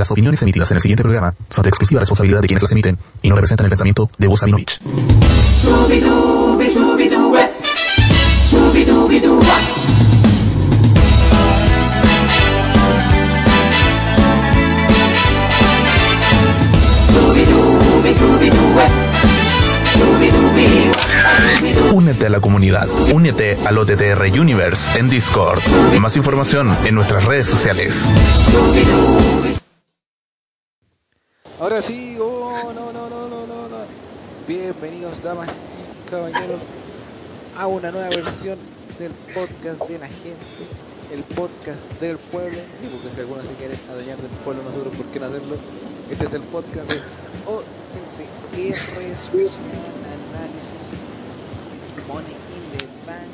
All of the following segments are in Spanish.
Las opiniones emitidas en el siguiente programa son de exclusiva responsabilidad de quienes las emiten y no representan el pensamiento de Voz Sabinovich. Únete a la comunidad. Únete al OTTR Universe en Discord. Más información en nuestras redes sociales. Ahora sí, oh, no, no, no, no, no, no. Bienvenidos, damas y caballeros, a una nueva versión del podcast de la gente, el podcast del pueblo. Sí, porque si alguno se quiere adueñar del pueblo, nosotros, ¿por qué no hacerlo? Este es el podcast de OTTR, Suicide Análisis, Money in the Bank.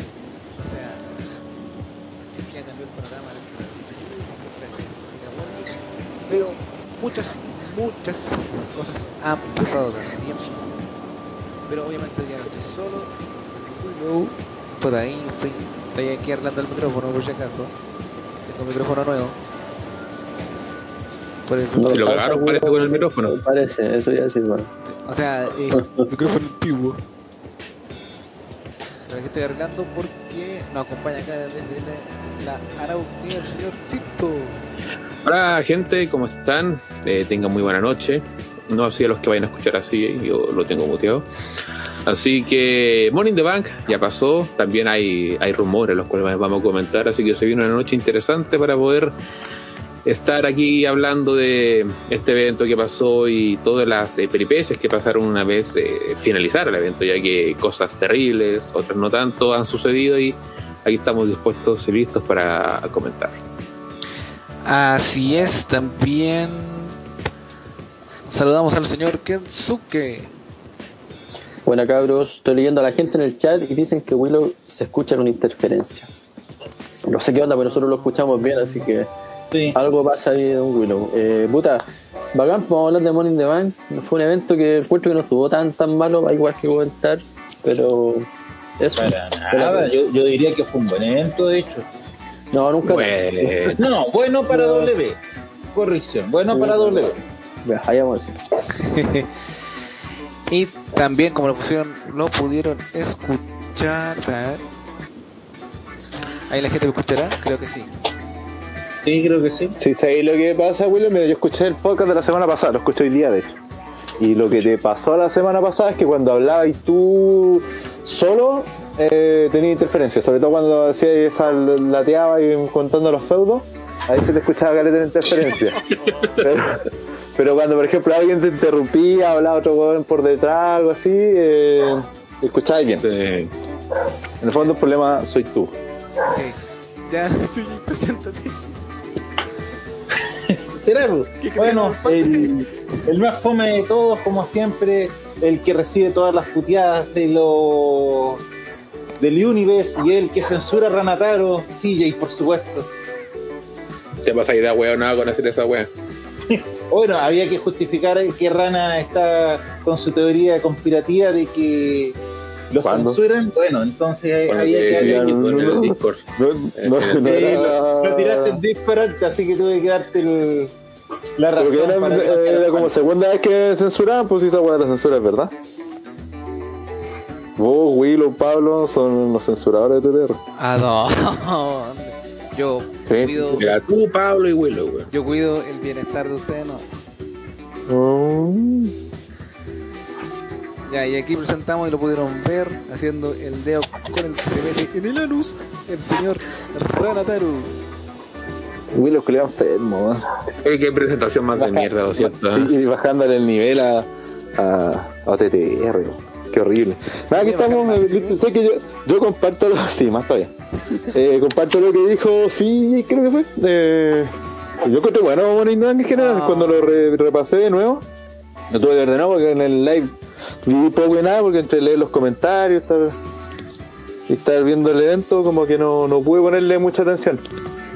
O sea, ya cambió el programa pero muchas, muchas cosas han pasado con el tiempo. Pero obviamente ya no estoy solo. Por ahí estoy, estoy aquí arreglando el micrófono por si acaso. Tengo micrófono nuevo. Por eso. Se lo cagaron, parece, con el micrófono. Parece, eso ya sí, bueno. O sea, eh, micrófono antiguo. Pero aquí estoy arreglando porque nos acompaña acá desde la, la Araucanía el señor Tito. Hola gente, ¿cómo están? Eh, tengan muy buena noche. No así a los que vayan a escuchar así, yo lo tengo muteado. Así que Morning the Bank ya pasó. También hay, hay rumores, los cuales vamos a comentar. Así que se viene una noche interesante para poder estar aquí hablando de este evento que pasó y todas las eh, peripecias que pasaron una vez eh, finalizar el evento, ya que cosas terribles, otras no tanto, han sucedido y aquí estamos dispuestos y listos para comentar. Así es, también saludamos al señor Kensuke. Buena cabros, estoy leyendo a la gente en el chat y dicen que Willow se escucha con interferencia. No sé qué onda, pero nosotros lo escuchamos bien, así que Sí. algo pasa ahí de un Willow. Eh, puta, bacán, vamos a hablar de Morning the Bank. Fue un evento que encuentro que no estuvo tan tan malo, hay igual que comentar, pero eso. Para nada, yo, yo diría que fue un buen evento, de hecho. No, nunca. Bueno, No, bueno para. W. Corrección, bueno para W. Vea, ahí vamos a decir. Y también, como lo pusieron, lo pudieron escuchar. A ver. ¿Ahí la gente lo escuchará? Creo que sí. Sí, creo que sí. Sí, ¿sabéis lo que pasa, William? Mira, yo escuché el podcast de la semana pasada, lo escuché hoy día, de hecho. Y lo que te pasó la semana pasada es que cuando hablabas tú solo, eh, tenía interferencia. Sobre todo cuando hacías esa lateaba y contando los feudos, ahí se te escuchaba caleta de interferencia. pero, pero cuando, por ejemplo, alguien te interrumpía, hablaba otro weón por detrás, algo así, eh, escuchabas bien. eh, En el fondo, el problema soy tú. Sí. Ya, sí, preséntate. Pues? ¿Qué crees, Bueno, el, el más fome de todos, como siempre, el que recibe todas las puteadas de los del Universe y el que censura a Ranataro, CJ, por supuesto. te vas a ir de weón nada con hacer esa wea. Bueno, había que justificar que Rana está con su teoría conspirativa de que lo ¿Cuándo? censuran. Bueno, entonces había que no, no. Discord. Eh, era- lo, tiraste en Discord, así que tuve que darte el, la razón. Porque era, para como segunda vez que censuraban, pues esa weá de la censura es verdad. Vos, Willow, Pablo son los censuradores de TTR. ¿A dónde? Yo Sí. cuido, Era tú, Pablo y Willow, weón. yo cuido el bienestar de ustedes, no. Mm. Ya, y aquí presentamos y lo pudieron ver haciendo el dedo con el que se mete en el anus el señor Ranataru. Willow que le enfermo, weón. Oye, qué presentación más de mierda, lo siento. ¿eh? Sí, y bajándole el nivel a, a, a TTR. Qué horrible. Nada, bajar estamos. eh, sé que yo, yo comparto lo. Sí, más todavía. Eh, comparto lo que dijo. Sí, creo que fue. Eh, yo encontré bueno Morning en general. Ah. Cuando lo re- repasé de nuevo. No tuve que ver de nuevo porque en el live vi poco y nada. Porque entre leer los comentarios estar, y estar viendo el evento, como que no, no pude ponerle mucha atención.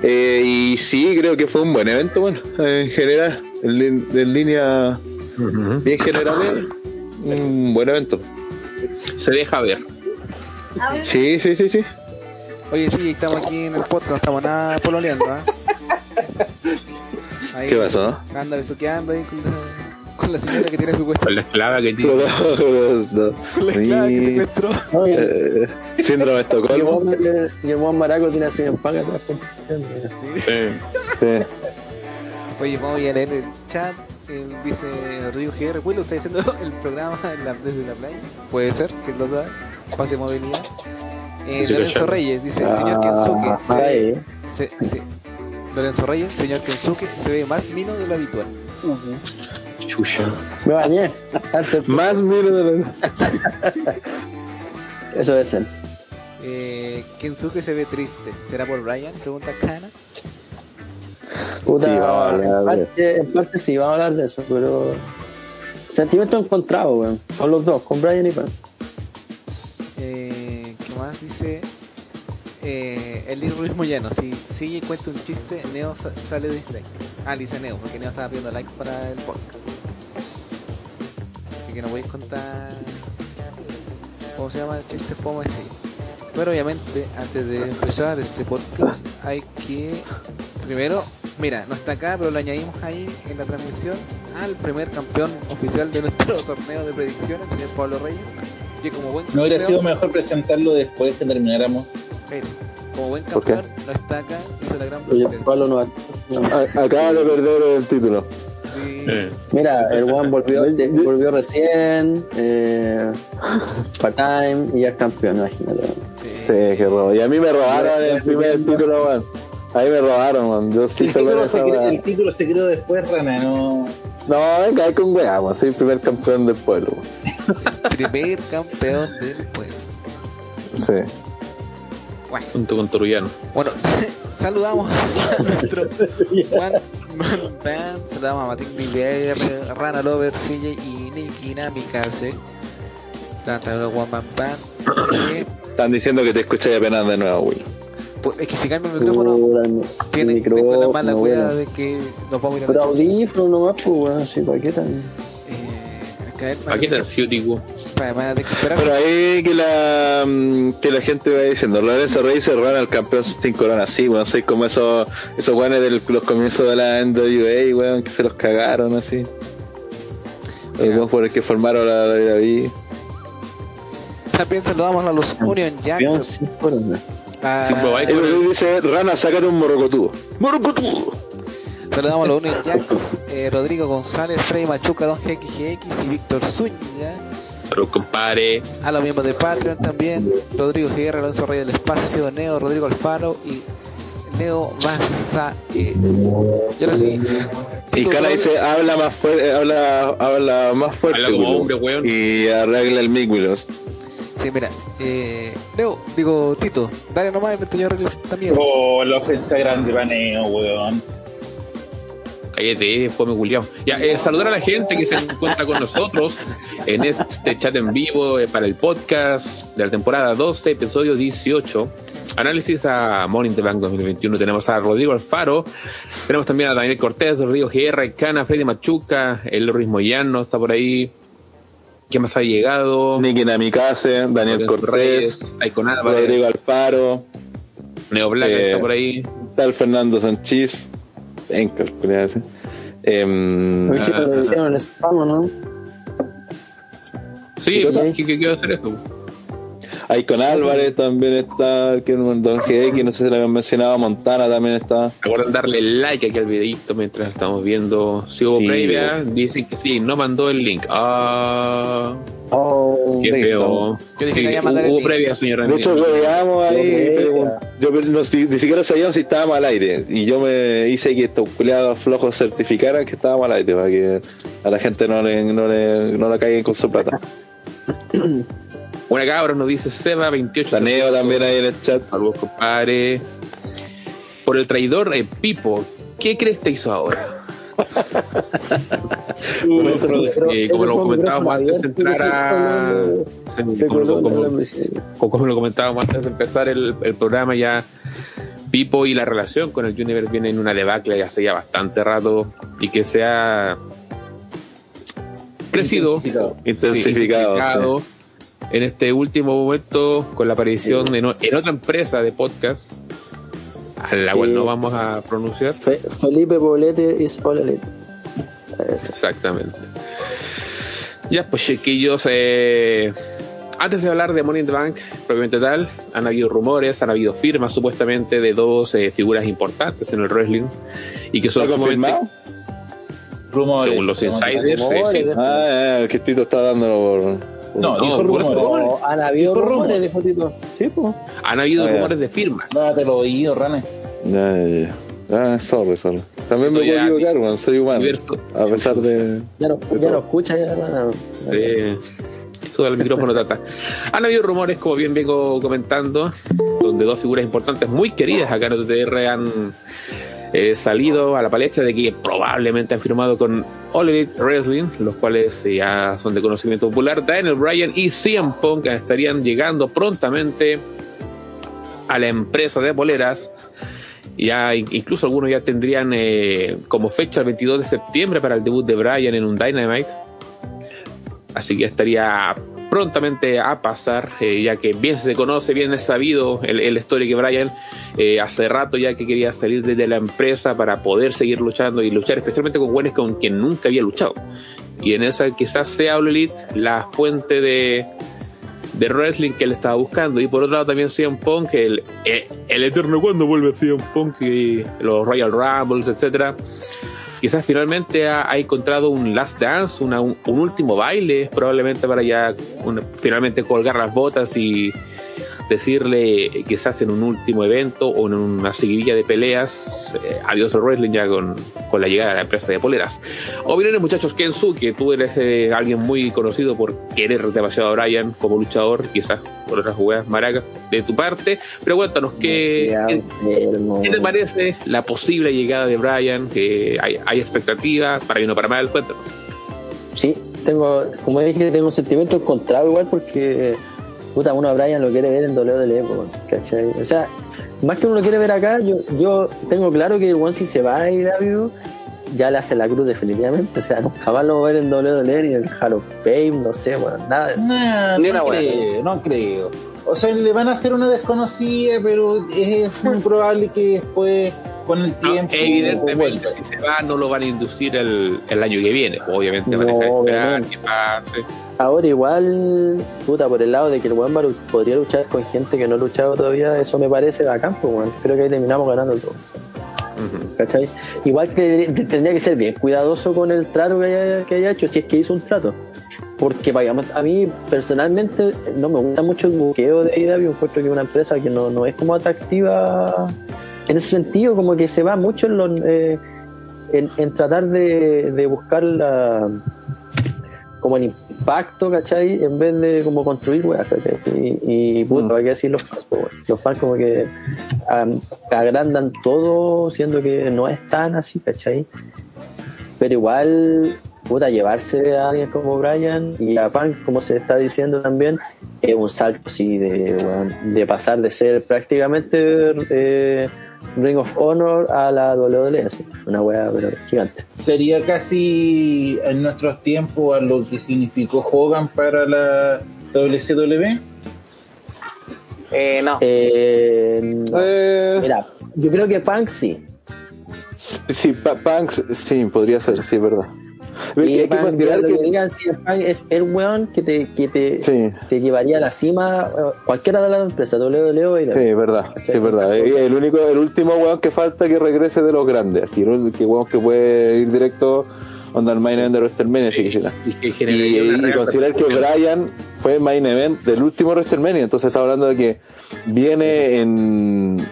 Eh, y sí, creo que fue un buen evento, bueno, en general, en, en línea bien general, un buen evento. Se deja ver. Sí, sí, sí, sí. Oye, sí, estamos aquí en el podcast, no estamos nada pololeando, ¿ah? Ahí ¿Qué pasó? Anda besuqueando ahí con la, con la señora que tiene su cuesta. Con la esclava que tiene. No. Con la esclava que se encontró. No, Eh, síndrome de y el Estocolmo. Y el Juan Maraco tiene así en paga. Sí. Sí. Sí. Oye, vamos a leer el chat. Dice Rodrigo GR, Willow está haciendo el programa en la- desde la playa. Puede ser, que lo sabe. Pase movilidad. Eh, Lorenzo. Reyes dice, señor Kensuke, se ve, Ahí. se- sí. Lorenzo Reyes, señor Kensuke, se ve más mino de lo habitual. Chucha. Me bañé. Más miro de la... eso es él. Eh, Kensuke se ve triste. ¿Será por Brian? Pregunta Kana. Puta, Sí, vamos a hablar en, de parte, en parte sí, vamos a hablar de eso, pero. Sentimiento encontrado, weón. Con los dos, con Brian y Pan. Eh, ¿Qué más dice? Eh, el libro Luis Moyano. Si sigue cuenta un chiste, Neo sa- sale de dislike. Ah, dice Neo, porque Neo estaba pidiendo likes para el podcast. Así que no voy a contar. ¿Cómo se llama el chiste? Podemos decir. Pero obviamente, antes de empezar este podcast, hay que. Primero, mira, no está acá, pero lo añadimos ahí en la transmisión al primer campeón oficial de nuestro torneo de predicciones, el señor Pablo Reyes. Que como buen ¿No hubiera campeón- sido mejor presentarlo después que termináramos? Espere, como buen ¿Por qué? campeón, no está acá, hizo la gran Oye. Pablo no, no. Acaba de perder el título. Sí. Eh. Mira, el Juan volvió, recién, eh, part-time y ya es campeón, imagínate. Sí. Sí, qué robo. Y a mí me robaron el primer título, weón. A mí me robaron, weón. Yo sí El te título, esa se creó, weá. el título se creó después, Rana, no... No, venga, hay con weá, weón. Soy el primer campeón del pueblo, weón. Primer campeón del pueblo. Sí. Bueno, Junto con Torullano. bueno, saludamos a nuestro One Man Band, saludamos a Matic BBR, Rana Lover, CJ y Nicky Namikaze. Tanto One Man Band. Están diciendo que te escuchas apenas de nuevo, Will. Pues, es que si cambia el micrófono, el tiene tengo la micrófono, mala cuidado bueno. de que nos vamos a ir a Pero la audífono nomás, pues, bueno, sí, ¿para qué tan? Eh, el ciútico. Para, que esperar. Pero ahí que la mm, que la gente va diciendo, Lorenzo Reyes se roban al campeón sin corona, sí, weón, soy como esos esos weones de los comienzos de la NWA, weón, que se los cagaron así. El weón por el que formaron la WWE. También saludamos a los Union Jacks. Sí, pues, El weón dice, Rana, sácate un morocotú. ¡Morocotú! Saludamos a los Union Jacks, eh, Rodrigo González, Frey Machuca, Don GXGX y Víctor Zúñiga. Pero compadre. A los miembros de Patreon también, Rodrigo GR, Alonso Rey del Espacio, Neo, Rodrigo Alfaro y Neo Massa. Y ahora sí, Y Cala dice, habla más fuerte, habla, habla más fuerte, Habla como hombre, weón. Y arregla el mic, Willows. Sí, mira, eh, Neo, digo Tito, dale nomás, mientras yo arreglo mierda. Oh, la ofensa grande paneo, weón. Cállate, fue culiao. Ya, eh, saludar a la gente que se encuentra con nosotros en este chat en vivo eh, para el podcast de la temporada 12, episodio 18. Análisis a Morning the Bank 2021. Tenemos a Rodrigo Alfaro, tenemos también a Daniel Cortés, Rodrigo GR, Cana, Freddy Machuca, el Luis Moyano está por ahí. ¿Quién más ha llegado? Nicky Namikaze, Daniel Lorenzo Cortés, Reyes, Rodrigo Alfaro, Neo Black eh, está por ahí. tal Fernando Sanchís, en Em, Oye, chicos, ah, lo hicieron en spam, ¿o ¿no? Sí? ¿qué, qué, qué va a hacer esto? Ahí con Álvarez también está, que Don GX, no sé si lo habían mencionado, Montana también está. Recuerden darle like aquí al videito mientras estamos viendo. Si hubo Sí. previa, dicen que sí, no mandó el link. Ah, Oh, qué feo. Yo dije Sí, que el hubo link. previa, señora. De hecho, veíamos ahí, Yo yo no, si- ni siquiera sabíamos si estábamos al aire. Y yo me hice que estos culiados flojos certificaran que estábamos al aire, para que a la gente no le, no le, no la caigan con su plata. Buena cabros, nos dice Seba28. Taneo también ahí en el chat. Saludos, compadre. Por el traidor eh, Pipo, ¿qué crees que hizo ahora? Eh, como lo comentábamos antes de entrar a. Se como, como- lo comentábamos antes de empezar el, el programa, ya Pipo y la relación con el Universe viene en una debacle ya hace ya bastante rato y que se ha crecido, Intensificado. Intensificado. sí, intensificado en este último momento con la aparición en, o- en otra empresa de podcast la Sí. cual no vamos a pronunciar. Fe- Felipe Poblete is all elite. Eso. Exactamente. Ya, pues chiquillos, eh, antes de hablar de Money in the Bank, propiamente tal, han habido rumores, han habido firmas supuestamente de dos eh, figuras importantes en el wrestling y que son. Rumores. según los insiders, eh, Rumores, sí. Ah, eh, que Tito está dándolo por. No, No, dijo por rumores. eso- No, han habido Dijo rumores, rumores. dijo Tito. Sí, pues. han habido Ah, rumores de firmas. Date los oídos, Rane. Ya, ya, ya. Ah, sorry, sorry. También me Sí, puedo equivocar, weón, soy humano. Diverso. A pesar de. Ya no, De ya no escucha, ya no. Eh, sube el micrófono, Tata. Han habido rumores, como bien vengo comentando, donde dos figuras importantes muy queridas acá en OTTR han eh, salido a la palestra de que probablemente han firmado con All Wrestling, los cuales eh, ya son de conocimiento popular. Daniel Bryan y CM Punk estarían llegando prontamente a la empresa de poleras. Ya, in- incluso algunos ya tendrían eh, como fecha el 22 de septiembre para el debut de Bryan en un Dynamite. Así que estaría prontamente a pasar, eh, ya que bien se conoce, bien es sabido el, el historia que Brian eh, hace rato ya que quería salir desde la empresa para poder seguir luchando y luchar especialmente con güeyes con quien nunca había luchado. Y en esa quizás sea All la fuente de, de wrestling que él estaba buscando. Y por otro lado también CM Punk, el, el, el eterno cuando vuelve CM Punk y los Royal Rumbles, etcétera quizás finalmente ha, encontrado un last dance, una- un, último baile, probablemente para ya finalmente colgar las botas y decirle quizás en un último evento o en una seguidilla de peleas, eh, adiós al wrestling ya con, con la llegada de la empresa de poleras. Opiniones muchachos, Kensu, que tú eres eh, alguien muy conocido por querer demasiado a Brian como luchador, quizás por otras jugadas maracas de tu parte, pero cuéntanos qué, qué-. ¿Qué te parece la posible llegada de Brian? Que hay, hay expectativa, para bien o para mal, cuéntanos. Sí, tengo, como dije, tengo un sentimiento encontrado igual porque, puta, uno a Brian lo quiere ver en WWE, ¿cachai? O sea, más que uno lo quiere ver acá, yo, yo tengo claro que el si se va a IW, ya le hace la cruz definitivamente, o sea, nunca más lo va a ver en WWE ni en Hall of Fame, no sé, bueno, nada de eso. No, Ni no creo, no creo. O sea, le van a hacer una desconocida, pero es muy probable que después, con el No, tiempo, evidentemente, si se va, no lo van a inducir el, el año que viene. Obviamente van a dejar esperar que pase. Ahora igual, puta, por el lado de que el One podría luchar con gente que no ha luchado todavía, eso me parece bacán, pues, weón. creo que ahí terminamos ganando todo. ¿Cachai? Igual que tendría que ser bien cuidadoso con el trato que haya, que haya hecho, si es que hizo un trato. Porque vayamos, a mí personalmente no me gusta mucho el buqueo de IW, encuentro que es una empresa que no, no es como atractiva en ese sentido, como que se va mucho en, los, eh, en, en tratar de, de buscar la como el impacto, ¿cachai? En vez de como construir weas, ¿cachai? Y, y puta, Mm. hay que decir los fans, weón. los fans como que agrandan todo, siendo que no es tan así, ¿cachai? Pero igual, puta, llevarse a alguien como Brian y a Punk, como se está diciendo también, es un salto, sí, de, de pasar de ser prácticamente eh, Ring of Honor a la WWE, una wea pero gigante. Sería casi en nuestros tiempos a lo que significó Hogan para la WCW. Eh, no. Eh, no. Eh, Mira, yo creo que Punk sí. sí, Pa- Punks, sí, podría ser, sí, es verdad. Y hay que considerar que digan, si el es el weón que te, que te, Sí, te llevaría a la cima cualquiera de las empresas, WWE o sí, es verdad, sí, es verdad. Eh, El único, el último weón que falta que regrese de los grandes, así, el que weón que puede ir directo onda el main event de WrestleMania quisiera. Y Y, y considerar que. Brian fue main event del último WrestleMania, entonces está hablando de que viene en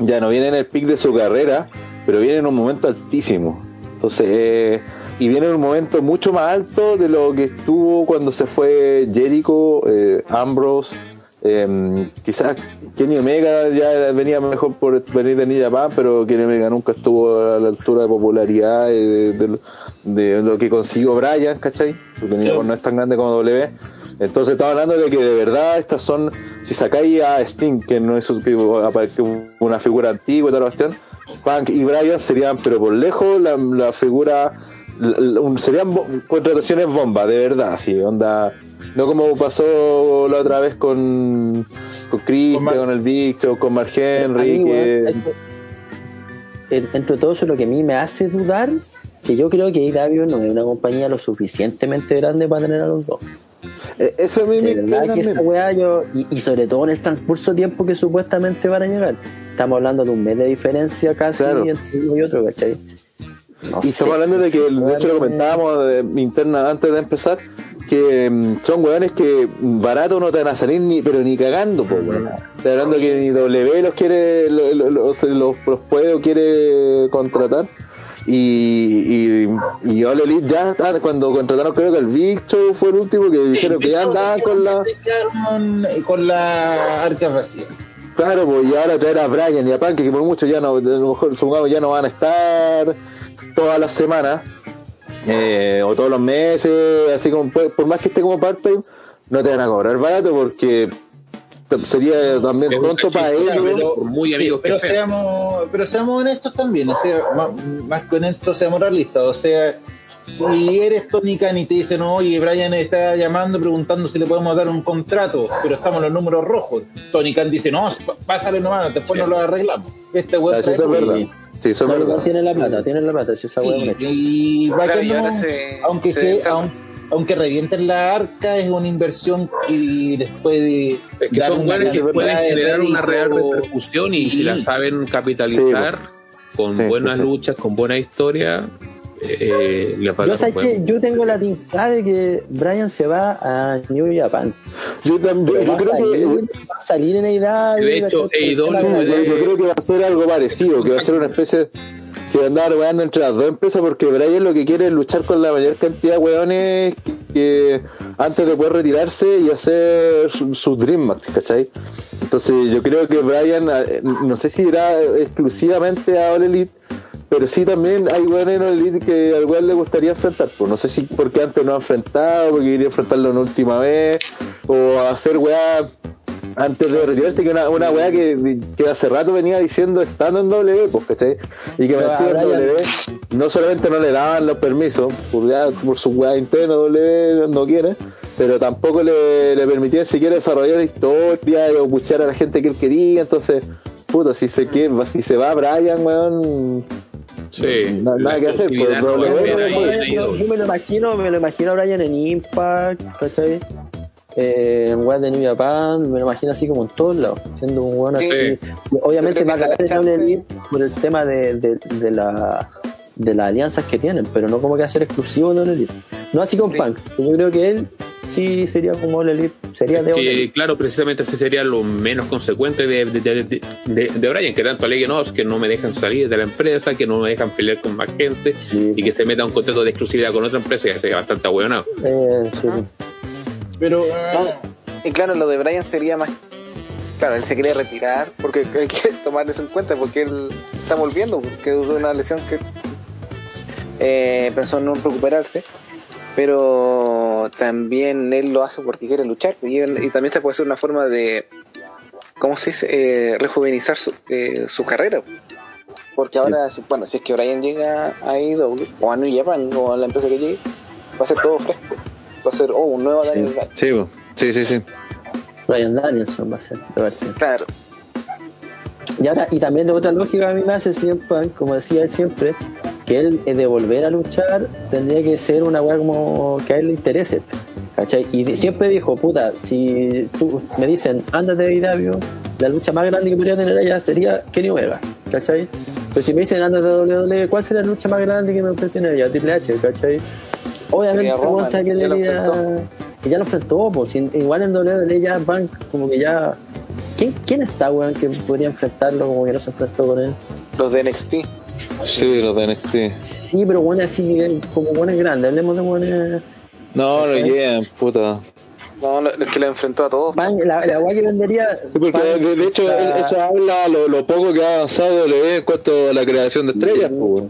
ya no viene en el pic de su carrera, pero viene en un momento altísimo. Entonces, eh, y viene en un momento mucho más alto de lo que estuvo cuando se fue Jericho, eh, Ambrose, eh, quizás Kenny Omega ya venía mejor por venir de New Japan, pero Kenny Omega nunca estuvo a la altura de popularidad de, de- de lo que consiguió Brian, ¿cachai? Porque no es tan grande como W. Entonces estaba hablando de que de verdad estas son, si sacáis a Sting, que no es una figura antigua y toda la cuestión, Punk y Brian serían, pero por lejos, la, la figura, serían bo- contrataciones bomba, de verdad, así, onda, no como pasó la otra vez con, con Chris, Con el Victor, con Mark Henry, mí, que... de todo eso es lo que a mí me hace dudar que yo creo que AEW no es una compañía lo suficientemente grande para tener a los dos. Eh, Eso a mí De me verdad que esa weá yo, y, y sobre todo en el transcurso de tiempo que supuestamente van a llegar. Estamos hablando de un mes de diferencia casi Claro. entre uno y otro, ¿cachai? No Y estamos hablando de que, de hecho, lo me- comentábamos de, interna antes de empezar, que mm, son weones que barato no te van a salir ni, pero ni cagando, pues, weón. Estoy hablando que ni W los quiere, los, los puede o quiere contratar. Y, y, y All Elite ya ah, cuando contrataron creo que el Big Show fue el último que dijeron que ya andaban con la Con, con la arca vacía. Claro, pues y ahora traer a Brian y a Punk, que por mucho ya no, a lo mejor supongamos ya no van a estar todas las semanas, eh, o todos los meses, así como, por, por más que esté como part-time, no te van a cobrar barato porque sería también Es pronto para ellos. pero- muy amigos pero seamos pero seamos honestos también o sea más, más con esto seamos realistas o sea si eres Tony Khan y te dicen oye Brian está llamando preguntando si le podemos dar un contrato pero estamos en los números rojos Tony Khan dice no pásale nomás después Sí. nos lo arreglamos este weón es verdad. Sí, eso es Tony Khan verdad. tiene la plata, tiene la plata, si esa Sí, y va Claro, que y no- ahora se- aunque se que- aunque revienten la arca es una inversión que les puede Es que dar son una que pueden de generar una real repercusión y si la saben capitalizar con Sí, buenas sí, sí. luchas, con buena historia, eh, a Yo, yo tengo la tinta de que Brian se va a New Japan. Yo, también, Pero yo creo salir, que va a salir en AEW. De hecho, yo, creo que va a ser algo parecido, que va a ser una especie a andar weando entre las dos empresas porque Brian lo que quiere es luchar con la mayor cantidad de weones que antes de poder retirarse y hacer su, su Dream Match, ¿cachai? Entonces yo creo que Brian, eh, no sé si irá exclusivamente a All Elite, pero sí también hay weones en All Elite que al weón le gustaría enfrentar, pues no sé si porque antes no ha enfrentado, porque quería enfrentarlo una última vez, o hacer weá antes de retirarse, que una, una weá que, que hace rato venía diciendo estando en W, pues, ¿cachai? Y que me decía en W, no solamente no le daban los permisos, por, ya, por su weá interna, W no quiere, pero tampoco le, le permitía siquiera desarrollar historia o escuchar a la gente que él quería, entonces, puta, si se, quiere, si se va Brian, weón, Sí, nada- que hacer, pues, no yo me lo imagino, me lo imagino a Brian en Impact, ¿cachai? Eh, en weas de New Japan, me lo imagino así como en todos lados, siendo un weón Sí. así. Obviamente va a chance- Elite por el tema de, de, de la de las alianzas que tienen, pero no como que va a ser exclusivo de Elite. No así con Sí. Punk, yo creo que él sí sería como All Elite, sería de que claro, precisamente ese sería lo menos consecuente de, de, de, de- de- de Brian, que tanto alegue no, es que no me dejan salir de la empresa, que no me dejan pelear con más gente Sí. y que se meta un contrato de exclusividad con otra empresa, que sería bastante ahueonado. Eh, sí. Pero ah, Y claro, lo de Brian sería más. Claro, él se quiere retirar porque hay que tomar eso en cuenta porque él está volviendo, porque es una lesión que eh, pensó en no recuperarse. Pero también él lo hace porque quiere luchar y, él- y también se puede ser una forma de, ¿cómo se dice? Eh, rejuvenizar su, eh, su carrera. Porque ahora, bueno, si es que Brian llega a AEW o a New Japan o a la empresa que llegue, va a ser todo fresco. Va a ser, oh, un nuevo Sí. Daniel Bryan. Sí, sí, sí, sí. Brian Danielson va a ser. Claro. Y ahora, y también de otra lógica a mí me hace siempre, como decía él siempre, que él eh, de volver a luchar tendría que ser una weá como que a él le interese. ¿Cachai? Y siempre dijo, puta, si tú me dicen, ándate de IW, la lucha más grande que podría tener allá sería Kenny Omega, ¿cachai? Pero si me dicen, ándate de WWE, ¿cuál sería la lucha más grande que me ofrecen allá? Triple H, ¿cachai? Obviamente, Roman, que ya lo ya, enfrentó. lo pues, igual en WWE ya van como que ya... ¿Quién, quién está, weón, que podría enfrentarlo como que no se enfrentó con él? Los de NXT. Sí, los de NXT. Sí, pero bueno, así como buenos grandes, hablemos de buenos. No, no llegan, puta. No, los que lo enfrentó a todos. La, la que vendería. Sí, porque pan, de, de hecho la- eso habla lo, lo poco que ha avanzado W en cuanto a la creación de estrellas. pues,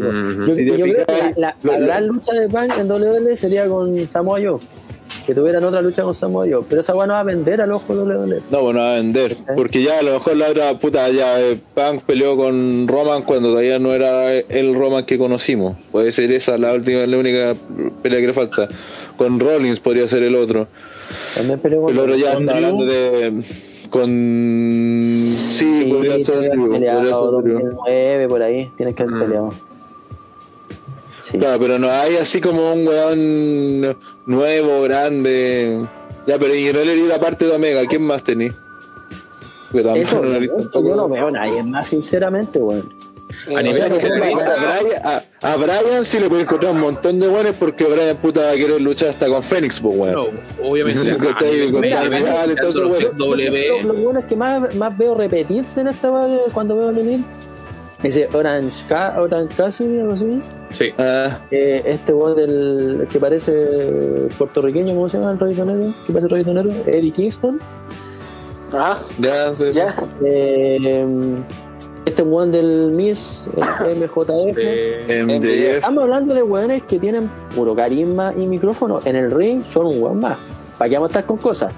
sí. Ujú. Yo, Si te yo creo que la, la- la lo- gran lucha de Pan en WWE sería con Samoa Joe. Que tuvieran otra lucha con Samoa Joe. Pero esa weá no va a vender al ojo de WWE. No, bueno, a vender. Porque ya a lo mejor la otra puta, ya eh, Punk peleó con Roman cuando todavía no era el Roman que conocimos. Puede ser esa la última, la única pelea que le falta. Con Rollins podría ser el otro. También peleó con. El otro ya ¿Con está hablando de. con. Sí, podría ser peleado podría ser. 2009, por ahí, tienes que haber Mm. peleado. Sí. Claro, pero no hay así como un weón nuevo, grande. Ya, pero y en realidad aparte de Omega, ¿quién más tenés? Eso, no yo no veo a nadie más, sinceramente, weón. A nivel Brian, a, a Brian sí le puede encontrar un montón de buenos porque Brian puta va a querer luchar hasta con Fénix, pues weón. no, obviamente. ¿Cachai? a Con nivel Daniel main event, Bryan, entonces, tanto bueno. los W, Lo, lo bueno es que más, más veo repetirse en esta cuando veo a Lenin. Ese Orange, Ca- Orange Cassidy, algo así. Sí. Ah, Eh, este weón del que parece puertorriqueño, ¿cómo se llama el reggaetonero? ¿Qué parece reggaetonero? Eddie Kingston. Ah, ya, sí, sí. ya. Eh, este weón del Miss, el MJF. Jeff. Estamos hablando de weones que tienen puro carisma y micrófono. En el ring son un weón más. ¿Para qué vamos a estar con cosas?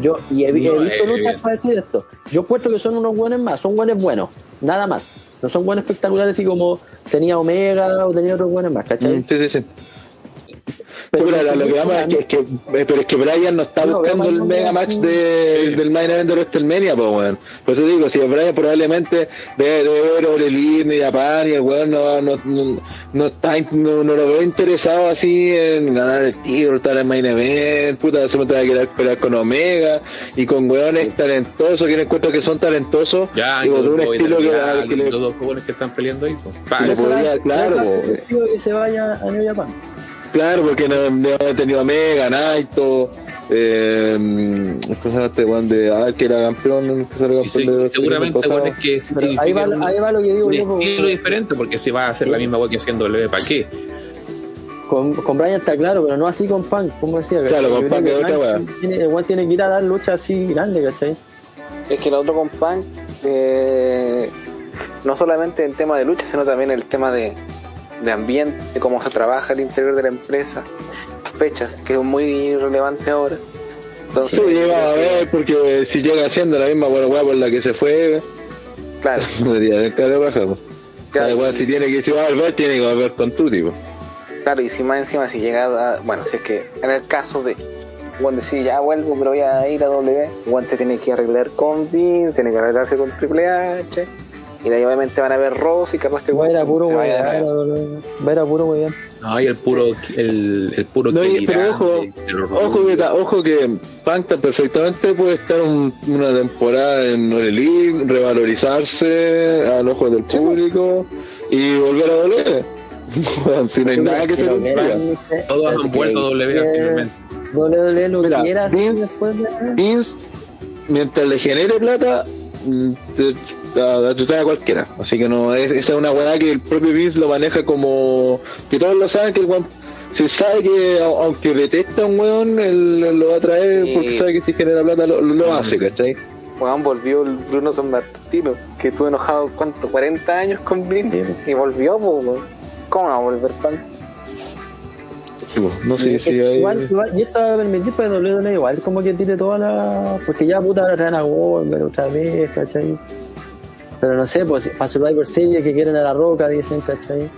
Yo, y he, he No, visto eh, luchas bien. para decir esto. Yo puesto que son unos buenos más, son buenos buenos, nada más. No son buenos espectaculares así como tenía Omega o tenía otros buenos más, ¿cachai? Mm, Sí, sí, sí. Pero, lo, lo que vamos es que, es que, eh, pero es que Brian no está No, buscando el mega match de, Sí. del main event de WrestleMania, pues weón. Por eso digo, si Brian probablemente debe, ver Orelín y Japan y el weón no, no, no, no está, no, no lo veo interesado así en ganar el título, estar en main event, puta, se me va a querer pelear con Omega y con weones talentosos, que encuentro que son talentosos, Ya, digo, de un estilo que, los que le, dos jóvenes que están peleando ahí. pues. que Pa, le Eso podría, da- claro, que se vaya a New Japan. Claro, porque no, no he tenido Omega, Naito, eh, ¿cómo se llama este weón de ah, que era campeón? Que era y sí, campeón de seguramente bueno, es que ahí va, significa un, ahí va lo que digo un yo. estilo diferente, porque si va a hacer la misma wea que haciendo W, ¿para qué? Con, con Brian está claro, pero no así con Punk, como decía. Claro, con Punk es otra El weón tiene que ir a dar luchas así grandes, ¿cachai? Es que el otro con Punk, eh, no solamente el tema de lucha, sino también el tema de, de ambiente, de cómo se trabaja al interior de la empresa, las fechas, que es muy relevante ahora. Entonces, Sí, llega a ver, porque si llega haciendo la misma buena por la que se fue, Claro, pues. claro, Igual si tiene que si va a volver, tiene que volver con tu tipo. claro, y si más encima, si llega a, bueno, si es que en el caso de Juan decir ya vuelvo, pero voy a ir a W, Juan se tiene que arreglar con Vince, tiene que arreglarse con Triple H, y de ahí obviamente van a ver Ross y capaz que Va a ir a puro weón. nuevo. Va a ir a puro weón. No, y el puro, el, el puro No, pero ojo, Ojo que, ta- ojo que Panta perfectamente puede estar un- una temporada en Orelí, revalorizarse al ojo del público y volver a doler. si no hay nada que se impida. Todos han vuelto a W anteriormente. WWE lo Mira, quiera hacer Vince- después de. Vince, mientras le genere plata, mm, te, te trae a cualquiera. Así que no, es, esa es una weá que el propio Vince lo maneja como que todos lo saben que el weón se sabe que a- aunque detesta a un weón, él, él lo va a traer Sí. porque sabe que si genera plata lo, lo hace, ¿cachai? Juan volvió el Bruno San Martino, que estuvo enojado, ¿cuánto? 40 años con Vince, y volvió, po, weón. ¿cómo va a volver? Sí, pues, no sé si hay... igual, igual, y esto va a permitir para WWE igual como que tire toda la. Porque ya puta ahora traen a Goldberg otra vez, ¿cachai? Pero no sé, pues para Survivor Series que quieren a la roca, dicen, ¿cachai?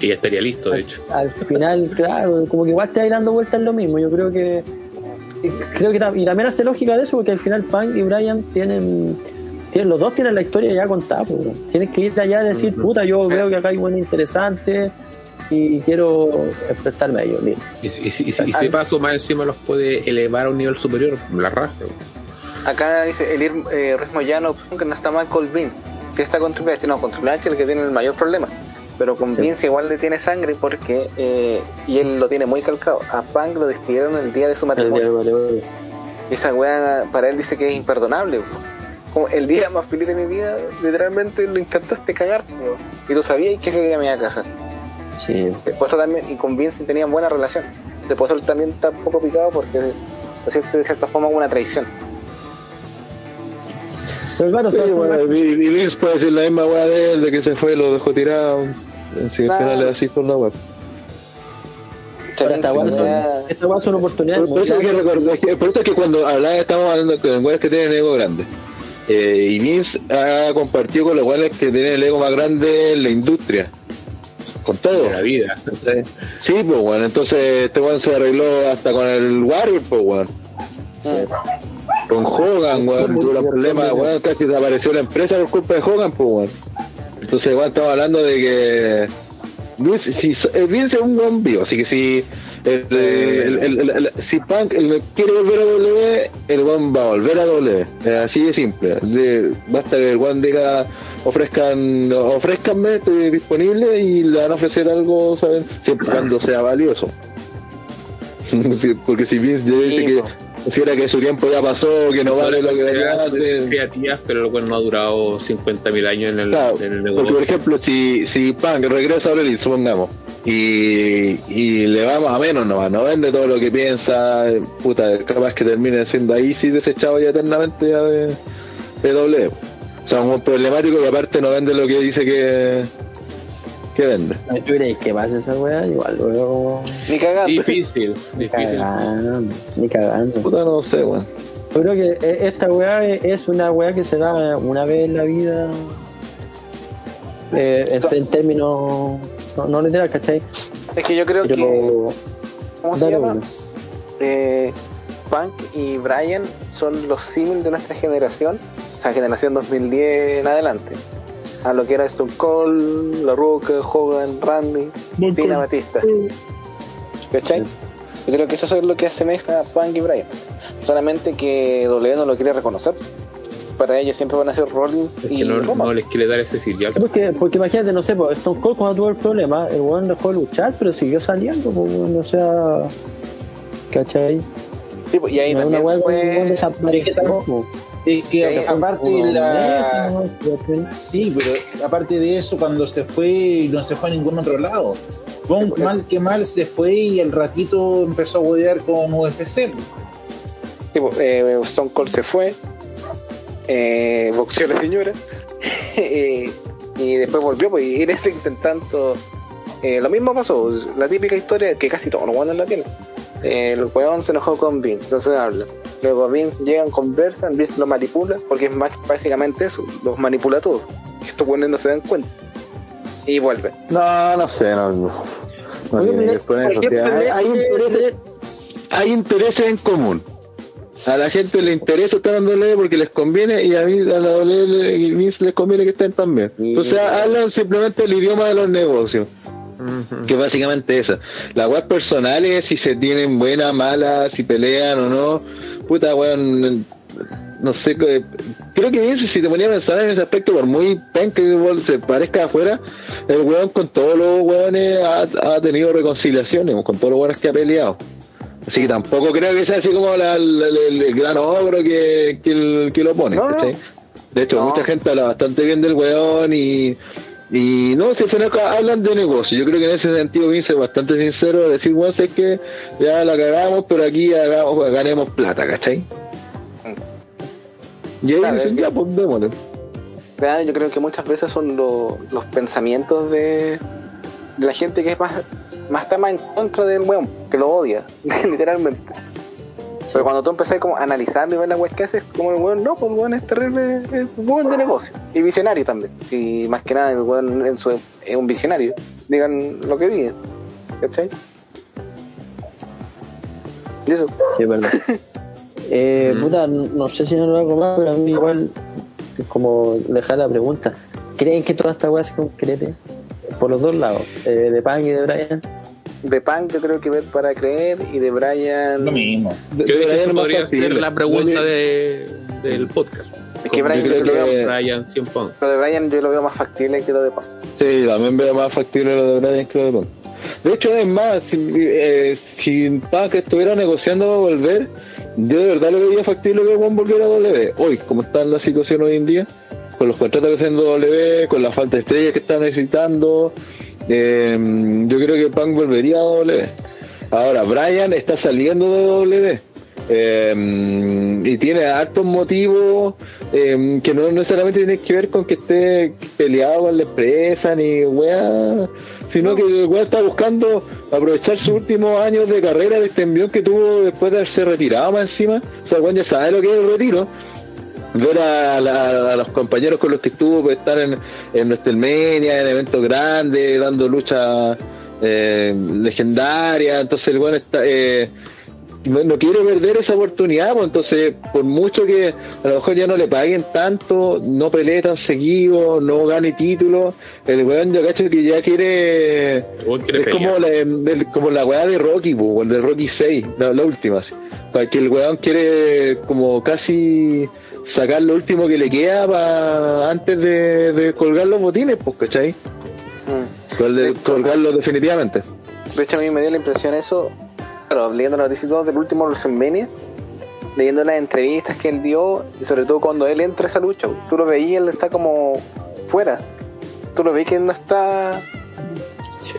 Y estaría listo, de hecho. Al final, claro, como que igual te ahí dando vueltas lo mismo. Yo creo que. Creo que y también hace lógica de eso, porque al final Punk y Brian tienen. tienen los dos tienen la historia ya contada, pues. Tienes que ir allá y decir, puta, yo veo que acá hay buena interesante y quiero enfrentarme a ellos, listo. Y, y, y, y, si paso más encima los puede elevar a un nivel superior, la raja. Acá dice Elir eh, Ruiz Moyano, Punk no está mal con Que está con Triple H, no, con Triple H es el que tiene el mayor problema. Pero con Sí. Vince igual le tiene sangre porque, eh, y él lo tiene muy calcado, a Punk lo despidieron el día de su matrimonio. de- Y esa weá para él dice que es imperdonable. Como el día más feliz de mi vida, literalmente lo intentaste cagar. Y tú sabías que ese día me iba a casar. Sí, eso también, y con Vince tenían buena relación. Eso él también está un poco picado porque de cierta, de cierta forma hubo una traición. Pero claro, Sí, bueno, y, y Vince puede decir la misma weá de él, de que se fue, lo dejó tirado. Si al Claro. final es así por la web. ahora esta weá son, esta weá son oportunidades Por, eso es que recordar- que- por eso es que cuando hablaba, estamos hablando con weones que tienen ego grande. Eh, y Vince ha compartido con los weones que tienen el ego más grande en la industria. Con todo. De la vida. Sí, pues bueno, entonces este weón se arregló hasta con el Warrior, pues weón. Con Hogan, weón, tuvo problemas, weón, casi desapareció la empresa por culpa de Hogan, pues, weón. Entonces, weón, estamos hablando de que Vince, si, eh, Vince es un buen vivo, así que si el, si Punk quiere volver a W, el one va a volver a W. Así de simple. De- basta que el one diga ofrezcan, ofrezcanme, estoy disponible y le van a ofrecer algo, ¿saben? Siempre cuando sea valioso. Porque si Vince ya dice que considera que su tiempo ya pasó, que no vale lo que antes. creativas, pero lo cual no ha durado 50.000 años en el, Claro, en el porque negocio. por ejemplo, si, si Punk regresa a Elite, supongamos, y, y le va más o menos nomás, no vende todo lo que piensa, puta, capaz que termine siendo ahí sí desechado ya eternamente ya de, de doble. O sea, un problemático y aparte no vende lo que dice que, que vende. ¿Tú crees que pasa esa weá? Igual luego. Ni cagando. Difícil, Ni difícil. cagando. Ni cagando. Puta, no sé, weón. Yo creo que eh, esta weá es- es una weá que se da una vez en la vida. Eh, en, en términos. No, no literal, ¿cachai? Es que yo creo que. ¿Cómo se llama? Eh, Punk y Brian son los símiles de nuestra generación, o sea, generación 2010 en adelante. A lo que era Stone Cold, La Roca, Hogan, Randy, Tina Batista. ¿Cachai? Yo creo que eso es lo que asemeja a Punk y Brian. Solamente que W no lo quiere reconocer. Para ellos siempre van a ser Rollins Es y no, Roman. no les quiere dar ese sirial. Porque, porque imagínate, no sé, pues, Stone Cold cuando tuvo el problema, el weón dejó de luchar, pero siguió saliendo, pues, o sea. ¿cachai? Sí, pues, y ahí no es una también que fue- desapareció, pues. Es que aparte la. Sí, pero aparte de eso, cuando se fue, no se fue a ningún otro lado. Punk mal que mal se fue y el ratito empezó a huevear con UFC. Sí, pues, eh, Stone Cold se fue, eh, boxeó a la señora, eh, y después volvió, pues, y en ese intentando. eh, lo mismo pasó, la típica historia que casi todos los buenos la tienen. Eh, el weón se enojó con Vince, no se habla. Luego Vince llegan, conversan, Vince lo manipula, porque es más básicamente eso, los manipula a todos. Estos buenos no se dan cuenta. Y vuelven. No, no sé, no. no. No tiene que poner eso, hay, hay ese- intereses, hay intereses en común. A la gente le interesa estar en doble porque les conviene y a mí a la doble les conviene que estén también. Y- O sea, hablan simplemente el idioma de los negocios, que básicamente eso. Las webs personales, si se tienen buena, mala, si pelean o no, puta weón, no sé, creo que si te ponía a pensar en ese aspecto, por muy pen que se parezca afuera, el weón con todos los weones ha, ha tenido reconciliaciones, con todos los weones que ha peleado. Así que tampoco creo que sea así como la- la- la- el, gran ogro que, que, el- que lo pone. No, no. ¿cachai? De hecho, No. mucha gente habla bastante bien del weón y, y no, si se enoja, hablan de negocio. Yo creo que en ese sentido Vince es bastante sincero de decir, weón, es que ya la cagamos, pero aquí hagamos, ganemos plata, ¿cachai? Y ahí dicen, ya, pues démosle. Yo creo que muchas veces son lo- los pensamientos de, de la gente que es más, más está más en contra del weón, que lo odia, literalmente. Pero cuando tú empezás como a analizar y ver la weá que haces, como el weón, no, pues el weón es terrible, es un weón de negocio. Y visionario también. Y más que nada el weón en su, es un visionario. Digan lo que digan. ¿Cachai? Y eso. Sí, es verdad. Eh, puta, no sé si no lo hago más, pero a mí igual, es como dejar la pregunta. ¿Creen que toda esta weá se concrete? Por los dos lados, eh, de Punk y de Brian. De Punk yo creo que ver para creer y de Brian... Lo mismo. Yo creo que Brian eso podría ser la pregunta Yo- de, del podcast. Es que Brian yo yo creo lo que veo- Brian 100 Punk. Lo de Brian yo lo veo más factible que lo de Punk. Sí, también veo más factible lo de Brian que lo de Punk. De hecho, es más, si, eh, si Punk estuviera negociando para volver, yo de verdad lo veía factible que Juan volviera a W. Hoy, como está en la situación hoy en día, con los contratos que está haciendo W, con la falta de estrellas que está necesitando, eh, yo creo que Punk volvería a W. Ahora, Brian está saliendo de W. eh, y tiene hartos motivos eh, que no necesariamente tienen que ver con que esté peleado con la empresa ni weá, sino que el weá está buscando aprovechar sus últimos años de carrera de este envión que tuvo después de haberse retirado más encima. O sea, weón ya sabe lo que es el retiro ver a, la- a los compañeros con los que estuvo pues, estar en, en WrestleMania, en eventos grandes, dando lucha eh, legendaria, entonces el bueno está, eh, no, no quiere perder esa oportunidad, pues entonces, por mucho que a lo mejor ya no le paguen tanto, no pelee tan seguido, no gane títulos, el weón yo cacho que ya quiere. Es como la, el- como la weá de Rocky, pues, el de Rocky 6, la, la última. Para que el weón quiere como casi sacar lo último que le queda pa- antes de, de colgar los botines, pues, ¿cachai? Mm. Col- de- colgarlos definitivamente. De hecho, a mí me dio la impresión eso, claro, leyendo las noticias del último WrestleMania, leyendo las entrevistas que él dio, y sobre todo cuando él entra a esa lucha, tú lo veías, él está como fuera. Tú lo ves que él no está.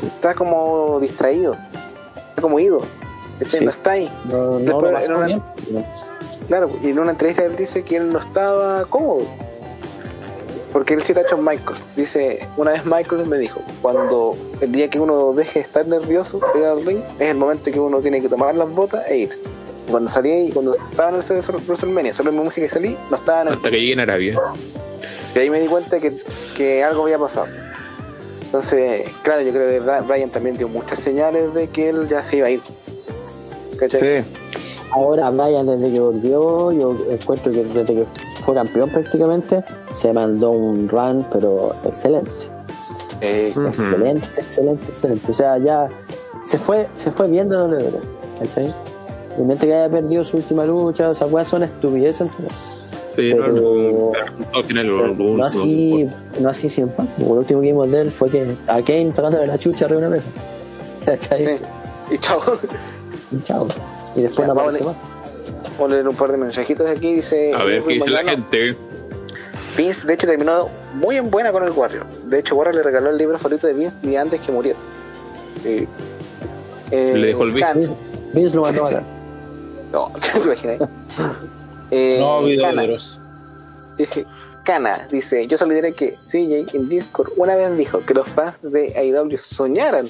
Está como distraído, está como ido. Este Sí. No está ahí. No, no Después, lo Claro, y en una entrevista él dice que él no estaba cómodo. Porque él cita a Shawn Michaels. Dice, una vez Michaels me dijo, cuando el día que uno deje de estar nervioso ir al ring, es el momento que uno tiene que tomar las botas e ir. Cuando salí, y cuando estaba en el set de WrestleMania, solo en mi música y salí, no estaba en el... Hasta que llegue en Arabia. Y ahí me di cuenta que, que algo había pasado. Entonces, claro, yo creo que Brian también dio muchas señales de que él ya se iba a ir. ¿Cachai? Sí. Ahora Brian desde que volvió, yo encuentro que desde que fue campeón prácticamente, se mandó un run, pero excelente. Eh. Excelente, excelente, excelente. O sea, ya se fue, se fue bien de WWE, ¿cachai? Y mientras que haya perdido su última lucha, o sea, weas son estupideces. ¿no? Sí, Pero- no, no, así, no así siempre. Lo último que vimos de él fue que a Kane tocándole la chucha arriba de una mesa. Y chao. Y chao. Y después no aparece vamos más. Vamos a leer un par de mensajitos aquí. Dice. A ver qué dice la gente. Vince, de hecho, terminó muy en buena con el Warrior. De hecho, Warrior le regaló el libro favorito de Vince día antes que muriera. Eh, eh, Le dejó el Vince. Vince, Vince lo mandó a matar. No, ¿te imaginas? Eh, No, dice, Kana dice: Yo solo diré que CJ en Discord una vez dijo que los fans de AEW soñaran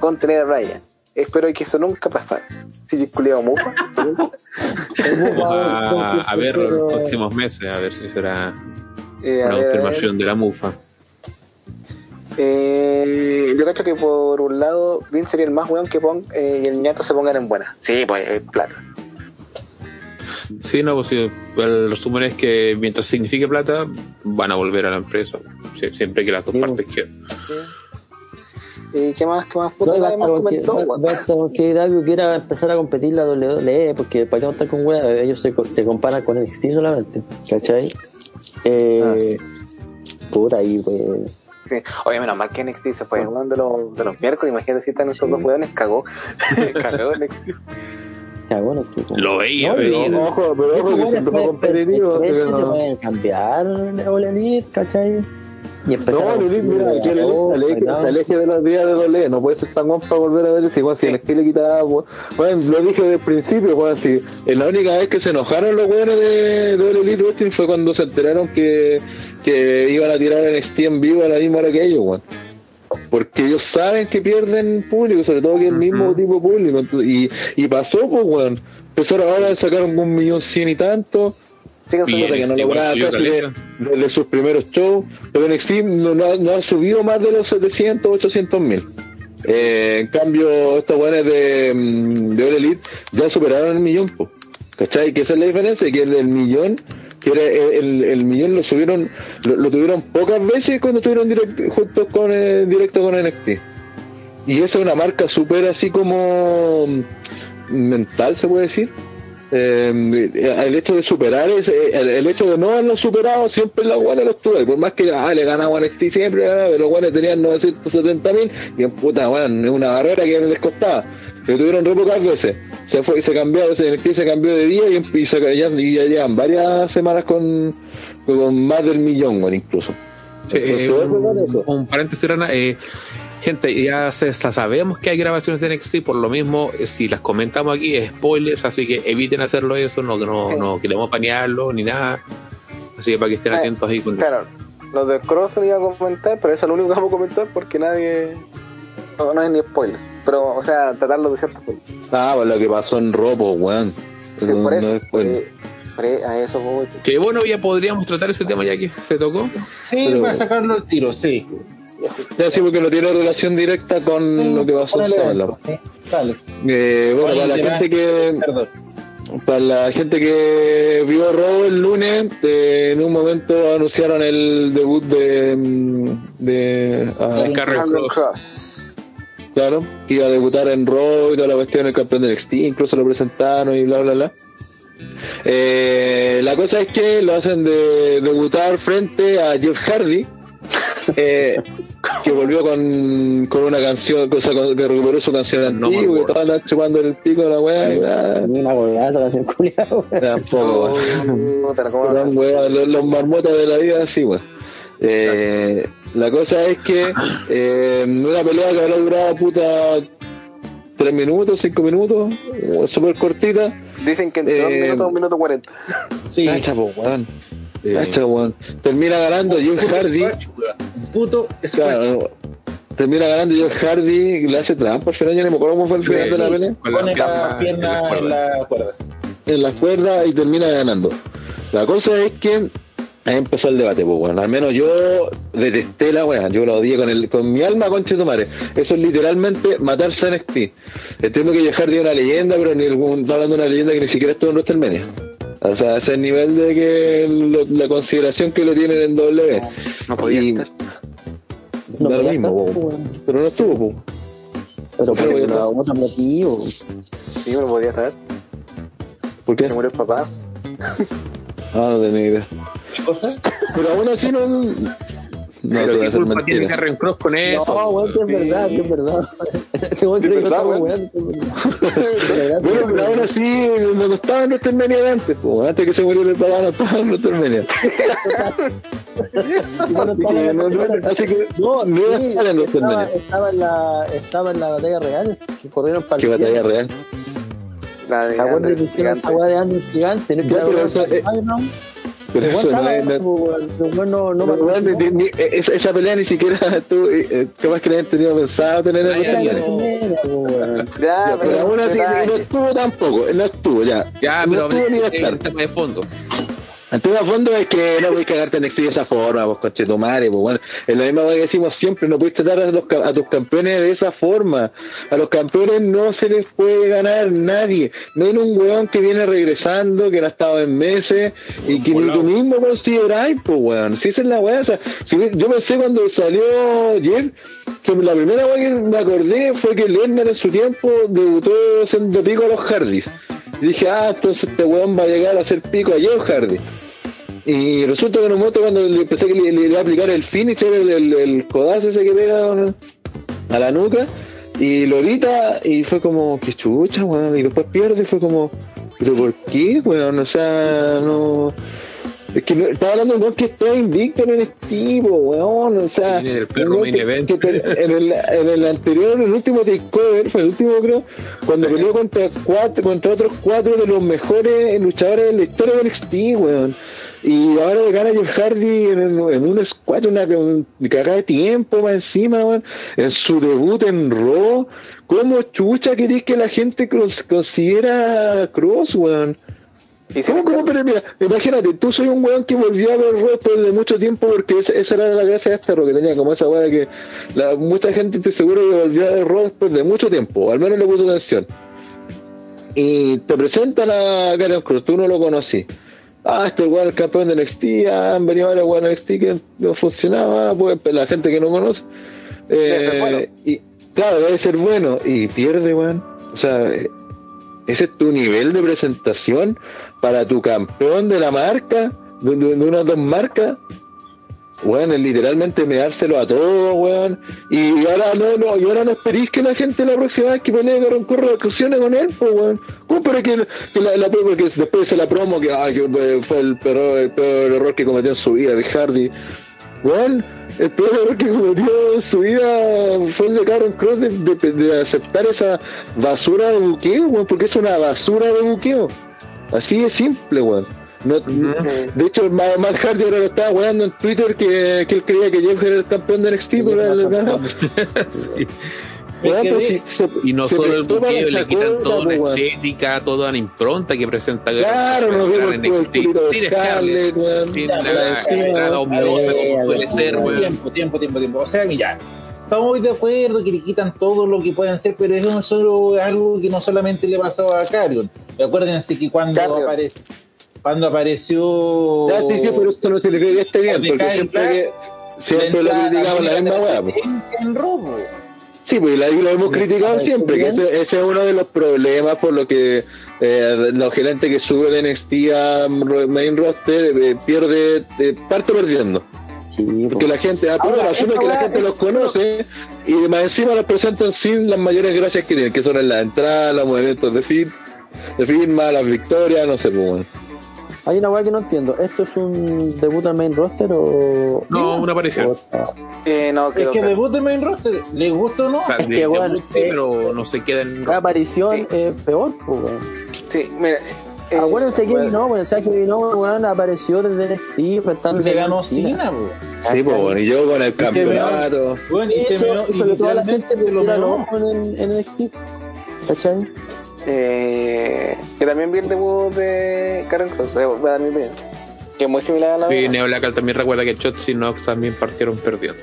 con tener a Ryan. Espero que eso nunca pasara. Si culiado mufa. Vamos a, a ver los próximos meses, a ver si será Eh, una ver, confirmación de la mufa. Eh, yo creo que por un lado Vince sería el más weón que Pong eh, y el ñato se pongan en buena. Sí, pues eh, plata. Sí, no, pues sí, el resumen es que mientras signifique plata, van a volver a la empresa. Sie- Siempre que las dos Sí, partes quieran. ¿Y qué más? ¿Qué más? Puta, No, más que, comentó, weón. basta con que AEW quiera empezar a competir la WWE, porque para qué estar con weas, ellos se, co- se comparan con NXT solamente, ¿cachai? Eh, Puta, ahí pues. Sí. Oye, menos mal que NXT se fue uno de los, de los miércoles. Imagínate si están esos dos weones, cagó. cagó NXT. Cagó NXT. pues. Lo veía No, venir. pero ojo, pero ojo, que siempre fue competitivo. que se no. pueden cambiar Elite, ¿cachai? Y No, competir mira, de que a Lilith dos, se aleje, ¿verdad? se aleje de los días de doble, no puede ser tan guapo para volver a ver ese igual si el le quitaba, bueno, lo dije desde el principio, si la única vez que se enojaron los buenos de, de Elite Wrestling fue cuando se enteraron que, que iban a tirar en vivo a la misma hora que ellos, weón. Porque ellos saben que pierden público, sobre todo que el mismo tipo de público, y, y pasó, pues, weón. Empezaron ahora a sacar un millón cien y tanto, Sigan que no NXT igual lograba subió casi de, caleta. de sus primeros shows, pero NXT no, no, ha- no ha subido más de los 700, 800 mil. Eh, en cambio, estos buenos de, mm, de All Elite ya superaron el millón, po. ¿cachai? Que esa es la diferencia, que el, el millón, que era el, millón lo subieron, lo, lo tuvieron pocas veces cuando estuvieron direct- juntos con eh, directo con NXT. Y esa es una marca súper así como mm, mental, se puede decir. Eh, el hecho de superar ese, el, el hecho de no haberlo superado siempre la guana los tuvo y por más que ah, le ganaba a NXT siempre ah, pero los guanes tenían 970 mil y en puta bueno, es una barrera que les costaba. Lo tuvieron re pocas veces. Se fue se cambió ese NXT se cambió de día y, y, se, ya, y ya llevan varias semanas con, con más del millón bueno, incluso. Sí, eh, Entonces, todo un, eso. un paréntesis, eh, gente, ya se, sa- sabemos que hay grabaciones de NXT, por lo mismo, si las comentamos aquí, es spoilers, así que eviten hacerlo eso, no, no, Sí. no queremos panearlo ni nada. Así que para que estén Eh, atentos ahí con Claro, los de Cross lo iba a comentar, pero eso es lo único que vamos a comentar porque nadie. No, no es ni spoiler. Pero, o sea, tratarlo de cierta forma. ah pues lo que pasó en Robo weón Sí, No- por no eso. es spoiler. eh, pre- a eso voy. Que bueno, ya podríamos tratar ese tema ya que se tocó. Sí, Pero- para sacarlo al tiro, sí. Ya sí, porque no tiene relación directa con lo que pasó en evento, sí, dale. Eh, bueno, Oye, para la gente que perdón. para la gente que vio Raw el lunes, eh, en un momento anunciaron el debut de de ah, El Carrion Cross. Claro, que iba a debutar en Raw y toda la cuestión el campeón de NXT, incluso lo presentaron y bla bla bla. Eh, la cosa es que lo hacen de debutar frente a Jeff Hardy, eh, que volvió con, con una canción, cosa con- que recuperó su canción No antigua, que Wars. estaban chupando el pico a la weá y bla, Una colgada esa canción culiada, tampoco, weón, los, los marmotas de la vida, sí, weón. Eh, la cosa es que eh, una pelea que habrá durado puta 3 minutos, 5 minutos, eh, súper cortita. Dicen que entre Eh, dos minutos, un minuto cuarenta. Sí, Cacha, po, weón. Eh, weón. Termina ganando Jeff Hardy. puto Claro, termina ganando Jeff Hardy, le hace trampa al final, ya no me acuerdo cómo fue el final de la pelea. pone la pierna en la cuerda. en la cuerda y termina ganando. La cosa es que ahí empezó el debate, pues bueno, al menos yo detesté la weá, yo la odié con el, con mi alma conche tu madre. Eso es literalmente matarse a NXT. Entiendo que Jeff Hardy es una leyenda, pero ni algún- está hablando de una leyenda que ni siquiera estuvo en WrestleMania. O sea, ese es el nivel de que lo- la consideración que lo tienen en W. No podía Y- estar. da No lo podía mismo, estar, po. weón. pero no estuvo, pues. Pero por Pero el bueno. otro motivo. Sí, no podía estar. ¿Por qué? Se murió el papá. Ah, no tenía idea. ¿Qué cosa? Pero aún así no. No, pero ¿qué culpa tiene. Carrion Cross con eso? No, weón, que es verdad, que es verdad. Este weón Sí, cree que estamos weón. sí, Bueno, pero aún weón. así no estaba en WrestleMania de antes, pues, antes que se muriera el papá no estaba en WrestleMania. Bueno, Así estaba que en no, la- no- así que No, no iba a sí, estar en estaba, en la, estaba en la batalla real, que corrieron para Qué batalla real. La de ¿Te acuerdas que hicieron esa weá de Andrew Gigante? ¿No es que la pero eso, no es. no- no, esa, pelea ni siquiera tú, eh, capaz que la tenido pensado tener en weón. Ya, Ya, pero aún así detalle. no estuvo tampoco, no estuvo ya. Ya, no estuvo ni de fondo. Tema de fondo es que no podéis cagarte en NXT de esa forma, vos coche tu madre, pues bueno, es la misma cosa que decimos siempre, no podéis tratar a, los, a tus campeones de esa forma. A los campeones no se les puede ganar nadie. No hay un weón que viene regresando, que no ha estado en meses, y que ni tú mismo consideráis, pues weón. Si esa es la weá, o sea, si yo pensé cuando salió Jeff, que la primera weá que me acordé fue que Lesnar en su tiempo debutó haciendo pico a los Hardys. Y dije, ah, entonces este weón va a llegar a hacer pico a Jeff Hardy. Y resulta que en un momento cuando le empecé que le, a aplicar el finisher, el, el, el codazo ese que pega a la nuca, y lo evita y fue como, que chucha, weón, y después pierde y fue como, pero ¿por qué, weón? O sea, no... Es que no- estaba hablando de un que está invicto en el tipo, weón, o sea... Sí, el perro un weón main que- event. que te- en, el, en el anterior, en el último takeover, fue el último creo, cuando Sí. peleó contra cuatro, contra otros cuatro de los mejores luchadores de la historia de NXT, weón. Y ahora le gana Jeff Hardy en, en- un squad, una, una cagada de tiempo más encima, weón. En su debut en Raw. ¿Cómo chucha querés que la gente cons- considera Cross, weón? Y ¿Cómo, cómo? Pero mira, imagínate, tú soy un weón que volvió a ver después de mucho tiempo porque esa, esa era la gracia de este Raw, que tenía como esa weá de que la, mucha gente estoy seguro que volvió a ver Raw después de mucho tiempo, al menos le puso atención. Y te presentan a Karen Cruz, tú no lo conocí. Ah, este weón es el campeón de NXT, ah, han venido varios weones de NXT que no funcionaba, pues la gente que no conoce. Debe ser bueno. Eh, y claro, debe ser bueno, y pierde, weón. O sea, eh, ese es tu nivel de presentación para tu campeón de la marca, de, de- de una o dos marcas. Weón, es literalmente medárselo a todos, weón. Y ahora no, no, y ahora no esperéis que la gente la próxima vez que pelee con corro de con él, pues, weón. ¿Cómo pero que, que la, la, porque después de la promo que, ay, que fue el peor, el peor error que cometió en su vida de Hardy? Weón, el peor que cometió en su vida fue el de Karen Cross de, de- de aceptar esa basura de buqueo, weón, porque es una basura de buqueo. Así de simple, weón. No, De hecho, Ma- Matt Hardy ahora lo estaba weando en Twitter que, que él creía que Jeff era el campeón de NXT, pero era el ganador. sí. Ve- se- Y no se solo el buqueo, le quitan cosa, toda una pues, estética, toda una impronta que presenta Claro, vemos en con el NXT. Sin Scarlett, weón. sin la entrada ominosa como suele ser, weón. Tiempo, tiempo, tiempo, tiempo. O sea que ya. Estamos muy de acuerdo que le quitan todo lo que pueden hacer, pero eso no es solo algo que no solamente le pasó a Carrion. Acuérdense que cuando apareció cuando apareció Ya, sí, sí, pero esto no significa que esté bien, porque siempre, Black, que, siempre lo criticamos la misma weá. pues. en, en robo. Sí, pues la- y lo hemos ¿Les criticado siempre, que ese, ese es uno de los problemas por lo que eh, los gerentes que suben de NXT a main roster eh, pierde, eh, parte perdiendo. Sí, Porque pues. la gente, ah, Ahora, asume que la gente es- los conoce y más encima los presentan sin las mayores gracias que tienen, que son en la entrada, los movimientos de, fir- de firma, las victorias, no sé, pues bueno. Hay una weá que no entiendo. ¿Esto es un debut al main roster o.? No, una aparición. o Eh, no, Es que debut de main roster, ¿le gusta o no? O sea, Es de- que, de- weón, sí, eh, pero no se queda en La aparición Sí. es peor, pues, weón. Sí, mira. eh, Acuérdense que bueno, no, o sea, que no, weón, apareció desde NXT enfrentándose Se ganó Cena. Sí, pues bueno, y yo con el campeonato. Bueno, y Eso hizo que toda la gente pusiera el ojo en, en NXT. ¿Cachai? Eh, que también vi el debut de Karen Cross. eh, Voy a dar mi opinión. Que es muy similar a la Sí. Neo Blackal también recuerda que Chotzi y Nox también partieron perdiendo.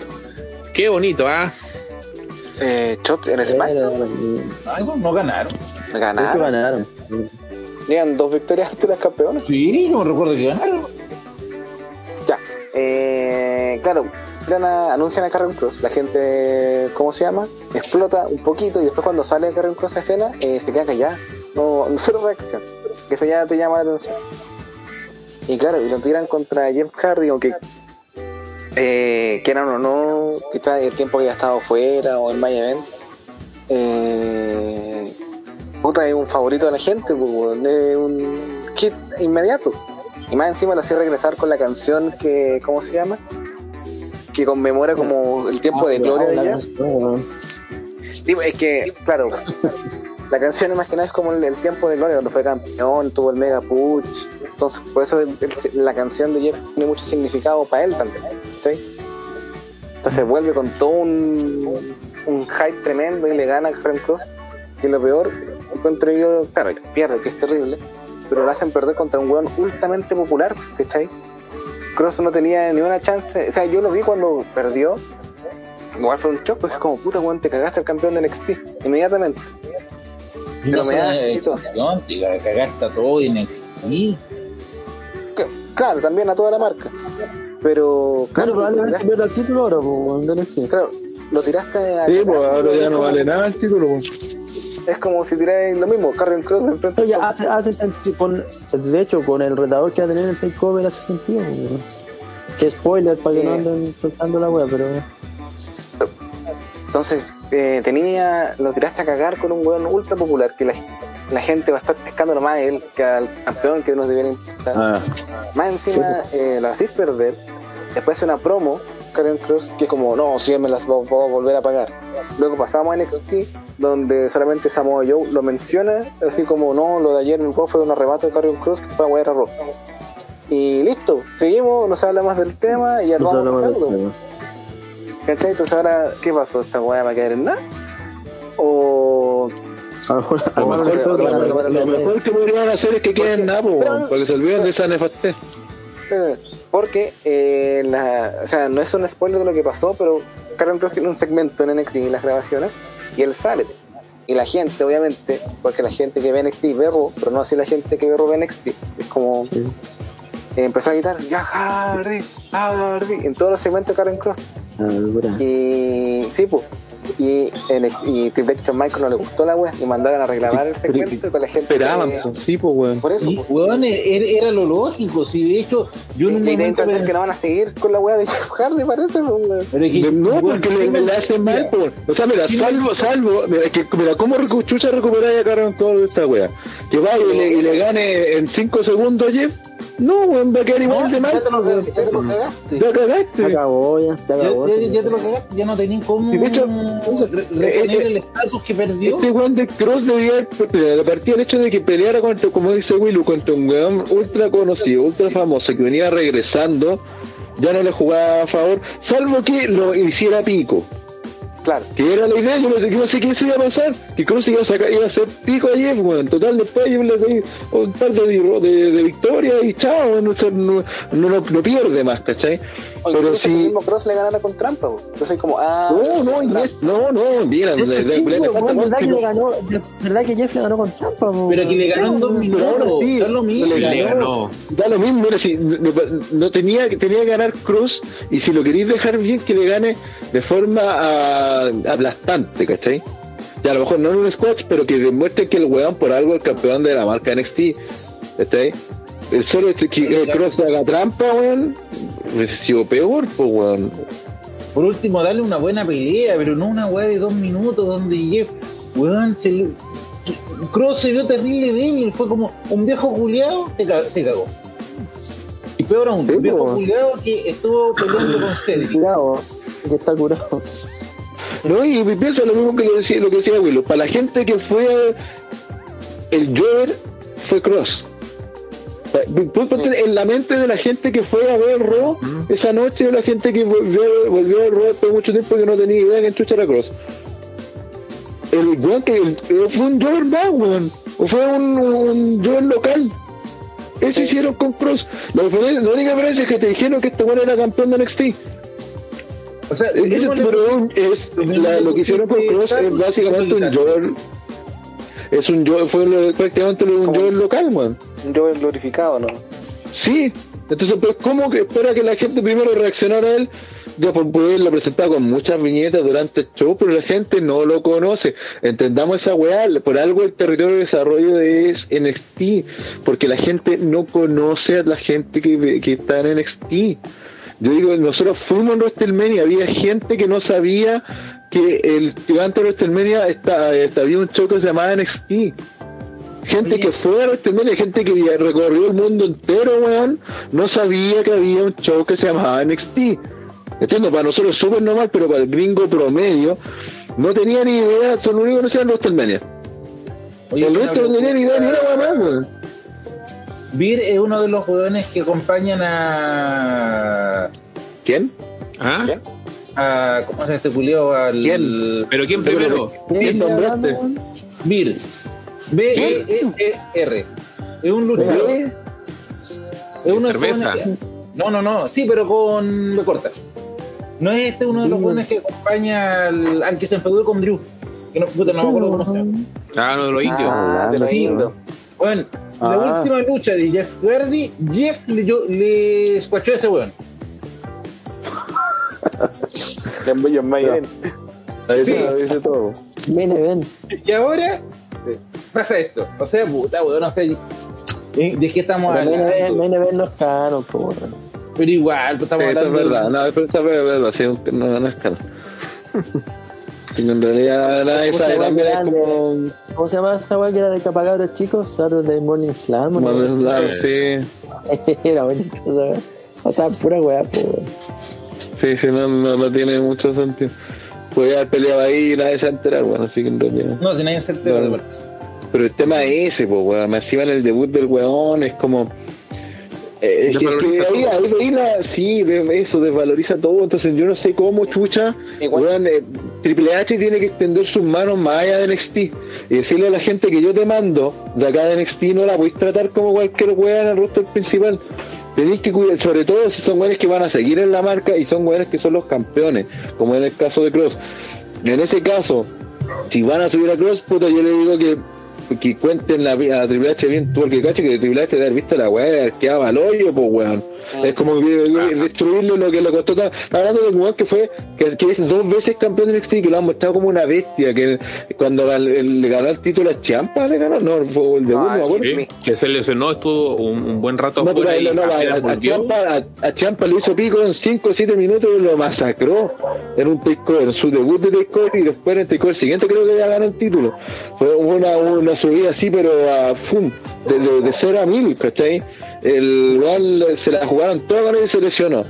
Qué bonito, ¿ah? Eh, Shot en SmackDown. Ay, no, ganaron. Ganaron. ganaron. Llegan dos victorias ante las campeonas. Sí, yo me recuerdo que ganaron. Ya. Eh, claro, anuncian a Karen Cross. La gente, ¿cómo se llama? Explota un poquito y después cuando sale Karen Cross a escena, eh, se queda callada. No, no cero reacción. Que eso ya te llama la atención. Y claro, y lo tiran contra Jeff Hardy, aunque eh, quieran o no, quizás el tiempo que haya estado fuera o en My Event. Eh, puta, es un favorito de la gente, pues, es un hit inmediato. Y más encima lo hacía regresar con la canción que, ¿cómo se llama? Que conmemora como el tiempo de gloria de la ella. Sí, es que, claro, la canción más que nada es como el, tiempo de gloria, cuando fue campeón, tuvo el mega push. Entonces, por eso la canción de Jeff tiene mucho significado para él también. ¿sí? Entonces vuelve con todo un, un hype tremendo y le gana a Karen Cross. Que lo peor, encuentro yo, claro, pierde, que es terrible, pero lo hacen perder contra un weón ultramente popular, ¿cachai? Cross no tenía ni una chance, o sea, yo lo vi cuando perdió, igual fue un shock, porque es como, puta weón, te cagaste al campeón de NXT, inmediatamente. Y Pero no me da te cagaste a todo en NXT. Que- Claro, también a toda la marca, pero, Claro, probablemente pierda el título ahora, pues, claro, lo tiraste a Sí, pues ahora ya no vale nada el título. pues. Es como si tiráis lo mismo, Carrion Cross enfrente Oye, hace, hace sentido, con, de hecho, con el retador que va a tener el takeover hace sentido. Que spoiler para que no anden soltando la wea, pero. Entonces, eh, tenía, lo tiraste a cagar con un weón ultra popular que la, la gente va a estar pescando más a él que al campeón que nos debiera importar. Ah, Más encima, eh, lo hacís perder. Después hace una promo, Karen Cross, que es como, no, si me las va a volver a pagar. Luego pasamos a NXT, donde solamente Samoa Joe lo menciona, así como, no, lo de ayer en el Raw fue un arrebato de Karen Cross que fue a guayar a Raw. Y listo, seguimos, no se habla más del tema y ya No vamos del feudo. tema. ¿Cachai? Entonces ahora, ¿qué pasó? ¿Esta weá va a caer en nada? ¿O A lo mejor- a lo mejor lo que podrían hacer es que queden nada, pues, Pero- weón, para que se olviden de esa nefastez. Eh, Porque, eh, la, o sea, no es un spoiler de lo que pasó, pero Karen Cross tiene un segmento en NXT en las grabaciones y él sale. Y la gente, obviamente, porque la gente que ve NXT ve Raw, pero no así la gente que ve Raw ve NXT. Es como, Sí. eh, empezó a gritar, ya Hardy, Hardy, en todos los segmentos de Karen Cross. Ah. Y sí, pues. Y, en, y Triple H a Michael no le gustó la wea y mandaron a reclamar el segmento y con la gente. Esperaban, pues, sí, pues, weón. por eso, Y, pues. weón, era, era lo lógico. Si de hecho, yo Y de momento. entender que no van a seguir con la wea de Jeff Hardy, parece, pues, weón. Pero que, No, weón, porque le, dime- le hacen mal, pues. O sea, mira, salvo, salvo, mira, que, mira ¿cómo chucha recuperar a Karen toda esta wea? Que vaya y le, y le gane en 5 segundos a Jeff. No, weón, va a quedar igual de ya mal. te lo, ya te lo cagaste. Ya cagaste. acabó, ya, Ya, acabó. ya- sí. ya te lo cagaste, ya no tenías cómo Eh, el estatus que perdió. Este weón de Cross debía de partir el hecho de que peleara contra, como dice Willu, contra un weón ultra conocido, ultra famoso, que venía regresando, ya no le jugaba a favor, salvo que lo hiciera pico. Claro. Que era la idea, yo no sé, yo no sé qué se iba a pasar, que Cruz iba a sacar, iba a hacer pico a Jeff, weón. Total, después yo le doy un par de, de, de victorias y chao, no, no, no, no, no pierde más, ¿cachai? O Pero el si... mismo Cross le ganara con trampa. Entonces como, ah, No, no, y es- no, no, mira, Es le- que le- sí, le- le weón, falta ¿verdad que le ganó? ¿Verdad que Jeff le ganó con trampa? Pero que le ganó en dos minutos. sí, es lo mismo. le ganó. ganó. Da lo mismo, mira, si no, no tenía, tenía que ganar Cruz y si lo queréis dejar bien, que le gane de forma aplastante, ¿cachai? Y a lo mejor no en un squash, pero que demuestre que el weón por algo es campeón de la marca NXT, ¿cachai? El solo este que que Cross haga trampa, weón, hubiese sido peor, pues, weón. Por último, darle una buena pelea, pero no una weá de dos minutos donde Jeff, weón, se le... Cross se vio terrible débil, fue como un viejo culiado, te, ca- te cagó. Y peor aún, un viejo po. culiado que estuvo peleando con Cedric. Cuidado, que está curado. No, y piensa lo mismo que lo decía, lo que decía Willow. Para la gente que fue el Jover, fue Cross. En la mente de la gente que fue a ver Raw esa noche, la gente que volvió, volvió a ver Raw después de mucho tiempo que no tenía idea que en chucha era Cross. El weón que fue un Jover más, weón. O fue un, un local. Eso hicieron con Cross. La, la única diferencia es que te dijeron que este weón era campeón de NXT. O sea, Ese pero es, la- lo que hicieron con Cross es básicamente un Joel. Es un Joel, fue prácticamente un Joel local, man. yo el glorificado, ¿no? Sí. Entonces, pues, ¿cómo que espera que la gente primero reaccionara a él? Ya por poderlo presentar con muchas viñetas durante el show, pero la gente no lo conoce. Entendamos esa weá, por algo el territorio de desarrollo es NXT, porque la gente no conoce a la gente que, que está en NXT. Yo digo, nosotros fuimos en WrestleMania, había gente que no sabía que el gigante de WrestleMania está, está- había un show que se llamaba NXT. Gente que fue a WrestleMania, gente que recorrió el mundo entero, weón, no sabía que había un show que se llamaba NXT. Entiendo, para nosotros es súper normal, pero para el gringo promedio no tenía ni idea, son los únicos que no sabían WrestleMania. Oye, el una resto no tenía ni idea ni nada más, weón. Vir es uno de los jugadores que acompañan a. ¿Quién? ¿Ah? a ¿Cómo se este culiao? Al. ¿Quién? ¿Pero quién primero? ¿Quién nombraste? Vir. B-E-E-R. Es un luchador. Es los Cerveza. No, no, no. Sí, pero con B corta. No es este uno de los jóvenes que acompaña al, al que se enfadó con Drew. Que no, puta, no me acuerdo cómo se llama. Ah, no, de los indios. Ah, de los indios. Bueno, la Ah. última lucha de Jeff Hardy, Jeff le, yo- le escuachó a ese weón. Sí. todo. Viene, ven. Y ahora eh, pasa esto. O sea, puta, weón, no sé. ¿De qué estamos ven, hablando? ven los canos, po, weón. Pero igual, pues, estamos Sí, eso es hablando. verdad, no, pero eso es verdad, sí, no, no es caro. En realidad nadie ¿Cómo se sabe llama también es grande? como ¿Cómo se llama esa weá que era de capacabros chicos? Saturday Morning Slam. como hablar, sí, Era bonito esa weá. O sea, pura weá, weón. sí, sí, no, no, no tiene mucho sentido. Podría haber peleado ahí y nadie se va a enterar, bueno, así que en realidad. No, si nadie se entera. No. weón. Pero el tema es ese, pues, weón. Me encima en el debut del weón es como. Eh, es que, Desvaloriza que ahí, todo. ahí, ahí la- sí, de- eso desvaloriza todo. Entonces yo no sé cómo, chucha. Weón, eh, Triple H tiene que extender sus manos más allá de NXT y decirle a la gente que yo te mando de acá de NXT no la podéis tratar como cualquier weón en el roster principal. Tenéis que cuidar, sobre todo si son weones que van a seguir en la marca y son weones que son los campeones, como en el caso de Cross. En ese caso, si van a subir a Cross, puta, yo le digo que, que cuenten la, a Triple H bien, tú porque caché que Triple H de haber visto la weá, quedaba al hoyo, pues weón. Es como que, que destruirle lo que le costó. Hablando de un weón que fue, que, que es dos veces campeón de NXT, que lo han mostrado como una bestia, que cuando el- le ganó el título a Champa, le ganó, no, fue el debut, no me acuerdo. Sí, que se lesionó, estuvo un, un buen rato No, y no, no, a, a- a. Champa, a, a Champa le hizo pico en 5 o 7 minutos y lo masacró en un takeover, en su debut de takeover y después en el takeover siguiente creo que ya ganó el título. Fue una, una subida así, pero a fum, de, de, de 0 a 1000, ¿cachai? El Juan se la jugaron toda él y se lesionó.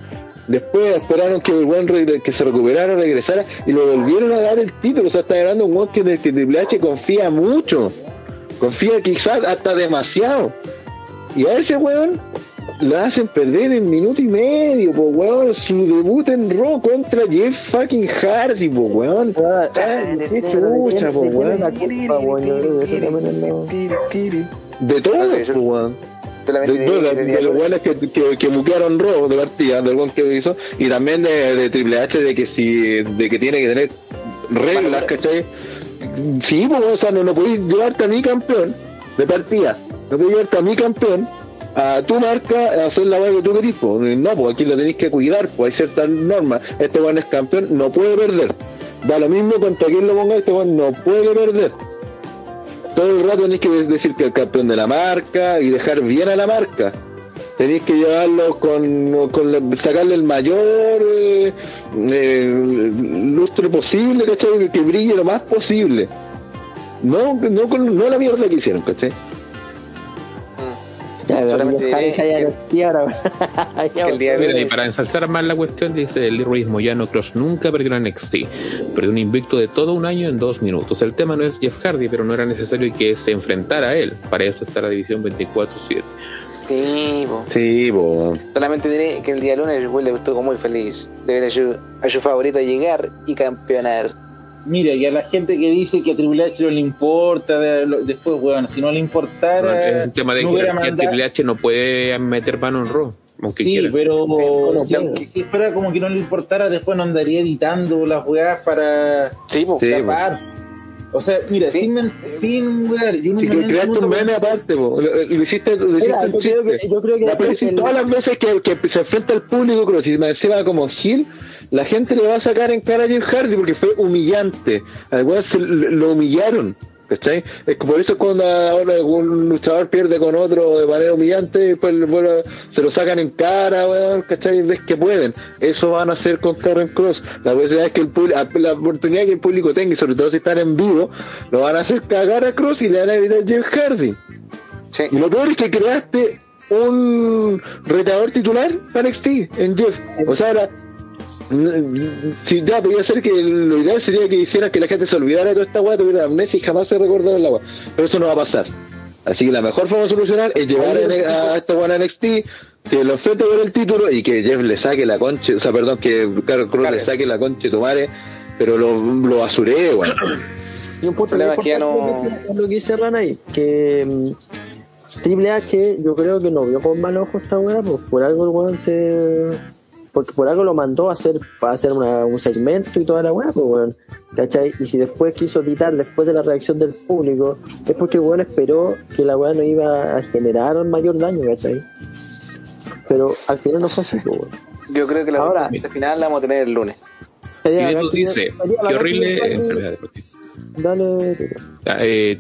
Después esperaron que el Juan que se recuperara, regresara y lo volvieron a dar el título. O sea, está ganando un Juan que, que Triple confía mucho. Confía quizás hasta demasiado. Y a ese weón lo hacen perder en minuto y medio, po, weón. Su debut en Raw contra Jeff fucking Hardy, po, weón. Ah, de- qué chucha, po, weón. De todo, Ok, yo- po, weón. Solamente De, no, de- de, los weones que, que, que buquearon Raw de partida, del weón que hizo, y también de, de Triple H de que si, de que tiene que tener reglas, ¿cachai? Sí, pues, o sea, no, no podéis llevarte a mi campeón de partida, no podéis llevarte a mi campeón a tu marca hacer la weá que tú querís, pues. no, pues aquí lo tenéis que cuidar, pues hay ciertas normas, este weón es campeón, no puede perder, da lo mismo contra quien lo ponga, este weón no puede perder. Todo el rato tenéis que decir que el campeón de la marca y dejar bien a la marca. Tenéis que llevarlo con, con sacarle el mayor eh, eh, lustre posible, ¿cachai? Que brille lo más posible. No, no, no la mierda que hicieron, ¿cachai? Ya, pero Solamente Jeff Hardy diré ya que- no estoy ahora, weón. Ya, que el día de Mira, y para ensalzar más la cuestión, dice el Ruiz Moyano Cross nunca perdió en NXT. Perdió un invicto de todo un año en dos minutos. El tema no es Jeff Hardy, pero no era necesario que se enfrentara a él. Para eso está la división 24-7. Sí, po. Sí, bo. Solamente diré que el día lunes Will estuvo muy feliz de ver a su, a su favorito llegar y campeonar. Mira, y a la gente que dice que a Triple H no le importa, de- lo- después, weón, si no le importara. es un tema de no que hubiera el mandado- Triple H no puede meter mano en Raw, aunque Sí, quiera. pero Bueno, si, puede. aunque- si fuera como que no le importara, después no andaría editando las weas para Sí, po. Sí, tapar. O sea, mira, Sí. sin, sin wear, y uno Si no le creaste un meme aparte, bo. Lo, lo hiciste, lo Mira, hiciste yo creo que, yo creo que Ya, pero si el- todas las veces que, que se enfrenta al público, creo, si me encima como Gil, la gente le va a sacar en cara a Jim Hardy porque fue humillante. Al se lo humillaron. ¿Cachai? Es que por eso cuando ahora un luchador pierde con otro de manera humillante, pues bueno, se lo sacan en cara, weón, ¿cachai? Ves que pueden. Eso van a hacer con Karen Cross. La oportunidad que el público, la oportunidad que el público tenga, y sobre todo si están en vivo, lo van a hacer cagar a Cross y le van a evitar a Jim Hardy. Sí. Y lo peor es que creaste un retador titular para NXT en Jeff. O sea, era. Si ya podía ser que lo ideal sería que hiciera que la gente se olvidara de toda esta weá, tuviera amnesia y jamás se recordara el agua. Pero eso no va a pasar. Así que la mejor forma de solucionar es llevar a, a esta buena NXT, que lo enfrente por el título y que Jeff le saque la concha, o sea, perdón, que Carlos Cruz le saque la concha de tu madre, pero lo, lo basuré, weón. Y un punto problema que ya no- lo que dice- es lo que dice Rana ahí, que mm, Triple H yo creo que no vio con mal ojo esta weá, pues por algo el weón se... Porque por algo lo mandó a hacer, a hacer una- un segmento y toda la weá, pues weón. ¿Cachai? Y si después quiso editar después de la reacción del público, es porque el weón esperó que la weá no iba a generar mayor daño, ¿cachai? Pero al final no fue así, pues weón. Yo creo que la Ahora- final la vamos a tener el lunes. Dice, qué horrible que- enfermedad deportiva. Dale, Tito. Ah, eh,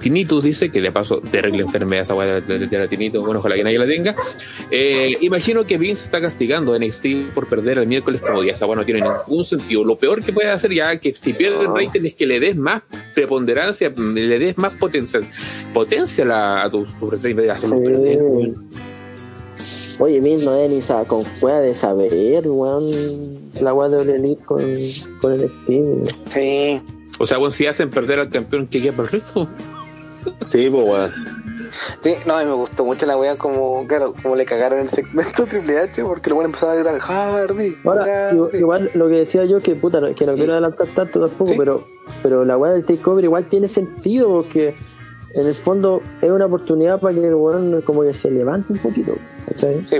Tinnitus dice que de paso, terrible enfermedad esa weá de, la tinnitus, bueno, ojalá que nadie la tenga. Eh, imagino que Vince está castigando a NXT por perder el miércoles como día. Esa weá no tiene ningún sentido. Lo peor que puede hacer ya que si pierde el rating es que le des más preponderancia, le des más potencia, potencia a, la- a tu super de hacerlo perder, weón. Oye, Vince no es ni sa- con juega de saber, weón, la weá de All Elite con, con el Steam. Sí. O sea, bueno, si hacen perder al campeón, ¿qué queda por el resto? Sí, pues, weón. Sí, no, a mí me gustó mucho la wea como, claro, como le cagaron el segmento Triple H porque lo bueno empezaba a gritar Hardy. Ahora, Hardy". igual, lo que decía yo, que puta, no- que no quiero adelantar tanto tampoco, Sí. pero, pero la weá del takeover igual tiene sentido porque en el fondo es una oportunidad para que el weón como que se levante un poquito, ¿cachai? Sí.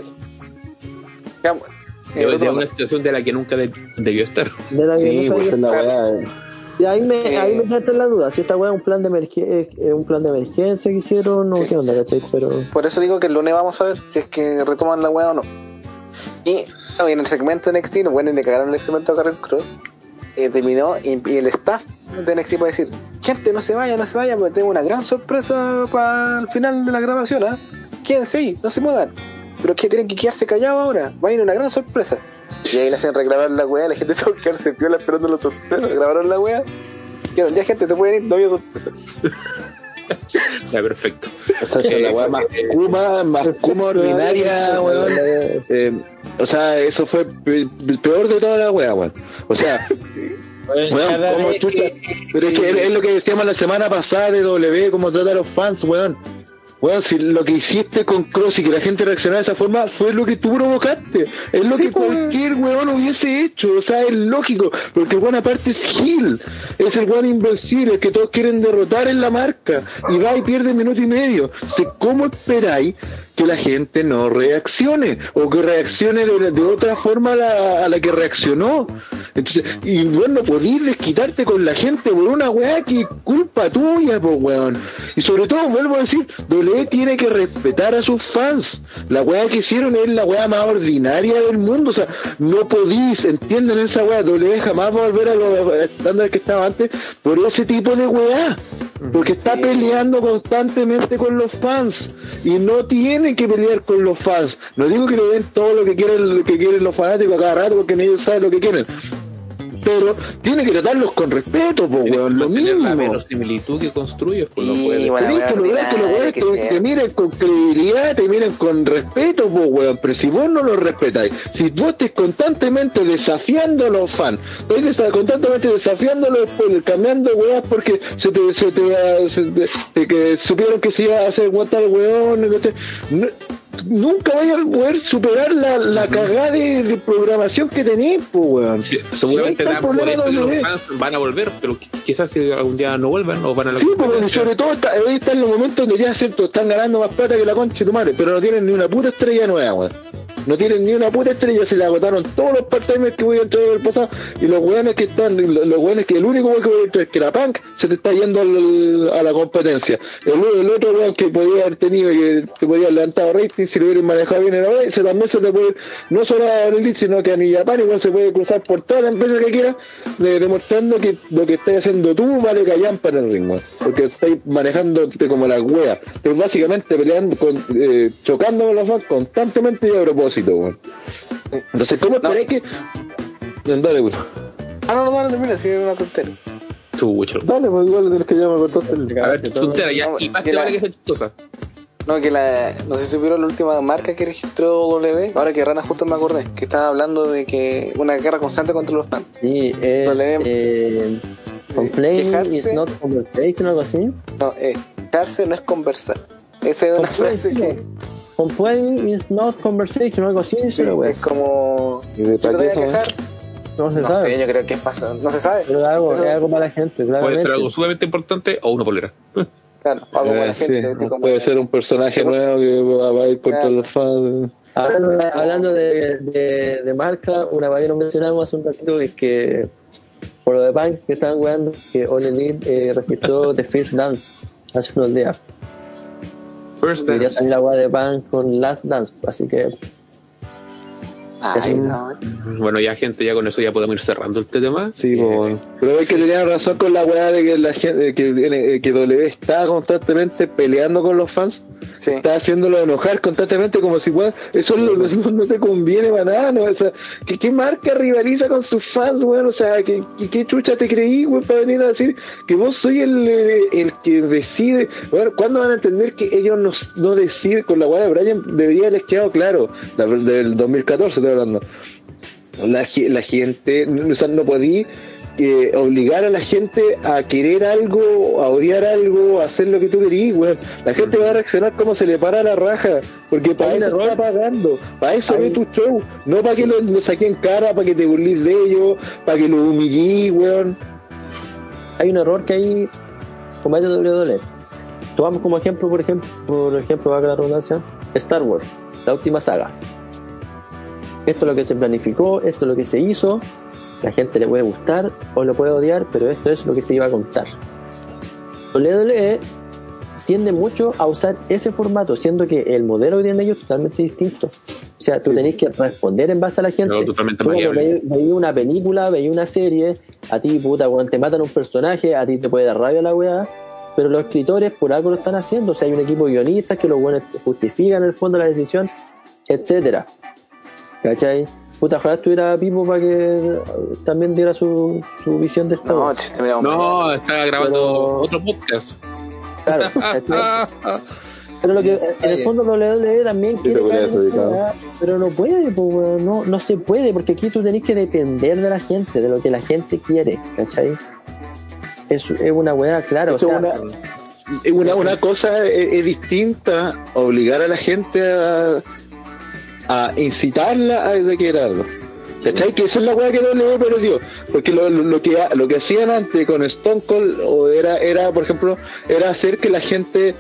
Ya, bueno. De, Eh, de otro- una situación de la que nunca de- debió estar. De la que Sí, nunca pues había- es la weá. Y ahí me, Eh. ahí me queda la duda, si esta weá es un plan de emergencia, un plan de emergencia que hicieron, o qué onda, ¿cachai? Pero Por eso digo que el lunes vamos a ver si es que retoman la wea o no. Y no, y en el segmento de NXT, no bueno, le cagaron el segmento a Karen Cross. eh, terminó y, y el staff de NXT puede decir: Gente, no se vaya, no se vaya, porque tengo una gran sorpresa para el final de la grabación. ¿ah? Quédense ahí, no se muevan. Pero es que tienen que quedarse callados ahora. Va a ir una gran sorpresa. Y ahí le hacen regrabar la wea, la gente tuvo que quedarse piola esperando la sorpresa. Grabaron la wea. Dijeron, ya gente, se pueden ir, no había sorpresa. Ya, perfecto. Es la weá más kuma, más kuma ordinaria, weón. Eh, o sea, eso fue el peor de toda la weá, weón. O sea, weón, como chucha. que- Pero es que es, es lo que decíamos la semana pasada de W, como trata a los fans, weón. Bueno, si lo que hiciste con Cross y que la gente reaccionara de esa forma fue lo que tú provocaste. Es lo que cualquier weón hubiese hecho. O sea, es lógico. Porque el weón aparte es Gil. Es el weón invencible, que todos quieren derrotar en la marca. Y va y pierde minuto y medio. Entonces, ¿Cómo esperáis que la gente no reaccione? O que reaccione de, de otra forma a la, a la que reaccionó. Entonces, y bueno, podís desquitarte con la gente por una weá que culpa tuya, pues weón. Y sobre todo, vuelvo a decir, WWE tiene que respetar a sus fans. La weá que hicieron es la weá más ordinaria del mundo. O sea, no podís, entienden esa weá. WWE jamás va a volver a los estándares que estaba antes por ese tipo de weá. Porque está peleando constantemente con los fans. Y no tiene que pelear con los fans. No digo que le den todo lo que quieren, lo que quieren los fanáticos a cada rato porque ellos saben lo que quieren pero tiene que tratarlos con respeto, po, weón, lo Tener la mismo. verosimilitud que construyes, pues no Sí, puedes. bueno. Tenés que lograr que los weones te, miren con credibilidad, te miren con respeto, po, weón. Pero si vos no los respetáis, si vos estés constantemente desafiando a los fans, desa- constantemente desafiando a los spoilers, cambiando weas porque se te, se te, se te- te- que supieron que se iba a hacer aguantar el weón, no te- no- nunca vaya a poder superar la, la cagada de, de programación que tenéis, po, weón. Sí, seguramente problema hecho que los fans van a volver, pero qui- quizás si algún día no vuelvan o van a la Sí, porque sobre todo está, ahí están los momentos donde ya cierto, están ganando más plata que la concha de tu madre, pero no tienen ni una puta estrella nueva, weón. No tienen ni una puta estrella, se le agotaron todos los part-timers que voy a entrar el pasado y los weones que están, los weones que el único weón que voy a entrar que era Punk se te está yendo al- a la competencia. El, el otro weón que podía haber tenido que te podía haber levantado rating si lo hubieran manejado bien era ese también se te puede, no solo a Elite, sino que a New Japan igual se puede cruzar por todas las empresas que quiera, de- demostrando que lo que estás haciendo tú vale callan para el weón. porque estáis manejándote como la wea, estás básicamente peleando con, eh, chocando con los fans constantemente y a propósito, weón. Entonces, ¿cómo esperáis que... Dale, weón. Ah, no, no, no, termina, si es una tontera. Chucho. Dale, pues igual de los que ya me cortaste el... A ver, tontera, ya. No, Y más que vale que sea chistosa. No, que la. No sé si supieron la última marca que registró W. Ahora que Rana justo me acordé. Que estaba hablando de que una guerra constante contra los fans. Sí, es. Vale. Eh, Quejarse. is not conversation, algo así. No, eh, quejarse no es conversar. Esa es una frase que. Complaining is not conversation, algo así, la wea. es como. ¿Y de ¿Yo te para voy qué a eso, quejar? No se No sabe. sé, yo creo que pasa. No se sabe. Pero es algo, es algo para la gente, Puede claramente. ser algo sumamente importante o una polera. Claro, algo para Eh, la gente. sí, así como- puede ser un personaje nuevo que va a ir contra Claro. los fans. Hablando, hablando de, de, de marca, una vez que no mencionamos hace un ratito es que por lo de Punk que estaban weando, que All Elite eh, registró The First Dance hace unos días. First Dance. salir la weá de Punk con Last Dance, así que Ay, no. Bueno, ya gente, ya con eso ya podemos ir cerrando este tema. Sí, Eh, po, bueno. pero es que tenían razón con la weá de que la gente, que, eh, que W está constantemente peleando con los fans, Sí. está haciéndolo enojar constantemente como si weón, eso lo- lo- no, te conviene para nada, ¿no? O sea, ¿qué, qué marca rivaliza con sus fans, weón? O sea, ¿qué, qué, qué chucha te creí, weón, para venir a decir que vos soy el, eh, el que decide? Bueno, ¿cuándo van a entender que ellos no, no deciden? Con la weá de Brian debería haberles quedado claro, la, del 2014 estoy hablando la, la gente, o sea, no podí eh, obligar a la gente a querer algo, a odiar algo, a hacer lo que tú querías, weón. La gente va a reaccionar como se le para la raja, porque para eso error. está pagando, para eso Hay- ve tu show, no para que lo, lo saquen cara, para que te burles de ellos, para que lo humillís, weón. hay un error que hay comete WWE. Tomamos como ejemplo, por ejemplo, por ejemplo, valga la redundancia, Star Wars, la última saga. Esto es lo que se planificó, esto es lo que se hizo, la gente le puede gustar o lo puede odiar, pero esto es lo que se iba a contar. WWE tiende mucho a usar ese formato, siendo que el modelo que tienen ellos es totalmente distinto. O sea, tú tenés que responder en base a la gente. No, totalmente Tú variable. veis una película, veis una serie, a ti, puta, cuando te matan un personaje, a ti te puede dar rabia la weá, pero los escritores por algo lo están haciendo. O sea, hay un equipo de guionistas que los buenos justifican en el fondo la decisión, etcétera. ¿Cachai? Puta, ojalá estuviera Pipo para que también diera su, su visión de esto. No, No, está grabando Pero- otro podcast. claro. Pero lo que en el fondo WWE también quiere caer pero no puede, pues, no, no se puede, porque aquí tú tenés que depender de la gente, de lo que la gente quiere, ¿cachai? Es, es una weá, claro, o Esto sea, una, una cosa es, es distinta obligar a la gente a, a incitarla a dequerarlo. ¿Cachai? Que esa es la weá que W perdió. Porque lo, lo, lo que lo que hacían antes con Stone Cold o era, era, por ejemplo, era hacer que la gente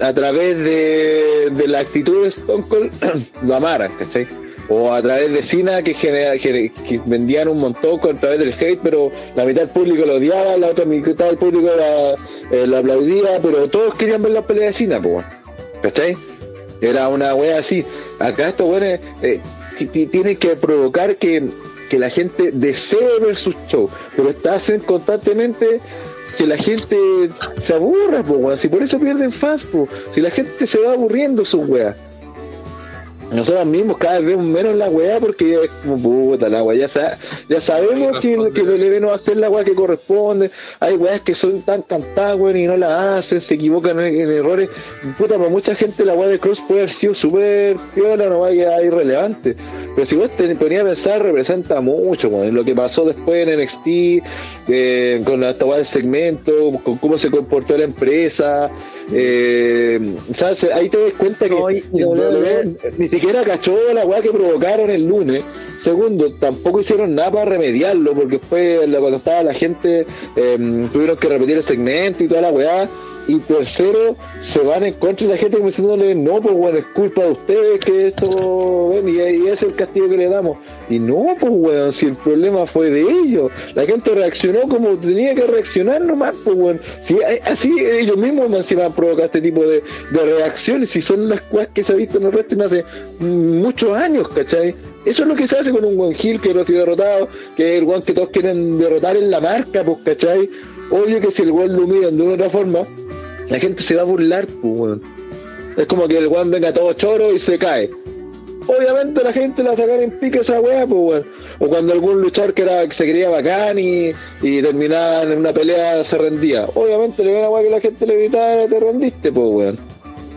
a través de, de la actitud de Stone Cold lo amaran, ¿cachai? O a través de Cena que, genera, que, vendían un montón a través del hate, pero la mitad del público lo odiaba, la otra mitad del público la, eh, aplaudía, pero todos querían ver la pelea de Cena, pues, ¿cachai? Era una wea así. Acá estos weones eh, ti- ti- tienen que provocar que, que la gente desee ver sus shows, pero hacen constantemente que la gente se aburra, po. Si por eso pierden fans, po. Si la gente se va aburriendo sus weas. Nosotros mismos cada vez vemos menos la weá porque es como puta la weá. Ya, sa- ya sabemos que, que el no va a hacer la weá que corresponde. Hay weas que son tan cantadas, weón, y no la hacen, se equivocan en, en errores. Puta, para mucha gente la weá de Cross puede haber sido súper piola, no vaya a irrelevante. Pero si vos te ponías a pensar, representa mucho, weón. Lo que pasó después en NXT, eh, con la esta weá del segmento, con cómo se comportó la empresa. Eh, ¿sabes? Ahí te das cuenta que No, y- y siquiera cachó la weá que provocaron el lunes. Segundo, tampoco hicieron nada para remediarlo, porque la- cuando estaba la gente, eh, tuvieron que repetir el segmento y toda la weá. Y tercero, se van en contra de la gente como diciéndole, no, pues bueno, es culpa de ustedes que esto, y, y es el castigo que le damos. Y no, pues weón, si el problema fue de ellos, la gente reaccionó como tenía que reaccionar nomás, pues weón. Si, eh, así ellos mismos encima provocan este tipo de, de reacciones, si son las cosas que se ha visto en el wrestling hace muchos años, ¿cachai? Eso es lo que se hace con un One Hill que no ha sido derrotado, que es el one que todos quieren derrotar en la marca, pues, ¿cachai? Obvio que si el one lo miran de una otra forma, la gente se va a burlar, pues, weón. Es como que el one venga todo choro y se cae. Obviamente la gente la sacar en pique esa weá, pues weón. O cuando algún luchador que era que se creía bacán y, y terminaba en una pelea se rendía. Obviamente le ven a weá que la gente le gritaba te rendiste, pues weón.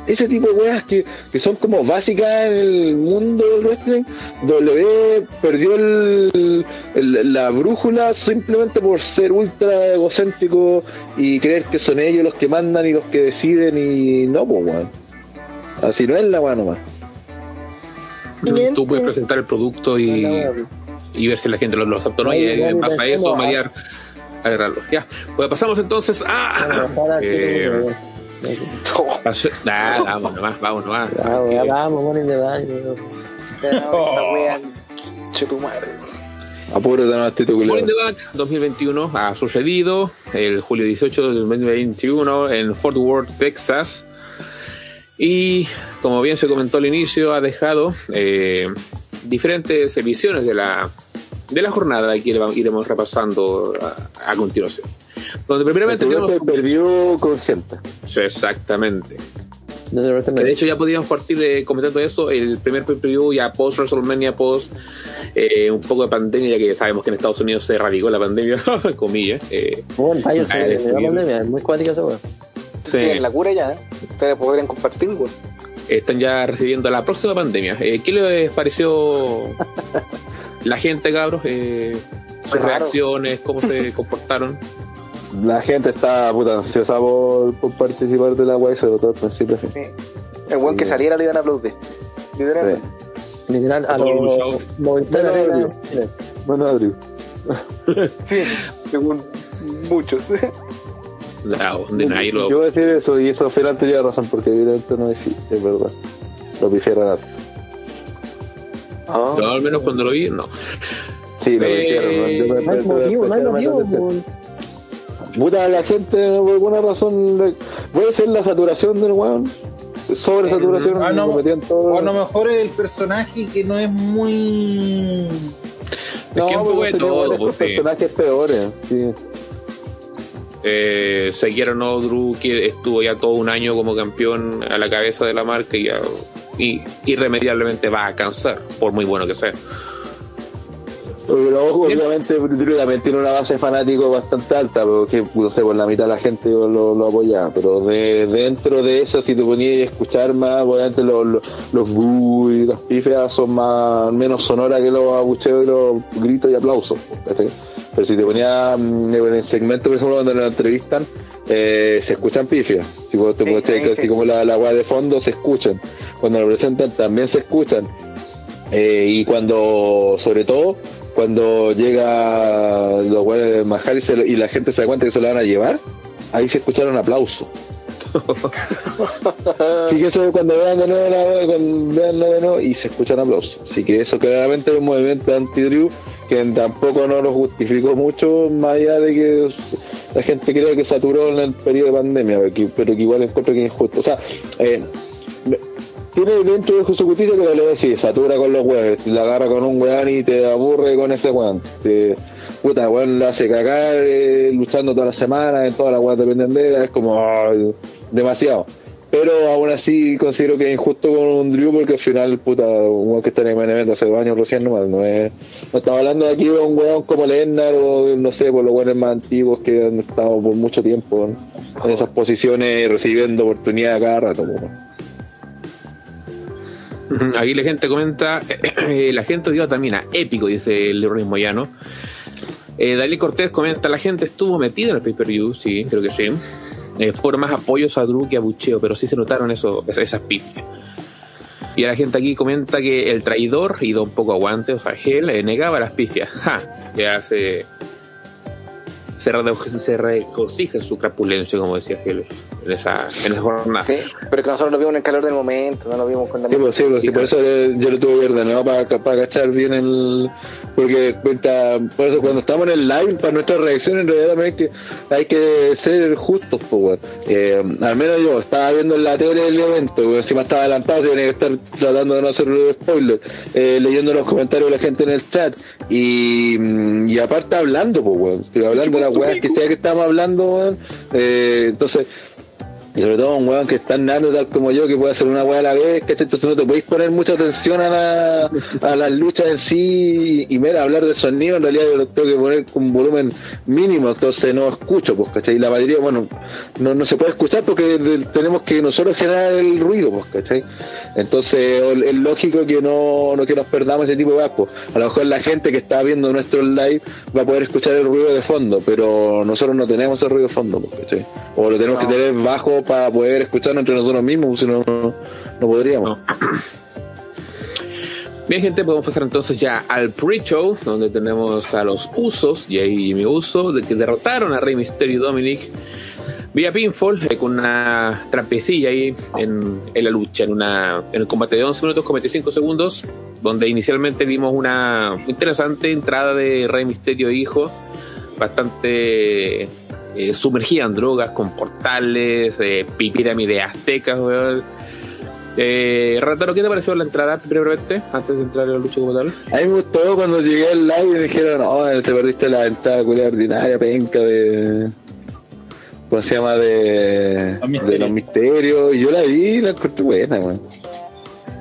Ese tipo de weas que, que son como básicas en el mundo del wrestling, W perdió el- la brújula simplemente por ser ultra egocéntrico y creer que son ellos los que mandan y los que deciden y no, pues weón. Así no es la weá nomás. Tú puedes presentar el producto y, y ver si la gente lo, lo acepta o no. Y en base a eso, ¿cómo va? mediar, agarrarlo. Ya, pues pasamos entonces a. eh, nah, vamos nomás, vamos nomás. Ah, Eh, ya vamos, ponen de baño. Apúrate nomás, Tito in the Bank 2021 ha sucedido el julio 18 del 2021 en Fort Worth, Texas. Y como bien se comentó al inicio, ha dejado eh, diferentes visiones de la, de la jornada que iremos- repasando a, a continuación. Donde primeramente El tenemos... se perdió consciente. Sí, Exactamente. De hecho ya podíamos partir de comentando eso, el primer preview ya post WrestleMania, post eh, un poco de pandemia, ya que sabemos que en Estados Unidos se erradicó la pandemia, comillas. Eh, Bueno, vaya, da bien. pandemia, es muy cuática esa. Sí, Tienen la cura ya, ¿eh? Ustedes podrían compartir, están ya recibiendo la próxima pandemia. Eh, ¿Qué les pareció la gente, cabros? Eh, sus Raro. reacciones, cómo se comportaron. La gente está puta ansiosa por, por participar de la weá, sobre todo al principio. sí. Sí. El buen que Sí. saliera le iban a aplaudir. Literalmente. Literal, a los los luchadores. 90 Bueno, de Adrián. Bueno, Adri. Sí, según muchos. No, de nadie lo- Yo voy a decir eso y eso Ferran tenía razón porque evidentemente no es, es verdad. Lo pifiaron a Ah, yo al menos cuando lo vi, no. Sí, lo Eh, pifiaron. ¿no? No me- motivo, no me- motivo. weón. Puta, la gente por alguna razón le- puede ser la saturación del weón. Sobre saturación, Ah, no. O a lo mejor es el personaje que no es muy. Es que un poco de todo, pues, personajes peores. Sí. Eh, Sekiro no Drew, que estuvo ya todo un año como campeón a la cabeza de la marca y, ya- y irremediablemente va a cansar, por muy bueno que sea. Pero obviamente Drew también tiene una base fanático bastante alta, porque no sé, por la mitad de la gente lo, lo apoyaba, pero de, dentro de eso, si te ponías a escuchar más, obviamente los, los, los y las pifias son más menos sonoras que los abucheos y los gritos y aplausos. Pero si te ponías mm, en el segmento, por ejemplo, cuando lo entrevistan, eh, se escuchan pifias. Si vos te Sí, puedes sí, así sí. como la, la de fondo se escuchan. Cuando lo presentan también se escuchan. Eh, y cuando, sobre todo, cuando llega los weones de Mahal y, se lo- y la gente se da cuenta que se lo van a llevar, ahí se escucharon aplausos. Así que eso cuando vean de nuevo la cuando vean de nuevo y se escuchan aplausos. Así que eso claramente es un movimiento anti-Drew que tampoco no lo justificó mucho, más allá de que la gente cree que saturó en el periodo de pandemia, pero que, pero que igual encuentro que es injusto. O sea, eh, tiene dentro de su justicia que le decir, satura con los huevos, la agarra con un weón y te aburre con ese weón. Puta, weón la hace cagar eh, luchando toda la semana, en todas las weas de es como demasiado. Pero aún así considero que es injusto con un Drew porque al final, puta, un weón que está en el main hace dos años recién nomás, no es, no estamos hablando de aquí de un weón como Lennar o no sé, por los weones más antiguos que han estado por mucho tiempo en esas posiciones recibiendo oportunidades cada rato. ¿no? Aquí la gente comenta, eh, la gente dio también épico, dice Leroy Moyano. Eh, Dalí Cortés comenta, la gente estuvo metida en el pay-per-view, sí, creo que sí. Eh, fueron más apoyos a Drew que a Bucheo, pero sí se notaron eso, esas, pifias. Y la gente aquí comenta que el traidor, y da un poco aguante, o sea, Hell, eh, negaba las pifias. Ja, ya se, se, se regocija su crapulencia, como decía Hell, en esa, en esa jornada. Sí, pero que nosotros lo vimos en el calor del momento, no lo vimos con Sí, pues, sí, pues, sí, por eso yo lo tuve que ver de nuevo para, para cachar bien el. Porque cuenta, por eso cuando estamos en el live, para nuestras reacciones, en realidad también hay que, hay que ser justos, pues, weón. eh, Al menos yo estaba viendo en la tele el evento, weón, encima estaba adelantado, tenía que estar tratando de no hacer spoiler, eh, leyendo los comentarios de la gente en el chat y, y aparte hablando, pues, hablando de las weas que sea que estamos hablando, weón. Eh, entonces. Y sobre todo un weón que está nano tal como yo, que puede hacer una weá a la vez, que Entonces no te podéis poner mucha atención a, la, a las luchas en sí y, y mira, hablar de sonido, en realidad yo lo tengo que poner con volumen mínimo, entonces no escucho, pues, ¿cachai? Y la mayoría, bueno, no, no se puede escuchar porque tenemos que nosotros generar el ruido, pues, ¿cachai? Entonces es lógico que no, no que nos perdamos ese tipo de weas, pues. A lo mejor la gente que está viendo nuestro live va a poder escuchar el ruido de fondo, pero nosotros no tenemos el ruido de fondo, pues, ¿cachai? O lo tenemos que tener bajo para poder escucharnos entre nosotros mismos, si no, no, podríamos. Bien, gente, podemos pasar entonces ya al pre-show, donde tenemos a los Usos, y ahí mi Uso, de que derrotaron a Rey Mysterio y Dominic vía pinfall, eh, con una trampecilla ahí en, la lucha, en, una, en el combate de 11 minutos con 25 segundos, donde inicialmente vimos una interesante entrada de Rey Mysterio e Hijo, bastante eh, sumergida en drogas, con portales, eh, pirámide aztecas, weón. Eh, Rataro, ¿qué te pareció la entrada brevemente, antes de entrar a la lucha como tal? A mí me gustó cuando llegué al live y me dijeron, no, te perdiste la entrada culia ordinaria, penca de... ¿Cómo se llama? De, Los misterios. de los misterios. Y yo la vi y la encontré buena, weón.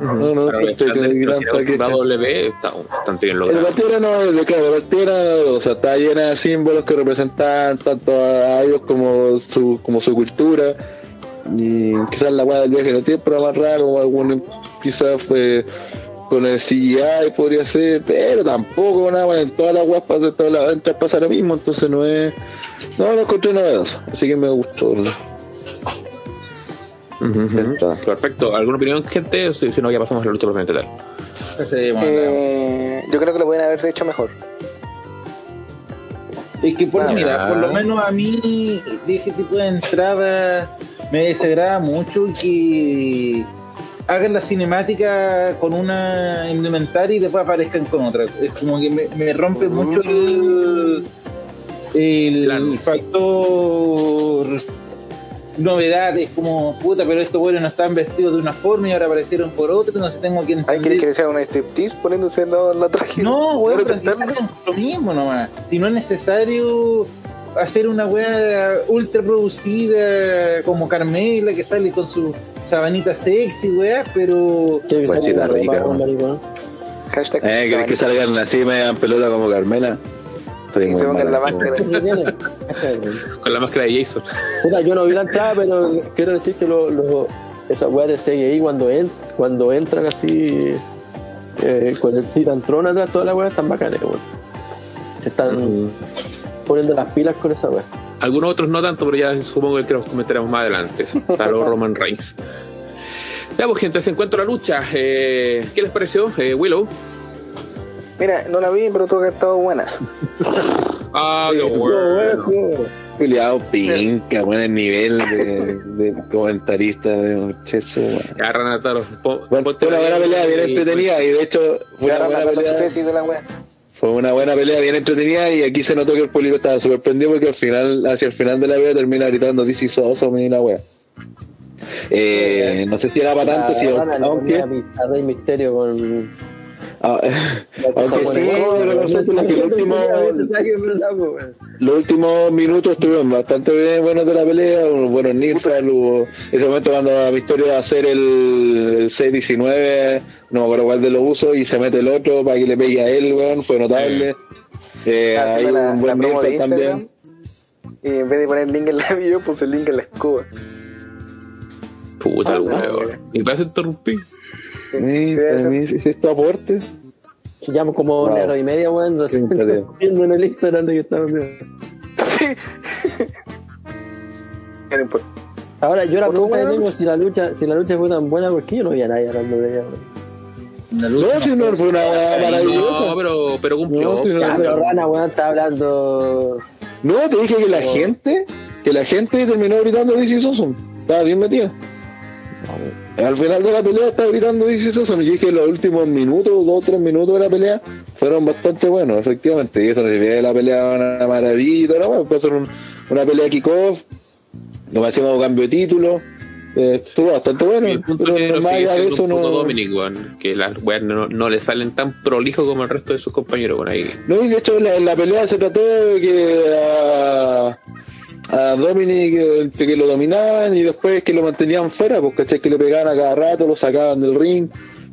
No, no, que estándares que gran tiene paquete. W está bastante bien El logrado. no, de claro, el partiera, o sea, está llena de símbolos que representan tanto a ellos como su, como su cultura. Y quizás la weá del viaje el tiempo era más raro, o algún quizás fue con el CGI podría ser, pero tampoco nada, bueno, en todas las weas pasa, todas las entras pasa lo mismo, entonces no es, no lo encontré novedoso, así que me gustó. ¿no? Perfecto. ¿Alguna opinión, gente? Si, si no, ya pasamos a la lucha propiamente tal. Eh, yo creo que lo pueden haber hecho mejor. Es que por, Ah, mira, por lo menos a mí de ese tipo de entrada me desagrada mucho que hagan la cinemática con una indumentaria y después aparezcan con otra. Es como que me, me rompe mucho el, el Claro. factor novedad. Es como, puta, pero estos buenos no estaban vestidos de una forma y ahora aparecieron por otra, entonces tengo que Hay entender. que que sea una striptease poniéndose en la, la traje. No, weón, Pero lo mismo nomás. Si no es necesario hacer una weá ultra producida como Carmela que sale con su sabanita sexy, weá, pero Quiero que Guachita salga rica, ropa, ¿no? maricón. Hashtag Eh, ¿querés que salgan así me dan pelota como Carmela? Soy Y muy se pongan la malo. máscara. ¿Qué tiene? Cacha, Con la máscara de Jason. Puta, yo no vi la entrada, pero quiero decir que lo, lo- esas weas de CGI cuando, en, cuando entran así, eh, con el Titantron atrás, todas las weas están bacanas, weón. Se están poniendo las pilas con esa wea. Algunos otros no tanto, pero ya supongo que los comentaremos más adelante. Salvo Roman Reigns. Ya, pues, gente, se encuentra la lucha. Eh, ¿Qué les pareció? Eh, Willow. Mira, no la vi, pero tuvo que haber estado buena. Ah, qué bueno. Juliado Pinca, buen nivel de, de comentarista de Cheso. Ya, Ranataro. pon- Bueno, ponte fue una buena pelea bien entretenida y de hecho fue una buena pelea. especie de la wea. Fue una buena pelea bien entretenida y aquí se notó que el público estaba sorprendido porque al final, hacia el final de la pelea termina gritando This is awesome y la wea. Eh, no sé si era para tanto, si, aunque, a Rey Misterio con. Ah, aunque sí, el- pero nosotros que el último, ¿Sabes qué es verdad, po, weón? los últimos minutos estuvieron bastante bien buenos de la pelea, unos buenos Nilfal, hubo ese momento cuando Victoria va a hacer el, el 6-19, no me acuerdo cuál de los usos, y se mete el otro para que le pegue a él, weón, fue notable. Eh, Ah, hay la- un buen también. Y en vez de poner el link en la video, puse el link en la escoba. Puta, el Ah, weón. Y para eso interrumpí. Sí, para mí aportes. Llevamos como una Wow. hora y media, weón, Sí, tarea. viendo en el Instagram de que estamos viendo. No importa. Ahora, yo la ¿Otro pregunta que tengo si la lucha, si la lucha fue tan buena, ¿por qué yo no vi a nadie hablando de ella? weón? No, si no fue una maravillosa. No, pero, pero cumplió. No, sí, no, Ya, no, pero no. Rana, weón, está hablando. No, te dije que la No. gente, que la gente terminó gritando is awesome. Estaba bien metida. Al final de la pelea estaba gritando is awesome. Y dije que los últimos minutos, dos o tres minutos de la pelea, fueron bastante buenos, efectivamente. Y eso no significa que la pelea una maravilla no, puede ser un- una pelea kickoff, más como cambio de título. Eh, estuvo bastante bueno, punto pero negro más allá de eso un no... Dominic, weón. Que las weas no, no le salen tan prolijo como el resto de sus compañeros, weón. Ahí. No, y de hecho la, la pelea se trató de que a, a Dominic eh, que lo dominaban y después que lo mantenían fuera, pues ¿cachai? Que le pegaban a cada rato, lo sacaban del ring,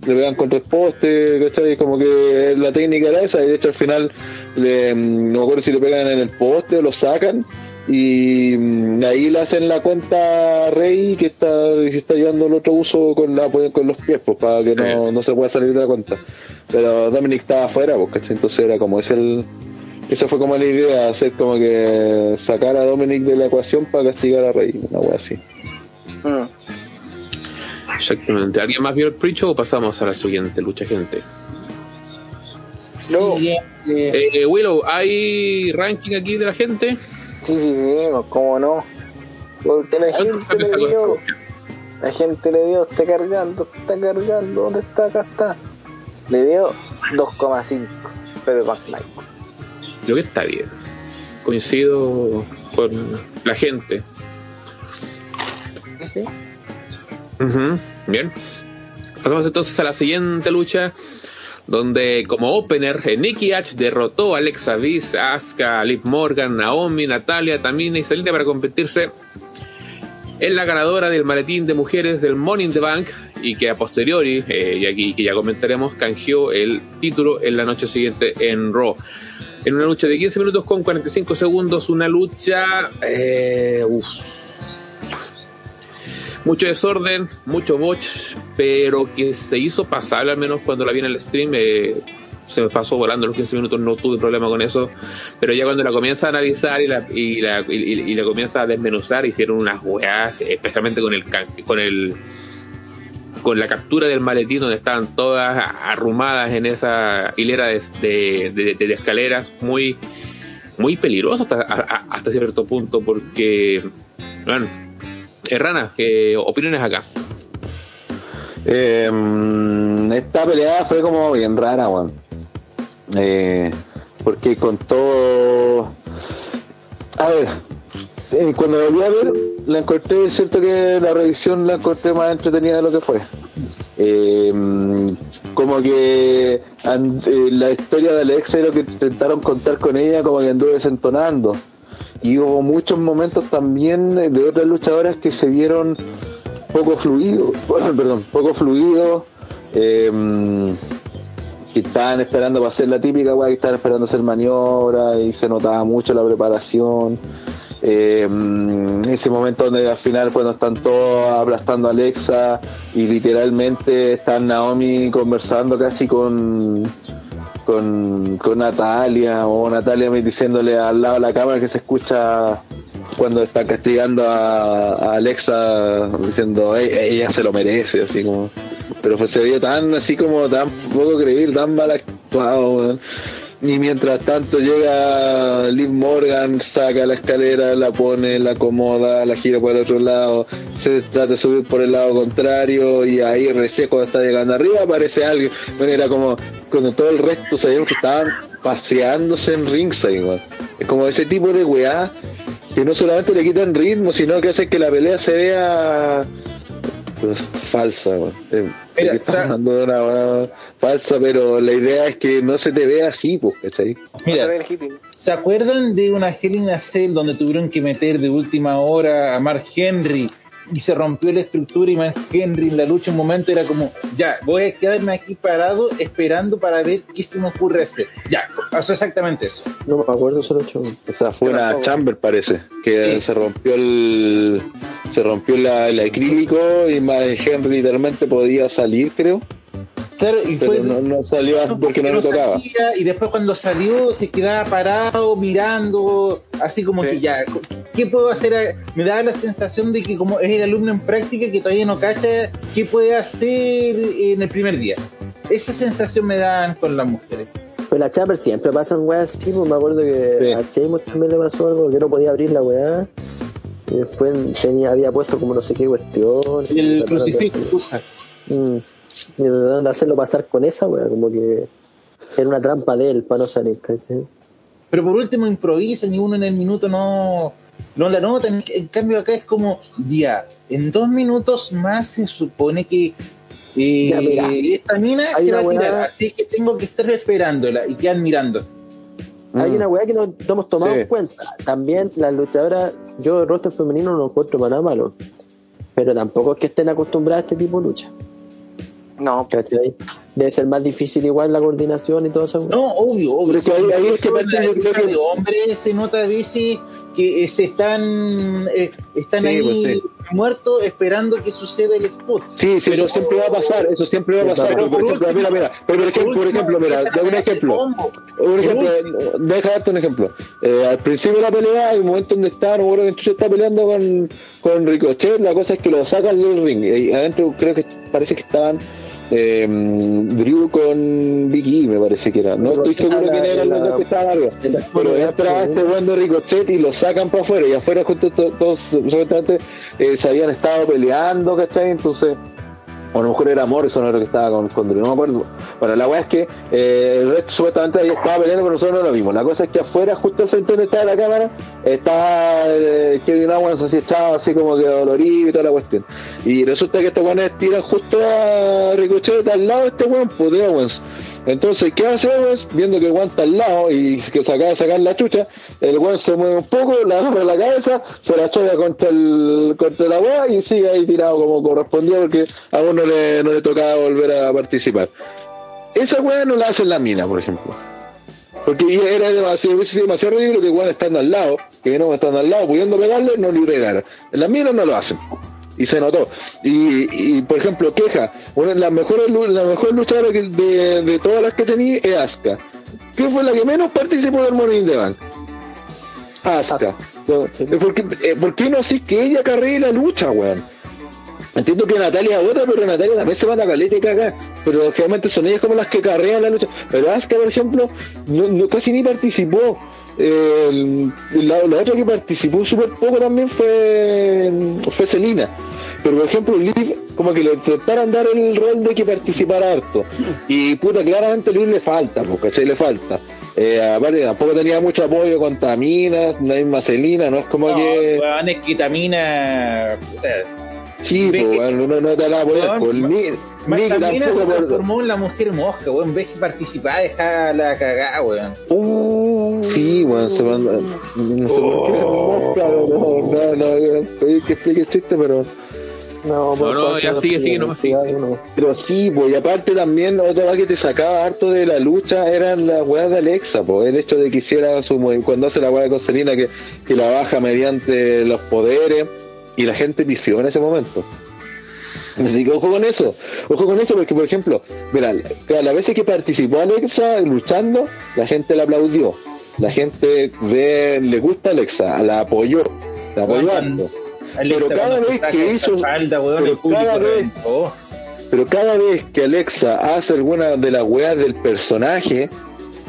le pegaban contra el poste, ¿cachai? Como que la técnica era esa y de hecho al final le, mm, no me acuerdo si le pegan en el poste o lo sacan y mm, ahí le hacen la cuenta a Rey que está, que está llevando el otro uso con la con los pies pues, para que no, no se pueda salir de la cuenta pero Dominic estaba afuera pues, ¿cachai? entonces era como es el esa fue como la idea hacer como que sacar a Dominic de la ecuación para castigar a Rey una wea así Mm. Exactamente. ¿Alguien más vio el pre o pasamos a la siguiente lucha, gente? No, sí, Sí, eh, Eh, Willow, ¿hay ranking aquí de la gente? sí, sí, no, cómo no. Porque la ¿Cuánto gente le dio, la gente le dio, está cargando, está cargando, ¿dónde está? Acá está. Le dio 2,5, pero Night. Creo que está bien. Coincido con la gente. ¿Sí? Bien. Pasamos entonces a la siguiente lucha. Donde como opener, eh, Nikki H derrotó a Alexa Bliss, Asuka, Liv Morgan, Naomi, Natalia, Tamina y Selena para competirse en la ganadora del maletín de mujeres del Money in the Bank y que a posteriori, eh, y aquí que ya comentaremos, canjeó el título en la noche siguiente en Raw. En una lucha de 15 minutos con 45 segundos, una lucha... Eh, mucho desorden, mucho botch, pero que se hizo pasable al menos cuando la vi en el stream. eh, se me pasó volando los 15 minutos, no tuve problema con eso. Pero ya cuando la comienza a analizar y la, y la, y, la comienza a desmenuzar, hicieron unas weas, especialmente con el con el con la captura del maletín donde estaban todas arrumadas en esa hilera de, escaleras, muy muy peligroso hasta, hasta cierto punto, porque, bueno, Errana, ¿qué opiniones acá? Eh, mm, esta pelea fue como bien rara, weón. Eh, porque con todo. A ver, eh, cuando volví a ver, la encontré, es cierto que la revisión la encontré más entretenida de lo que fue. Eh, como que eh, la historia de Alexa y lo que intentaron contar con ella, como que anduvo desentonando. Y hubo muchos momentos también de otras luchadoras que se vieron poco fluido, perdón, poco fluido, eh, que estaban esperando para hacer la típica weá, que estaban esperando hacer maniobra y se notaba mucho la preparación. Eh, ese momento donde al final cuando están todos aplastando a Alexa y literalmente están Naomi conversando casi con con, con Natalia o Natalia diciéndole al lado de la cámara que se escucha cuando está castigando a, Alexa diciendo "Ey, ella se lo merece, así como. Pero fue, se vio tan así como tan poco creíble, tan mal actuado, weón. Y mientras tanto llega Liv Morgan, saca la escalera, la pone, la acomoda, la gira por el otro lado, se trata de subir por el lado contrario y ahí recién cuando está llegando arriba aparece alguien. Bueno, era como cuando todo el resto sabíamos que estaban paseándose en ringside, weón. Es como ese tipo de weá que no solamente le quitan ritmo, sino que hace que la pelea se vea falsa. Eh, Mira, una weá falsa, pero la idea es que no se te vea así, pues, ¿cachai? Mira. ¿se acuerdan de una a Cell donde tuvieron que meter de última hora a Mark Henry y se rompió la estructura y Mark Henry en la lucha un momento era como, ya, voy a quedarme aquí parado esperando para ver qué se me ocurre hacer. Ya, pasó exactamente eso. No me acuerdo solo hecho. O sea, fue una chamber parece, que Sí. se rompió el se rompió la, el acrílico y más Henry literalmente podía salir, creo, Claro, y pero fue... no, no salió porque no le tocaba. salía, y después cuando salió se quedaba parado mirando así como Sí. que ya ¿qué puedo hacer? me daba la sensación de que como es el alumno en práctica que todavía no cacha qué puede hacer en el primer día esa sensación me dan con las mujeres Pues la Chamber siempre pasan weas así, pues me acuerdo que Sí. a Sheamus también le pasó algo, que no podía abrir la weá. Y después tenía, había puesto como no sé qué cuestión. y el crucifijo usa Mm. Y de hacerlo pasar con esa como que era una trampa de él para no salir, ¿cachai? pero por último improvisan y uno en el minuto no no la nota en, en cambio acá es como ya en dos minutos más se supone que eh, Ya, mira, esta mina se va a tirar así que tengo que estar esperándola y quedan mirándose Hay Mm. una weá que no, no hemos tomado Sí. en cuenta. También las luchadoras, yo el rostro femenino no encuentro para nada malo. Pero tampoco es que estén acostumbradas a este tipo de lucha. No, ¿cachai? Debe ser más difícil igual la coordinación y todo eso. No, obvio, obvio. Pero es que ahí- ahí es que parte de hombres se nota a veces que eh, se están eh, están Sí, ahí pues, sí. muertos esperando que suceda el spot. Sí, sí, Pero- eso siempre va a pasar, eso siempre va a pasar. Pero Pero, por por ejemplo, último- mira, pero por ejemplo, por ejemplo, mira, da un ejemplo. de. Un ejemplo, deja darte un ejemplo. Eh, al principio de la pelea, hay un momento donde está, no recuerdo que está peleando con, con Ricochet, la cosa es que lo sacan del ring. Y adentro creo que parece que estaban eh, Drew con Vicky, me parece que era. No estoy seguro quién eran los dos que estaban arriba. Pero entra este buen de Ricochet y lo sacan para afuera. Y afuera, justo to- todos, supuestamente, eh, se habían estado peleando, ¿cachai? Entonces, o a lo mejor era Morrison el que estaba con, con no me acuerdo. Bueno, la weá es que eh, el resto supuestamente ahí estaba peleando, pero nosotros no lo vimos. La cosa es que afuera, justo al frente donde estaba la cámara, estaba eh, Kevin Owens así echado, así como que dolorido y toda la cuestión. Y resulta que estos weones tiran justo a Ricochet al lado de este weón, pues de Owens. Entonces, ¿qué hace Owens? Viendo que está al lado y que se acaba de sacar la chucha, el weón se mueve un poco, la agarra la cabeza, se la choca contra el contra la weá y sigue ahí tirado como correspondía porque a uno no le, no le tocaba volver a participar. Esa weá no la hace en la mina, por ejemplo. Porque era demasiado, demasiado ridículo que igual estando al lado, que no estando al lado, pudiendo pegarle, no. En las minas no lo hacen. Y se notó. Y, y por ejemplo, queja, una de las mejores, la mejor luchadora que- de, de todas las que tenía es Asuka. ¿Qué fue la que menos participó del Money in the Bank? Asuka. ¿Por qué, eh, ¿Por qué no así que ella carree la lucha, weón? Entiendo que Natalia otra, pero Natalia también se manda caleta y caga. Pero generalmente son ellas como las que carrean la lucha. Pero Asuka, por ejemplo, no, no- casi ni participó. Eh, la, la otra que participó súper poco también fue, fue Selina. Pero por ejemplo, Liv, como que le intentaron dar el rol de que participara harto. Y puta, claramente Liv le falta, porque se le falta. Eh, aparte, tampoco tenía mucho apoyo con Tamina, la misma Selina, no es como No, que. weón, es que Tamina. puta, Sí, pues, que- bueno, no, no te la voy a Weón, por mí. Ma- Nick Tamina tampoco se transformó en la mujer mosca, weón. En vez que participar, dejaba la cagada, weón. Sí, bueno, se manda. No sé por qué mosca, no, no, no, oye, que explique chiste, pero. No, No, no, ya sigue, sigue, no, sigue. no. Pero sí, pues, y aparte también otra cosa que te sacaba harto de la lucha eran las weas de Alexa, pues, el hecho de que hiciera su cuando hace la wea con Selena que, que la baja mediante los poderes y la gente pifió en ese momento. Así que ojo con eso, ojo con eso porque por ejemplo, mira, a las veces que participó Alexa luchando, la gente la aplaudió, la gente ve, le gusta Alexa, la apoyó, La apoyó. Alexa, Pero cada vez que hizo- falda, weón, pero cada vez-. Pero cada vez que Alexa hace alguna de las weas del personaje,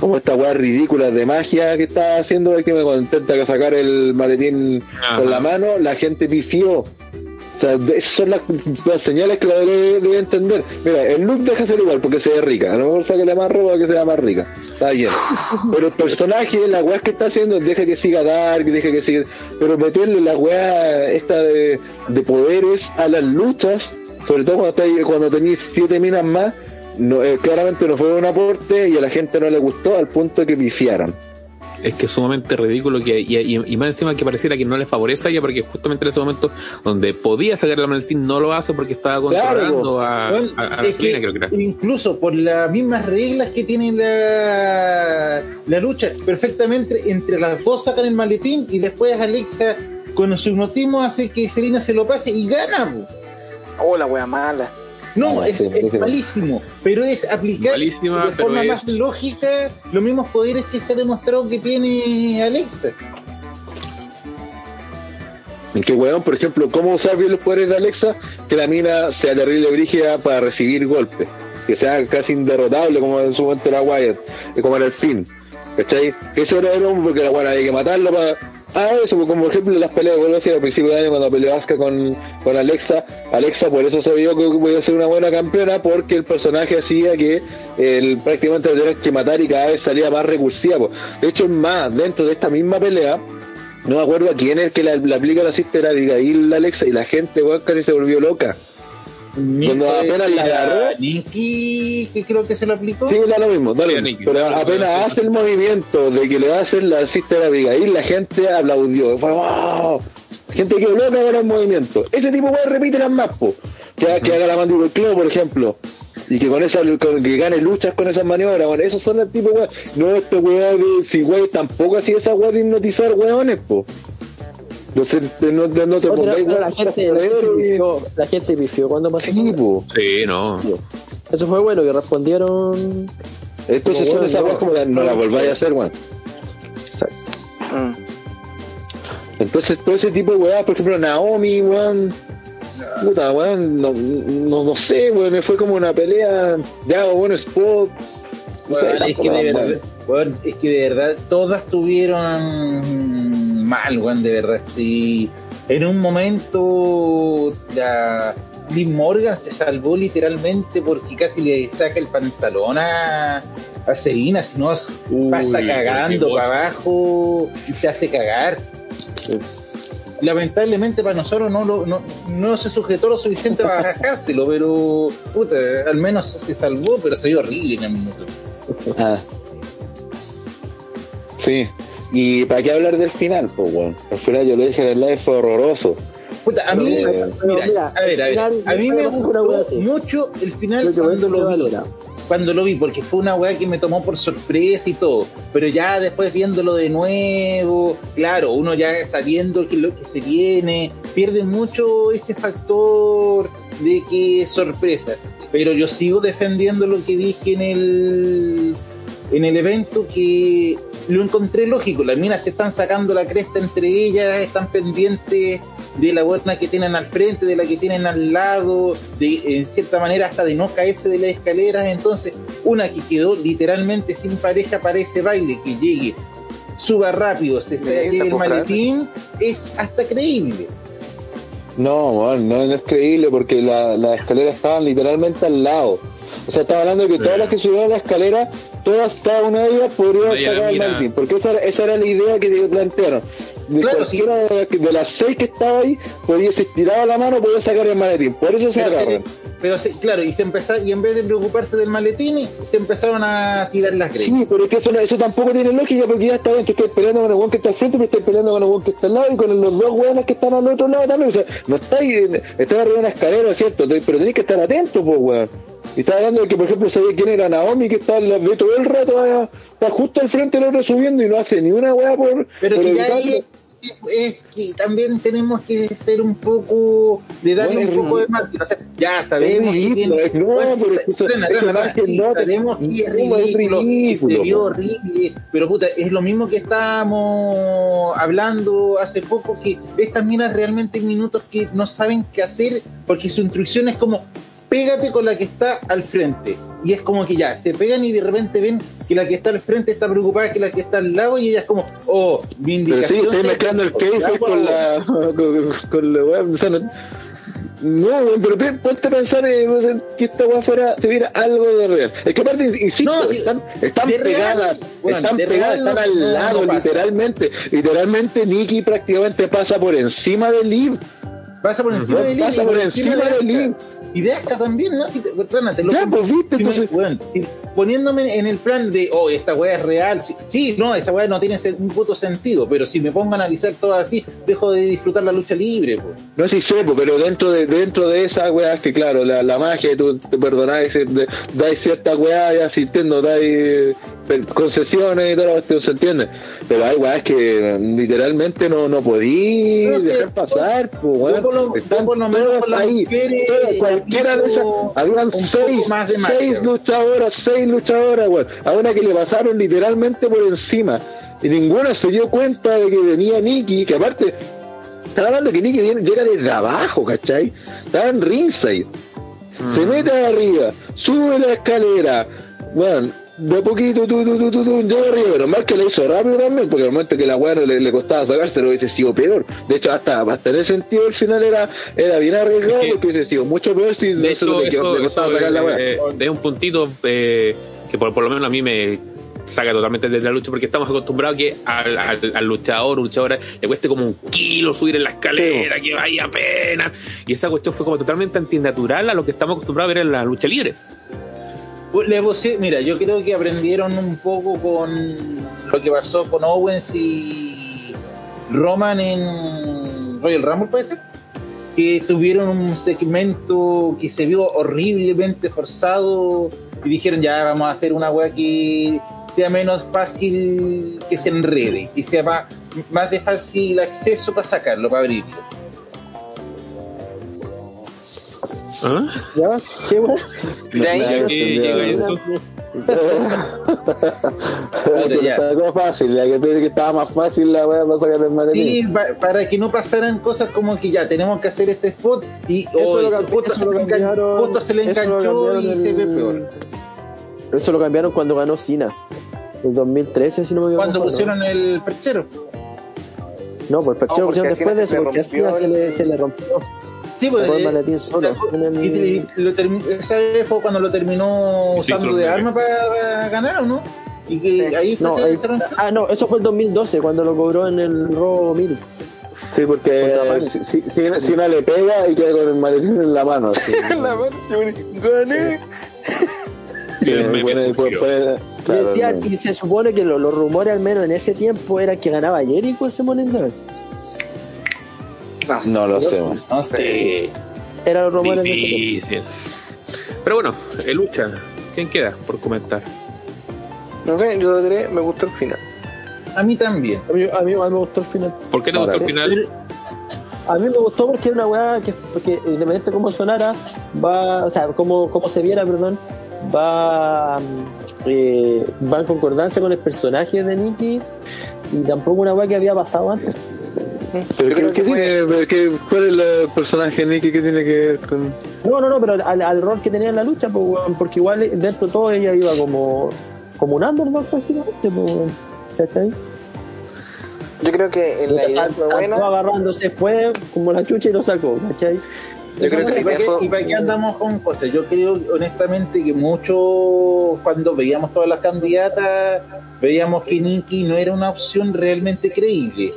como esta wea ridícula de magia que está haciendo, es que me intenta sacar el maletín Ajá. con la mano, la gente pifió. O sea, esas son las, las señales que la debe, debe entender. Mira, el look deja ser igual porque se ve rica. A lo mejor sáquele más ropa que sea más rica. Está bien. Pero el personaje, la weá que está haciendo, deja que siga Dark, deja que siga. Pero meterle la weá esta de, de poderes a las luchas, sobre todo cuando, está- cuando tenéis siete minas más, no, eh, claramente no fue un aporte y a la gente no le gustó al punto de que pifiaran. Es que es sumamente ridículo que, y, y- y más encima que pareciera que no les favorece a ella porque justamente en ese momento donde podía sacar el maletín no lo hace porque estaba controlando a, Weón, a, es que creo que era. incluso por las mismas reglas que tiene la, la lucha, perfectamente entre las dos sacan el maletín y después Alexa con su hipnotismo hace que Selena se lo pase y gana. po. Oh, la wea mala. No, Ah, es, sí, es malísimo. pero es aplicar Malísima, de forma es- más lógica los mismos poderes que se ha demostrado que tiene Alexa. En que, weón, por ejemplo, ¿cómo usar bien los poderes de Alexa? Que la mina sea terrible brígida para recibir golpes. Que sea casi inderrotable, como en su momento era Wyatt, eh, como era el fin. ¿Cachai? Eso era el hombre, porque la weón había que matarlo para. Ah, eso, como ejemplo las peleas de Velocidad al principio de año cuando peleó Asuka con, con Alexa. Alexa por eso vio que podía ser una buena campeona, porque el personaje hacía que el, prácticamente lo tenías que matar y cada vez salía más recursiva. De hecho, más, dentro de esta misma pelea, no me acuerdo a quién es el que la, la aplica la sister Abigail la Alexa y la gente weón casi se volvió loca. Cuando apenas la agarró, Nikki, que creo que se lo aplicó. sí, da lo mismo, da lo mismo. Pero apenas hace el movimiento de que le va a hacer la sister Abigail, la gente aplaudió. Fue wow. Gente quedó loca con el movimiento. Ese tipo weón repite las más, po. Que, que haga la mandíbula clavo, por ejemplo. Y que con esa, con- que gane luchas con esas maniobras, bueno, esos son el tipo de weón. No, este weón de si weón tampoco hacía esa weón de hipnotizar weones, po. No, sé, no, no, no te No, pero- pongáis pero la gente, la gente y- pifió, la gente pifió cuando pasó. Sí, po. Sí, no. Eso fue bueno, que respondieron. Entonces No, son esas no, weas como la- no la volváis a hacer, weón. Exacto. Mm. Entonces, todo ese tipo de weas, por ejemplo, Naomi, weón. Puta, weón, no, no, no sé, weón, me fue como una pelea. Ya, bueno, spot. No sé, Weón, es, que de weón. verdad, weón, es que de verdad todas tuvieron mal, weón, de verdad. Sí. En un momento la Liv Morgan se salvó literalmente porque casi le saca el pantalón a, a Serena, si no Uy, pasa cagando para abajo y se hace cagar. Lamentablemente para nosotros no, lo, no, no se sujetó lo suficiente para bajárselo, pero puta, al menos se salvó, pero se vio horrible en el minuto. Ah. Sí. Y para qué hablar del final, pues, weón. Al final yo lo dije en el live, fue horroroso. Puta, a mí, Pero, mira, mira, a ver, a ver, al final, a mí me gustó mucho el final cuando lo vi, valora. cuando lo vi, porque fue una weá que me tomó por sorpresa y todo, pero ya después viéndolo de nuevo, claro, uno ya sabiendo que lo que se viene, pierde mucho ese factor de que es sorpresa, pero yo sigo defendiendo lo que dije en el en el evento que lo encontré lógico. Las minas se están sacando la cresta entre ellas, están pendientes de la buena que tienen al frente, de la que tienen al lado, de en cierta manera hasta de no caerse de las escaleras. Entonces, una que quedó literalmente sin pareja para ese baile, que llegue, suba rápido, se lleve el maletín, es hasta creíble. No, no, es creíble porque la- las escaleras estaban literalmente al lado. O sea, estaba hablando de que todas las que subieron la escalera, todas, cada una de ellas podría sacar el mira. maletín. Porque esa, esa era la idea que plantearon. De Claro, cualquiera de, las- de las seis que estaba ahí, podía, si estiraba la mano, podía sacar el maletín. Por eso se agarran. Pero se- claro, y se empezó, y en vez de preocuparse del maletín, se empezaron a tirar las greñas. Sí, pero es que eso, tampoco tiene lógica porque ya está bien, estás peleando con el weón que está al frente, pero estás peleando con el weón que está al lado y con los dos weones que están al otro lado también. O sea, no estáis, estás arriba de una escalera, ¿cierto? Pero tenés que estar atento, pues, weón. Y estaba hablando de que, por ejemplo, sabía quién era Naomi, que está, todo el rato, está justo al frente del otro subiendo y no hace ni una weá por. Pero por que ya ahí, es que también tenemos que ser un poco, de darle un poco de es margen. O sea, ya sabemos que ridículo, tiene. es- no, bueno, pero es que frena, es que que no, sabemos que es es ridículo, ridículo, se vio po. horrible, pero puta, es lo mismo que estábamos hablando hace poco, que estas minas realmente minutos que no saben qué hacer, porque su instrucción es como, pégate con la que está al frente. Y es como que ya, se pegan y de repente ven que la que está al frente está preocupada que la que está al lado y ella es como, oh, mi Pero sí, indicación... estoy se- mezclando el case Ya, con la, con, con la. O sea, no, no, pero pe- ponte a pensar eh, que esta weá fuera, tuviera algo de real. Es que aparte, insisto, No, sí, están, están de real, pegadas, están de pegadas, real están no- al lado, no pasa. literalmente. Literalmente, Nicky prácticamente pasa por encima del Liv. Pasa por encima de Pasa Lili y por encima de Asuka. Y de Asuka también, ¿no? Si te, te lo Ya, compro. pues, viste, Si me- weón, si- poniéndome en el plan de, oh, esta weá es real. Sí, sí, no, esa weá no tiene un puto sentido, pero si me pongo a analizar todo así, dejo de disfrutar la lucha libre, pues. No sé si sé, pero dentro de dentro de esa weá, que claro, la, la magia, tú te de- dais cierta weá y asistiendo, dais eh, concesiones y toda la cuestión, se entiende. Pero hay weas que literalmente no, no podí dejar pasar, pues weón. yo por lo- yo por lo menos con las ahí, mujeres todas, cualquiera de esas, habían seis, más de magia, seis weón. luchadoras, seis luchadoras, weón. A una que le pasaron literalmente por encima. Y ninguna se dio cuenta de que venía Nikki, que aparte, estaba hablando que Nikki llega desde abajo, ¿cachai? Estaba en ringside. Se mete arriba, sube la escalera, bueno, de poquito, tú, tú, tú, tú, tú, pero más que le hizo rápido también, porque al momento que la weá no le, le costaba sacarse, lo hubiese sido peor. De hecho, hasta, hasta en ese sentido, el final era, era bien arriesgado, Es que- porque hubiese sido mucho peor si De hecho, le, eso, le costaba eso, sacar la weá. eh, es un puntito eh, que por, por lo menos a mí me saca totalmente de la lucha porque estamos acostumbrados que al, al, al luchador o luchadora le cueste como un kilo subir en la escalera, que vaya apenas. Y esa cuestión fue como totalmente antinatural a lo que estamos acostumbrados a ver en la lucha libre. Le puse- mira, yo creo que aprendieron un poco con lo que pasó con Owens y Roman en Royal Rumble, puede ser. Que tuvieron un segmento que se vio horriblemente forzado y dijeron ya vamos a hacer una weá que sea menos fácil que se enrede y sea más, más de fácil acceso para sacarlo, para abrirlo. ¿Ah? ¿Ya? ¿Qué sacó fácil, la que pensé que estaba más fácil la weá para sacar el maletín. Sí, pa- para que no pasaran cosas como que ya tenemos que hacer este spot y Eso oh, lo justo, eso se lo le engan- cambiaron- justo se le eso lo enganchó y cambiaron se ve el- peor. Eso lo cambiaron cuando ganó Cena. En 2013, si no me equivoco. Cuando ¿no? pusieron el perchero. No, pues el No, perchero porque pusieron al después de eso, porque así rompió se le, el- se le rompió. Sí, pues. El eh, maletín solo. en el- y- y lo vez fue cuando lo terminó Y usando de arma para ganar, ¿o no? Y que Sí. ahí fue No, ahí- ah, no, eso fue el 2012, cuando lo cobró en el Raw 1000. Sí, porque si, si, si- no le pega y queda con el maletín en la mano. gané. Y el Eh, bueno, surgió. después- después- Y, claro, no. y se supone que lo- los rumores, al menos en ese tiempo, era que ganaba Jericho ese Money No lo sé. No sé. Eran los rumores de ese. Pero bueno, eh, lucha. ¿Quién queda por comentar? No sé, yo diré, me gustó el final. A mí también. A mí, a mí me gustó el final. ¿Por qué te Ahora, gustó el final? A mí me gustó porque era una weá que, porque independientemente de cómo sonara, va, o sea, cómo, cómo se viera, perdón, va, mm, eh, va en concordancia con el personaje de Nicky y tampoco una weá que había pasado antes. Pero Yo creo ¿qué, que fue- tiene, pero qué- ¿Cuál es el personaje Nicky que tiene que ver con.? No, no, no, pero al, al rol que tenía en la lucha, pues, weón, porque igual dentro de todo ella iba como, como un underdog prácticamente, pues, ¿cachai? Yo creo que en la idea fue buena. agarrándose fue como la chucha y lo sacó, ¿cachai? Yo creo que ¿Y para, qué, fue- y para qué andamos con cosas? Yo creo honestamente que muchos, cuando veíamos todas las candidatas, veíamos que Nikki no era una opción realmente creíble.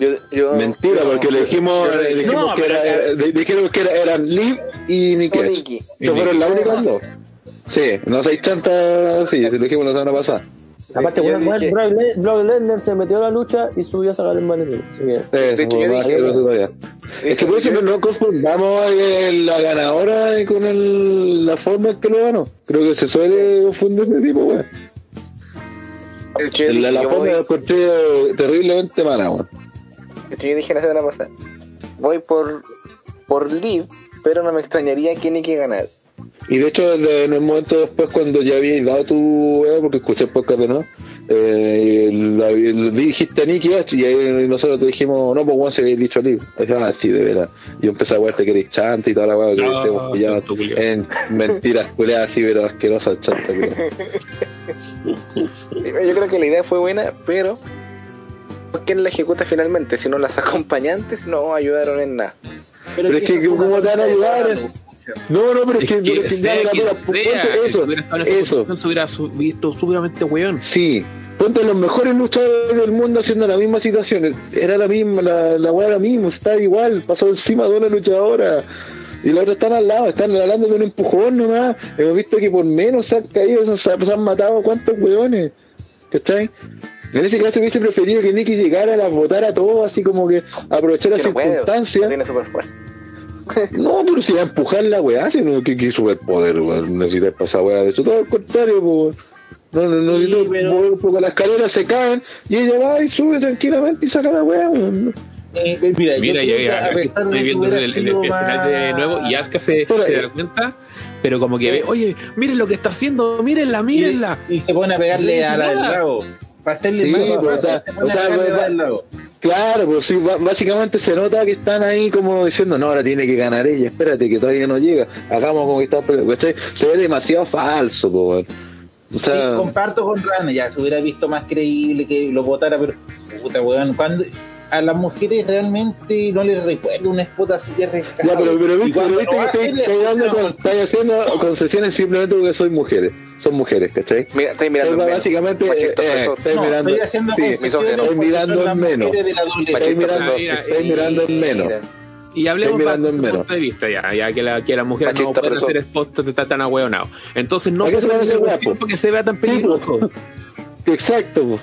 Yo, yo, Mentira, yo- porque le dijimos, No, que, era, que era- eran Liv y "Oh, Nicky. Nikki". Que fueron las únicas dos. Sí, no seis tantas, sí, lo dijimos la semana pasada. Aparte, dije- Brock Le- Brock Lesnar se metió a la lucha y subió a sacar el todavía. Es que por eso no- no confundamos la ganadora con el, la forma en que lo ganó. Creo que se suele confundir ese tipo, weón. La, la forma voy- la encontré terriblemente mala, weón. Que yo dije la semana pasada, voy por, por Liv, pero no me extrañaría que Nikki ganara. Y de hecho, en el momento después, cuando ya habías dado tu weá, porque escuché el podcast de no, eh, la, la- dijiste a Nicky y ahí nosotros te dijimos, no, pues Juan se había dicho a ti. Ah, sí, de veras. Yo empecé a verte que eres chanta y toda la weá, que No, decíamos que en mentiras culeadas así, pero asquerosas chanta. Yo creo que la idea fue buena, pero ¿quién la ejecuta finalmente? Si no las acompañantes no ayudaron en nada. Pero es que, eso ¿cómo te van a ayudar? ¿no? No, pero es Es que, que es que sea la sea, ponte que eso, eso. se hubiera su- visto sumamente weón. Sí, ponte los mejores luchadores del mundo haciendo la misma situación. Era la misma, la, la weá era la misma, estaba igual, pasó encima de una luchadora. Y los otros están al lado, están hablando de un empujón nomás. Hemos visto que por menos se han caído, se, han- se han matado a cuántos weones. ¿Cachai? En ese caso hubiese preferido que Nicky llegara a la votar a todos, así como que aprovechar las no circunstancias. tiene. No, pero si va a empujar la weá, si no, que, que superpoder, weón. Necesitas pasar weá de eso. Todo al contrario, pues. No, no, no, Sí, no, pero- porque porque las escaleras se caen y ella va y sube tranquilamente y saca la weá, weón. Eh, mira, yo Mira, creo ya, a pesar estoy viendo el, el, el final de nuevo y Asuka se, se eh. da cuenta, pero como que ve, oye, miren lo que está haciendo, mírenla, mírenla. Y, y se pone a pegarle a la del nada. Para hacerle Sí, más pues, o sea, sea, pues. Claro, pues sí, básicamente se nota que están ahí como diciendo, no, ahora tiene que ganar ella, espérate que todavía no llega, hagamos como que está, ¿cachai? Se ve demasiado falso, weón. O sea, Sí, comparto con Rana, ya se hubiera visto más creíble que lo votara, pero puta weón, cuando a las mujeres realmente no les recuerdo un spot así de rescate. Ya, pero, viste, pero que estoy, dando no, con- estoy haciendo concesiones simplemente porque soy mujeres. Son mujeres, ¿cachai? Mira, estoy mirando básicamente, Machista eh, estoy no, mirando, estoy haciendo sí, Estoy mirando son las en menos. de Estoy mirando, estoy mirando en menos. Y hablemos mirando en menos. punto de vista ya, ya que, la, que las mujeres no pueden opresor. hacer spots tan, tan ahueonados. Entonces no ¿A qué se pueden porque se vea tan peligroso. Exacto,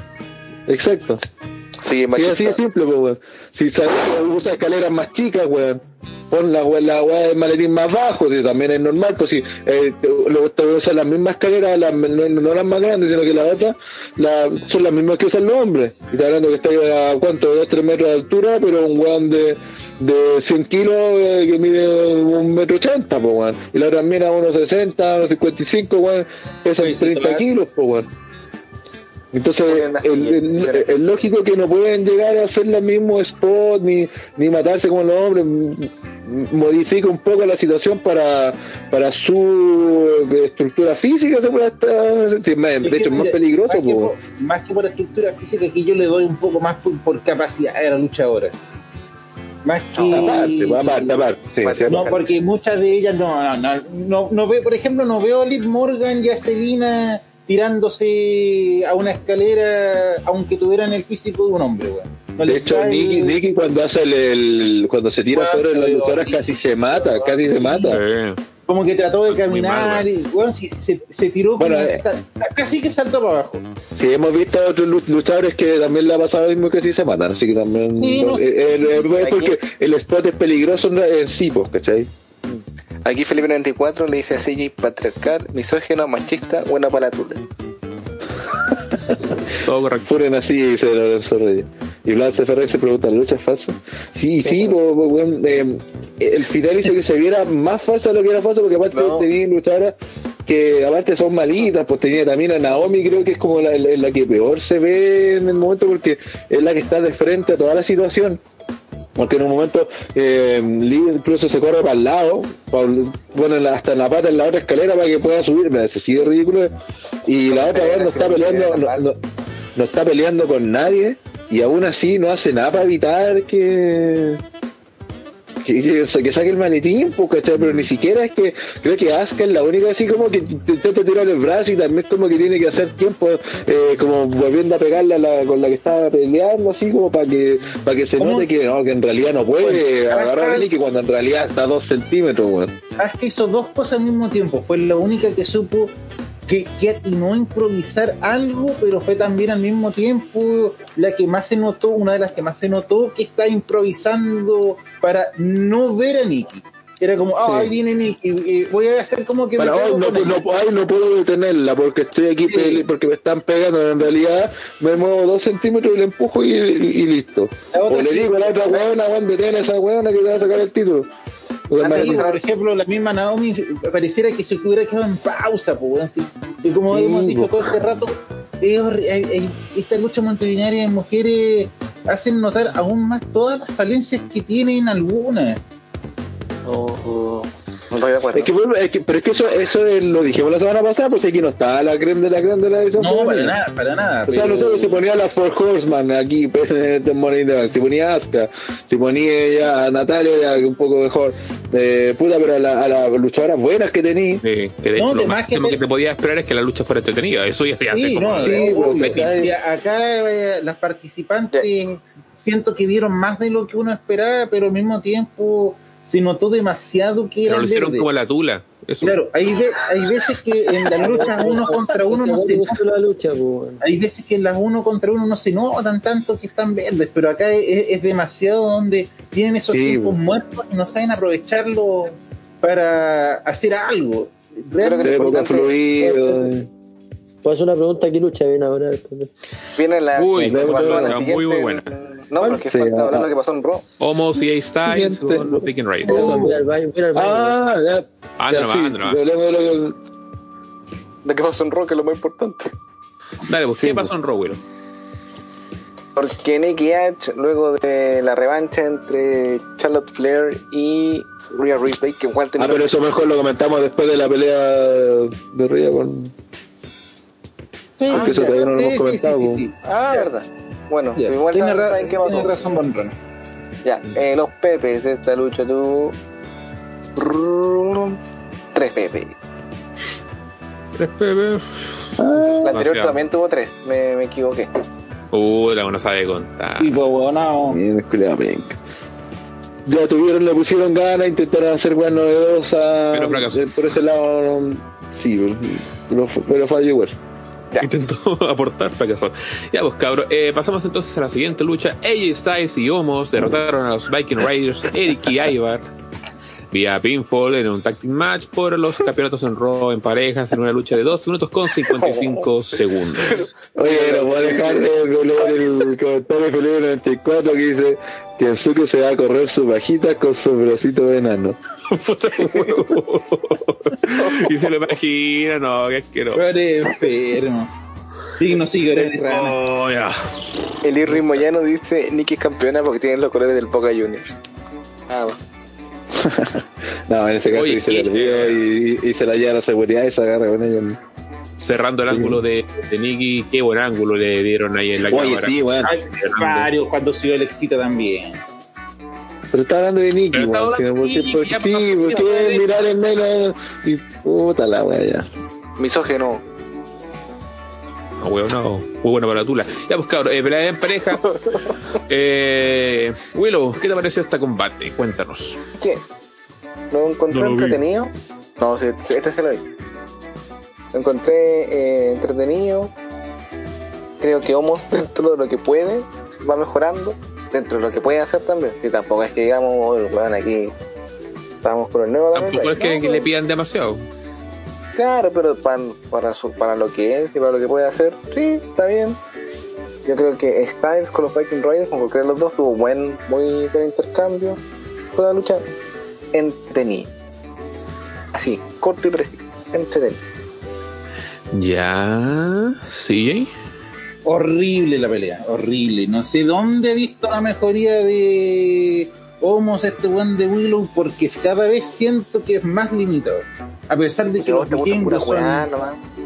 exacto. Sí, Sí, machista. así de simple, weón. Si sabes que usa escaleras más chicas, weón. Pon la weá, la weá del maletín más bajo, que también es normal, pues si eh, te, usan las mismas escaleras, las, no, no las más grandes, sino que las otras la, son las mismas que usan los hombres. Y te hablando que está a cuánto, 2, 3 metros de altura, pero un weón de, de 100 kilos eh, que mide un metro ochenta, pues, weón. Y la otra mira unos 60, unos 55, weón, pesan Sí, sí, 30 claro. kilos, pues, weón. Entonces, el- lógico que no pueden llegar a hacer el mismo spot ni, ni matarse como los hombres. Modifica un poco la situación para, para su eh, estructura física. Se puede estar, de hecho, es más peligroso. Más que, po. por, más que por estructura física, que yo le doy un poco más por, por capacidad a la luchadora. Más que. Aparte, aparte, aparte. Sí, Aparte, ¿cierto? No, porque muchas de ellas no, no, no, no, no veo, por ejemplo, no veo a Liv Morgan y a Selina tirándose a una escalera, aunque tuvieran el físico de un hombre, weón. No De hecho, Nicky, Nicky cuando hace el, el- cuando se tira Bueno, sobre las luchadoras casi se mata, casi se mata. Sí. como que trató de mal, caminar y, weón, si- se, se tiró Bueno, como- eh. casi que saltó para abajo. Sí, hemos visto a otros lu- luchadores que también le ha pasado lo mismo que sí se matan, así que también... Sí, no, eh, eh, eh, es aquí- porque el spot es peligroso en, en sí, pues, ¿cachai? Aquí Felipe 94 le dice a CJ patriarcal, misógino, machista, buena para la tula. Todo correcto. Furen así y se Lorenzo Reyes. Y Blas Ferrer se pregunta, ¿la lucha es falsa? Sí, sí, eh, el final hizo que se viera más falsa de lo que era falsa, porque aparte No. tenía luchadoras que aparte son malitas, pues tenía también a Naomi, creo que es como la, la- la que peor se ve en el momento, porque es la que está de frente a toda la situación. Porque en un momento eh, Lee incluso se corre para el lado, la- hasta la pata en la otra escalera para que pueda subir, me así de ridículo. Y la otra vez no está peleando, no, no- no está peleando con nadie y aún así no hace nada para evitar que que, que, que saque el maletín, ¿cachai? pero ni siquiera es que creo que Asuka es la única así como que te intenta tirar el brazo y también como que tiene que hacer tiempo eh, como volviendo a pegarle a la, con la que estaba peleando así como para que para que se ¿Cómo? note que no que en realidad no puede Bueno, agarrar Asuka- Nicky cuando en realidad está a dos centímetros weón. Asuka hizo dos cosas al mismo tiempo. Fue la única que supo que, que atinó a improvisar algo, pero fue también al mismo tiempo la que más se notó, una de las que más se notó que está improvisando para no ver a Nikki. Era como, ah, Sí. ahí viene Nick, y, voy a hacer como que me hoy no, no, ahí no puedo, detenerla porque estoy aquí, Sí. porque me están pegando. En realidad me muevo dos centímetros y le empujo y, y- y listo. O le digo a la otra weona, weón, detén a esa weona que te va a sacar el título. Por ejemplo, la misma Naomi pareciera que se hubiera quedado en pausa, pues. Y como Sí, hemos dicho po. todo este rato, esta lucha multitudinaria de mujeres hacen notar aún más todas las falencias que tienen algunas. No, no estoy de acuerdo. Es que, vuelve- es que- pero es que eso, eso es- lo dijimos la semana pasada, pues aquí no está la creme de la creme de la edición No, para nada, para nada. O sea, pero- nosotros se ponía la Four Horseman aquí, pues, en este Money. Se ponía Asuka, se ponía ya a Natalia, ya un poco mejor. Eh, puta, pero a las a las luchadoras buenas que tenía. Sí, que de No, lo máximo que que te- te... podía esperar es que la lucha fuera entretenida. Eso ya se hace Sí, como no, sí, obvio, pues, obvio. ¿cachai? Y acá eh, las participantes siento que dieron más de lo que uno esperaba, pero al mismo tiempo se notó demasiado que Pero eran lo hicieron como la tula. Eso. Claro, hay, ve- hay veces que en las luchas uno contra uno no se Esa la lucha, pues, hay veces que en las uno contra uno no se notan tanto que están verdes, pero acá es, es demasiado donde tienen esos Sí, tiempos bo. muertos y no saben aprovecharlo para hacer algo. Que época importante fluido. Eh. Puedo hacer una pregunta aquí, lucha bien ahora. Viene la. Uy, la- lucha muy, muy buena. No, porque Sí, falta ah, hablar lo que pasó en Raw. Homos y A-Styles Siguiente. con los Pick and Raid. Voy voy. Ah, ya. Sí, nomás. hablemos de lo que- que pasó en Raw, que es lo más importante. Dale, pues, Sí, ¿qué pasó en Raw, Willow? Porque Nicky H, luego de la revancha entre Charlotte Flair y Rhea Ripley, que igual Ah, tenía. pero eso mejor lo comentamos después de la pelea de Ría con. Porque eso todavía no lo hemos comentado. Ah, verdad. Bueno, Ya, igual Tiene, saben ra- qué tiene razón, Von Ron. Ya, eh, los Pepes de esta lucha tuvo. Tres Pepes. Tres pebes. La anterior Demasiado. también tuvo tres, me, me equivoqué. Uh, la uno sabe contar. Y pues, bueno. Ya tuvieron, le pusieron ganas, intentaron hacer buenas novedosas. Pero fracasó. Por ese lado, sí, pero, pero falló igual. Ya. Intentó aportar, fracasó. Ya, pues cabros, eh, pasamos entonces a la siguiente lucha. AJ Styles y Homos derrotaron a los Viking Raiders, Eric y Ivar, vía pinfall en un team match por los campeonatos en Raw en parejas en una lucha de 2 minutos con 55 segundos. Oye, no puedo dejar de leer el comentario de Felipe 94 que dice que Suke se va a correr sus bajitas con su bracito de enano. Y se lo imagina, no, qué asqueroso. eres enfermo. Signo sigue, eres rana. Oh, ya. El Irri Moyano dice Nicky es campeona porque tiene los colores del Boca Juniors. Ah, bueno. No, en ese caso Oye, dice ¿qué? el video y, y se la lleva a la seguridad y se agarra con ellos. Cerrando el ángulo de, de Nicky, qué buen ángulo le dieron ahí en la Oye, cámara. sí, varios cuando subió el éxito también. Pero está hablando de Nicky, weón. hablando ¿Por de qué, Nicky, por ya qué, pasó por tiempo, qué weón. mirar en medio y puta la wea ya? Misógeno. No, weón, no. Muy bueno para la tula. Ya, pues cabrón, eh, pelea en pareja. Eh, Willow, ¿qué te pareció este combate? Cuéntanos. ¿Qué? ¿Lo encontré No lo vi. entretenido? No, sí, sí, este se lo vi. Lo encontré eh, entretenido. Creo que Homos, dentro de lo que puede, va mejorando. Dentro de lo que puede hacer también. Y tampoco es que digamos, "Oh, el weón aquí. Estamos con el nuevo también. Tampoco es que, No, que le pidan demasiado. Claro, pero para, para, su- para lo que es y para lo que puede hacer, sí, está bien. Yo creo que Styles con los Viking Raiders, con cualquiera de los dos, tuvo buen, muy buen intercambio. Fue una lucha entretenida. Así, corto y preciso. Entretenida. Ya. Sí. Horrible la pelea, horrible. No sé dónde he visto la mejoría de Homos, este buen de Willow, porque cada vez siento que es más limitado. A pesar de que los vikingos son,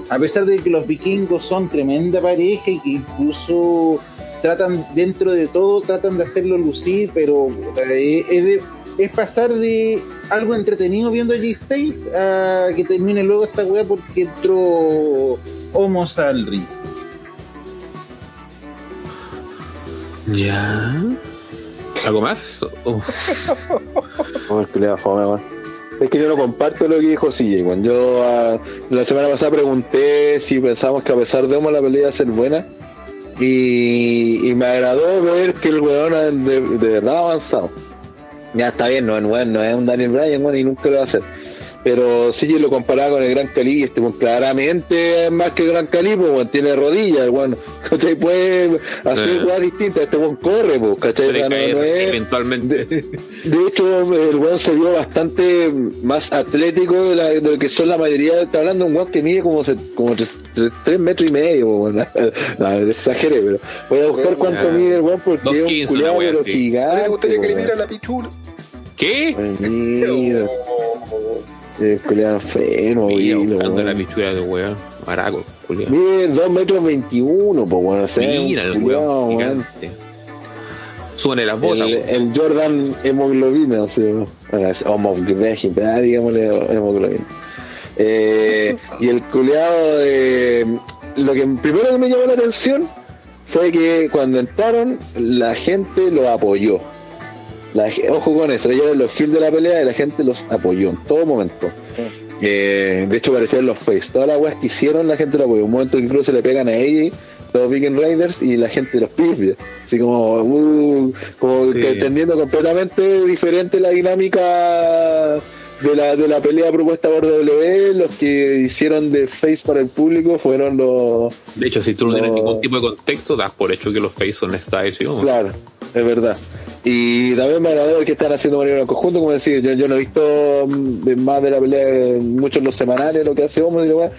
a pesar de que los vikingos son tremenda pareja y que incluso tratan dentro de todo tratan de hacerlo lucir, pero es, de- es pasar de algo entretenido viendo a G-Styles a que termine luego esta weá porque entró Homos al ring. Ya. ¿Algo más? Oh. Oh, el culiao fome. Es que yo no comparto lo que dijo CJ, weón. Yo ah, la semana pasada pregunté si pensamos que a pesar de Homo la pelea iba a ser buena. Y, y me agradó ver que el weón de, de verdad ha avanzado. Ya está bien, no, no, no es un Daniel Bryan, bueno, y nunca lo va a hacer. Pero sí yo lo comparaba con el Gran Cali, este bueno, claramente es más que el Gran Cali, pues bueno, tiene rodillas, bueno, ¿cachai? Puede hacer Eh. cosas distintas, este buen corre, pues, ¿cachai? O Puede sea, no- caer no es- eventualmente. de hecho, el weón se vio bastante más atlético de, la- de lo que son la mayoría. Está hablando de un weón que mide como, se- como tres, tres- tres metros y medio. weón. No, exageré, pero voy a buscar cuánto Ya. mide el weón porque Dos es un culiado wea pero gigante. gustaría que le la pichula. ¿Qué? Mira, el culiado feo, Mira, weón. buscando la pichura de weón. Maraco, culiao. Mide 2 metros 21, pues bueno, o sea, Mira el weón weón. gigante. Las botas, el, weón. el Jordan hemoglobina, o sea, homoglobina, digámosle hemoglobina. Eh, y el culeado de. Lo que primero que me llamó la atención fue que cuando entraron, la gente lo apoyó. La, ojo con eso, ellos eran los kills de la pelea y la gente los apoyó en todo momento. Eh, de hecho, parecían los face. Todas las weas que hicieron, la gente lo apoyó. Un momento que incluso le pegan a ella, los Viking Raiders, y la gente los pide. Así como, uh, como Sí. entendiendo completamente diferente la dinámica de la, de la pelea propuesta por W. Los que hicieron de face para el público fueron los. De hecho, si tú no, tienes ningún tipo de contexto, das por hecho que los face son styles, ¿sí? weón? Claro, es verdad. Y también me agradó el que están haciendo manera en conjunto, como decía, yo, yo no he visto mm, más de la pelea muchos los semanales, lo que hace Homo y lo weá,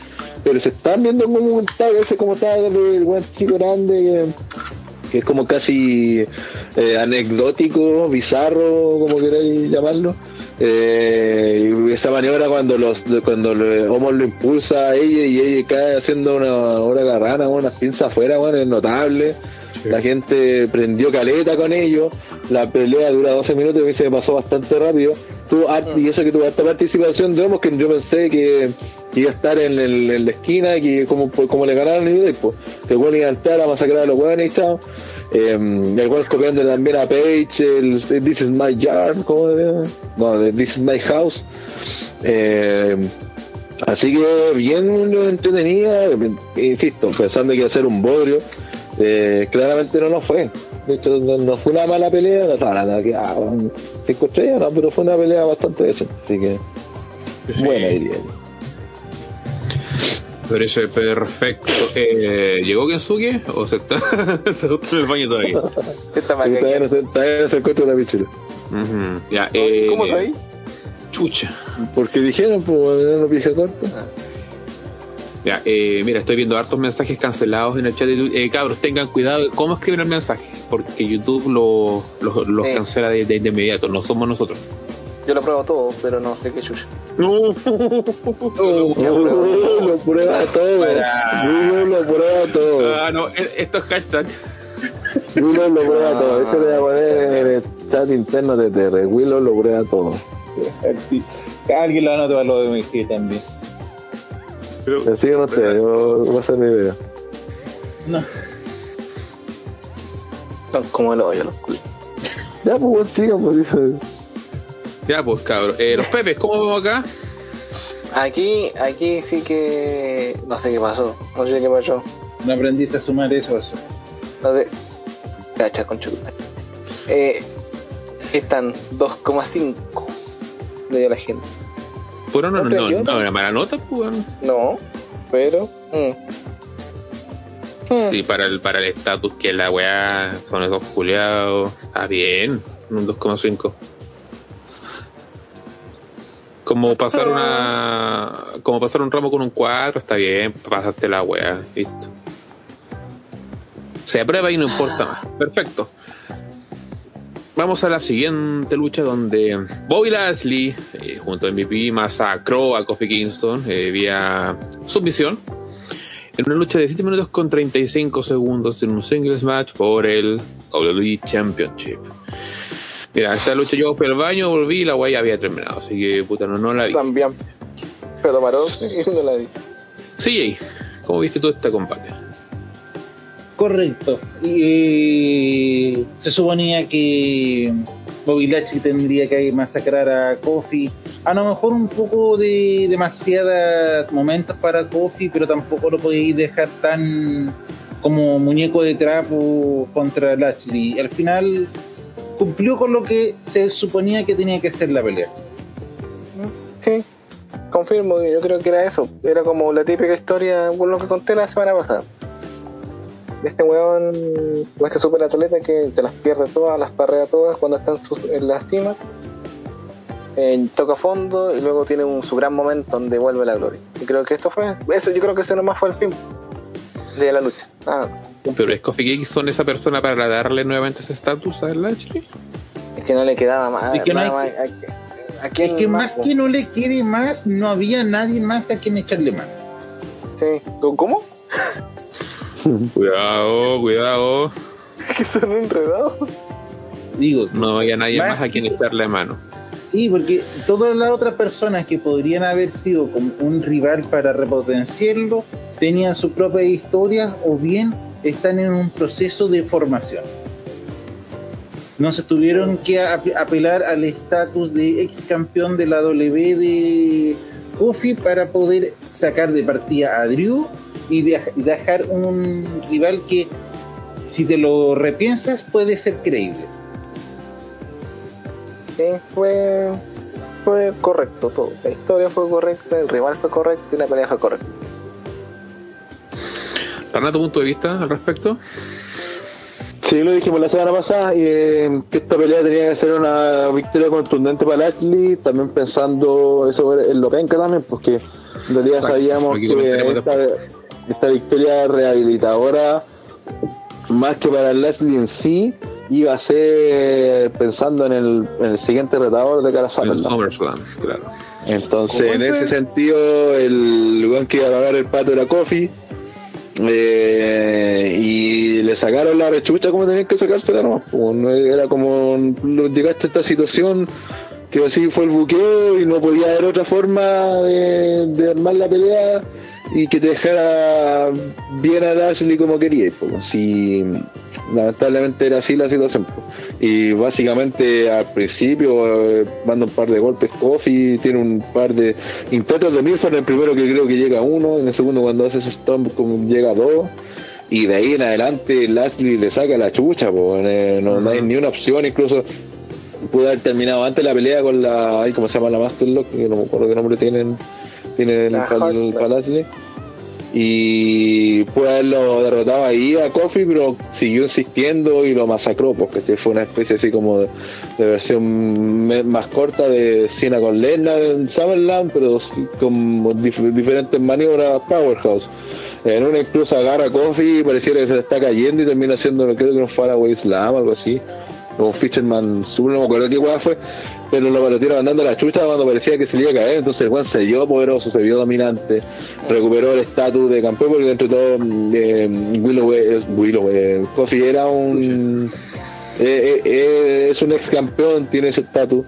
pero se están viendo como un tag ese como está el buen chico grande que, es como casi eh, anecdótico, bizarro, como queráis llamarlo. Eh, y esa maniobra cuando los cuando le- Homo lo impulsa a ella y ella cae haciendo una hora garrana, unas pinzas afuera, bueno, es notable. La gente prendió caleta con ellos. La pelea dura 12 minutos y a mí se me pasó bastante rápido. Tuvo hart- y eso que tuvo esta participación de Homos que yo pensé que iba a estar en, el- en la esquina y que como, como le ganaron pues, que el weón iba a entrar a masacrar a los weones y chao. Eh, el weón copiando también a Page, el This is my yard, ¿cómo era? No, de This is my house. Eh, Así que bien lo entretenía, insisto, pensando que iba a ser un bodrio, eh, claramente no lo fue. De hecho, no, no fue una mala pelea, no estaba nada que ah, cinco estrellas, no, pero fue una pelea bastante decente, así que buena diría yo. Parece perfecto. Eh, ¿Llegó Kensuke o se está, se está en el baño todavía? Esta Sí, Todavía no se, todavía no se encuentra la pichula. Ujú, Ya, eh, ¿Cómo está ahí? Chucha. Porque dijeron, pues, no pija corta. Ya, eh, mira, estoy viendo hartos mensajes cancelados en el chat de YouTube. Eh, cabros, tengan cuidado cómo escriben el mensaje, porque YouTube lo- los los Sí. cancela de, de- de inmediato, no somos nosotros. Yo lo pruebo todo, pero no sé qué chucha. No, lo prueba todo. Google lo prueba todo. Ah, no, e- esto es hashtag. Willow lo prueba todo. Eso le voy a poner en el chat interno de TR. Willow lo prueba todo. Alguien lo anota para lo de MG también. Así que no sé, yo voy a hacer mi idea. No. Son como el hoyo los culos. Ya, pues, sigan, pues, dice. Ya, pues, cabros. Eh, los Pepes, ¿cómo vamos acá? Aquí, aquí sí que no sé qué pasó. No sé qué pasó. No aprendiste a sumar eso, eso. No sé. Cacha con. Eh, están 2,5 le dio la gente. Bueno, no, no, No, no, pero no, era mala nota, pues. No, pero. mm. Mm. Sí, para el para el estatus que la weá son esos culiados. Está bien, un 2,5. Como pasar una. Como pasar un ramo con un 4, está bien, pasaste la weá, listo. Se aprueba y no importa más. Perfecto. Vamos a la siguiente lucha donde Bobby Lashley, eh, junto a MVP, masacró a Kofi Kingston eh, vía submisión en una lucha de 7 minutos con 35 segundos en un singles match por el WWE Championship. Mira, esta lucha yo fui al baño, volví y la guay había terminado, así que puta, no, no la vi. También. Pero paró y no la vi. CJ, ¿cómo viste tú este combate? Correcto. Y se suponía que Bobby Lashley tendría que masacrar a Kofi. A lo mejor un poco de demasiados momentos para Kofi, pero tampoco lo podéis dejar tan como muñeco de trapo contra Lashley. Al final, cumplió con lo que se suponía que tenía que ser la pelea. Sí, confirmo, yo creo que era eso. Era como la típica historia, por lo que conté la semana pasada. De este weón, o este super atleta que te las pierde todas, las parrea todas cuando está en, su- en la cima. Eh, toca fondo y luego tiene un, su gran momento donde vuelve la gloria. Y creo que esto fue, eso yo creo que ese nomás fue el fin de la lucha. Ah, Pero es Kofi Kingston son esa persona para darle nuevamente ese estatus a Lashley. es que no le quedaba más. Es que no nada hay más- a, a quién Es que más po? que no le quiere más, no había nadie más a quien echarle mano. Sí. ¿Cómo? Cuidado, cuidado. que son enredados. Digo, No había nadie Más más a quien echarle mano. Sí, porque todas las otras personas que podrían haber sido como un rival para repotenciarlo tenían su propia historia o bien están en un proceso de formación. No se tuvieron que ap- apelar al estatus de ex campeón de la W de Kofi para poder sacar de partida a Drew y de- dejar un rival que, si te lo repiensas, puede ser creíble. Sí, fue, fue correcto todo. La historia fue correcta, el rival fue correcto y la pelea fue correcta. Renato, punto de vista al respecto. Sí, lo dijimos la semana pasada, eh, que esta pelea tenía que ser una victoria contundente para Lashley, también pensando eso en lo penca también, porque en realidad Exacto, sabíamos que esta, esta victoria rehabilitadora, más que para Lashley en sí, iba a ser pensando en el, en el siguiente retador de cara SummerSlam. SummerSlam, claro. Entonces, ¿Cómo en es? ese sentido, el weón que iba a pagar el pato era Kofi. eh, y le sacaron la rechucha como tenían que sacársela, ¿no? Pues, no era como lo- llegaste a esta situación que así fue el buqueo y no podía haber otra forma de, de armar la pelea y que te dejara bien a Lashley como quería. Pues, si lamentablemente era así la situación. pues. Y básicamente al principio eh, manda un par de golpes Kofi, tiene un par de intentos de Milford, en el primero que creo que llega a uno, en el segundo cuando hace ese stomp como llega a dos. Y de ahí en adelante Lashley le saca la chucha, pues, eh, no, no hay ni una opción, incluso pudo haber terminado antes la pelea con la, ay, ¿cómo se llama la Masterlock? Que no me acuerdo qué nombre tienen, La para el, para Lashley. Y puede haberlo derrotado ahí a Kofi, pero siguió insistiendo y lo masacró, porque este fue una especie así como de, de versión más corta de Cena con Lesnar en SummerSlam, pero con dif- diferentes maniobras Powerhouse. En una incluso agarra a Kofi y pareciera que se le está cayendo y termina haciendo, creo que un Faraway Slam, algo así. O un Fisherman Sur, no me acuerdo qué hueá fue, pero lo, tiraron andando a la chucha cuando parecía que se le iba a caer. Entonces el Juan se vio poderoso, se vio dominante, recuperó el estatus de campeón, porque dentro de todo eh, Willow, es- Willow eh, Kofi era un. eh, eh, eh, es un ex campeón, tiene ese estatus.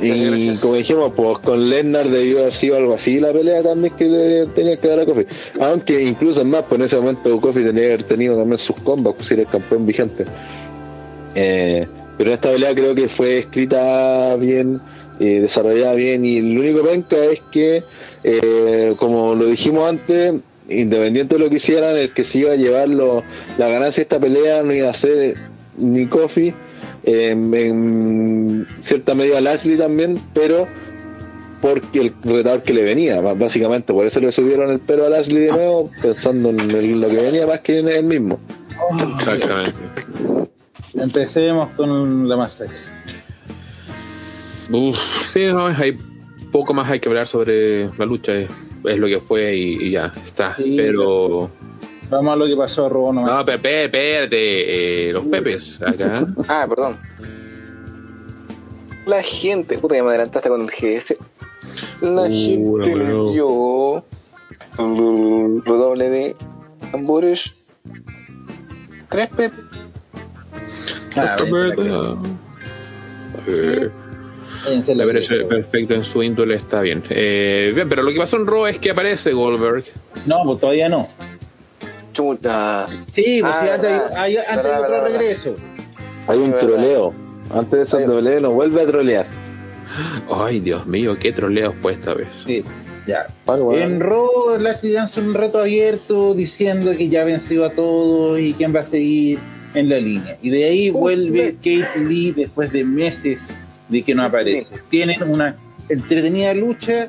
Y gracias. como dijimos, pues con Lesnar debió haber sido algo así la pelea también que tenía que dar a Kofi. Aunque incluso más, pues en ese momento Kofi tenía que haber tenido también sus combos, pues si era el campeón vigente. Eh, pero esta pelea creo que fue escrita bien, eh, desarrollada bien, y lo único penca es que, eh, como lo dijimos antes, independiente de lo que hicieran, el que se iba a llevar lo- la ganancia de esta pelea no iba a ser ni Kofi, eh, en cierta medida Lashley también, pero porque el retador que le venía, básicamente, por eso le subieron el pelo a Lashley de nuevo, pensando en el- lo que venía más que en él mismo. Exactamente. Empecemos con la masacre. Uf, sí, no, hay poco más hay que hablar sobre la lucha, es, es lo que fue y, y ya está. Sí. Pero. Vamos a lo que pasó, Robo nomás. No, Pepe, espérate, eh, los Pepes, acá. Ah, perdón. La gente, puta, ya me adelantaste con el GS. La Uh, gente dio el redoble de tambores. Tres Pepe. Ah. Eh, me la parece perfecto en su índole, está bien. Eh, bien, pero lo que pasó en Raw es que aparece Goldberg. No, pues todavía no. Chuta. Sí, pues Ah, sí, antes, hay, antes Verdad, hay otro verdad, regreso. Hay un verdad. troleo. Antes de ese Hay- troleo nos vuelve a trolear. Ay, Dios mío, qué troleo fue esta vez. Sí, ya. Bueno, bueno. En Raw, Lashley lanza un reto abierto diciendo que ya ha vencido a todos y quién va a seguir. En la línea. Y de ahí vuelve Kate Lee después de meses de que no aparece. Tienen una entretenida lucha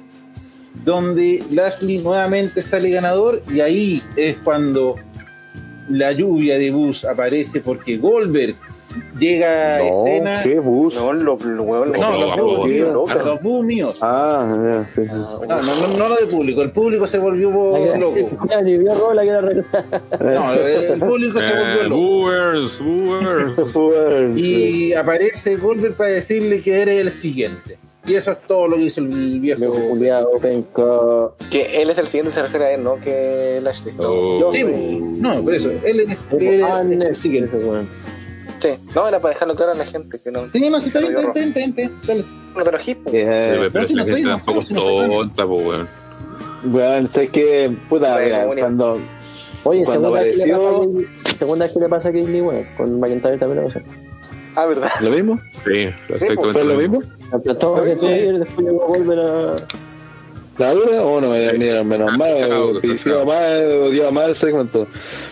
donde Lashley nuevamente sale ganador y ahí es cuando la lluvia de bus aparece porque Goldberg llega a No, escena. qué bus. No, lo, lo huevos No, los No, bus no, míos, no. los bus míos. Ah, ya, sí, sí. No, no, no, no lo de público, el público se volvió loco. Ya, ni vio rola que era re- No, el público se volvió Eh, loco. Boers. Bueno, Y aparece Goldberg para decirle que eres el siguiente. Y eso es todo lo que hizo el viejo. Penca. Que él es el siguiente, se refiere a él, no que Lashley. Oh. Yo- Sí, no, por eso, él es Ah, el siguiente. ese weón. Sí, no, era para dejarlo claro a la gente que no. Sí, no, sí, está bien, está bien, está bien, está bien, dale. No te lo hip, eh, Pero si no estoy tampoco es si tonta, pues, weón. bueno, sé que, puta, Bueno, mira, bueno. cuando, Oye, Cuando segunda vez, que le pasa a apareció- Kate- segunda vez que le pasa a Kate Lee, weón. Con McIntyre también lo pasó. Ah, ¿verdad? ¿lo mismo? Sí, exactamente ¿Fue lo mismo? McIntyre después volver a. ¿La dura o no? Mira, Sí. mira, menos Ah, mal, cagado. mal, odiaba el segmento.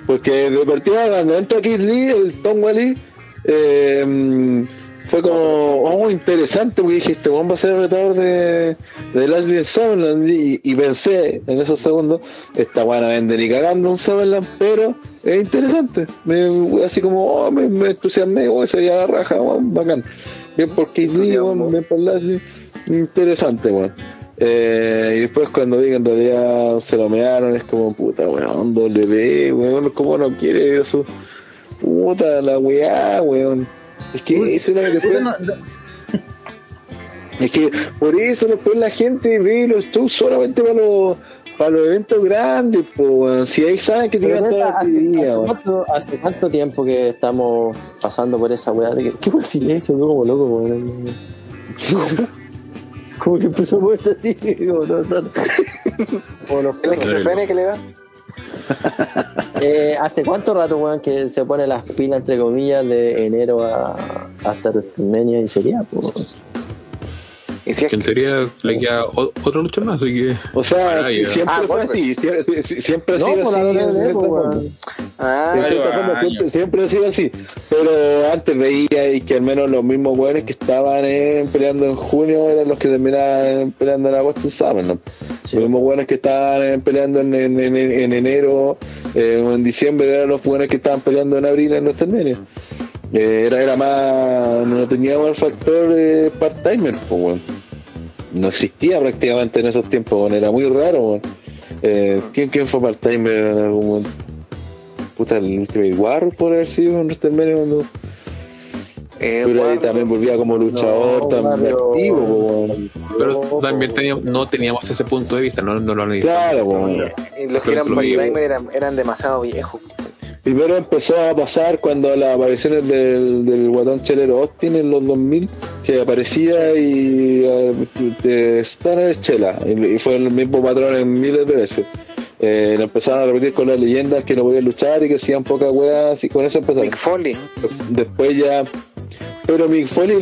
Porque de partida, cuando entra Kid Lee, el Tom Wally, eh, fue como, oh, interesante, porque dije, este weón va a ser el retador de, de Lashley en Summerland, y, y pensé en esos segundos, esta buena vende ni cagando un Summerland, pero es interesante. Me, así como, oh, me, me entusiasmé, oh, ya la raja, weón, bacán. Bien por Lee, weón, bien por Lashley, interesante, weón. Eh, y después cuando vi que en realidad se lo mearon, es como puta weón, W, weón, ¿cómo no quiere eso? Puta la weá, weón. Es que eso es lo que después, Puta, no- es que por eso después la gente ve los shows solamente para los para los eventos grandes, pues weón. Si ahí saben que tienen toda la ¿hace, actividad, hace cuánto, hace cuánto tiempo que estamos pasando por esa weá? De que, ¿Qué fue el silencio? Yo como loco, weón. Como que empezó a moverse así, como todo el rato. Como los ¿El perros. esquizofrenia que le da? Eh, ¿Hace cuánto rato, weón, que se pone las pilas, entre comillas, de enero a, hasta WrestleMania y sería, pues? Y si es Que en teoría le queda o- otra lucha más, así que. O sea, siempre Ah, fue así, sie- sie- sie- siempre ha sido así. De pues, weón. Ah, forma, siempre, siempre ha sido así. Pero antes veía y que al menos los mismos hueones que estaban eh, peleando en junio eran los que terminaban peleando en agosto y sábado, ¿no? Sí. Los mismos hueones que estaban eh, peleando en, en, en- en enero eh, o en diciembre eran los hueones que estaban peleando en abril en WrestleMania. Eh, era, era más, no teníamos el factor eh, part-timer, pues. No existía prácticamente en esos tiempos. Era muy raro. Eh, ¿quién, ¿Quién fue part-timer en algún momento? Puta, el Ultimate War por haber sido en WrestleMania cuando... eh, Pero ahí Warrior. también volvía como luchador No, tan Mario. activo. Pero también teníamos, no teníamos ese punto de vista, no, no lo analizamos. Claro. Y los que eran Pero incluido. part-time eran, eran demasiado viejos. Primero empezó a pasar cuando las apariciones del, del guatón chelero Austin en los 2000, que aparecía y eh, de estar en chela, y, y fue el mismo patrón en miles de veces. Eh, lo empezaron a repetir con las leyendas que no podían luchar y que hacían pocas weas, y con eso empezaron. Mick Foley. Después ya. Pero Mick Foley,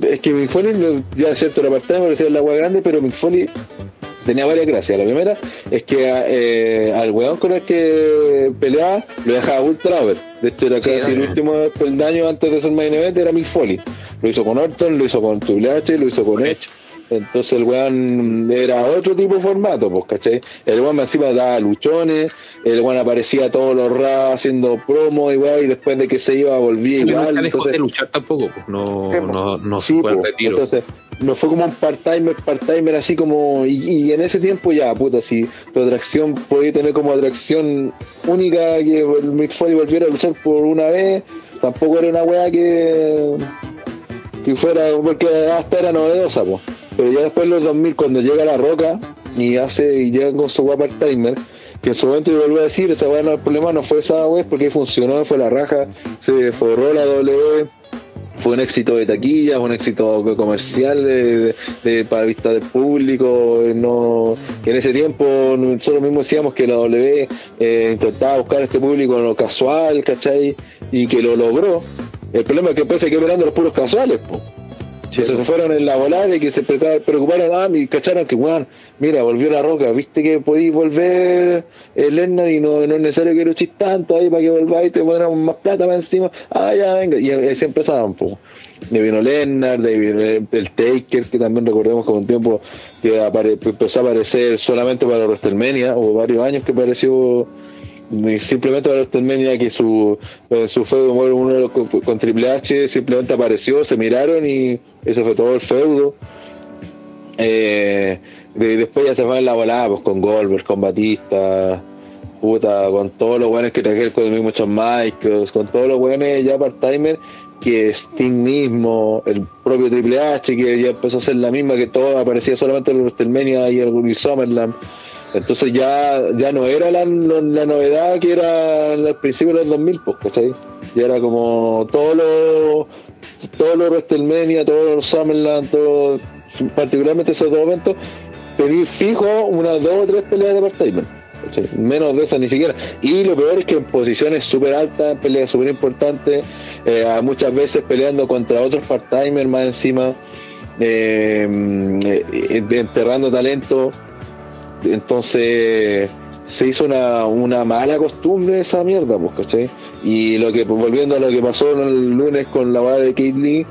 es que Mick Foley, ya es cierto, la partida me parecía la wea grande, pero Mick Foley tenía varias gracias. La primera es que eh, al weón con el que peleaba lo dejaba ultra over. De hecho, era Sí, casi el último peldaño antes de ser main event, era Mick Foley. Lo hizo con Orton, lo hizo con Triple H, lo hizo con Edge. Entonces el weón era otro tipo de formato, pues, ¿cachai? El weón encima daba luchones, el weón aparecía todos los raros haciendo promo y weón, y después de que se iba volvía Y igual. nunca dejó entonces- de luchar tampoco, pues no, Sí, pues. no, no se Sí, fue al po. retiro. Entonces, no fue como un part-timer, part-timer así como. Y, y en ese tiempo ya, puta, si tu atracción podía tener como atracción única que el Mick Foley volviera a luchar por una vez, tampoco era una weá que. que fuera. porque hasta era novedosa, pues. Pero ya después de los 2000, cuando llega La Roca y hace y llega con su weá part-timer. Que en su momento yo volví a decir, esa weá no el problema no fue esa weá, porque funcionó, fue la raja, se forró la W, fue un éxito de taquilla, un éxito comercial de, para vista del público. No, en ese tiempo nosotros mismos decíamos que la W eh, intentaba buscar este público en lo casual, ¿cachai? Y que lo logró. El problema es que después se quedó mirando a los puros casuales, po. Se fueron en la volada y que se preocuparon, ah, y cacharon que, weón, mira, volvió la roca, viste que podéis volver el Lennart y no, no es necesario que luchis tanto ahí para que volváis y te ponemos más plata para encima, ah, ya, venga, y ahí se empezaban, pues. De vino Lennart, de el, Taker, que también recordemos que un tiempo que apare- empezó a aparecer solamente para WrestleMania, o varios años que apareció y simplemente para WrestleMania que su, su número uno con, con Triple H simplemente apareció, se miraron y eso fue todo el feudo. Eh, de- después ya se fue en la volada pues, con Goldberg, con Batista, puta, con todos los buenos que trajeron con el mismo Michaels, con todos los buenos ya part-timer, que Sting mismo, el propio Triple H, que ya empezó a ser la misma que todo, aparecía solamente en WrestleMania y el Summerland. Entonces ya ya no era la, la novedad que era al principio de los 2000, pues, ¿cachai? Ya era como todos los todos los WrestleMania, todos los Summerland, todos, particularmente esos dos momentos, pedir fijo unas dos o tres peleas de part-timer. ¿cachai? Menos de esas ni siquiera. Y lo peor es que en posiciones súper altas, peleas súper importantes, eh, muchas veces peleando contra otros part-timers más encima, eh, eh, enterrando talento. Entonces se hizo una, una mala costumbre esa mierda, pues, ¿cachai? Y lo que, pues, volviendo a lo que pasó el lunes con la boda de Kate Lee,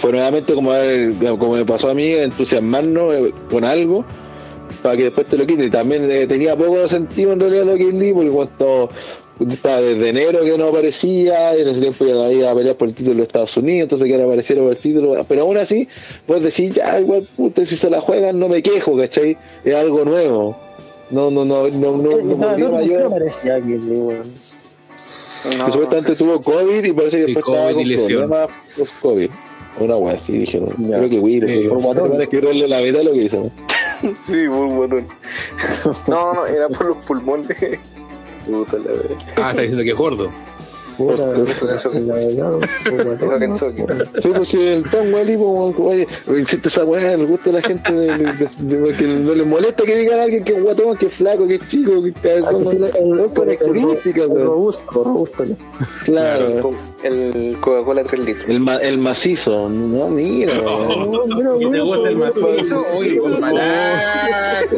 fue nuevamente como, eh, como me pasó a mí, entusiasmarnos eh, con algo para que después te lo quiten. Y también eh, tenía poco sentido en realidad lo que Lee, porque cuando estaba desde enero que no aparecía, y en ese tiempo ya iba a pelear por el título de Estados Unidos, entonces que ahora apareciera por el título, pero aún así, pues decir, ya, igual, puta, si se la juegan, no me quejo, ¿cachai? Es algo nuevo. No, no, no, no, no, no, No, no, volvió no, mayor. no parecía que sí, weón. Que supuestamente tuvo COVID y parece que Sí, después estaba COVID y con lesión. problemas post-COVID. Una wea así, dije, no, Ya. creo que Will, Sí, por guatón. van a escribirle la de lo que hizo. Sí, por un botón. No, no, era por los pulmones. Puta la verdad. Ah, está diciendo que es gordo. Puta, Eso- la verdad. Sí, pues si el Tom oye, insisto, esa weá le gusta a la gente de, de- de- de- que no les molesta que digan a alguien que es guatón, que es flaco, que es chico, que el- el- son características, el weón. robusto, robusto. ¿no? Claro, El Coca-Cola 3 litros. el, ma- el macizo, no, mira, weón. No, mira, ¿Y te gusta el macizo? Oye, con barato.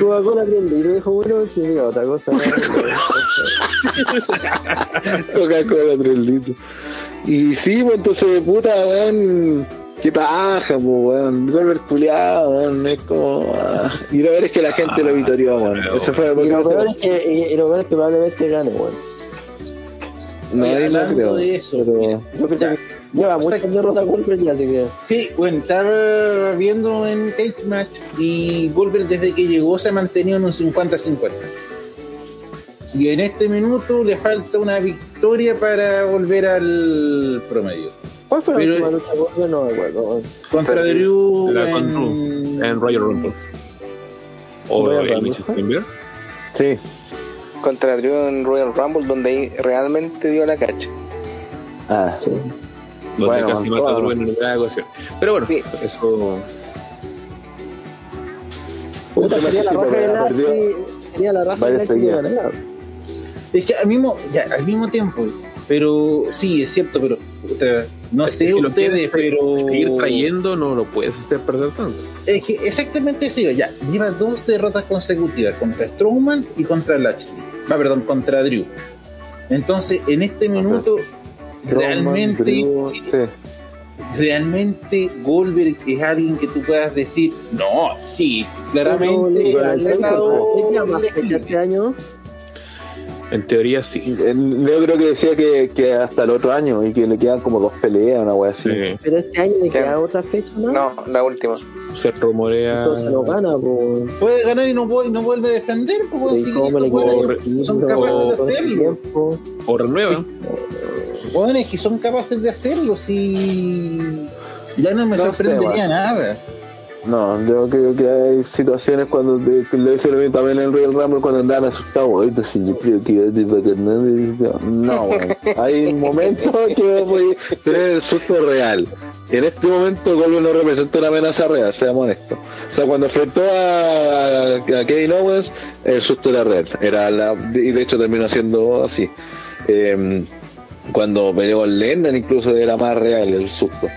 Coca-Cola 3 litros, dijo uno, sí, mira, otra cosa. ¿no? Coca-Cola 3 litros. Y sí, pues entonces, puta, weón, qué paja, pues, weón, Golver culiado, weón, es como... ah. Y lo peor es que la gente lo vitorió, weón. Ese fue el Y lo peor es que, y, y lo peor es que probablemente gane, weón. Nadie lo Hablando creo. de eso, pero- Yo creo que lleva muchas derrotas Goldberg ya, así que. Sí, bueno, estaba viendo en Cage Match y Goldberg desde que llegó se ha mantenido en un 50-50. Y en este minuto le falta una victoria para volver al promedio. ¿Cuál fue la Pero- última lucha Goldberg? No me acuerdo. Contra Drew en... En Royal Rumble. O el ¿fue? Timber. Sí, Contra Drew en Royal Rumble, donde ahí realmente dio la cacha. ah, Sí. Donde Bueno, casi mata a. Drew en una ocasión. Pero bueno, Sí. eso. Puta, sería la raja de Lashley. Sería la raja de Es que al mismo, ya, al mismo tiempo, pero sí, es cierto, pero puta, no Es sé si lo ustedes, quieres pero... seguir trayendo, no lo puedes hacer perder tanto. Es que exactamente eso, ya, lleva dos derrotas consecutivas, contra Strowman y contra Lashley. Va, perdón, contra Drew. Entonces, en este minuto, realmente, Drew, sí. realmente Goldberg es alguien que tú puedas decir, no, sí, claramente año. En teoría sí. Yo creo que decía que, que hasta el otro año y que le quedan como dos peleas, una wea así. Sí. Pero este año le queda otra fecha más. No, la última. Se rumorea. Entonces lo gana, pues. Puede ganar y no, no vuelve a defender, pues, ¿Y si cómo le estos queda hueones el son capaces de hacerlo. O renueva. Jóvenes que son capaces de hacerlo, si ya no me No sorprendería bueno. nada. No, yo creo que hay situaciones cuando hice lo mismo también en el Royal Rumble cuando andaban asustados, sí yo creo que es de Fernández. No, bueno, hay momentos que voy a tener el susto real. En este momento Goldberg no representa una amenaza real, seamos honestos. O sea, cuando enfrentó a, a Kevin Owens, el susto era real. Era la, y de hecho terminó siendo así. Eh, cuando peleó con Lennon incluso era más real el susto.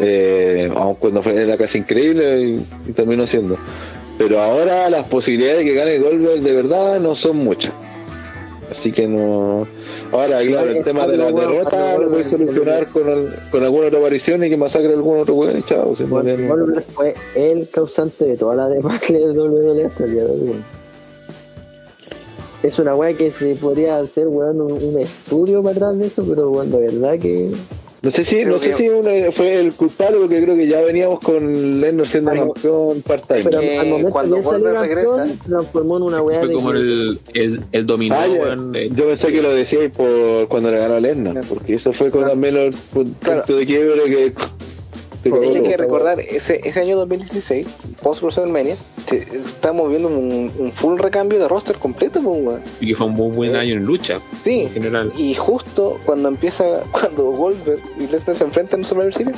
Eh, aun cuando fue era casi increíble y, y terminó siendo. Pero ahora las posibilidades de que gane Goldberg de verdad no son muchas. Así que no. Ahora, claro, el tema de la derrota lo puedes solucionar con, el- con alguna otra aparición y que masacre a algún otro weón chao. se Bueno. Goldberg fue el causante de toda la debacle de WWE hasta el día de hoy. Es una weá que se podría hacer, weón, un, un estudio para atrás de eso, pero weón, de verdad que. No sé si, no sé si uno fue el culpable porque creo que ya veníamos con Lennon siendo Ay, campeón part-time. Pero Eh, al momento cuando que él salió Goldberg campeón, regresa- se transformó en una weá Fue de como que- el, el, el dominó, Ah, Yo pensé que lo decíais por cuando le ganó a Lennon, porque eso fue con también el punto Claro. de quiebre que. Que Porque hay que recordar, ese, ese año 2016, post WrestleMania, estábamos viendo un, un full recambio de roster completo, pues, weón. y que fue un muy buen año en lucha, Sí, en general. y justo cuando empieza, cuando Goldberg y Lesnar se enfrentan en Survivor Series,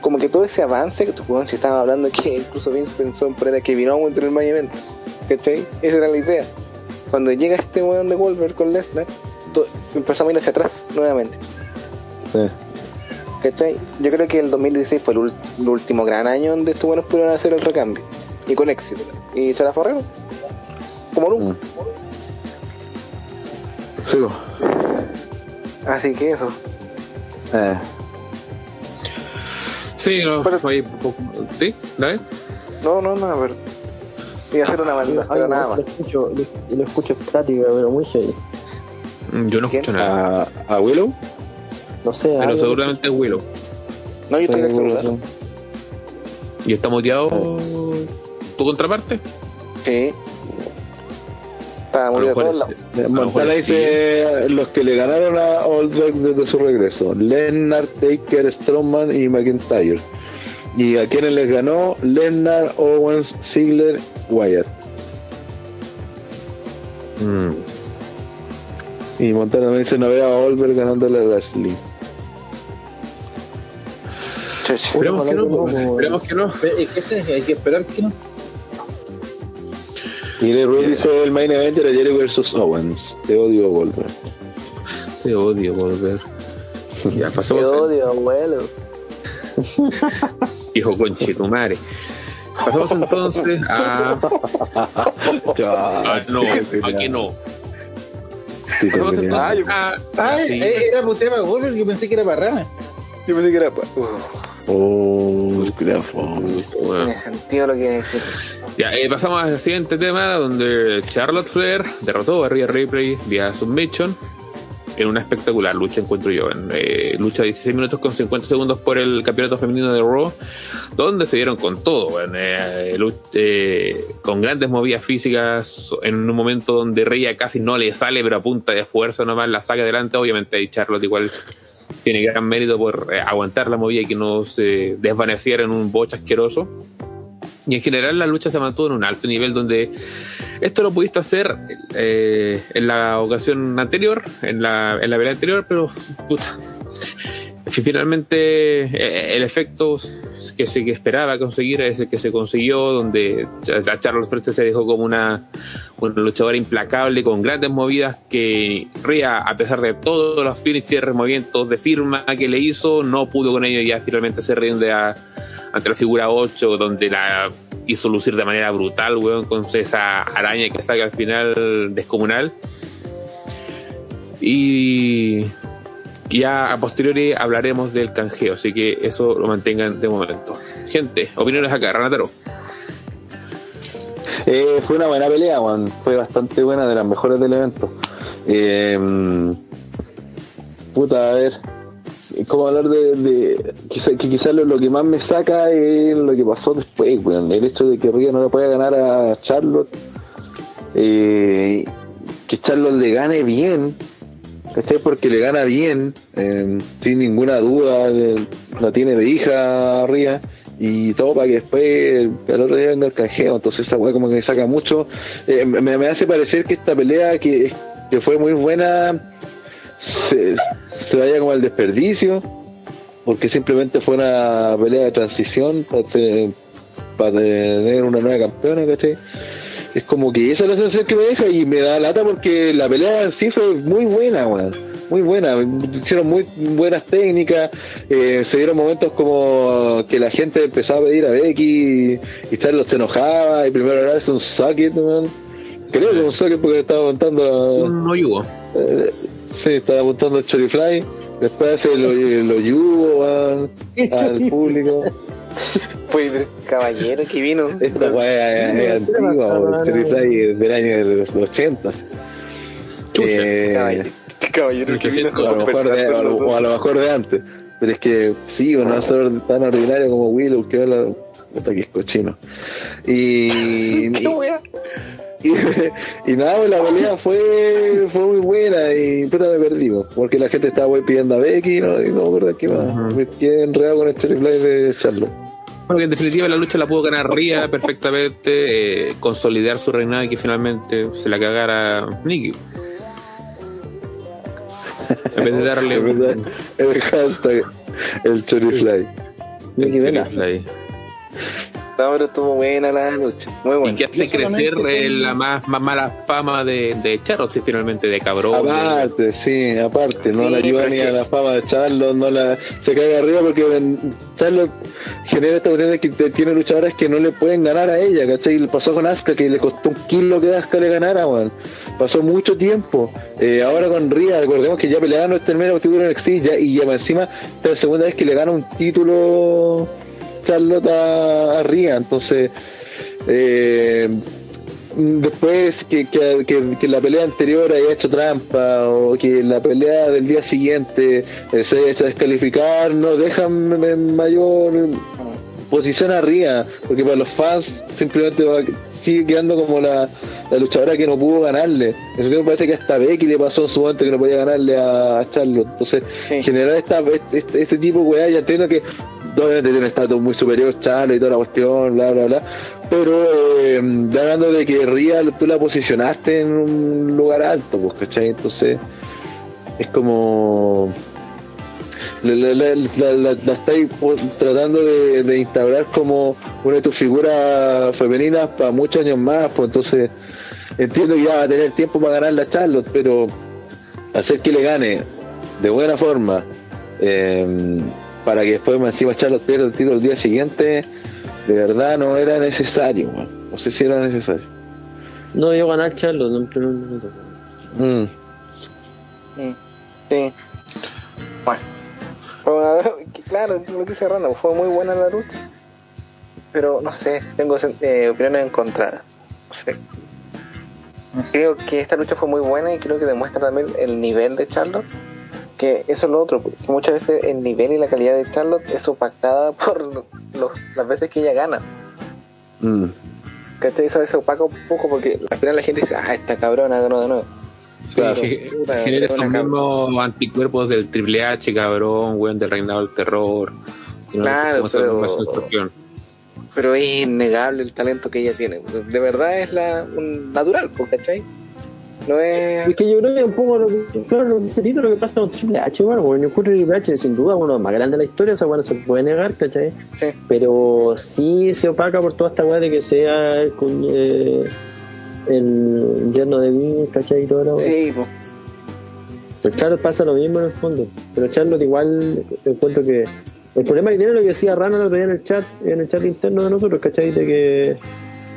como que todo ese avance que tu weón se estaba hablando que incluso Vince pensó en poner a Kevin Owens en el main event, ¿cachai? Esa era la idea. Cuando llega este weón de Goldberg con Lesnar, empezamos a ir hacia atrás nuevamente. Sí. ¿Cachai? Yo creo que el 2016 fue el, ul- el último gran año donde estos buenos pudieron hacer el recambio. Y con éxito. Y se la forraron. Como nunca. Sí, bo. Así que eso. Eh, Sí, no, Pero- ahí, sí, dale. No, no, no, a ver. Y hacer una Ay, pero nada Lo más. escucho, lo, lo escucho estática, pero muy heavy. Mm, Yo no ¿Quién? escucho nada, a, a Willow. No sé, pero seguramente es Willow. No, yo estoy en el celular. ¿Y está muteado tu contraparte? Sí. Está mejor Montana sí. dice los que le ganaron a Old Dog desde su regreso: Lennart, Taker, Strowman y McIntyre. Y a quienes les ganó: Lennart, Owens, Ziggler, Wyatt. Mm. Y Montana me dice: No veo a Olver ganándole a Lashley. Sí, sí. Esperemos que no, Ojalá que no, pues, weón. esperemos que no. Pero, ¿y qué se- Hay que esperar que no. Y de Ruiz dice: El main event era Jerry vs Owens. Te odio, Goldberg. Te odio volver. Ya pasamos al odio, abuelo. hijo conche tu madre. Pasamos entonces a. Ah, no, aquí no. Sí, Pasamos a. Ah, sí. eh, era por tema Goldberg, yo pensé que era para Rana. Yo pensé que era. pa- Uf, Oh, tiene sentido lo que. Ya, eh, pasamos al siguiente tema donde Charlotte Flair derrotó a Rhea Ripley vía submission en una espectacular lucha, encuentro yo. En, eh, lucha de 16 minutos con 50 segundos por el campeonato femenino de Raw, donde se dieron con todo, en, eh, eh, con grandes movidas físicas, en un momento donde Rhea casi no le sale, pero a punta de fuerza nomás la saca adelante. Obviamente, ahí Charlotte igual tiene gran mérito por eh, aguantar la movida y que no se desvaneciera en un boche asqueroso. Y en general la lucha se mantuvo en un alto nivel donde esto lo pudiste hacer eh, en la ocasión anterior, en la, en la pelea anterior, pero puta. fi- Finalmente eh, el efecto que se que esperaba conseguir es el que se consiguió, donde a Charles Flair se dejó como una, una luchadora implacable con grandes movidas que Ria, a pesar de todos los finishes, movimientos de firma que le hizo, no pudo con ello y ya finalmente se rinde a, ante la figura 8, donde la hizo lucir de manera brutal, weón, con esa araña que saca al final descomunal. Y ya a posteriori hablaremos del canjeo, así que eso lo mantengan de momento. Gente, opiniones acá, Ranataro. Eh, fue una buena pelea, Juan. Fue bastante buena, de las mejores del evento. Eh, puta, a ver. ¿Cómo hablar de.? de que quizás lo, que más me saca es lo que pasó después. El hecho de que Ria no le pueda ganar a Charlotte. Eh, que Charlotte le gane bien. ¿Cachai? Porque le gana bien, eh, sin ninguna duda. eh, la tiene de hija Ria y todo para que después el otro día venga el canjeo, entonces esa weá como que me saca mucho, Eh, me, me hace parecer que esta pelea que, que fue muy buena se, se vaya como al desperdicio, porque simplemente fue una pelea de transición para, te- para tener una nueva campeona, ¿cachai? Es como que esa es la sensación que me deja y me da lata porque la pelea en sí fue muy buena, weón. muy buena, hicieron muy buenas técnicas, eh, se dieron momentos como que la gente empezaba a pedir a Becky y, Charlotte se enojaba y primero era un socket, man. creo que un socket porque estaba montando No yugo. eh, sí, estaba montando el Chorifly, después hace lo, lo yugo man, al público. Pues, caballero que vino. Esta weá es, es antigua, el Chorifly es del año de los 80. Chucha. Eh, Caballero, caballero que vino. a lo mejor de, a lo- o a lo mejor de antes. Pero es que sí, uno va a ser tan ordinario como Willow que habla. Puta que es cochino. Y. ¿Qué wea? y, y nada, pues, la pelea fue, fue muy buena y puta me perdimos. Porque la gente estaba wey, pidiendo a Becky y no, y no me qué más. Me quedé enredado con este replay de Charlotte. Bueno, que en definitiva la lucha la pudo ganar Ria perfectamente, eh, consolidar su reinado y que finalmente se la cagara Nikki. En vez de darle el hashtag, el Chorifly. Nicky Vela. Play. No, pero estuvo buena la lucha. Muy Y buena. que hace crecer eh, la más, más mala fama de, de finalmente, de cabrón. de- Aparte, sí, aparte, no Sí, la ayuda ni a la fama de Charlotte, no la se cae arriba porque Charlotte genera esta cuestión de que tiene luchadoras que no le pueden ganar a ella, ¿cachai? Pasó con Asuka que le costó un kilo que Asuka le ganara. Pasó mucho tiempo. Eh, ahora con Ria, recordemos que ya pelearon este primer título en NXT ya, y ya encima esta es la segunda vez que le gana un título Charlotte a, a Ria, entonces eh, después que, que, que- que la pelea anterior haya hecho trampa o que la pelea del día siguiente eh, se haya hecho descalificar, no dejan en mayor posición a Ria, porque para los fans simplemente va, sigue quedando como la, la luchadora que no pudo ganarle. Eso me parece que hasta Becky le pasó en su momento que no podía ganarle a, a Charlotte. Entonces, Sí. generar esta, este, este tipo de weá, ya entiendo que obviamente tiene un estatus muy superior Charlotte y toda la cuestión, bla, bla, bla. Pero eh, hablando de que Ria tú la posicionaste en un lugar alto, pues, ¿cachai? Entonces, es como la, la, estáis tratando de, de instaurar como una de tus figuras femeninas para muchos años más, pues entonces entiendo que ya va a tener tiempo para ganar la Charlotte, pero hacer que le gane de buena forma eh, para que después más encima Charlotte pierda el título el día siguiente, de verdad no era necesario, no sé si era necesario. No dio ganar Charlotte, no, no, no, no. Mm. Mm, Sí. Bueno. Claro, lo que dice Randa, fue muy buena la lucha. Pero no sé, tengo eh, opiniones encontradas. No sé. Creo que esta lucha fue muy buena y creo que demuestra también el nivel de Charlotte. Que eso es lo otro, porque muchas veces el nivel y la calidad de Charlotte es opacada por los- las veces que ella gana. Mm. ¿Cachai? Eso se opaca un poco porque al final la gente dice, ah, esta cabrona ganó de nuevo. Sí, Claro. que- Puta, genera es esos mismos anticuerpos del Triple H, cabrón, weón, del reinado del terror. Claro, pero es innegable el talento que ella tiene. De verdad es la un natural, pues, ¿cachai? No es. Es que yo creo que un poco lo que, claro, lo ese título lo que pasa con Triple H, bueno, bueno, yo encuentro Triple H sin duda uno de los más grandes de la historia, o sea, bueno, se puede negar, ¿cachai? Sí. Pero sí se opaca por toda esta weá de que sea el, eh, el yerno de Vince, ¿cachai? Y todo lo Sí, pues. Pero Charlotte pasa lo mismo en el fondo. Pero Charlotte igual encuentro que. El problema que tiene lo que decía Rana otro día en el chat, en el chat interno de nosotros, ¿cachai? De que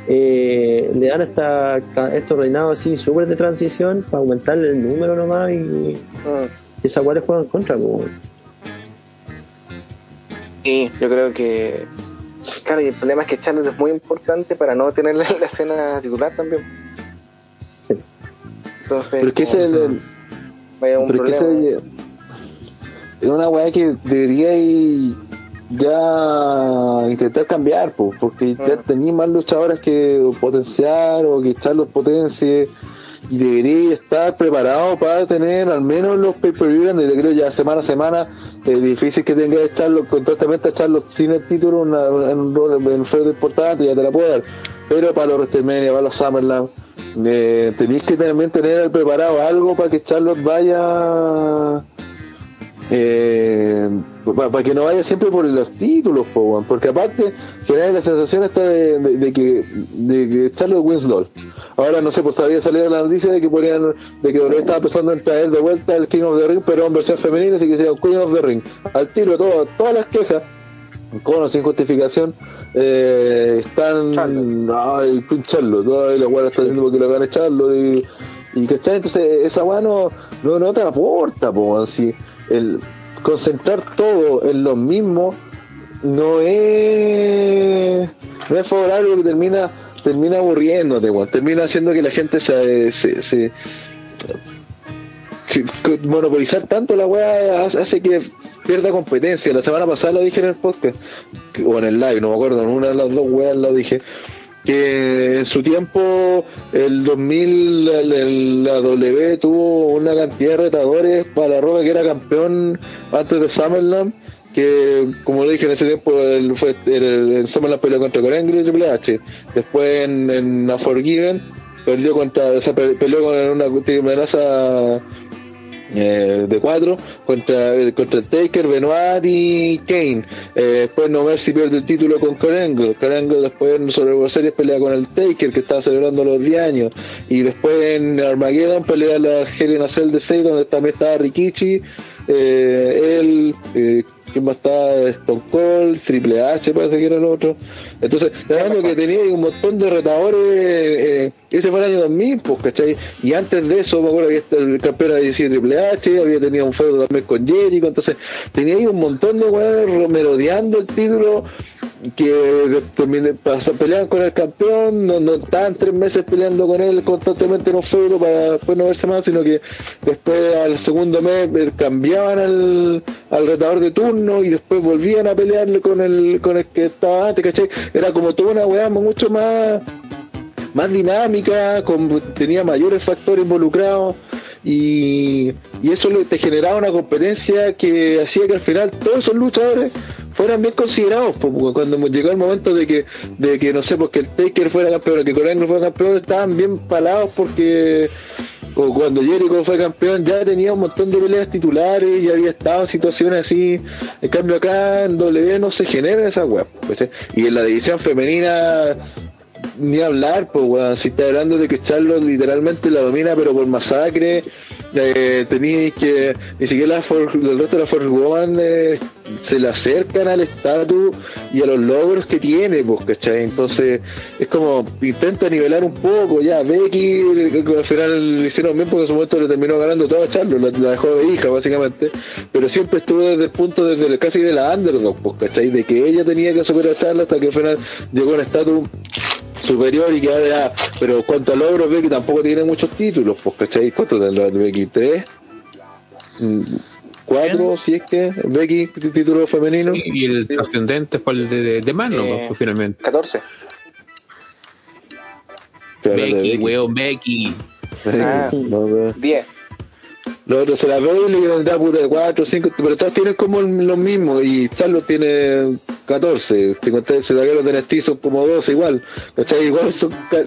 eh, le dan hasta estos reinados así súper de transición para aumentarle el número nomás y, y Mm. esa le juega en contra, como. Sí, yo creo que. Claro, y el problema es que Charlotte es muy importante para no tener la, la escena titular también. Sí. Entonces, Pero es que ese es el- vaya un problema. ese- es una weá que debería ir ya intentar cambiar, po, porque ya tenía más luchadores que potenciar o que echar los potencie y debería estar preparado para tener al menos los pay-per-view grandes. Yo creo ya semana a semana es difícil que tenga que echarlo constantemente sin el título una- un rol- importante, ya te la puedo dar. Pero para los WrestleMania, para los SummerSlam, eh, tenéis que también tener preparado algo para que Charlotte vaya eh, para que no vaya siempre por los títulos, po, porque aparte genera la sensación esta de, de- de que de que Charlotte Winslow. Ahora no sé, pues había salido la noticia de que ponían, de que estaba pensando en traer de vuelta el King of the Ring, pero en versión femenina, así que sea Queen of the Ring. Al tiro, todo, todas las quejas, con o sin justificación, eh, están, ay, Queen Charlotte, ay, la weá está diciendo porque la van a echarlo y, y ¿cachai? Entonces, esa weá no, no, no te aporta, po, así, el concentrar todo en lo mismo no es, no es favorable porque termina, termina aburriéndote, weón, termina haciendo que la gente se, se, monopolizar tanto la weá hace- que pierda competencia. La semana pasada lo dije en el podcast, o en el live, no me acuerdo, en una de las dos weas lo dije, que en su tiempo, el 2000, la, W tuvo una cantidad de retadores para la Roca que era campeón antes de Summerland, que como lo dije en ese tiempo, él fue, el, Summerland peleó contra Corengri y Triple. Después en, en A Forgiven perdió contra, o sea, pe- peleó con una amenaza eh, de cuatro contra, contra Taker, Benoit y Kane. Eh, después No Mercy pierde el título con Corengo. Corengo después en Survivor Series pelea con el Taker que estaba celebrando los 10 años. Y después en Armageddon pelea la a Cell de 6 donde también estaba Rikichi. Eh, él, eh, ¿quién más estaba? Stone Cold, Triple H parece que era el otro. Entonces, hablando que tenía un montón de retadores, eh, ese fue el año 2000, pues, ¿cachai? Y antes de eso, me acuerdo que este- el campeón había sido Triple H, había tenido un feudo también con Jericho, entonces tenía ahí un montón de weones merodeando el título que pasó- peleaban con el campeón, no, no estaban tres meses peleando con él constantemente en un feudo para después no verse más, sino que después al segundo mes eh, cambiaban al, al retador de turno y después volvían a pelearle con el, con el que estaba antes, ¿cachai? Era como toda una weá mucho más más dinámica, con, tenía mayores factores involucrados y, y eso te generaba una competencia que hacía que al final todos esos luchadores fueran bien considerados porque cuando llegó el momento de que de que no sé porque el Taker fuera campeón que Corango fuera campeón estaban bien palados porque o cuando Jericho fue campeón ya tenía un montón de peleas titulares y había estado en situaciones así en cambio acá en W no se genera esa web y en la división femenina ni hablar, pues, weón. Si está hablando de que Charlotte literalmente la domina, pero por masacre, eh, tenéis que ni siquiera For- el resto de la Force Woman eh, se le acercan al estatus y a los logros que tiene, pues, ¿cachai? Entonces, es como intenta nivelar un poco, ya. Becky, eh, al final lo hicieron bien porque en su momento le terminó ganando todo a Charlotte, la, la dejó de hija, básicamente, pero siempre estuvo desde el punto, desde casi de la underdog, pues, ¿cachai? De que ella tenía que superar a Charlotte hasta que al final llegó a un estatus superior y que ahora, pero cuanto a logros Becky tampoco tiene muchos títulos, pues ¿cachai? ¿Cuántos tendrá Becky? ¿Tres? Mm, ¿Cuatro? Si es que Becky, título femenino. Sí, y el trascendente fue el de, de, de Mano, Eh, pues, finalmente. 14. Pero de Becky, weón, Becky. Ah. No, no. 10. Los otros se la ve y le dieron da puta 4, 5, pero todas tienen como los mismos y Charlos tiene 14, 50, se la de NXT son como 12 igual, ¿cachai? Igual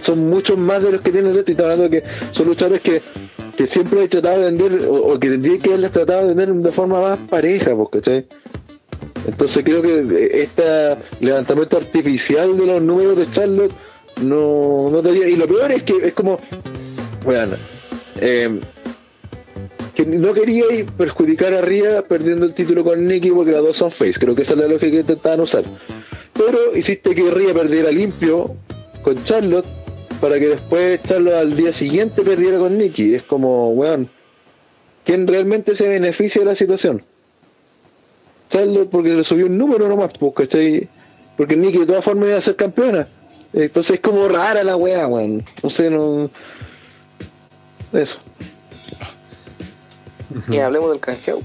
son, muchos más de los que tienen el resto y hablando que son luchadores que, que siempre he tratado de vender o, que tendría que haberles tratado de vender de forma más pareja, pues, ¿cachai? Entonces creo que este levantamiento artificial de los números de Charlotte no, no debería, y lo peor es que es como, bueno, eh, que no quería perjudicar a Ria perdiendo el título con Nikki porque las dos son face. Creo que esa es la lógica que intentaban usar. Pero hiciste que Ria perdiera limpio con Charlotte para que después Charlotte al día siguiente perdiera con Nikki. Es como, weón, ¿quién realmente se beneficia de la situación? Charlotte porque le subió un número nomás, pues, ¿cachai? Porque Nikki de todas formas iba a ser campeona. Entonces es como rara la weá, weón. No sé, no... Eso. Y hablemos del canjeo.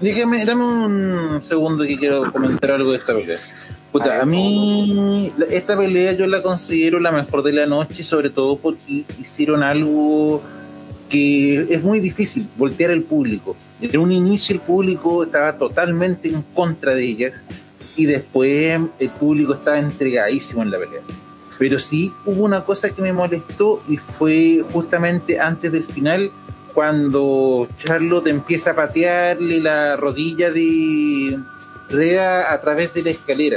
Dígame, dame un segundo que quiero comentar algo de esta pelea. Puta, a mí esta pelea yo la considero la mejor de la noche, sobre todo porque hicieron algo que es muy difícil, voltear el público. En un inicio el público estaba totalmente en contra de ellas y después el público estaba entregadísimo en la pelea. Pero sí hubo una cosa que me molestó y fue justamente antes del final cuando Charlotte empieza a patearle la rodilla de Rhea a través de la escalera.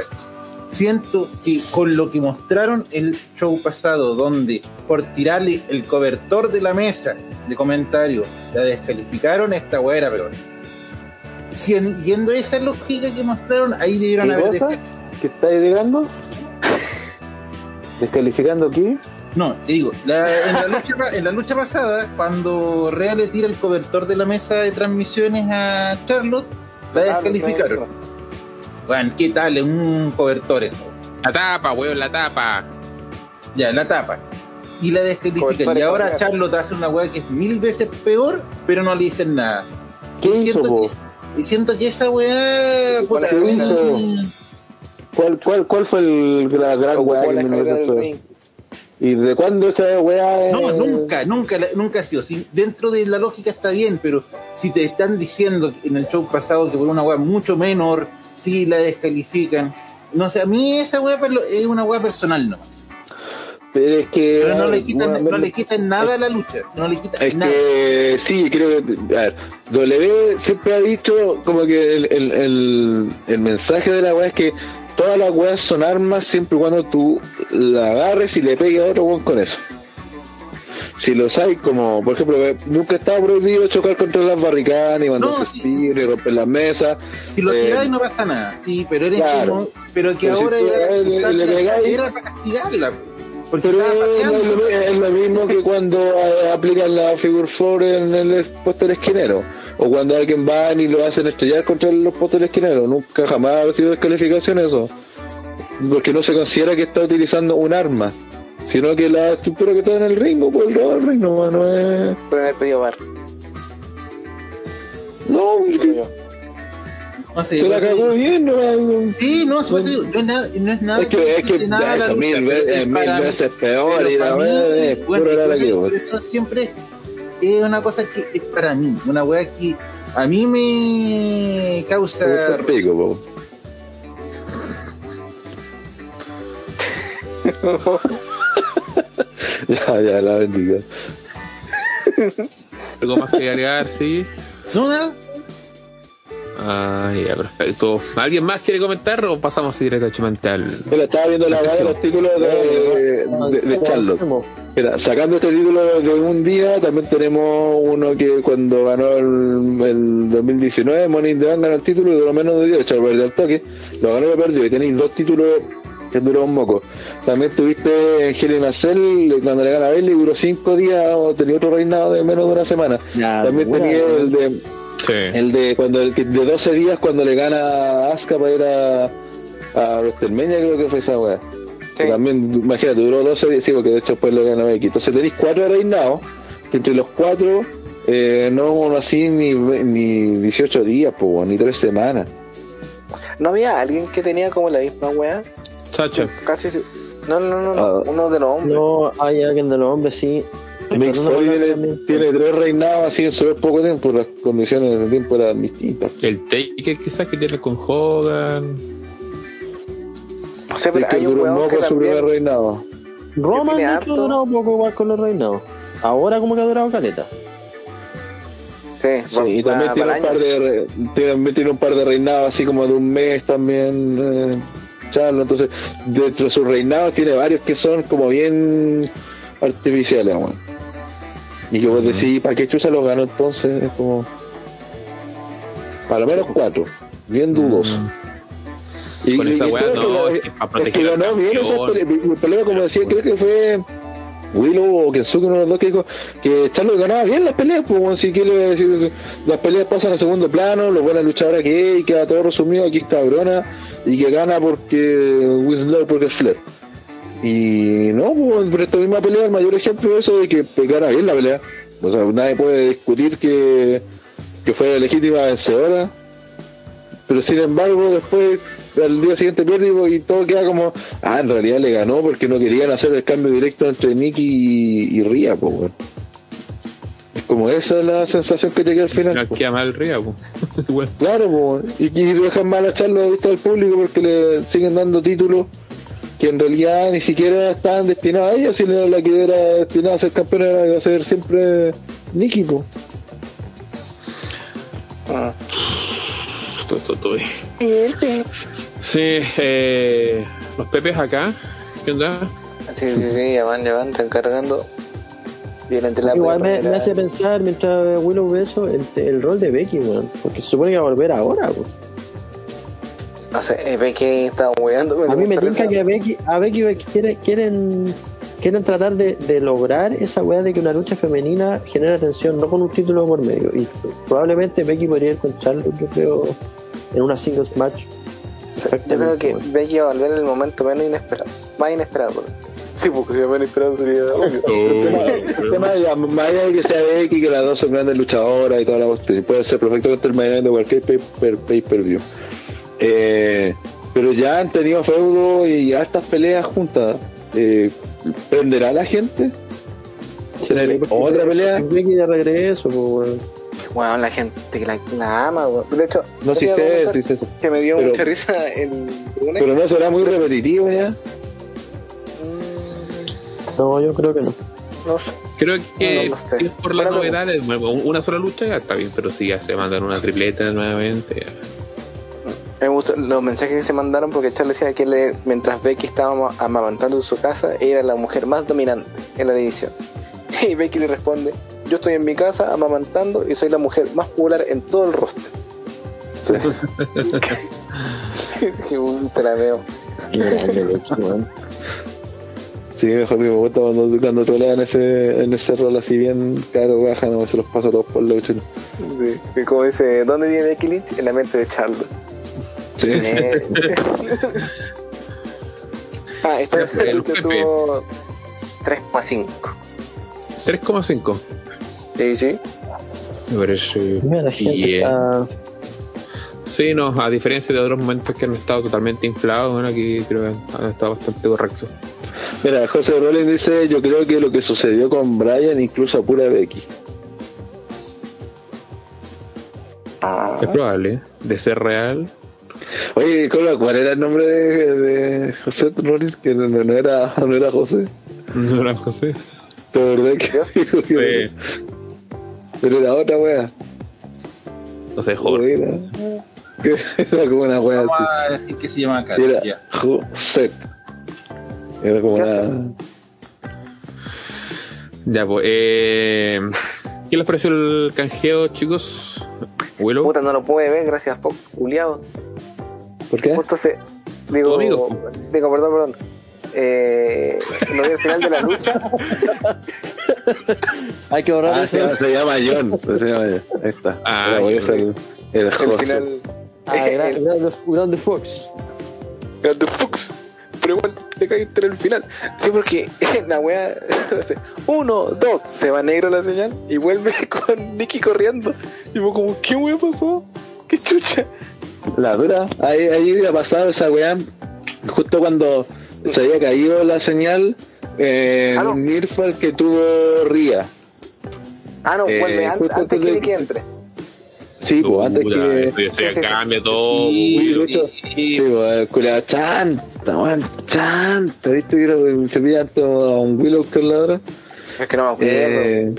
Siento que con lo que mostraron el show pasado, donde por tirarle el cobertor de la mesa de comentarios la descalificaron, esta weá era peor. Si en- esa lógica que mostraron, ahí debieron ¿Qué haber. ¿Qué estáis llegando? ¿Descalificando aquí? No, te digo, la- en, la lucha, en la lucha pasada, cuando Rhea le tira el cobertor de la mesa de transmisiones a Charlotte, la descalificaron. Bueno, ¿qué tal? Es un cobertor eso. La tapa, weón, la tapa. Ya, la tapa. Y la descalifican. Y ahora. Charlotte hace una weá que es mil veces peor, pero no le dicen nada. ¿Qué y, hizo, siento que, y siento que esa weá. Puta, ¿Qué hizo? ¿Cuál, cuál, cuál fue el, la gran weá que me ¿Y de cuándo esa weá? No, nunca, nunca, nunca ha sido. Si dentro de la lógica está bien, pero si te están diciendo en el show pasado que por una weá mucho menor, sí la descalifican. No sé, a mí esa weá es una weá personal, ¿no? Pero es que. Pero no le quitan, bueno, no le quitan nada a la lucha, no le quitan Es nada. que sí, creo que. A ver, W siempre ha dicho como que el, el, el, el mensaje de la weá es que todas las weas son armas siempre y cuando tú la agarres y le pegues a otro weón con eso. Si lo sabes, como por ejemplo, eh, nunca estaba prohibido chocar contra las barricadas, ni mandar No, no, ni romper las mesas. Si lo eh, tiráis no pasa nada, sí, pero eres claro. como- pero que Pero si ahora era, le- le la pegáis- escalera para castigarla. Porque Pero lo, es lo mismo que cuando eh, aplican la figure four en el puesto del esquinero. O cuando alguien va y lo hacen estrellar contra los puestos del esquinero. Nunca jamás ha sido descalificación eso. Porque no se considera que está utilizando un arma. Sino que la estructura que está en el ring, por el lado del ring, no, no es... Pero en el pedido bar. No, No sé, se la por eso cagó bien, no, Sí, no, digo, no es nada, no es nada Es que, es que nada lucha, mil, veces, es es mil para mí- veces peor y la para mí, verdad es pura la que por eso siempre es una cosa que es para mí, una weá que a mí me causa pico, po. ya, ya, la bendiga. Algo más que agregar, sí. No, nada. Ah, ya, perfecto. ¿Alguien más quiere comentar o pasamos directamente al. Estaba viendo la weá de los títulos de, de, de Charlotte. Mira, sacando este título de un día, también tenemos uno que cuando ganó el, el 2019, Money in the Bank ganó el título y duró menos de 10, echó a perder el toque. Lo ganó y lo perdió y tenéis dos títulos que duró un moco. También tuviste en a Cell, cuando le gana a Bailey, duró 5 días o tenía otro reinado de menos de una semana. Ya, También tenía el de Sí. el de cuando el que- de 12 días cuando le gana a Asuka para ir a, a WrestleMania creo que fue esa weá. También, imagínate, duró 12 días, sí, porque de hecho después lo ganó Becky. Entonces tenéis cuatro reinados, que entre los cuatro eh, no uno así ni, ni 18 días, pues, ni 3 semanas. ¿No había alguien que tenía como la misma weá? Sacha. Casi. si- No, no, no, no. Ah. Uno de los hombres. No, hay alguien de los hombres, sí. Mick no Foley acuerdo tiene, tres reinados así en súper poco tiempo, las condiciones de tiempo eran distintas. El Taker quizás que tiene con Hogan. O sea, pero Es que hay un duró un weón que moco su primer también. reinado. Roman, de hecho, ha durado poco igual con los reinados. Ahora como que ha durado caleta. Sí, Sí, y también tiene un, par de, tiene, también tiene un par de reinados así como de un mes también, eh, Charlo. Entonces, dentro de sus reinados tiene varios que son como bien artificiales, weón. Y que vos decís, ¿para qué chucha los ganó entonces? Es como. Para lo menos cuatro, bien dudosos. Y, Con esa weá, no, es que para es que ganó bien. El problema, como decía, creo que fue Willow o Kensuke, uno de los dos que dijo que Charlo ganaba bien las peleas, pues bueno, si quiere decir, las peleas pasan a segundo plano, lo buena luchadora que es, y queda todo resumido, aquí es cabrona, y que gana porque Winslow porque es Flair. Y no, pues, esta misma pelea, el mayor ejemplo de eso de que gana bien la pelea. O sea, nadie puede discutir que, que fue legítima vencedora. Pero sin embargo, después, al día siguiente pierde y, todo queda como, ah, en realidad le ganó porque no querían hacer el cambio directo entre Nicky y, y Ria, pues, weón. Es como esa es la sensación que te queda al final. No po. queda mal. Igual. Claro, po, y, y dejan mal a Charlo de vista al público porque le siguen dando títulos que en realidad ni siquiera estaban destinados a ella, sino la que era destinada a ser campeona era iba a ser siempre Nikki, po. Ah. Sí, eh, los pepes acá. ¿Qué onda? Sí, sí, sí, ya van, ya van, están cargando. La Igual me hace pensar, mientras Willow ve eso, el, el rol de Becky, weón. Porque se supone que va a volver ahora, weón. No sé, eh, que está weando. A mí me tinca que a Becky, a Becky quiere- quieren, quieren tratar de, de lograr esa weá de que una lucha femenina genere atención, no con un título por medio. Y probablemente Becky podría ir con Charlotte, yo creo, en una singles match. Yo creo que Becky va a volver en el momento menos inesperado. Más inesperado. por- Sí, porque si menos inesperado sería. El tema, el tema ya, más allá de que sea Becky, que las dos son grandes luchadoras y toda la cuestión, puede ser perfectamente el main event de cualquier pay Eh, pero ya han tenido feudo y ya estas peleas juntas. Eh, ¿Prenderá la gente? ¿Será otra pelea? De regreso, pues, weón. Weón, la gente que la, la ama, weón. De hecho, No sé si sé, sí sé. que me dio pero- mucha risa el. Pero no será muy repetitivo ya. Mm, No, yo creo que no. No sé. Creo que No, no sé. si es por la Bueno, novedad, bueno, una sola lucha ya está bien, pero si ya se mandan una tripleta nuevamente. ya. Me gustó los mensajes que se mandaron porque Charles decía que le- mientras Becky estaba ama- amamantando en su casa, era la mujer más dominante en la división. Y Becky le responde, yo estoy en mi casa amamantando y soy la mujer más popular en todo el roster. Dije, "Uh, te la veo. Sí, mejor que me gusta cuando, cuando trolean ese, en ese rol así bien caro, baja, no se los paso todos por la chino. Sí, como dice, ¿dónde viene Becky Lynch? En la mente de Charlotte. Sí. Ah, Pepe. tuvo 3,5. 3,5. Sí, sí. Me parece. Mira, la gente bien. está. Sí, no, a diferencia de otros momentos que han estado totalmente inflados, bueno, aquí creo que han estado bastante correctos. Mira, José Rollins dice, yo creo que lo que sucedió con Brian incluso apura a Becky. Es probable, ¿eh? de ser real. Oye, Cola, ¿cuál era el nombre de, de José Rollins? Que no, no era, no era José. No era José. ¿Te acordás que dijo que- Sí. Pero era otra wea. No sé, Jorge. Era, como una wea Vamos así. a decir que se llama acá. Era Ya. José. Era como ¿Qué una... Ya, pues, eh, ¿qué les pareció el canjeo, chicos? Willow. Puta, no lo pude ver, gracias, Pop, culiado. ¿Por qué? Justo se. Digo, amigo. digo, perdón, perdón. Eh, no vi el final de la lucha. Hay que borrar Ah, eso. se, se llama John. Se llama John. Ahí está. Ah, el, el El final. Ah, el- grande, grande, grande Fox. Grande Fox. Pero igual te caíste en el final. Sí, porque la wea. Uno, dos, se va negro la señal y vuelve con Nicky corriendo. Y fue como, ¿qué wea pasó? ¿Qué chucha? La dura. Ahí, ahí había pasado esa weá. Justo cuando se había caído la señal. Eh, Ah, no. Mirfal que tuvo Ría. Ah, no, Eh, vuelve an- antes que antes de- Nicky entre. Sí, pues antes Puta, que. ya se Sí, sí, cambia todo. Sí, de hecho, Sí, pues, culiao, chanta, chanta. ¿Viste que se pilla a un Willow que la hora? Es que no me acuerdo. Eh,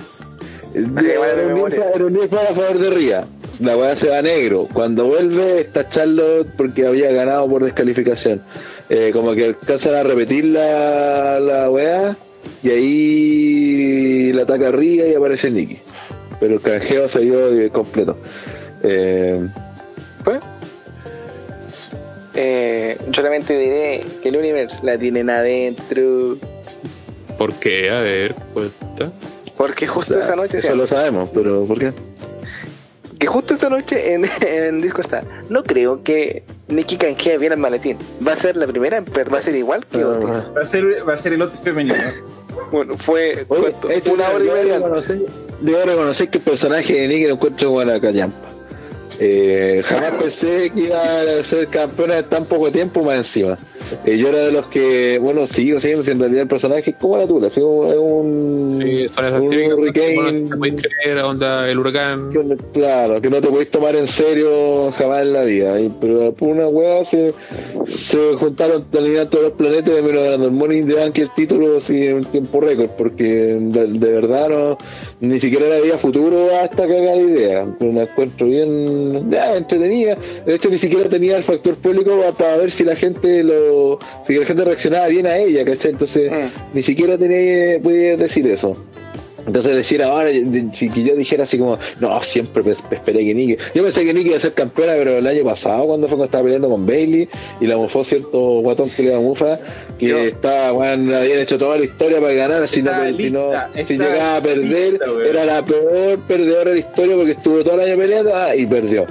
Me llegó a la era un memoria. Mirfal- era un Mirfal a favor de Ría. La weá se va negro. Cuando vuelve está Charlotte porque había ganado por descalificación. Eh, como que alcanzan a repetir la, la weá y ahí la ataca Ría y aparece Nicky. Pero el canjeo se dio completo. Eh, Pues, eh, solamente diré que el universo la tienen adentro. ¿Por qué? A ver, cuenta. Porque justo esa noche, eso lo sabemos, pero ¿por qué? Que justo esta noche en, en disco está. No creo que Nicky canjee bien el maletín. Va a ser la primera, en per- va a ser igual que Otis. Va a ser, va a ser el otro femenino. Bueno, fue Oye, una hora y media. Debo reconocer que el personaje de Nicky lo encuentro buena callampa. Eh, jamás pensé que iba a ser campeona en tan poco tiempo más encima. Eh, yo era de los que, bueno, sigo siendo, si en realidad el personaje es como la tula, así es un, Sí, son esas Un que hurricane. no onda el huracán. que claro, que no te podéis tomar en serio jamás en la vida. Y, pero por una weá se, se juntaron todos los planetas y me ganando el Morning de y el título así en tiempo récord, porque de, de verdad no, ni siquiera le había futuro hasta que haga la idea. Pero la encuentro bien ya, entretenida. De hecho, ni siquiera tenía el factor público para, ver si la gente lo si la gente reaccionaba bien a ella, ¿cachai? Entonces, Mm. ni siquiera tenía, podía decir eso. Entonces decir ahora, de- si que yo dijera así como, no, siempre pe- pe- esperé que Nikki, yo pensé que Nikki iba a ser campeona, pero el año pasado cuando fue cuando estaba peleando con Bailey y la mufó cierto guatón que le iba mufa, que Yo- estaba, bueno, habían hecho toda la historia para ganar, si no, Está si, no- lista, si llegaba a perder, lista, era la peor perdedora de la historia porque estuvo todo el año peleando ah, y perdió.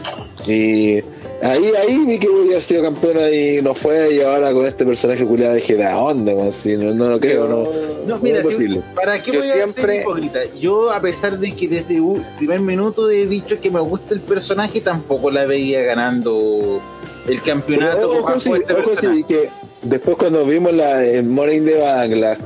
Y ahí, ahí vi que haber sido campeona y no fue, y ahora con este personaje culiado dije, ¿de dónde? weón? Si no, no lo creo, no, No, no mira, es si-. ¿para qué Yo voy a ser hipócrita? Yo, a pesar de que desde el primer minuto he dicho que me gusta el personaje, tampoco la veía ganando el campeonato Pero, ojo, bajo sí, este ojo, sí, personaje. que después cuando vimos la Morning la,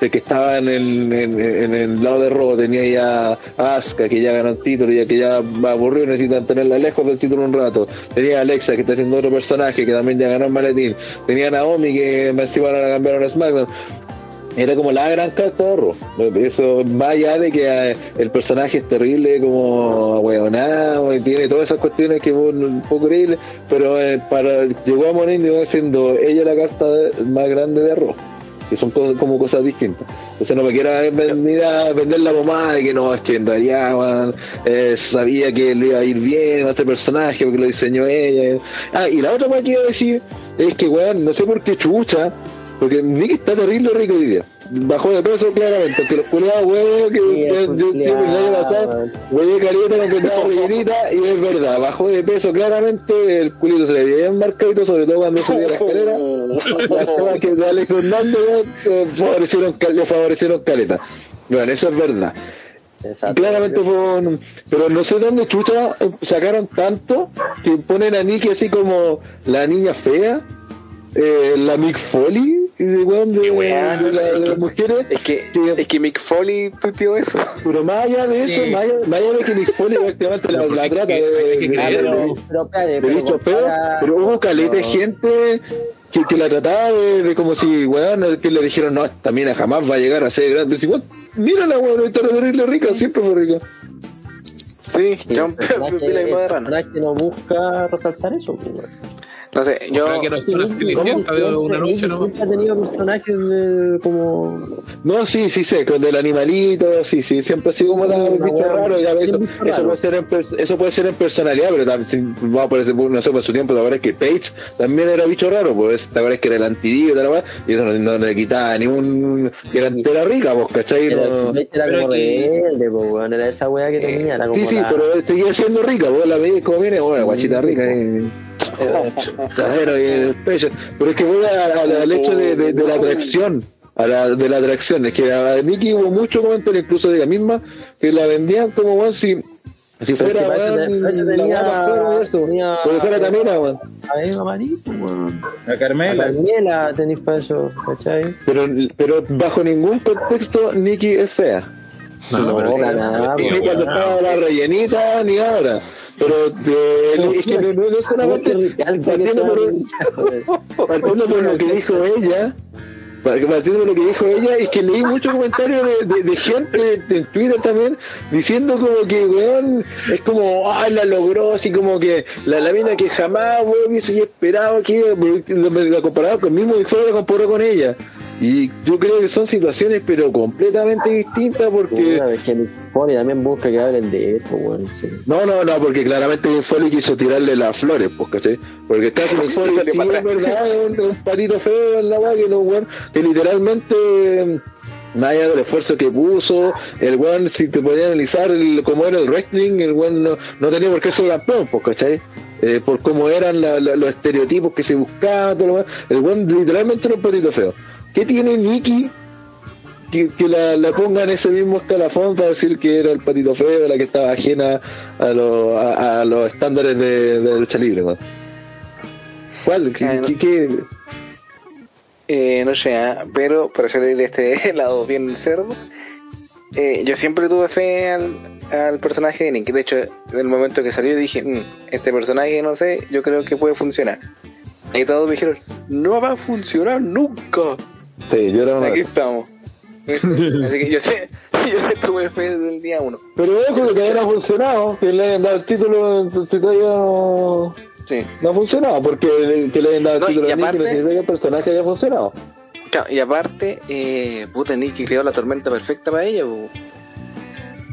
de que estaba en el, en, en el lado de rojo, tenía ya a Asuka, que ya ganó el título, ya que ya va aburrido, necesitan tenerla lejos del título un rato. Tenía a Alexa, que está haciendo otro personaje, que también ya ganó el maletín. Tenía a Naomi, que me encima ahora la cambiaron a SmackDown. Era como la gran carta de ahorro. Eso, más allá de que eh, el personaje es terrible, como hueonado, y tiene todas esas cuestiones que un poco creíbles, pero eh, para llegó a morir siendo ella la carta más grande de arroz. Que son como cosas distintas. Entonces no me quiera venir a vender la pomada de que no, es que en realidad eh, sabía que le iba a ir bien a este personaje porque lo diseñó ella. Ah, y la otra cosa que a decir es que, weón, no sé por qué chucha, porque Nick está terrible rico hoy día. Bajó de peso claramente, que los culiados huevos que yo, el yo, el año pasado huele caliente con que estaba rellenita y es verdad, bajó de peso claramente, el culito se le veía bien marcadito, sobre todo cuando subía la escalera. Las cosas que de Alex Hernández eh, favorecieron, cal- le favorecieron caleta. Bueno, eso es verdad. Claramente fue un- Pero no sé dónde chucha eh, sacaron tanto que ponen a Nicky así como la niña fea, eh, la Mick Foley, y de, weón, de, de la- de las que- mujeres. Es que, que- es que Mick Foley tuiteó eso. pero más allá de eso, Sí. más, allá, más allá de que Mick Foley prácticamente la, la trata de, que. Pero, hubo caleta de gente que, que la trataba de, de como si, weón, que le dijeron, no, esta mina jamás va a llegar a ser grande. Dice, weón, mírala, weón, está terrible rica, siempre fue rica. Sí, vi la misma de el rana. personaje no busca resaltar eso. pues, weón. No sé, yo. Ojalá que no sea una cenicienta de noche, ¿no? siempre ha tenido personajes de, como No, sí, sí sé, con el animalito, sí, sí, siempre ha sido como la una bicho raro, ya eso, eso puede ser en, eso puede ser en personalidad, pero también, si vamos a poner, no sé, por su tiempo, la verdad es que Paige también era bicho raro, pues, la verdad es que era el antidivo de la weá, y eso no, no le quitaba ningún, que era entera rica, pues, ¿cachai? era, No- era como que- rebelde, pues, weón, era esa weá que tenía, era como Sí, sí, la... pero seguía siendo rica, vos la veis como viene, bueno, guachita rica, eh, eh, trasero y el pecho. Pero es que voy a- a- al hecho de, de- de la atracción, a la, de la atracción, es que a Mickey hubo mucho comentario, incluso de ella misma, que la vendían como, si, si fuera, weón, la tenía, eso, tenía porque fuera también, weón. a Eva Marí, weón. A A Carmela. Carmela tenéis para eso, ¿cachai? Pero, pero bajo ningún contexto, Nicky es fea. No, no, pero No, nada, Ni cuando estaba la rellenita, ni ahora. Pero de, es que no, no solamente partiendo por, partiendo por lo que dijo ella, partiendo por lo que dijo ella, es que leí muchos comentarios de, de, de gente en Twitter también diciendo como que, weón, es como, ah, la logró, así como que la, la mina que jamás, weón, hubiese esperado que lo, lo comparaba con el mismo disfraz lo comparó con ella. Y yo creo que son situaciones, pero completamente distintas porque. Puta, es que el Pony también busca que hablen de esto, weón. Sí. No, no, no, porque claramente Jim Foley quiso tirarle las flores, pues, ¿cachai? Porque está con para es verdad, es un, un patito feo en la weá, que no, que literalmente, más allá del esfuerzo que puso, el weón, si te podías analizar el, cómo era el wrestling, el weón no, no tenía por qué ser campeón, pues, ¿cachai? Eh, por cómo eran la- la- los estereotipos que se buscaban, todo lo demás. el weón literalmente era un patito feo. ¿Qué tiene Nicky que, que la, la ponga en ese mismo escalafón para decir que era el patito feo, la que estaba ajena a, lo- a, a los estándares de, de lucha libre. ¿no? ¿Cuál? ¿Qué, no. qué- qué- Eh, no sé, ah, pero para hacer de este lado bien cerdo, eh, yo siempre tuve fe al, al personaje de Nick. De hecho, en el momento que salió dije, "Mm, este personaje, no sé, yo creo que puede funcionar. Y todos me dijeron, no va a funcionar nunca. Sí, yo era una. Aquí estamos. Así que yo sé, yo tuve fe desde el día uno. Pero ojo que haya funcionado, que le hayan dado el título, entonces todavía no, Sí. no ha funcionado, porque el- que le hayan dado el No, título y a Nick no significa que el personaje haya funcionado. Claro, y aparte, eh, puta, Nicky creó la tormenta perfecta para ella.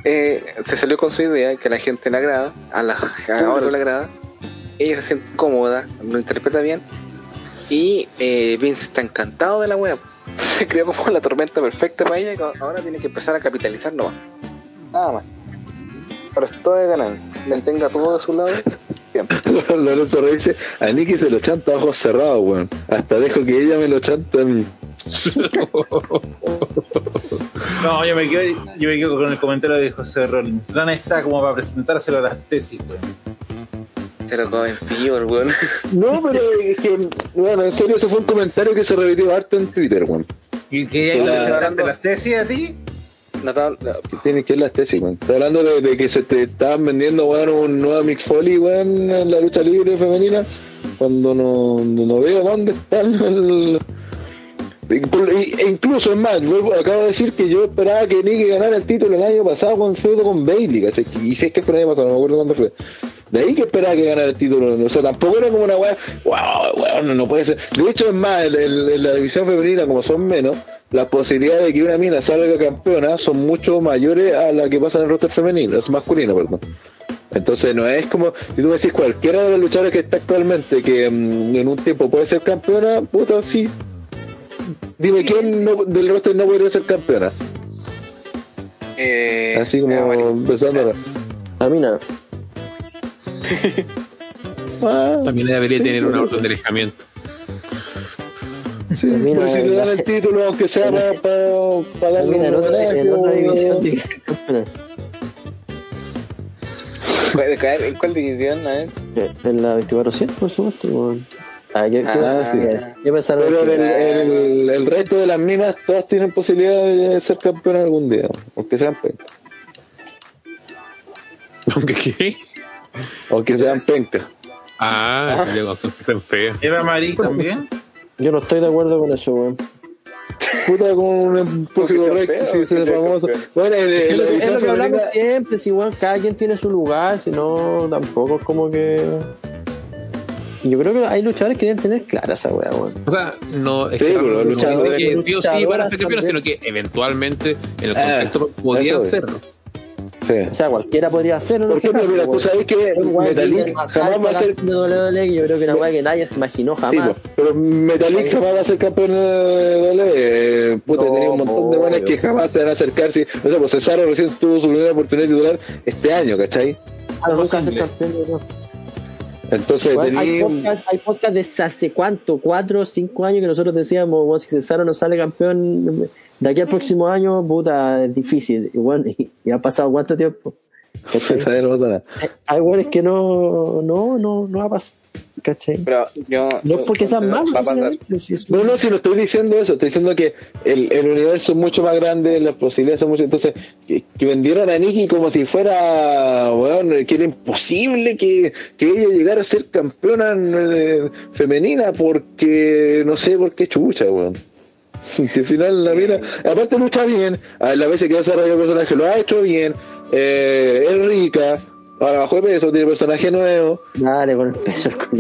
Eh, se salió con su idea que a la gente le agrada, a la a ahora le agrada. Ella se siente cómoda, lo interpreta bien. Y eh, Vince está encantado de la web. Se creó como la tormenta perfecta para ella. que Ahora tiene que empezar a capitalizar nomás. Nada más. Pero esto de ganar. Mantenga todo de su lado. Siempre. Lorenzo Rey dice, a Nicky se lo chanta a ojos cerrados, weón. Hasta dejo que ella me lo chanta a mí. No, yo me, quedo, yo me quedo con el comentario de José Rollins. Lana está como para presentárselo a las tesis, güey. Se lo comen vivo el weón. No, pero es que, bueno, en serio, ese fue un comentario que se repitió harto en Twitter, weón. ¿Y hay la- presentarte las tesis a ti? No, no, no. Que tiene que ir las tesis, weón. Estoy hablando de, de que se te estaban vendiendo, weón, un nuevo Mix Foley, weón, en la lucha libre femenina, cuando no, no veo dónde está el... E incluso, es más, vuelvo, acabo de decir que yo esperaba que Nicky ganara el título el año pasado con feudo con Bailey, ¿cachai? y si es que fue el año pasado, no me acuerdo cuándo fue. De ahí que esperaba que ganara el título, o sea, tampoco era como una weá, wow, weón, no, no puede ser. De hecho, es más, en, en- en la división femenina, como son menos, las posibilidades de que una mina salga campeona son mucho mayores a la que pasa en el roster femenino, es masculino, perdón. Entonces no es como, si tú me decís cualquiera de los luchadores que está actualmente que mm, en un tiempo puede ser campeona, puta, sí. Dime quién no- del roster no podría ser campeona. Eh, Así como ah, bueno. empezando ahora. A mí nada. Ah, También debería tener una orden de alejamiento. sí, Mira, pues si le dan la- el título, aunque sea para, para, para darle en otra, en otra división tiene que ser campeona. ¿Puede caer en cuál división? Eh, En la 2400, por supuesto. Ah, ¿qué, qué Ah? ¿Qué pensaba Pero que el, el, el resto de las minas todas tienen posibilidad de ser campeonas algún día, aunque sean pencas. ¿Aunque qué? Aunque sean pencas. Ah, llegó, están feas. Eva Marí también. Yo no estoy de acuerdo con eso, weón. Puta con un Rex, campeón, si es famoso. Bueno, el- Es el- lo, que- es lo que división hablamos siempre, si weón, cada quien tiene su lugar, si no, tampoco es como que. Yo creo que hay luchadores que deben tener clara esa weá, weón. O sea, no es Sí, que no, que sí o sí van a ser campeones, sino que eventualmente en el Ah, contexto podían es. serlo. Sí. O sea, cualquiera podría hacerlo, no Por sé. ejemplo, mira, tú sabes que Metalik jamás va a ser. de WWE, yo creo que una weá que nadie se imaginó jamás. pues, pero Metalik jamás va a ser campeón de WWE. Eh, Puta, No, tenía un montón de buenas que jamás se van a acercar. Sí. O sea, pues Cesaro recién tuvo su primera oportunidad titular este año, ¿cachai? Ah, nunca no. Entonces hay podcast, hay podcast de hace cuánto, cuatro o cinco años que nosotros decíamos, bueno, si Cesaro no sale campeón de aquí al próximo año, puta, es difícil. Y bueno, y, y ha pasado cuánto tiempo. Hay- Hay weones que no, no, no, no va a pasar. ¿Cachai? Pero yo. No es porque sean malos, No, no, si no estoy diciendo eso, estoy diciendo que el, el universo es mucho más grande, las posibilidades son mucho. Entonces, que, que vendieron a Nikki como si fuera, bueno, que era imposible que, que ella llegara a ser campeona eh, femenina porque, no sé por qué chucha, weón. Que al final la mira, aparte lucha bien, a las veces que va a desarrollar el personaje lo ha hecho bien, eh, es rica, ahora bajó de peso, tiene personaje nuevo, Dale con el peso.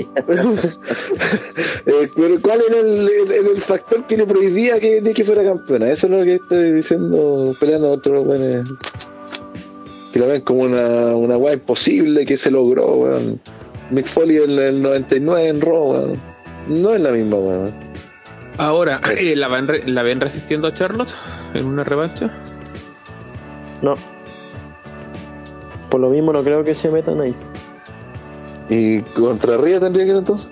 Eh, pero ¿cuál era el, el- el factor que le prohibía que, de que fuera campeona? Eso es lo que estoy diciendo, peleando a otros weones. Que lo ven como una, una weá imposible que se logró, weón. Mick Foley en el 99 en Raw, weón. No es la misma, weón. Ahora, eh, ¿la, ven re- ¿la ven resistiendo a Charlotte en una revancha? No. Por lo mismo no creo que se metan ahí. ¿Y contra Ría tendría que ir entonces?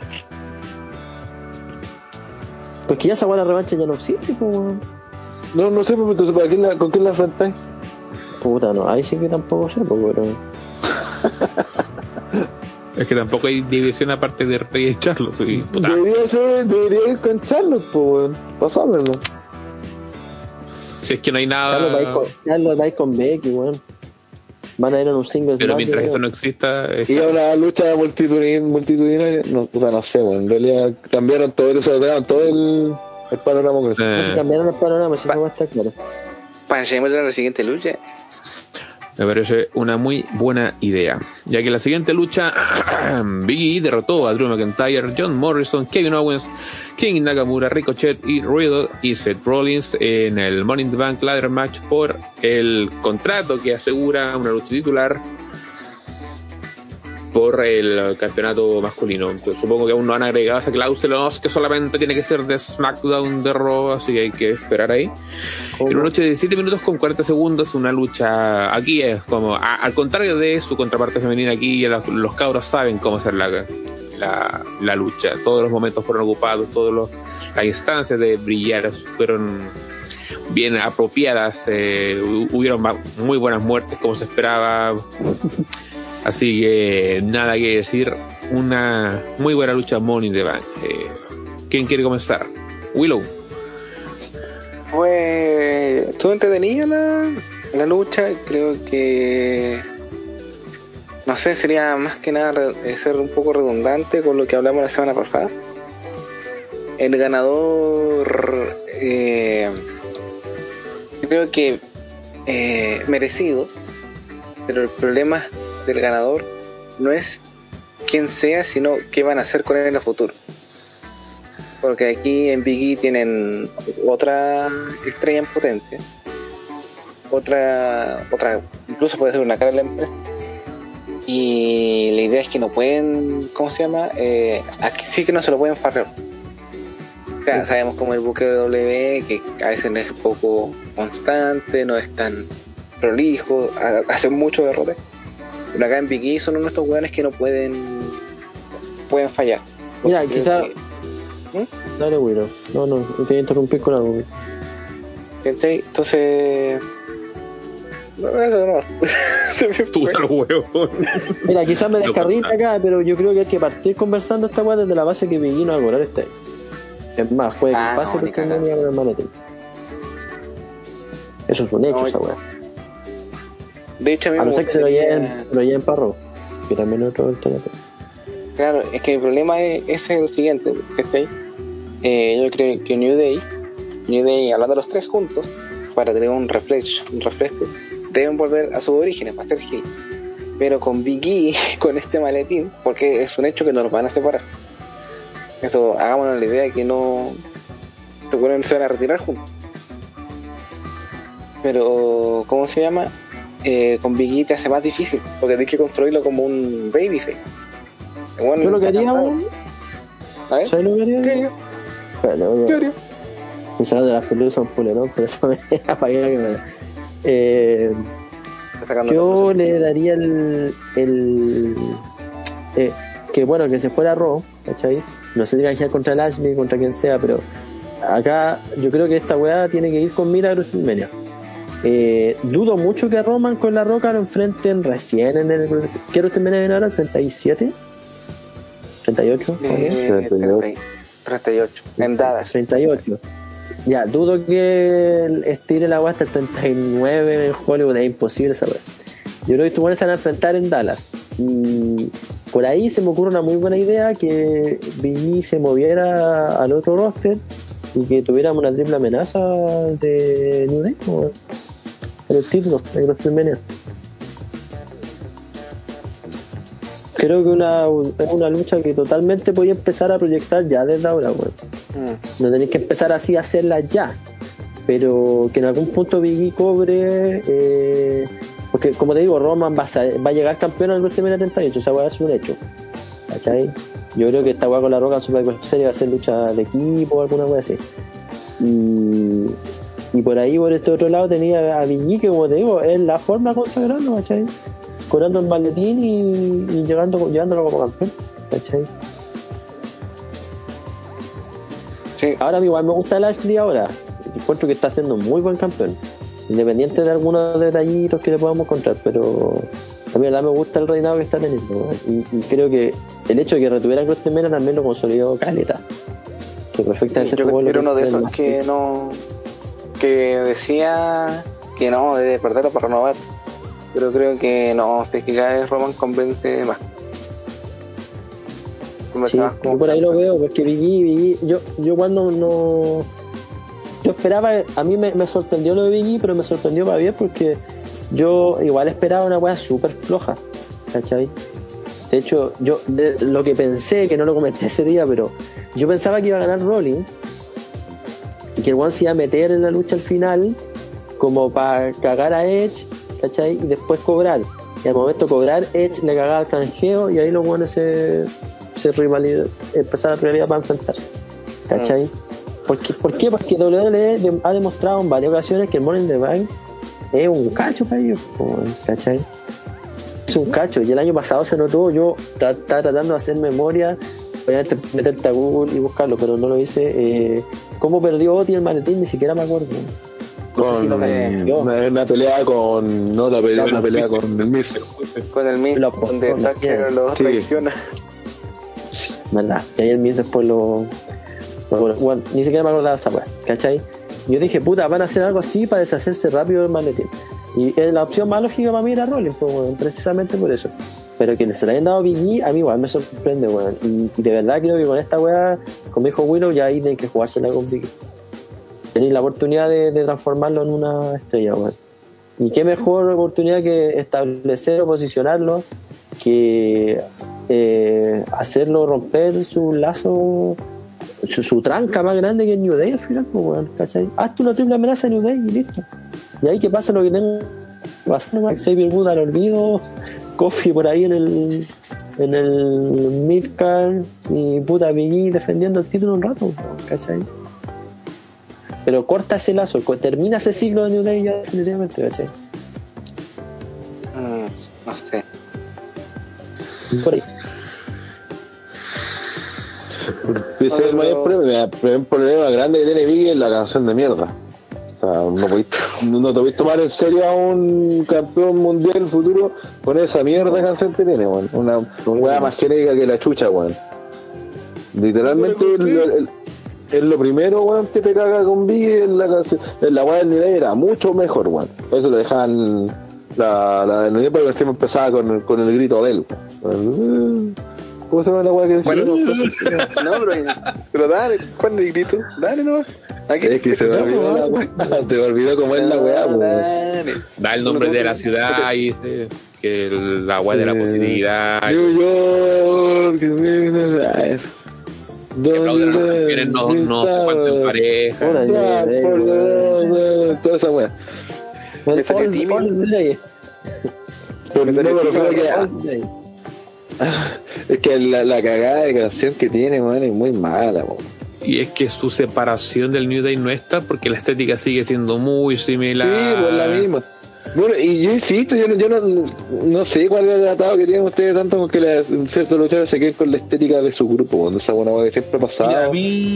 Pues que ya esa la revancha ya no existe, pues, weón. No, no sé, pero entonces ¿para quién la, ¿con quién la enfrentáis? Puta, no, ahí sí que tampoco sé, pues, pero. Es que tampoco hay división aparte de Rey y Charlotte. sí, puta. Debería ser, debería ir con Charlotte, pues, weón. Pasármelo. Si es que no hay Carlos va a ir nada. con, Carlos va a ir con Becky, weón. Van a ir en un single Pero mientras eso no exista, Y una lucha multitudinaria, multitudinaria no, o sea, no sé, bueno, en realidad cambiaron todo, desordenaron todo el, el panorama. eh, No se cambiaron los panoramas, si Va. eso va a estar claro. Pasemos a la siguiente lucha. Me parece una muy buena idea. Ya que en la siguiente lucha, Big E derrotó a Drew McIntyre, John Morrison, Kevin Owens, King Nakamura, Ricochet y Riddle y Seth Rollins en el Money in the Bank Ladder Match por el contrato que asegura una lucha titular por el campeonato masculino. Entonces, supongo que aún no han agregado esa cláusula que solamente tiene que ser de SmackDown de Raw, así que hay que esperar ahí. En una lucha de 17 minutos con 40 segundos, una lucha aquí es como, a- al contrario de su contraparte femenina, aquí ya los, los cabros saben cómo hacer la, la, la lucha. Todos los momentos fueron ocupados, todas las instancias de brillar fueron bien apropiadas, eh, hu- hubieron muy buenas muertes como se esperaba. Así que nada que decir, una muy buena lucha Money the Bank. Eh, ¿Quién quiere comenzar? Willow. Fue. Estuvo entretenida la, la lucha. Creo que. No sé, sería más que nada eh, ser un poco redundante con lo que hablamos la semana pasada. El ganador. eh, creo que. eh, merecido. Pero el problema del ganador no es quién sea, sino qué van a hacer con él en el futuro. Porque aquí en Big E tienen otra estrella en potencia. Otra, otra, incluso puede ser una cara de la empresa. Y la idea es que no pueden, ¿cómo se llama? Eh, aquí sí que no se lo pueden farrear. O sea, sabemos como el buque de W, que a veces no es poco constante, no es tan prolijo, ha- hace muchos errores. Pero acá en Big E son uno de estos hueones que no pueden pueden fallar. Mira, quizá- que- Dale, Willow. No, no, te voy a interrumpir con algo. Entonces. No, eso no. Puta los huevos. Mira, quizás me descarrita acá, pero yo creo que hay que partir conversando esta weá desde la base que Biggie no va a cobrar este. Es más, puede que Ah, pase no, porque no el maletín. Eso es un hecho, No, esa weá. De hecho, a mí A no me ser que se lo lleven, lo lleven para Raw, que también es otro alternativa. Claro, es que el problema es, es el siguiente. Eh, yo creo que New Day, New Day, hablando los tres juntos, para tener un refresco, un refresco deben volver a sus orígenes, para ser heel. Pero con Big E, con este maletín, porque es un hecho que no los van a separar. Eso, hagámonos la idea de que no se van a retirar juntos. Pero, ¿cómo se llama? Eh, con Big E te hace más difícil, porque tienes que construirlo como un babyface. Bueno, Yo lo que haría, A ver, ¿sabes lo que haría? ¿qué haría? A- ¿Qué haría? Quizás de las pelusas un polerón, pero eso me apagué que me da. Eh, yo la- le daría el. el eh, que bueno, que se fuera Raw, ¿cachai? No sé si canjear contra el Ashley, contra quien sea, pero acá yo creo que esta weá tiene que ir con mira a WrestleMania. Eh, dudo mucho que Roman con la Roca lo enfrenten recién en el. ¿Qué WrestleMania viene ahora? ¿37? ¿38? Eh, 38. 30, 38. En Dallas. 38. Ya, dudo que estire la weá hasta el 39 en Hollywood, es imposible esa weá. Yo creo que estos se van a enfrentar en Dallas. Y por ahí se me ocurre una muy buena idea que Biggie se moviera al otro roster y que tuviéramos una triple amenaza de New Day en el título de WrestleMania. Creo que una, es una lucha que totalmente podía empezar a proyectar ya desde ahora, weón. Mm. No tenéis que empezar así a hacerla ya. Pero que en algún punto Biggie cobre. eh, porque, como te digo, Roman va a, sa- va a llegar campeón al WrestleMania 38. O sea, ser un hecho. ¿Cachai? Yo creo que esta weá con la roca Super Series va a ser lucha de equipo o alguna weá así. Y, y por ahí, por este otro lado, tenía a Biggie, que como te digo, es la forma de consagrarlo, ¿cachai? Cobrando el maletín y, y llegando, llevándolo como campeón, ¿cachai? Sí. Ahora igual me gusta el Ashley ahora. Encuentro que está siendo muy buen campeón. Independiente de algunos detallitos que le podamos encontrar, pero a mí la me gusta el reinado que está teniendo. ¿no? Y, y creo que el hecho de que retuviera a Cross Mena también lo consolidó Caleta. Que perfectamente Yo tuvo lo quiero uno de esos que no. Que decía que no, debe perderlo para renovar. Pero creo que no, si es que cada vez Roman convence más. Sí, yo por ahí lo veo, porque Biggie, Biggie, yo, yo cuando no. Yo esperaba, a mí me, me sorprendió lo de Biggie, pero me sorprendió para bien porque yo igual esperaba una weá súper floja, ¿cachai? De hecho, yo de- lo que pensé, que no lo comenté ese día, pero yo pensaba que iba a ganar Rollins que el One se iba a meter en la lucha al final como para cagar a Edge, ¿cachai? Y después cobrar. Y al momento de cobrar, Edge le cagaba al canjeo y ahí los buenos se, se rivalidad, empezaron a rivalidad para enfrentarse. ¿Cachai? ¿Por qué? ¿Por qué? Porque WWE ha demostrado en varias ocasiones que el Money in the Bank es un cacho para ellos, ¿cachai? Es un cacho. Y el año pasado se notó, yo estaba tratando de hacer memoria, obviamente meterte a Google y buscarlo, pero no lo hice. Eh, ¿Cómo perdió Oti el maletín? Ni siquiera me acuerdo. No sé si lo perdió. una, una pelea con. No, la pelea, una pelea con el Miz. con el Lo- donde lo- Thatcher lo Sí. traiciona. ¿verdad? Y ahí el Miz después lo. Bueno, bueno, ni siquiera me acordaba de esta weá, ¿cachai? Yo dije, puta, van a hacer algo así para deshacerse rápido del maletín. Y eh, la opción más lógica para mí era Rollins, pues, precisamente por eso. Pero que se le hayan dado E, a mí igual me sorprende, weón. Y, de verdad creo que con esta weá, como dijo Willow, ya ahí tienen que jugársela con Big E. Tenéis la oportunidad de, transformarlo en una estrella, weón. Y qué mejor oportunidad que establecer o posicionarlo que eh, hacerlo romper su lazo, su, su tranca más grande que el New Day al final, pues, weón, ¿cachai? Hazte una triple amenaza en New Day y listo. Y ahí que pasa lo que tenga nomás. Xavier Wood al olvido, Kofi por ahí en el en el midcard y puta Big E defendiendo el título un rato, ¿cachai? Pero corta ese lazo, termina ese ciclo de New Day ya definitivamente, ¿cachai? Mm, no sé. Por ahí. Ese es el mayor problema. El problema grande que tiene Biggie es la canción de mierda. Sea, no, podéis, no te podéis tomar en serio a un campeón mundial futuro con esa mierda de canción que tiene, weón. Una weá más genérica que la chucha, weón. Literalmente es lo primero, weón, que te caga con Biggie en la canción. En la weá del nivel era mucho mejor, weón. Por eso te dejaban la, la del nivel porque empezaba con, con el grito de él. ¿Cómo se llama la weá que decía? Bueno, no, pero, pero dale, ¿cuál es el grito? Dale nomás. Aquí. Es que se me olvidó la weá. Se me olvidó cómo es la weá, dale. Da el nombre de la ciudad y dice que el- la weá de la Eh, positividad. New York, que viene a eso. que aplauden a los campeones, no, no se cuenten pareja. Toda esa weá. El Me Fall- tímido. Pero me Fall Day. Es que la, la cagada de canción que tiene, weón, es muy mala, weón. Y es que su separación del New Day no está porque la estética sigue siendo muy similar. Sí, pues la misma. Bueno, y yo insisto, yo, no- yo no, no sé cuál es el tratado que tienen ustedes tanto con que las ciertos luchadores se queden con la estética de su grupo, cuando esa buena que siempre ha pasado.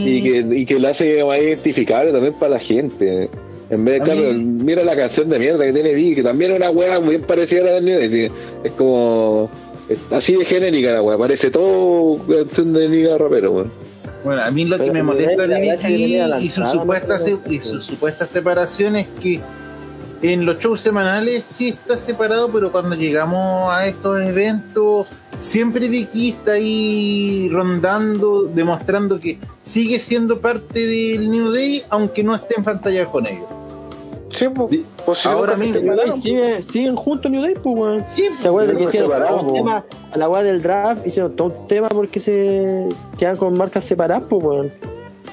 Y que, y que la hace más identificable también para la gente. En vez de, claro, mí- mira la canción de mierda que tiene Vicky, que también es una weá muy parecida a la del New Day. Es como. Así de genérica la weá, parece todo canción de Liga Rapero, weón. Bueno, a mí lo que me molesta de BT y su entrada, supuesta ¿no? se- y su supuesta separación es que en los shows semanales sí está separado, pero cuando llegamos a estos eventos siempre Vicky está ahí rondando, demostrando que sigue siendo parte del New Day, aunque no esté en pantalla con ellos. Sí, pues, pues Ahora mismo, New Day separaron, sigue, siguen juntos New Day, pues, weón. Sí, ¿Se acuerdan que hicieron separados, todo un tema a la weá del draft? Hicieron todo un tema porque se quedan con marcas separadas, pues, weón.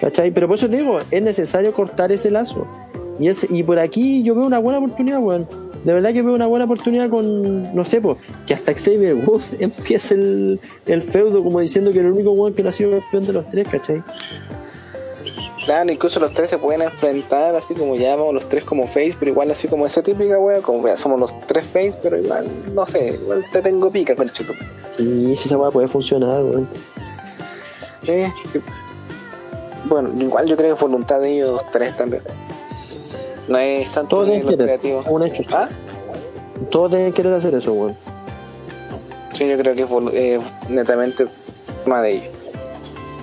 ¿Cachai? Pero por eso te digo, es necesario cortar ese lazo. Y, es, y por aquí yo veo una buena oportunidad, weón. De verdad que veo una buena oportunidad con, no sé, pues, que hasta Xavier Woods empiece el, el feudo como diciendo que el único weón que no ha sido campeón de los tres, ¿cachai? Claro, incluso los tres se pueden enfrentar así como ya llamamos los tres como face, pero igual así como esa típica wea, como que somos los tres face, pero igual, no sé, igual te tengo pica con chico. Sí, si esa weá puede funcionar, weón. Sí, sí. Bueno, igual yo creo que es voluntad de ellos tres también. No es tanto Todos querer, creativos. un hecho. ¿Ah? Todos deben querer hacer eso, weón. Sí, yo creo que es eh, netamente más de ellos.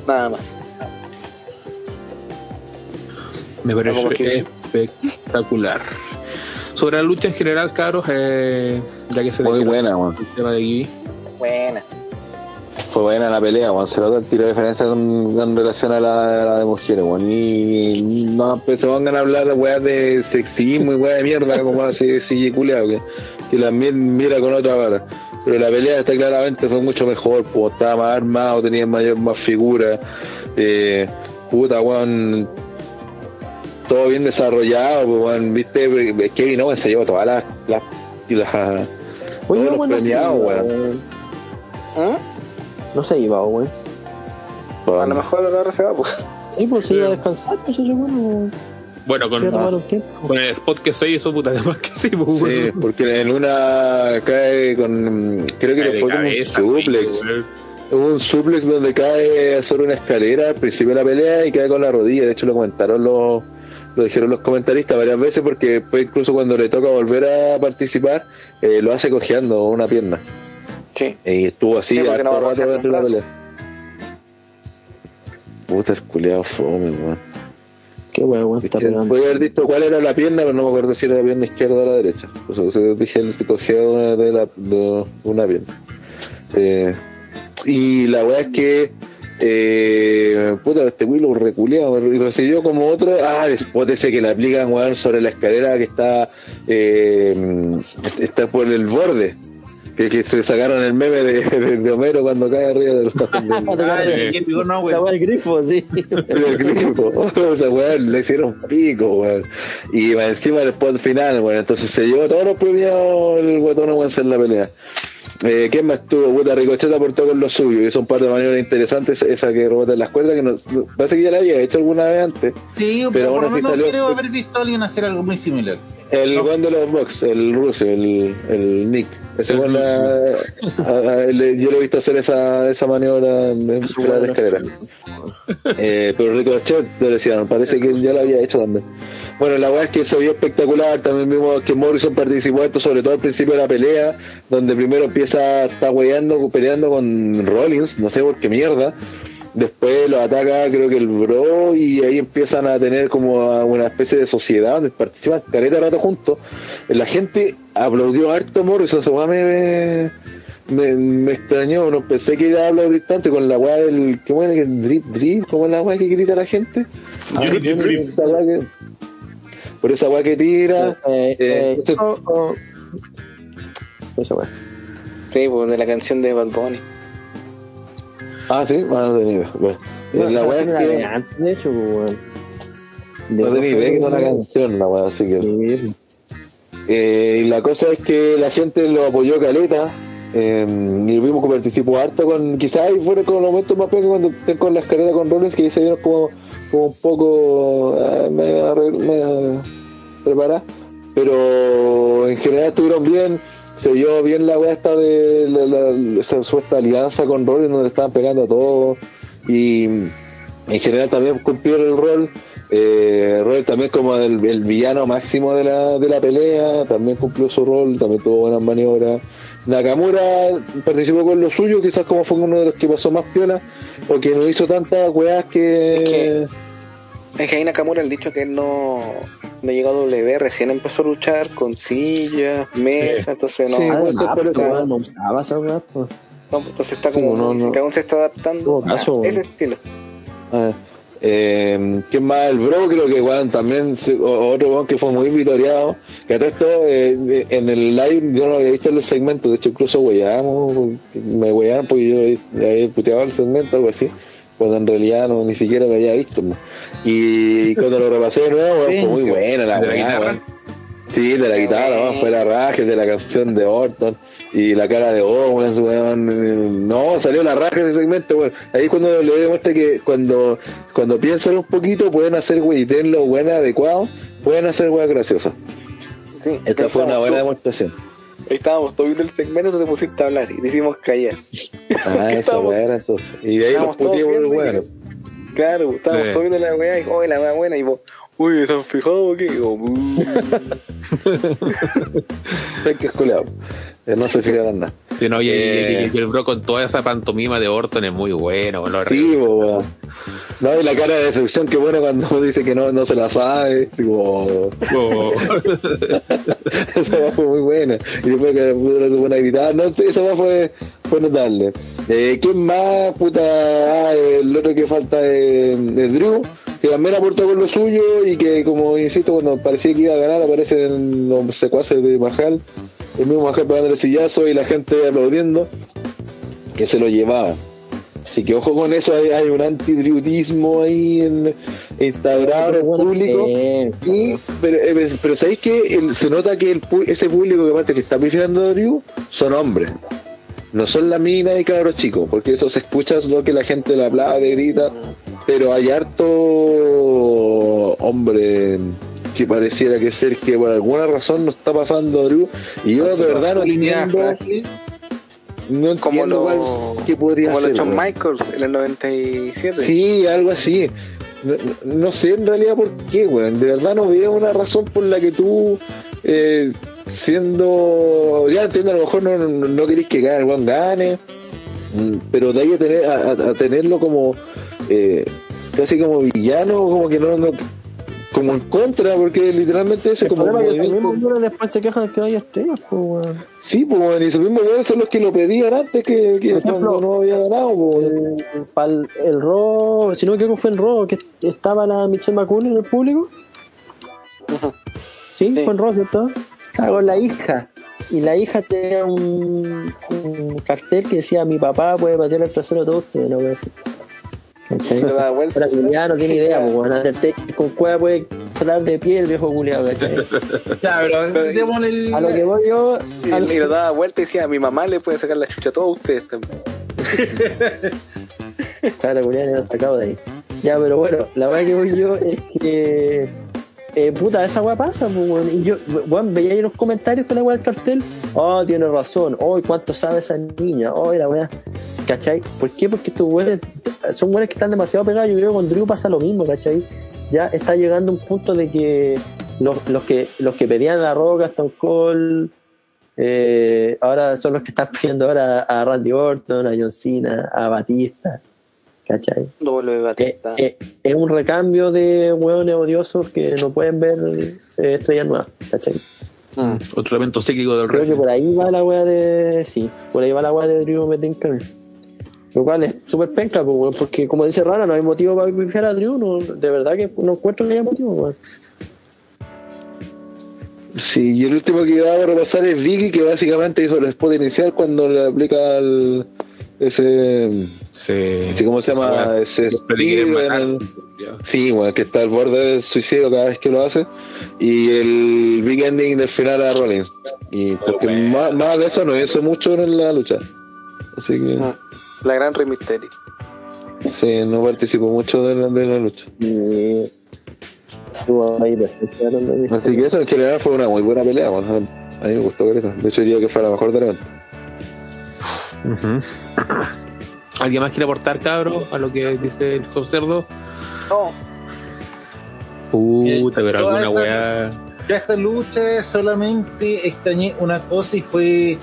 Nada más. Me parece, espectacular. Sobre la lucha en general, cabros, eh, ya que se Muy buena, el tema de Gui. Buena. Fue buena la pelea, weón. Se nota el tiro de diferencia con, con relación a la, a la de mujeres, weón. Y no pues, se pongan a hablar de weas de sexismo y weas de mierda, como así, así culiao, que, que la mi- mira con otra vara. Pero la pelea está claramente fue mucho mejor, pues estaba más armado, tenía mayor, más figura. Eh, puta, weón. Todo bien desarrollado, pues. Viste, Kevin Owens se llevó todas las. las, y las Oye, todos los bueno, sí, premiados, weón. weón. ¿Mm? No se iba, weón. A lo mejor ahora se va, pues. Sí, pues se iba a descansar, pues eso, bueno. Bueno, Se iba con, con el spot que se hizo, puta, además que sí, pues, Sí, weón. porque en una cae con. Creo que Cae le fue un suplex. Hubo un suplex donde cae sobre una escalera al principio de la pelea y cae con la rodilla. De hecho, lo comentaron los. Lo dijeron los comentaristas varias veces porque después, incluso cuando le toca volver a participar, eh, lo hace cojeando una pierna. Sí. Y estuvo así Sí, harto no a rato de la pelea. Puta, el culiao fome, weón. Qué weón, está pegando. Podría haber visto cuál era la pierna, pero no me acuerdo si era la pierna izquierda o la derecha. O sea, se dije el cogía una, de, la, de una pierna. Eh, y la weá es que, eh, puta, este Willow reculeado, y recibió como otro, ah, ese que le aplican, weón, sobre la escalera que está, eh, está por el borde. Que, que se sacaron el meme de, de, de Homero cuando cae arriba del, del, Ah, no. La del grifo, sí. el grifo. O sea, weón, le hicieron pico, weón. Y va encima del spot final, weón. Entonces se llevó todos los premios el guatón weón en la pelea. Eh, ¿Quién más estuvo? Puta, Ricochet aportó con lo suyo. Hizo un par de maniobras interesantes. Esa que rebota en las cuerdas, que no, parece que ya la había hecho alguna vez antes. Sí, Pero por lo menos salió- creo haber visto a alguien hacer algo muy similar. El No. de los box, el ruso, el, el Nick. Ese El weón la- a- a- le- yo lo he visto hacer esa, esa maniobra en, en la escalera. Eh, pero Ricochet lo decían, parece que ya lo había hecho también. Bueno, la verdad es que se vio espectacular. También vimos que Morrison participó esto, sobre todo al principio de la pelea, donde primero empieza, está weyando, peleando con Rollins, no sé por qué mierda. Después lo ataca, creo que el Bro, y ahí empiezan a tener como una especie de sociedad donde participan careta rato juntos. La gente aplaudió harto a Morrison, esa weá me, me, me extrañó, no pensé que iba a hablar tanto con la weá del, ¿cómo era que drip, drip? ¿Cómo es la weá que grita la gente? Drip, drip, drip. Por esa weá que tira. Eh, Eh, eh, oh, oh. Esa weá. Sí, pues de la canción de Bad Bunny. Ah, sí, ah, tenía idea. Bueno, No, la weá es de que antes, de hecho, pues, weón. De no tenía idea que era una canción la weá, así que. Sí, Eh, y la cosa es que la gente lo apoyó caleta. eh, y vimos que participó harto con. Quizás ahí fueron con los momentos más pequeños cuando estén con las carreras con Rollins que se vieron como, como un poco. eh, medio, arregl- medio preparadas. Pero en general estuvieron bien. Se vio bien la de la, la- esa supuesta alianza con Rollins donde estaban pegando a todos. Y en general también cumplieron el rol. Eh, también como el, el villano máximo de la, de la pelea, también cumplió su rol, también tuvo buenas maniobras. Nakamura participó con lo suyo, quizás como fue uno de los que pasó más piola, porque no hizo tantas weas que... Es Es que ahí Nakamura el dicho que él no, no llegó a W, recién empezó a luchar con silla, mesa, entonces no, Sí, Ah, no usaba esa weá, pues. no, entonces está como, No, no, no. que aún se está adaptando a ese bueno. estilo. Ah, eh, ¿Quién más? El Bro, creo que weón, también, otro weón que fue muy vitoreado. Que a todo esto, eh, en el live, yo no había visto los segmentos, de hecho, incluso weyamos, me weyaron porque yo le había puteado el segmento, algo así, cuando en realidad no, ni siquiera lo había visto. ¿no? Y cuando lo repasé de nuevo, fue muy buena la ¿De la guitarra? weón. Sí, de la guitarra, fue la raja, de la canción de Orton y la cara de Owens, weón. eh, No, salió la raja de ese segmento, weón. Ahí es cuando le demuestra que cuando, cuando piensan un poquito pueden hacer, güey, y tenlo buena, adecuado, pueden hacer weas graciosas. Sí, Esta fue una buena todos- demostración. Ahí estábamos todos viendo el segmento, tú te pusiste a hablar y te hicimos callar. Ah, wea era entonces. Y de ahí puteamos, viendo y- weón. Claro, estábamos Sí. todos viendo la weá y, oh, la weá buena, y vos, uy, ¿están fijados o qué? Hay que esculear. Eh, no se fijaron nada. Sí, no, y, Eh. y- y el bro con toda esa pantomima de Orton es muy bueno. Lo Sí. No, y la cara de decepción que pone cuando dice que no, no se la sabe. Tipo, esa weá fue muy buena. Y después que pudo lo tuvo a gritar. No, esa weá fue, fue notable. Eh, ¿Quién más? Puta, ah, el otro que falta es, es Drew. Que también aportó con lo suyo y que, como insisto, cuando parecía que iba a ganar, aparecen los secuaces de Mahal. El mismo Mahal pegando el sillazo y la gente aplaudiendo. Que se lo llevaba. Así que ojo con eso, hay, hay un antidriutismo ahí en instaurado en público. Eh, Y, pero, eh, pero ¿sabéis que el- se nota que el, ese público que, que está pifiando a Drew son hombres? No son la mina y cabros chicos, porque eso se escucha es lo que la gente le aplaude, grita, pero hay harto hombre que pareciera que ser que por alguna razón no está pasando a Drew y yo de verdad no entiendo, no Como lo, qué podría como lo ser. Shawn weón. Michaels en el 97. Sí, algo así. No, no- sé en realidad por qué, weón. De verdad no veo una razón por la que tú, eh, siendo. Ya entiendo, a lo mejor no, no, no querés que gane, weón gane. mm, Pero de ahí a, tener, a, a- a tenerlo como. Eh, casi como villano, como que no. no como en contra, porque literalmente ese el como problema es que Maduro después se quejan de que no hay estrellas, pues, weón. Sí, pues, weón, y esos mismos weones son los que lo pedían antes que, que Por ejemplo, no, no había ganado, pues. El, pal- el Raw, si no me equivoco fue en Raw, que estaba la Michelle McCool en el público. Sí, Sí. fue en Raw, ¿cierto? Estaba con la hija. Y la hija tenía un, un cartel que decía: Mi papá puede patear el trasero de todos ustedes, no voy a decir. ¿Cachai? Le da vuelta. Ahora Julián no tiene idea, pues, bueno, con cueva puede tratar de pie el viejo culiado, ¿cachai? Ya, pero el- A lo que voy yo, Y, al- y lo daba vuelta y decía, a mi mamá le puede sacar la chucha a todos ustedes también. Claro, Julián era sacado de ahí. Ya, pero bueno, la verdad que voy yo es que. Eh, puta, esa weá pasa, pues. Y yo, weón, veía ahí los comentarios con la weá del cartel. Oh, tiene razón. Oh, ¿cuánto sabe esa niña? Oh, la weá. ¿Cachai? ¿Por qué? Porque estos weones son weones que están demasiado pegados. Yo creo que con Drew pasa lo mismo, ¿cachai? Ya está llegando un punto de que los, los que los que pedían la roca, Stone Cold, eh, ahora son los que están pidiendo ahora a Randy Orton, a John Cena, a Batista. ¿Cachai? Vuelve Eh, Batista. eh, es un recambio de hueones odiosos que no pueden ver eh, estrellas nuevas, ¿cachai? Mm. Otro evento psíquico del Creo que por ahí va la wea de. Sí, por ahí va la wea de Drew McIntyre. Lo cual es súper penca, pues, porque como dice Rana, no hay motivo para pifiar a Drew, no, de verdad que no encuentro que haya motivo, weón. Sí, y el último que iba a repasar es Vicky, que básicamente hizo el spot inicial cuando le aplica el, ese, Sí. sí, ¿cómo se llama? Ese Siempre le quieren estilo en matar. el- sí, bueno, que está al borde del suicidio cada vez que lo hace, y el big ending del final a Rollins. Y porque bueno. más, más de eso no hizo mucho en la lucha. Así que Mm. La gran Rey Mysterio. sí, no participó mucho de la, de la lucha. Y. Así que eso en general fue una muy buena pelea. bueno, a mí me gustó ver eso. De hecho, diría que fue la mejor del evento. Ujú. ¿Alguien más quiere aportar, cabro, a lo que dice el Cerdo? No, Puta, pero Toda alguna esta- weá. Ya esta lucha solamente extrañé una cosa y fue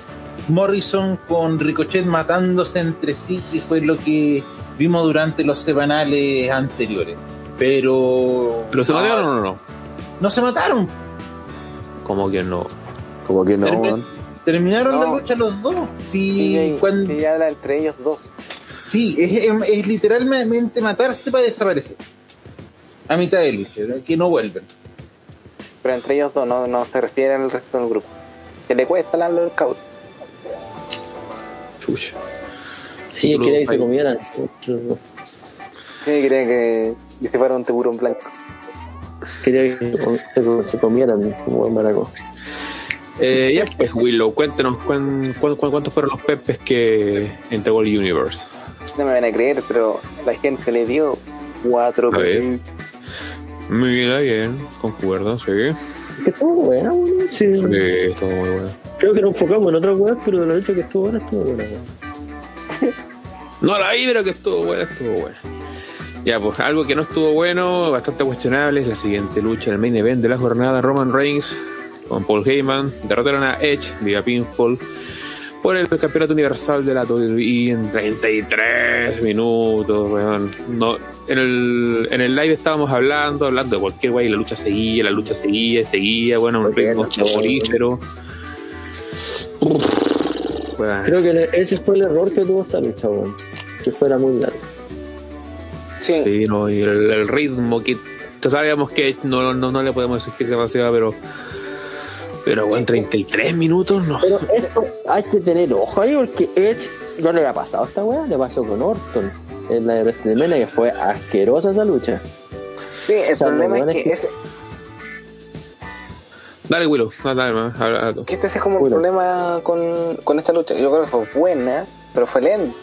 Morrison con Ricochet matándose entre sí y fue lo que vimos durante los semanales anteriores. Pero ¿Pero se mataron o no? no se mataron, Como que no. Como que no, terminaron No. la lucha los dos. Sí, y, cuando- y habla entre ellos dos. Sí es, es- es literalmente matarse para desaparecer. A mitad de lucha, ¿no? que no vuelven. Pero entre ellos dos no, no se refieren al resto del grupo. Que le cuesta el habla del caos. Chucha. Sí, quería que se comieran. Sí, creen que se fuera un tiburón blanco. Quería que se, comieran como buen maraco. Eh, ya pues, Willow, cuéntenos cuán- cuántos fueron los pepes que entregó el Universe. No me van a creer, pero la gente le dio cuatro A ver. pesos. Mira, bien, concuerdo, sí. Que estuvo buena, weón. Sí. Sí, estuvo muy bueno. Creo que nos enfocamos en otra weá, pero de la lucha que estuvo buena, estuvo buena, weón. No la vi, pero que estuvo buena, estuvo buena. Ya, pues algo que no estuvo bueno, bastante cuestionable, es la siguiente lucha en el main event de la jornada. Roman Reigns con Paul Heyman derrotaron a Edge vía pinfall por el campeonato universal de la WWE en 33 minutos, weón. No, en el, en el live estábamos hablando, hablando de cualquier wey, y la lucha seguía, la lucha seguía, seguía, bueno, un ritmo. Weón. Creo que ese fue el error que tuvo esta lucha, weón. Que fuera muy largo. Sí, Sí, no, y el, el ritmo que sabíamos que no, no, no le podemos exigir demasiado, pero pero bueno, 33 minutos no. Pero esto hay que tener ojo ahí porque Edge no le ha pasado a esta weá, le pasó con Orton en la de WrestleMania que fue asquerosa esa lucha. sí, el O sea, problema es que, que- ese- Dale, Willow, ah, dale, que este es como el problema con, con esta lucha. Yo creo que fue buena, pero fue lenta.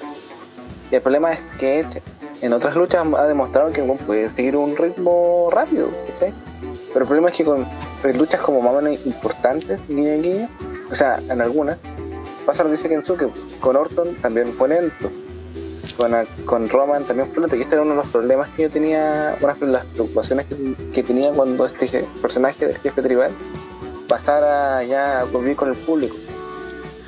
Y el problema es que Edge en otras luchas ha demostrado que bueno, puede seguir un ritmo rápido. ¿cachai? Pero el problema es que con en luchas como más o menos importantes, guiño en guiño, o sea, en algunas, pasa lo que dice Kenzo, que con Orton también fue lento. Con, con Roman también fue lento. Y este era uno de los problemas que yo tenía, una de las preocupaciones que, que tenía cuando este je- personaje del jefe tribal pasara ya a convivir con el público.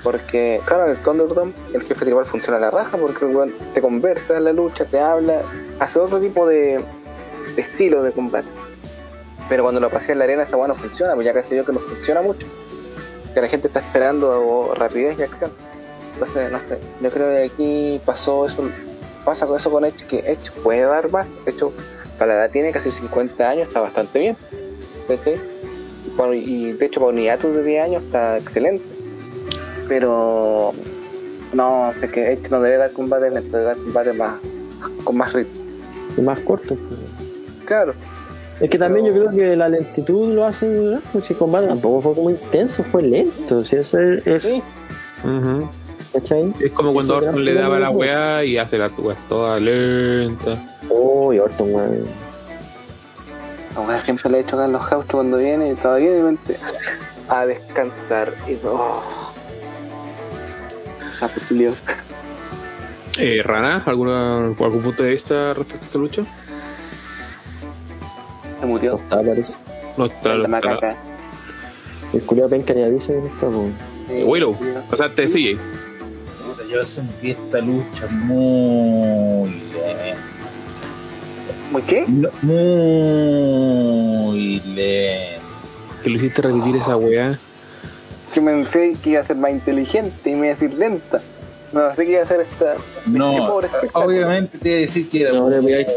Porque, claro, en el Thunderdome el jefe tribal funciona a la raja porque te conversa en la lucha, te habla, hace otro tipo de estilo de combate. Pero cuando lo pasé en la arena, esta weá no funciona, pues ya casi yo que no funciona mucho. Que la gente está esperando rapidez y acción. Entonces, no sé, yo creo que aquí pasó eso, pasa con eso con Edge, que Edge puede dar más. De hecho, para la edad tiene casi 50 años, está bastante bien. ¿cachai? Y, de hecho, para un hiatus de 10 años está excelente. Pero no, sé que Edge no debe dar combates debe dar combates más, con más ritmo. Y más corto. pues. Claro, Es que también yo creo que la lentitud lo hace, ¿no? Pues combate tampoco fue como intenso, fue lento. Si eso es, es sí, Ujú. ¿cachai? Es como cuando Orton le daba la weá y hace la weá toda lenta. Oh, y Orton, weón. a weá siempre le he hecho acá en los gauchos cuando viene y todavía de mente a descansar. Y oh. Sapo culiao. Eh, Rana, ¿alguna, ¿algún punto de vista respecto a esta lucha? Se murió. No está, parece. No está, no está. El culiao penca ni avisa que no está. Eh, Willow, o sea, te sigue. Yo sentí esta lucha muy lenta. ¿Muy qué? No, muy lenta. Que lo hiciste repetir esa weá. Que pensé que iba a ser más inteligente y me iba a decir lenta. No, sé que iba a ser esta. No, pobre obviamente te iba a decir que era No muy lenta.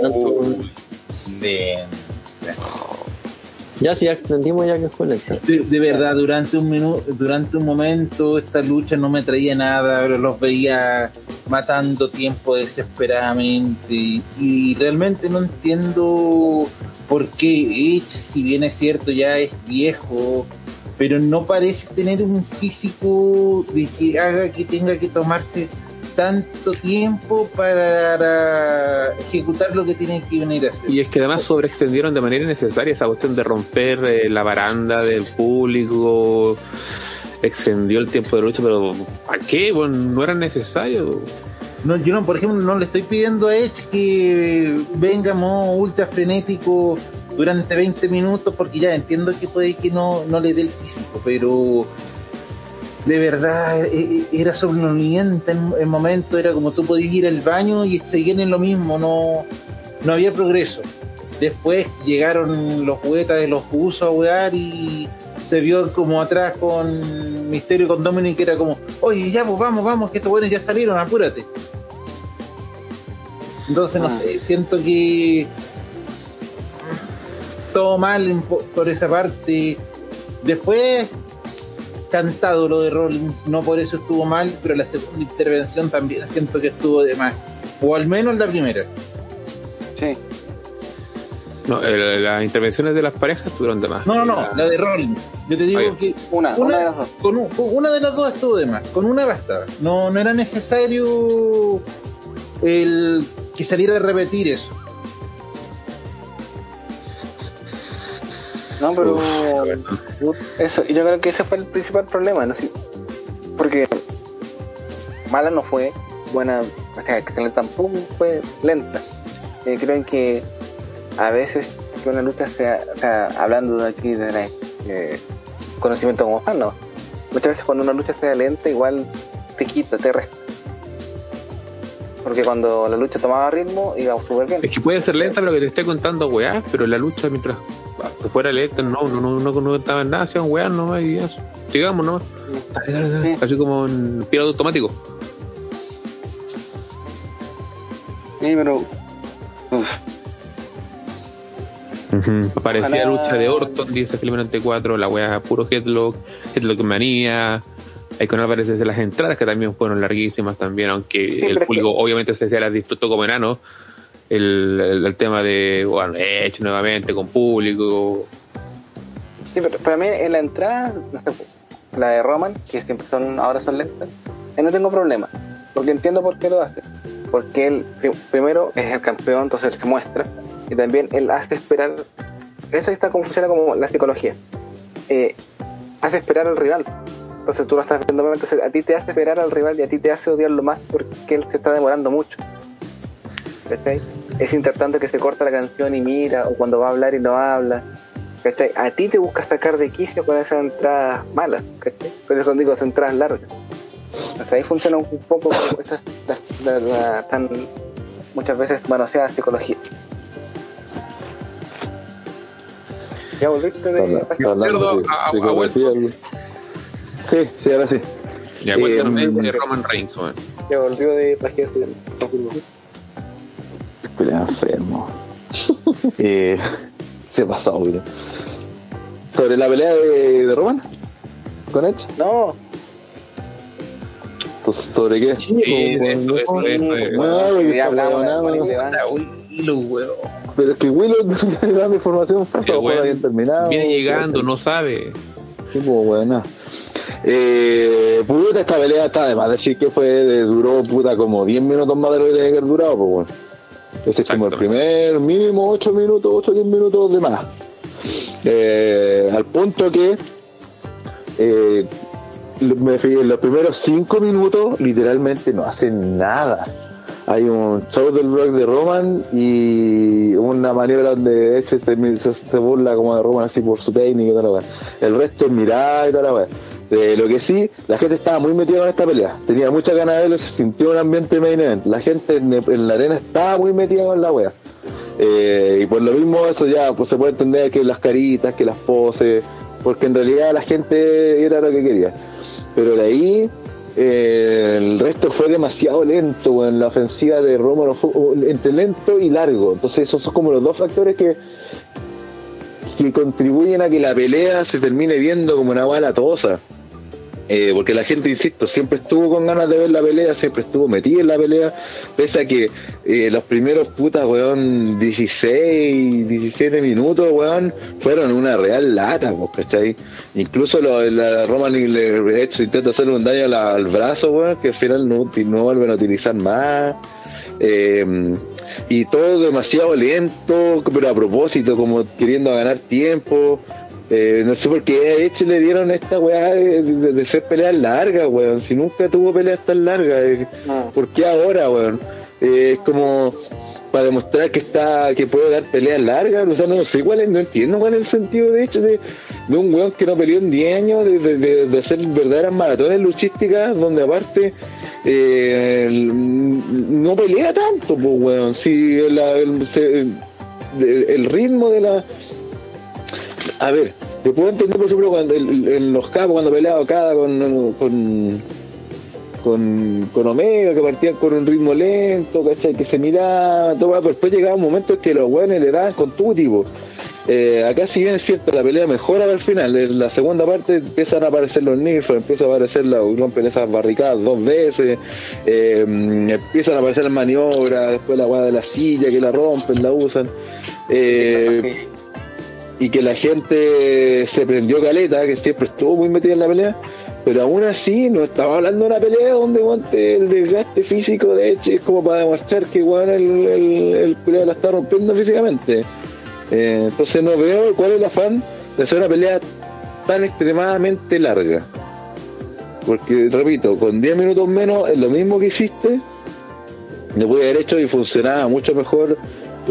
Ya, sí, entendimos ya que fue lenta. De, de verdad, durante un minuto, durante un momento esta lucha no me traía nada, los veía matando tiempo desesperadamente y, y realmente no entiendo por qué Edge, si bien es cierto ya es viejo, pero no parece tener un físico de que haga que tenga que tomarse tanto tiempo para ejecutar lo que tiene que venir a hacer. Y es que además sobreextendieron de manera innecesaria esa cuestión de romper eh, la baranda del público. Extendió el tiempo de lucha, pero ¿para qué? Bueno, no era necesario. No, yo no, por ejemplo, no le estoy pidiendo a Edge que venga en modo ultra frenético durante 20 minutos, porque ya entiendo que puede que no, no le dé el físico, pero de verdad eh, eh, era somnoliente en el momento, era como tú podías ir al baño y seguir en lo mismo, no, no había progreso. Después llegaron los juguetas de los usos a jugar y se vio como atrás con Misterio y con Dominic, que era como, oye, ya, pues vamos, vamos, que estos buenos ya salieron, apúrate. Entonces, no Ah. sé, siento que todo mal por esa parte. Después, cantado lo de Rollins, no por eso estuvo mal, pero la segunda intervención también siento que estuvo de más. O al menos la primera. Sí. No, el- las intervenciones de las parejas tuvieron de más. No, no, no, la de Rollins. Yo te digo que Una, una, de las dos. con un- con una de las dos estuvo de más. Con una bastaba. No, no era necesario el que saliera a repetir eso. No, pero Uf, eso, yo creo que ese fue el principal problema, ¿no? Sí, porque mala no fue, buena, o sea, tampoco fue lenta. Eh, creo que a veces que una lucha sea, o sea, hablando de aquí de la, eh, conocimiento como fan, ¿no? Muchas veces cuando una lucha sea lenta, igual te quita, te resta. Porque cuando la lucha tomaba ritmo, iba súper bien. Es que puede ser lenta lo que te esté contando weá, pero la lucha mientras fuera lenta, no, no, no, no, no contaban nada, hacían weá nomás y eso. Sigamos nomás. Así como en piloto automático. Sí, pero. la lucha de Orton, dice Felipe 94, la weá puro headlock, headlock manía. Ahí con aparece de las entradas que también fueron larguísimas también, aunque el público obviamente se, se las disfrutó como enano. El, tema de, bueno, hecho nuevamente con público. Sí, pero para mí en la entrada, no sé, la de Roman, que siempre son, ahora son lentas, no tengo problema. Porque entiendo por qué lo hace. Porque él, pri- primero, es el campeón, entonces él se muestra. Y también él hace esperar. Eso está como funciona como la psicología. Eh, hace esperar al rival. Entonces tú lo estás viendo, entonces a ti te hace esperar al rival y a ti te hace odiarlo más porque él se está demorando mucho. ¿Cachai? Es importante que se corta la canción y mira, o cuando va a hablar y no habla. ¿Cachai? A ti te busca sacar de quicio con esas entradas malas, ¿cachai? Por eso digo, esas entradas largas. Entonces ahí funciona un poco esas, las, las- las tan muchas veces manoseadas psicología. ¿Ya volviste de Habla- página? hablando Cerdo, de- a- a- de a vuelta. psicología, Sí, sí, ahora sí. Ya Eh, mm, de Roman Reigns. Ya volvió de página. Pelea enfermo. eh, se pasó, güey. Sobre la pelea de, de Roman con Edge. No, Pues, ¿Sobre qué? Sí, eso, eso, eso. Pero es que Willow le da la información falsa, weón bien terminado. Viene llegando, no sabe. Sí, pues, bueno. Eh, puta, esta pelea está de más decir que fue, de- duró puta como 10 minutos más de lo que tenía que haber durado, pues bueno. Ese es como el Exacto. primer mínimo 8 minutos, 8 o 10 minutos de más. Eh, al punto que eh, me en los primeros 5 minutos literalmente no hacen nada. Hay un show del rock de Roman y una maniobra donde Edge se, se, burla como de Roman así por su técnica y toda la. El resto es mirar y toda la. De lo que sí, la gente estaba muy metida en esta pelea. Tenía muchas ganas de verlo, se sintió un ambiente main event. La gente en, en la arena estaba muy metida con la wea. Eh, y por lo mismo eso ya pues se puede entender que las caritas, que las poses, porque en realidad la gente era lo que quería. Pero de ahí eh, el resto fue demasiado lento, weón. la ofensiva de uh, entre lento y largo. Entonces esos son como los dos factores que que contribuyen a que la pelea se termine viendo como una bala tosa. Eh, porque la gente, insisto, siempre estuvo con ganas de ver la pelea, siempre estuvo metida en la pelea, pese a que eh, los primeros putas, weón, 16, 17 minutos, weón, fueron una real lata, ¿cachai? Incluso lo, la Roman le hecho intenta hacerle un daño al brazo, weón, que al final no, no vuelven a utilizar más. Eh, y todo demasiado lento, pero a propósito, como queriendo ganar tiempo. Eh, no sé por qué a Edge le dieron esta weá de, de- de ser peleas largas, weón. Si nunca tuvo peleas tan largas, eh, no. ¿por qué ahora, weón? Eh, es como para demostrar que está que puede dar peleas largas. O sea, no sé cuál es, no entiendo cuál es el sentido de hecho de, de un weón que no peleó en 10 años, de, de, de- hacer verdaderas maratones luchísticas, donde aparte eh, no pelea tanto, pues, weón. Si la- el, se- el- el ritmo de la. A ver, te puedo entender, por ejemplo, cuando en los capos, cuando peleaba cada con con, con Omega, que partían con un ritmo lento. Que se miraban, todo, pero después llegaba un momento en que los buenos le daban con tu tipo. Eh, acá si bien es cierto, la pelea mejora al final, en la segunda parte empiezan a aparecer los nifos, empieza a aparecer la rompen esas barricadas dos veces, eh, empiezan a aparecer maniobras, después la guada de la silla que la rompen, la usan. Eh, y que la gente se prendió caleta, que siempre estuvo muy metida en la pelea, pero aún así no estaba hablando de una pelea donde guante el desgaste físico de hecho es como para demostrar que igual el, el, el culiao la está rompiendo físicamente. Eh, entonces no veo cuál es el afán de hacer una pelea tan extremadamente larga. Porque, repito, con 10 minutos menos es lo mismo que hiciste, lo pude haber hecho y funcionaba mucho mejor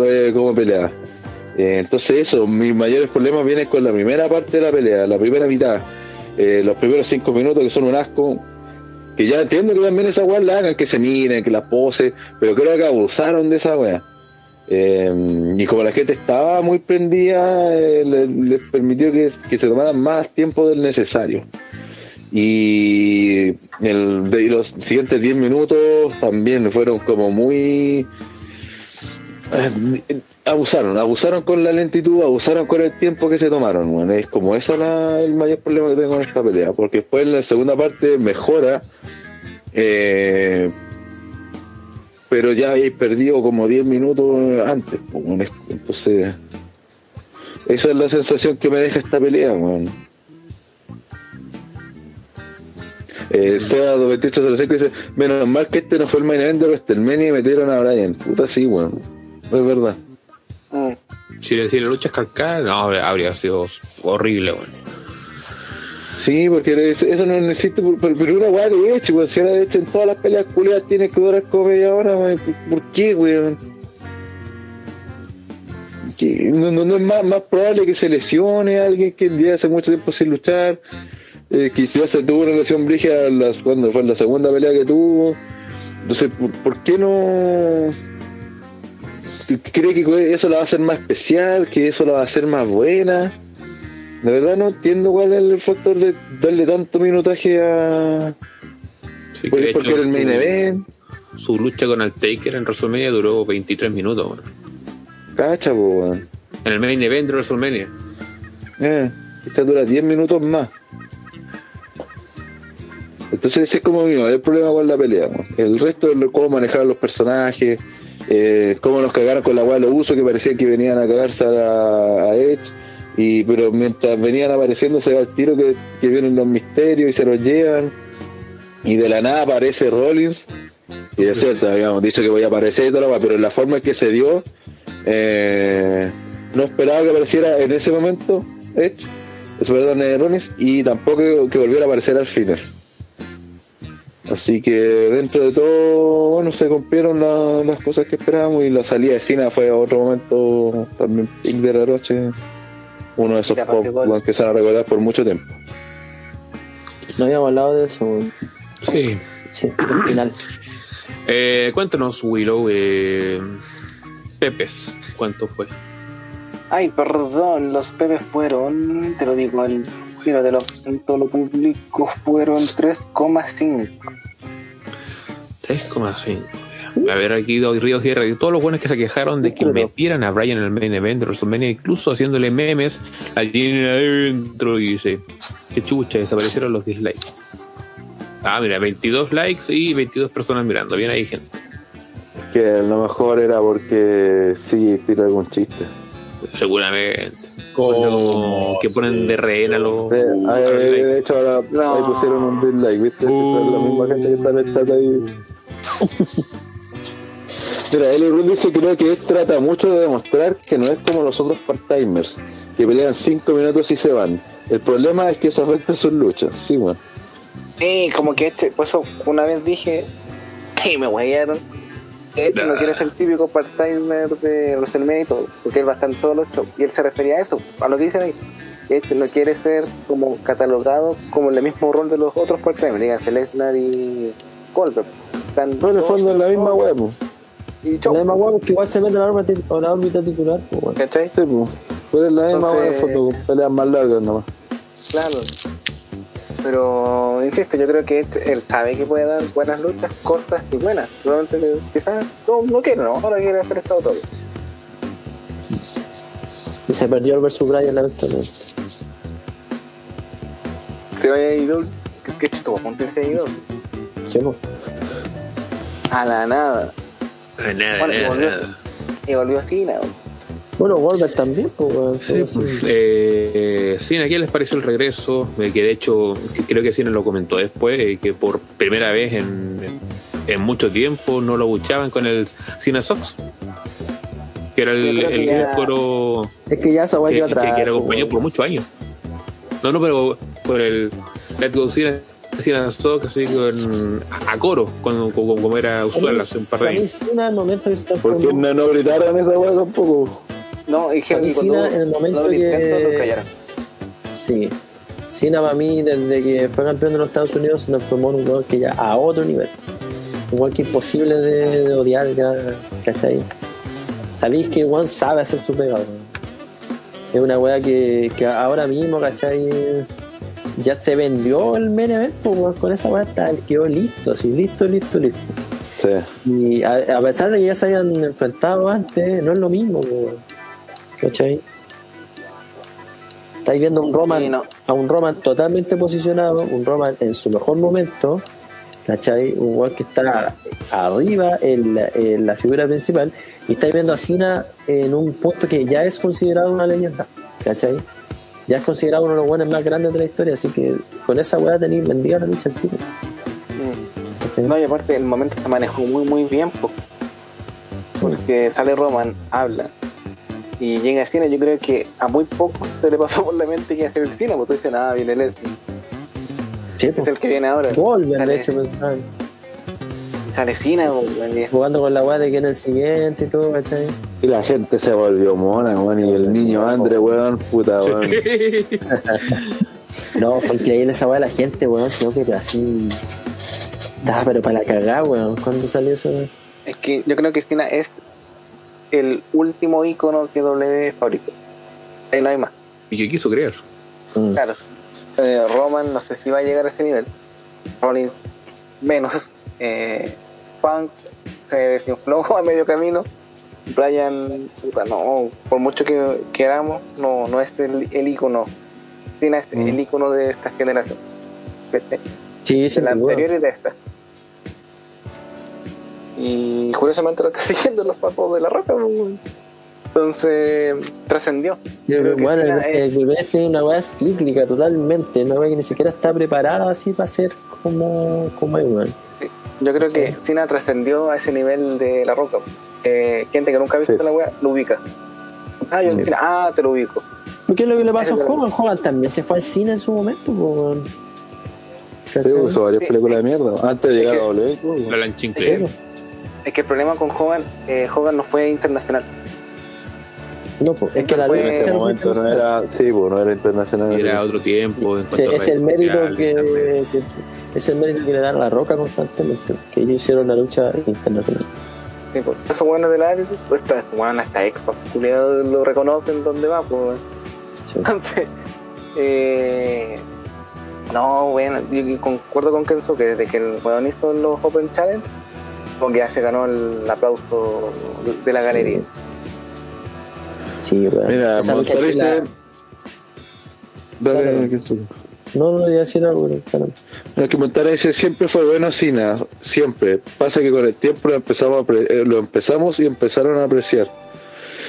eh, como pelea. Eh, entonces eso, mis mayores problemas vienen con la primera parte de la pelea, la primera mitad. Eh, los primeros cinco minutos que son un asco, Que ya entiendo que también esa weá la hagan, que se miren, que la pose, pero creo que abusaron de esa weá. Eh, y como la gente estaba muy prendida, eh, le- les permitió que, que se tomaran más tiempo del necesario. Y el, de los siguientes 10 minutos también fueron como muy... abusaron, abusaron con la lentitud, abusaron con el tiempo que se tomaron. Bueno, es como eso la- el mayor problema que tengo en esta pelea, porque después en la segunda parte mejora, eh, pero ya habéis perdido como 10 minutos antes. bueno, es- entonces, esa es la sensación que me deja esta pelea. weón. Eh, Seba 2805 dice, menos mal que este no fue el main event de WrestleMania y metieron a Brian. Puta sí, weón. Es verdad. Mm. Si le si la lucha es calcada, no, habría sido horrible, bueno. Sí, porque es- eso no necesita, pero, pero una weá de hecho, weón. Si ahora de hecho en todas las peleas culiadas tiene que durar como media hora, weón. ¿Por qué, weón? Que No, no, no es más, más probable que se lesione alguien que ya hace mucho tiempo sin luchar. Eh, que se tuvo una lesión brígida las, cuando fue la segunda pelea que tuvo. Entonces, ¿por, por qué no cree que eso la va a hacer más especial? ¿Que eso la va a hacer más buena? De verdad no entiendo cuál es el factor de darle tanto minutaje a... Sí, Por- porque era el main event. Su lucha con el Taker en WrestleMania duró 23 minutos, bueno. Cacha, po. En el main event de WrestleMania. Eh, esta dura 10 minutos más. Entonces ese es como mío, el problema con la pelea. El resto es lo- cómo manejar los personajes, eh, cómo nos cagaron con la de los usos que parecía que venían a cagarse a, a Edge. Y, pero mientras venían apareciendo se va el tiro que, que vienen los misterios y se los llevan. Y de la nada aparece Rollins. Y es cierto, habíamos dicho que voy a aparecer y la weá, pero la forma en que se dio, eh, no esperaba que apareciera en ese momento Edge, es verdad, eh, Rollins, y tampoco que volviera a aparecer al final. Así que dentro de todo, bueno, se cumplieron la- las cosas que esperábamos y la salida de Cena fue otro momento también pic de la noche. Uno de esos pop que se van a recordar por mucho tiempo. No habíamos hablado de eso. Sí. Sí, al final. Eh, cuéntanos, Willow, eh, Pepes, ¿cuánto fue? Ay, perdón, los pebes fueron, te lo digo al giro de los en todo lo público, fueron 3,5. 3,5. A ver, aquí Doy Ríos Guerra y todos los buenos que se quejaron de que metieran a Brian en el main event de WrestleMania, incluso haciéndole memes, la tienen adentro y dice, qué chucha, desaparecieron los dislikes. Ah, mira, 22 likes y 22 personas mirando. Bien ahí, gente. Que a lo mejor era porque sí tira algún chiste. Seguramente. ¿Cómo? que ponen de rehén a los. Sí, ahí, los likes. de hecho, ahora No. ahí pusieron un dislike, ¿viste? Uh. la misma gente que está en el chat ahí. Mira, Eli Ruth dice creo que él trata mucho de demostrar que no es como los otros part-timers, que pelean 5 minutos y se van. El problema es que eso afecta sus luchas. Sí, bueno. Sí, como que este, por eso una vez dije, y me Este no quiere ser el típico part-timer de WrestleMania y todo, porque él va a estar en todos los shows. Y él se refería a eso, a lo que dicen ahí. Este no quiere ser como catalogado como en el mismo rol de los otros part-timers, díganse Lesnar y Goldberg. Están No, en el todos- fondo es la misma hueá, pues. Y chau. Además, weón, que igual se mete en la órbita, en la órbita titular, pues. ¿Cachai? Sí, pues. Pero es la misma con peleas más largas nomás. Claro. Pero, insisto, yo creo que este- él sabe que puede dar buenas luchas, cortas y buenas. Realmente que quizás no, no quiere, ¿no? Ahora quiere hacer estado todo. Y se perdió el versus Brian, lamentablemente. Se vaya a Idol. ¿Qué, qué chito? Ponte ese Idol. Sí, pues. A la nada. Nada, Bueno, y volvió. nada. Y volvió así, nada. Bueno, Goldberg también, pues, weón. Sí, pues, eh, sí, ¿a quién les pareció el regreso? Eh, que de hecho, que creo que Cine lo comentó después, eh, que por primera vez en, en mucho tiempo no lo buchaban con el Cine Sox, que era el, que coro Es que ya esa que, que- atrás. que era pues, acompañado por weón. muchos años. No, no, pero por el Let's Go Cine, Cine Sox, así con, a coro, cuando, como, como era usual hace un par de Para mí, años. Cena, en el momento que se está ¿Por qué no, no gritaron esa hueá tampoco? No, y que cuando Cena, en el momento que-. Sí. Cena para mí, desde que fue campeón de los Estados Unidos, se transformó en un jugador que ya a otro nivel. Un jugador que imposible de, de odiar, ya, ¿cachai? Sabéis que Juan sabe hacer su pega, weón. Es una weá que, que ahora mismo, ¿cachai? Ya se vendió el main event, pues, con esa weá quedó listo, así, listo, listo, listo. Sí. Y a, a pesar de que ya se hayan enfrentado antes, no es lo mismo, weón. ¿Cachai? Estáis viendo un Roman, Sí, no. a un Roman totalmente posicionado, un Roman en su mejor momento, ¿cachai? Un weón que está arriba en la, en la figura principal, y estáis viendo a Cena en un punto que ya es considerado una leyenda, ¿cachai? Ya es considerado uno de los buenos más grandes de la historia, así que con esa weá tenéis vendida la lucha al. No, y aparte el momento se manejó muy muy bien po. porque sale Roman, habla y llega a cine, yo creo que a muy pocos se le pasó por la mente que iba a ser el cine, porque dicen, ah, viene Leslie, Sí, es pues. el que viene ahora. Volver, de hecho, pensaban. Sale cine, jugando con la weá de que en el siguiente y todo, ¿cachai? Y la gente se volvió mona, weón. Y el niño Andre, weón, puta, weón. No, fue increíble esa weá de la gente, weón, creo que así. Da, pero para la cagada, weón, ¿cuándo salió eso? weón? Es que yo creo que Cena es el último icono que W fabricó. Ahí no hay más. y que quiso crear. Mm. Claro. Eh, Roman no sé si va a llegar a ese nivel. Rollins menos. Eh, Punk se desinfló a medio camino. Brian, puta, no, por mucho que queramos, no, no es el, el icono. Cena es Mm. el icono de esta generación. ¿Viste? Sí, la duda. anterior y de esta. Y curiosamente lo está siguiendo los pasos de la roca. pues. Entonces trascendió. Bueno, el, Cena es- el wrestling es una weá cíclica totalmente, una weá que ni siquiera está preparada así para ser como, como weón. Yo creo que Sí. Cena trascendió a ese nivel de la roca. Eh, gente que nunca ha visto Sí. la wea lo ubica. Ah, yo Sí. Cena, ah, te lo ubico. ¿Por qué es lo que le pasó a. Hogan? Hogan también se fue al cine en su momento, pues. Sí, usó varias películas de mierda. Antes de llegar a W, La weón. Es que el problema con Hogan, eh, Hogan no fue internacional. No, pues, es que la Fue- En fue momento no era, sí, pues no era internacional. Y era otro tiempo. en Sí, es el mérito que, que- es el mérito que le dan a la roca constantemente que ellos hicieron la lucha internacional Sí, pues, esos buenos de la área, pues esta bueno, hasta culiados lo reconocen donde va, pues. Sí. Entonces, eh, no, bueno, yo yo concuerdo con Kenzo que desde que el weón hizo los Open Challenge, como que ya se ganó el aplauso de la galería. sí bueno. Mira, Esa lucha Montoro que la- dice. Dale, Dale. no no voy a decir algo. Lo que Montara dice siempre fue bueno Cena, siempre. Pasa que con el tiempo lo empezamos, a eh, lo empezamos y empezaron a apreciar.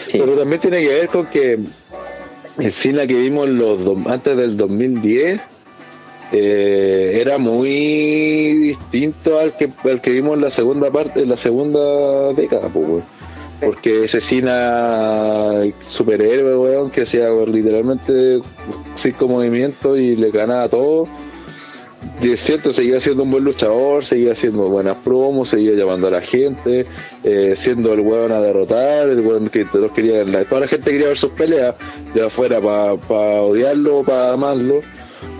sí Pero también tiene que ver con que el Cena que vimos los antes del 2010 eh, era muy distinto al que al que vimos en la segunda parte, en la segunda década, pues, weón. Porque ese Cena superhéroe, weón, que hacía literalmente cinco movimientos y le ganaba todo. Y es cierto, seguía siendo un buen luchador, seguía haciendo buenas promos, seguía llamando a la gente, eh, siendo el weón a derrotar, el weón que todos querían, toda la gente quería ver sus peleas, de afuera para odiarlo, para amarlo,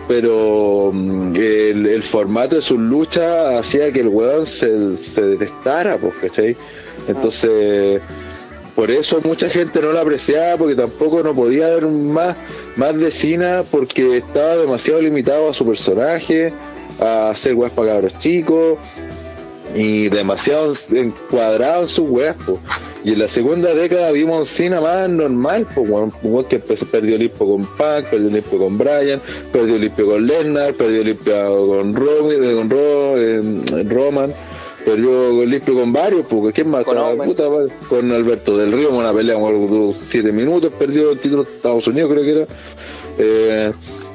pero mm, el, formato de sus luchas hacía que el weón se, se detestara, pues, ¿cachai? Entonces, por eso mucha gente no la apreciaba, porque tampoco no podía ver más, más de porque estaba demasiado limitado a su personaje, a hacer weas para cabros chicos, y demasiado encuadrado en sus weas, po. Y en la segunda década vimos un Cena más normal, pues, un weón que empezó- perdió limpio con Punk, perdió limpio con Bryan, perdió limpio con Lesnar, perdió limpio con, Roman, con Ro- eh, Roman, perdió limpio con varios, porque ¿quién más? Con Ah, puta, con Alberto del Río, una pelea duró siete minutos, perdió el título de Estados Unidos, creo que era. Eh,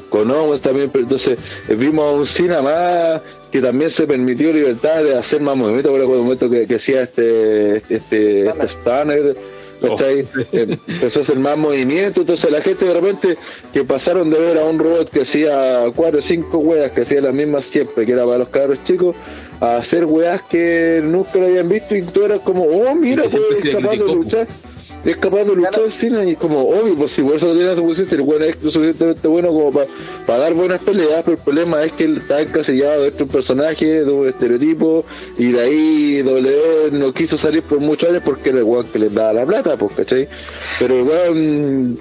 con Owens también, pero entonces eh, vimos a un Cena más que también se permitió libertad de hacer más movimientos, por el momento que, que hacía este este, este Stunner, ¿cachai? Eh, empezó a hacer más movimientos, entonces la gente de repente que pasaron de ver a un robot que hacía cuatro o cinco weas, que hacía las mismas siempre, que era para los cabros chicos, a hacer weas que nunca lo habían visto y tú eras como, oh mira, pues, le capaz de luchar. Es capaz de luchar en Cena y como obvio, pues si por eso tiene la suposición, si el weón es lo suficientemente bueno como para dar buenas peleas, pero el problema es que él está encasillado de un personaje, de un estereotipo, y de ahí W no quiso salir por muchos años porque era el weón que les daba la plata, pues, ¿cachai? Pero el weón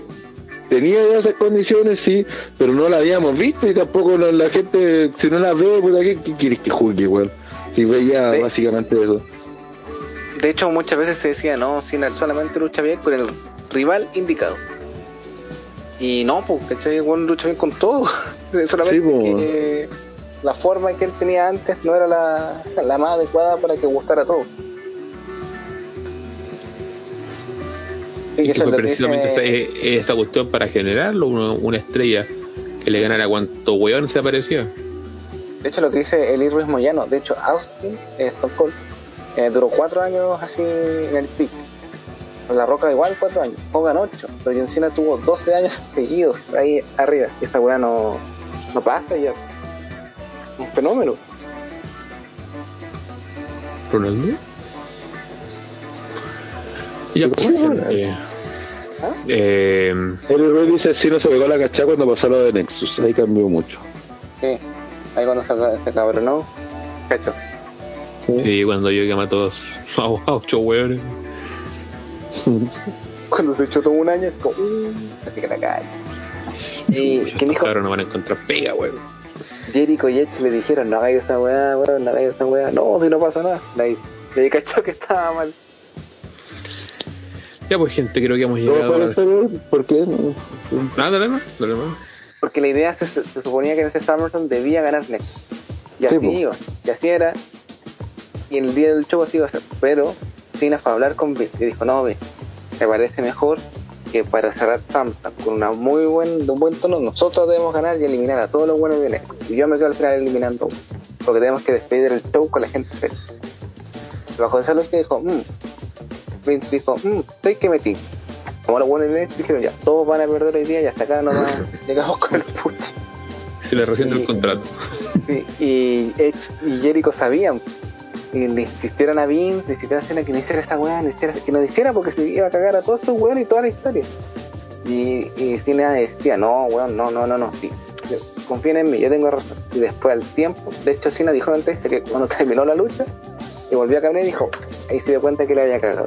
tenía ya esas condiciones, sí, pero no la habíamos visto y tampoco la, la gente, si no la ve, puta, ¿qué, qué quieres que juzgue, weón? Si veía Sí. básicamente eso. De hecho, muchas veces se decía, no, Cena solamente lucha bien con el rival indicado. Y no, pues, ¿cachai? Bueno, lucha bien con todo. solamente Sí, que la forma que él tenía antes no era la, la más adecuada para que gustara a todos. Y que fue precisamente esa, dice- esa cuestión para generarlo, una, una estrella que le ganara cuanto weón se aparecía. De hecho, lo que dice Eli Ruiz Moyano, de hecho, Austin, Stone Cold, eh, duró cuatro años así en el pick. La Roca igual cuatro años, Hogan ocho, pero John Cena tuvo 12 años seguidos ahí arriba. Y esta weá no, no pasa ya. Un fenómeno. Ronaldo. Y ya, pues, gente. Eh, El dice si no se pegó la cachá cuando pasó lo de Nexus, ahí cambió mucho. Sí, ahí cuando se, se cabronó, cacho. Sí, cuando yo llamo a todos a, a ocho weones. Cuando se echó todo un año, es como, uh, así que la calle. Y ¿quién dijo? cabros no van a encontrar pega, weón. Jericho y Edge le dijeron, no hagáis esta weá, weón, no hagáis esta weá. No, si no pasa nada. Y ahí cachó que estaba mal. Ya pues gente, creo que hemos ¿Todo llegado a... ¿Por qué? Ah, dale más, dale más. Porque la idea se, se suponía que en ese SummerSlam debía ganar Nexus. Y así Sí, po. iba, y así era. Y en el día del show así iba a ser. Pero Cena fue a hablar con Vince y dijo, no, Vince, me parece mejor que para cerrar SummerSlam con una muy buen, un buen tono, nosotros debemos ganar y eliminar a todos los buenos de. Y yo me quedo al final eliminando. Porque tenemos que despedir el show con la gente feliz. Bajo esa lógica dijo, mmm. Vince dijo, mmm, estoy que metí. Como los buenos de dijeron, ya, todos van a perder hoy día y hasta acá nomás llegamos con el pucho. Se le resiente el contrato. Sí, y Edge y Jericho sabían. Y le insistieron a Vince, le a Cena que no hiciera esta weá, no que no hiciera porque se iba a cagar a todos estos weones y toda la historia. Y, y Cena decía, no, weón, no, no, no, no, sí. Confíen en mí, yo tengo razón. Y después al tiempo, de hecho Cena dijo antes que cuando terminó la lucha, y volvió a caminar y dijo, ahí se dio cuenta que le había cagado.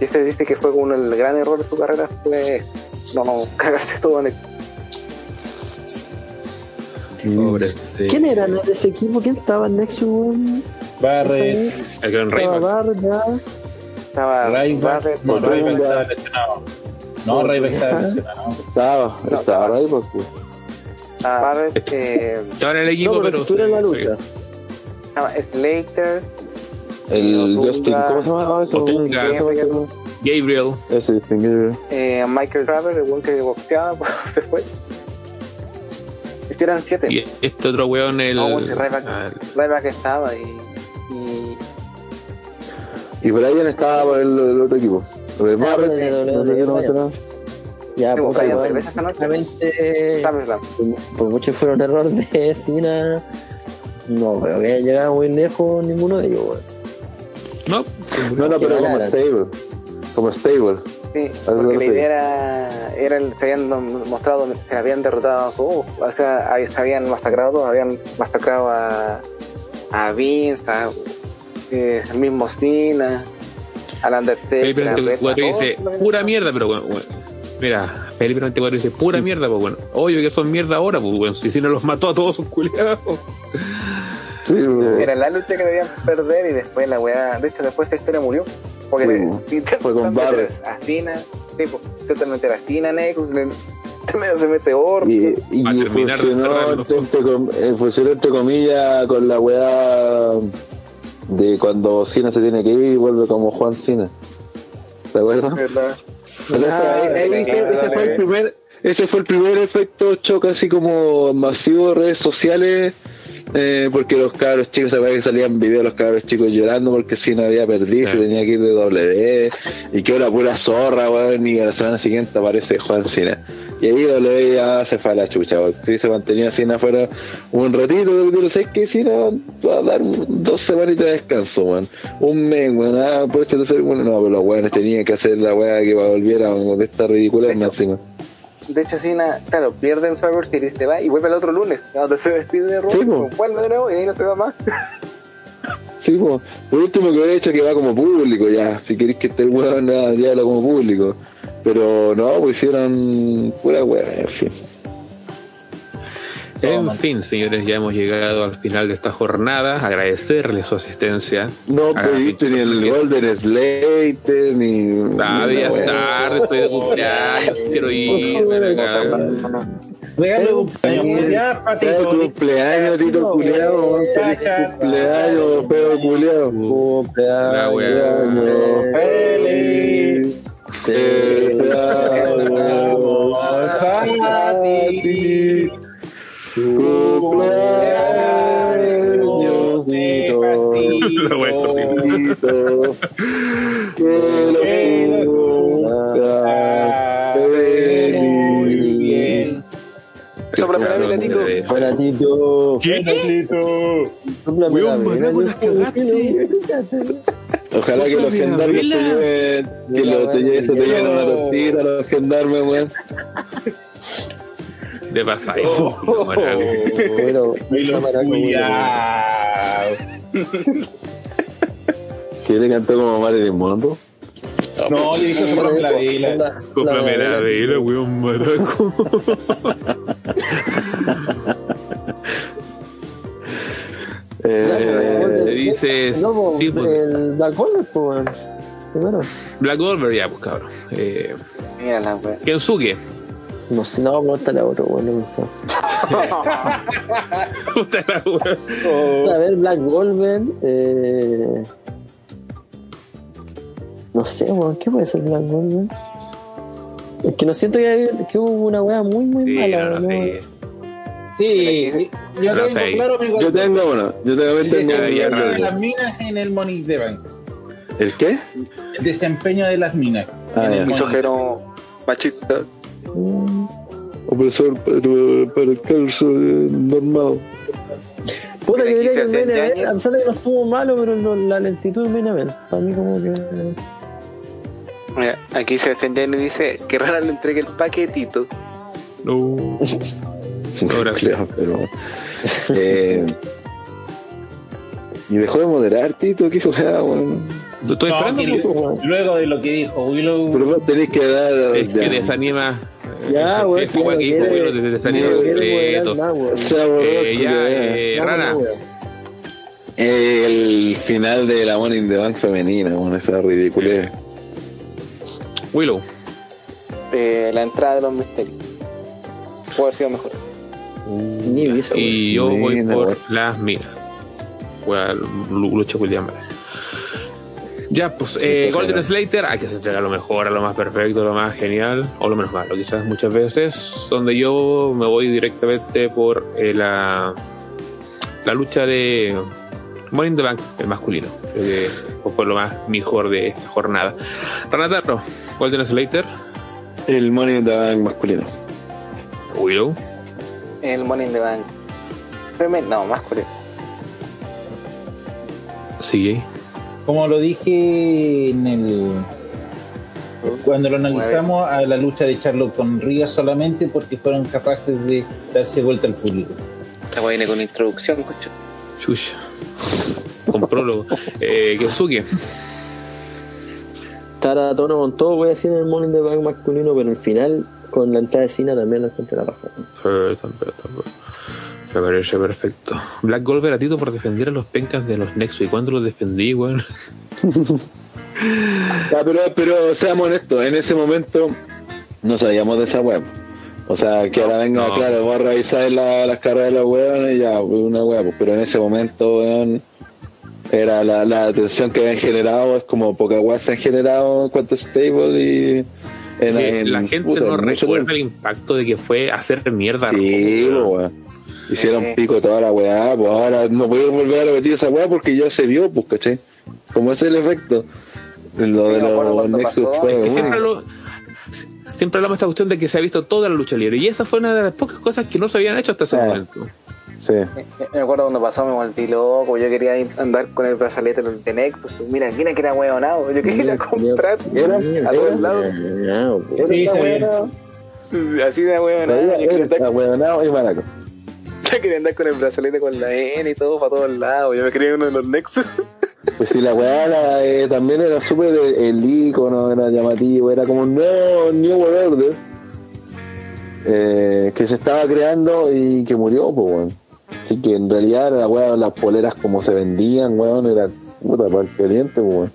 Y este dice que fue uno el gran error de su carrera, fue no cagarse todo en el Pobre. sí. ¿Quién era de ese equipo? ¿Quién estaba en Nexus? weón? Barrett, El gran Estaba Rayback. Bar, ya. Estaba no, estaba lesionado. No, estaba lesionado. Estaba, estaba eh, en el equipo, No, pero estuviera en la lucha. estaba Slater, El Otunga. Justin, ¿cómo se llama eso? Otunga. Gabriel. Ese Gabriel. eh, Michael Traver, el buen que boxeaba, pues, se fue. Eran siete. Y este otro weón, el... No, Ryback. ah, Ryback estaba y, y Y Brian estaba por el, el otro equipo. Por el Barrett, no sé qué no Brian. mencionaba. Ya, Sí, pues, por, mucho fuera un error de Cena, no creo que haya llegado muy lejos ninguno de ellos, weón. No, No, no, pero como stable. Como stable. Sí, porque la idea era, era el- se habían mostrado, se habían derrotado a su, o sea, ahí se habían masacrado, habían masacrado a, a Vince, a, eh, el mismo Cena, al Undertaker, Felipe a Bret, a 94 todos dice, pura mierda, pero bueno, bueno. Mira, Felipe 94 dice, pura mierda, pues bueno. Oye, que son mierda ahora, pues bueno. Si si no los mató a todos sus culiados. Sí, pues. Era la lucha que debían perder y después la weá, de hecho después esta historia murió. Porque Sí, le- intentan fue con meter Barrett. a Cena, sí, pues, intentan meter a Cena, Nexus, le- medio se mete Orton. Y, y funcionó, entre, com- eh, funcionó entre comillas con la weá de cuando Cena se tiene que ir y vuelve como Juan Cena. ¿Te acuerdas? Ah, ese- sí, sí, fue el sí. primer, ese fue el primer efecto choque así como masivo de redes sociales eh, porque los cabros chicos, se que salían videos de los cabros chicos llorando porque si no había perdido, Sí. tenía que ir de W, y que era pura zorra, weón, y a la semana siguiente aparece Juan Cena. Y ahí W ya se fue a la chucha, weón. Sí, se mantenía Cena afuera un ratito, pero sé que Cena va a dar dos semanitas de descanso, weón. Un mes, weón, ah, por bueno, no, pero los weones tenían que hacer la weá que volviera weón, de esta ridícula encima. De hecho, Cena, claro, pierde en Survivor Series, se va y vuelve el otro lunes, donde se despide de Raw, Sí, vuelve de nuevo y ahí no se va más. Sí, po. por último que he hecho que va como público ya, si queréis que esté el weón, nada, llévalo como público. Pero no, pues hicieron pura weá, en fin. En fin, señores, ya hemos llegado al final de esta jornada. Agradecerle su asistencia. No Ah, pediste ni el Golden Slater, ni. Todavía ni es tarde, estoy de cumpleaños, quiero irme de acá. Regalo de cumpleaños, ya, patito. cumpleaños, Tito Culeado, cumpleaños, feo culeado. Weá. Feliz Te amo a ti. Cumpleaños, lo Muy bien. Tito. Tito. Tito. Ojalá que los gendarmes te lleven, que lo- te lleven, se te lleven una tortita los gendarmes, weón. De pasaje. Pero, Pero cámara, como- cuidado. Si le cantó como Marilyn Monroe. No, le dijo sóplame la vela. La- Cómprame la vela, weón, maraco. Eh, Le dices. No, po, Sí, pues, el Black Hole, pues. Primero. Black Goldberg, ya, pues cabrón. Eh, Mira la wea. Kensuke. No sé, no, pregúntale a otro, weón, no sé. Puta la weá. A ver, Black Goldberg, eh... No sé, weón, ¿qué puede ser Black Goldberg? Es que no siento que, hay- que hubo una weá muy, muy Sí, mala, no. Sí, yo No tengo sé. claro mi yo tengo uno. Yo tengo, de las minas en el Money the Bank. ¿El qué? El desempeño de las minas. Ah, en el Misógeno machista. Opresor para, para el calzo normal. Puta, que diría se que el hacen main event, años. a pesar de que no estuvo malo, pero no- la lentitud del main event, para mí como que... Mira, aquí Sebastián Llano dice que rara le entregue el paquetito. No. Ahora. Claro, pero. Eh, y dejó de moderar, Tito, qué jugada, weón. Estoy No, esperando. luego de lo que dijo Willow, Pero vos tenés que dar. Es que desanima. Ya, eh, si weá no que dijo, desanima no quiere completo. Eh, ya, eh, Vamos, Rana. El final de la Money in the Bank femenina, bueno, esa ridícula. Willow. Eh, la entrada de los misterios. Puede haber sido mejor. Weón. Y yo voy por las minas. Lucha William. Ya, pues, eh, Golden. Slater, hay que se entrega lo mejor, a lo más perfecto, a lo más genial, o lo menos malo, quizás muchas veces, donde yo me voy directamente por eh, la, la lucha de Money in the Bank, el masculino. Creo que fue lo más mejor de esta jornada. Ranatarro, Golden Slater, El Money in the Bank masculino. Willow, El Money in the Bank. Femen, no, masculino. CJ, como lo dije en el cuando lo analizamos a la lucha de Charlotte con Rhea solamente porque fueron capaces de darse vuelta al público. Esta viene con introducción, cocho. Chush, con prólogo, eh, Kensuke. Estar a tono con todo, voy a decir en el Morning de Bank masculino, pero al final, con la entrada de Cena también lo encontré la raja. Sí, también, también. Me parece perfecto. Black Goldberg a Tito por defender a los pencas de los Nexus. ¿Y cuándo los defendí, weón? Pero, pero seamos honestos, en ese momento no sabíamos de esa web. O sea, que ahora venga, no. claro, vamos a revisar la- las carreras de los weones y ya, una web. Pero en ese momento, weón, era la, la atención que habían generado, es como pocas weas se han generado en cuanto a stable y. en- Que en- la gente puta, no recuerda tiempo. el impacto de que fue hacer mierda. a Sí, weón. Hicieron Eh. pico toda la weá, pues ahora no pueden volver a repetir esa weá porque ya se vio, pues, ¿cachai? Como ese es el efecto. Lo de los Nexus pasó, fue es que siempre lo siempre hablamos de esta cuestión de que se ha visto toda la lucha libre y esa fue una de las pocas cosas que no se habían hecho hasta ese Ah. momento. Sí. Me, me acuerdo cuando pasó, me volví loco. Yo quería andar con el brazalete de Nexus. Mira, mira que era hueonado. Yo quería ir a comprar Era, a todos lados. era, weá. Así de hueonado. Era andar ahueonado y maraco. Yo quería andar con el brazalete con la N y todo para todos lados. Yo me quería uno de los Nexus. Pues si la weá eh, también era súper eh, el icono, era llamativo, era como un nuevo New World Order eh, que se estaba creando y que murió, pues weón. Así que en realidad la weá, las poleras como se vendían, weón, era puta para el caliente, pues weón.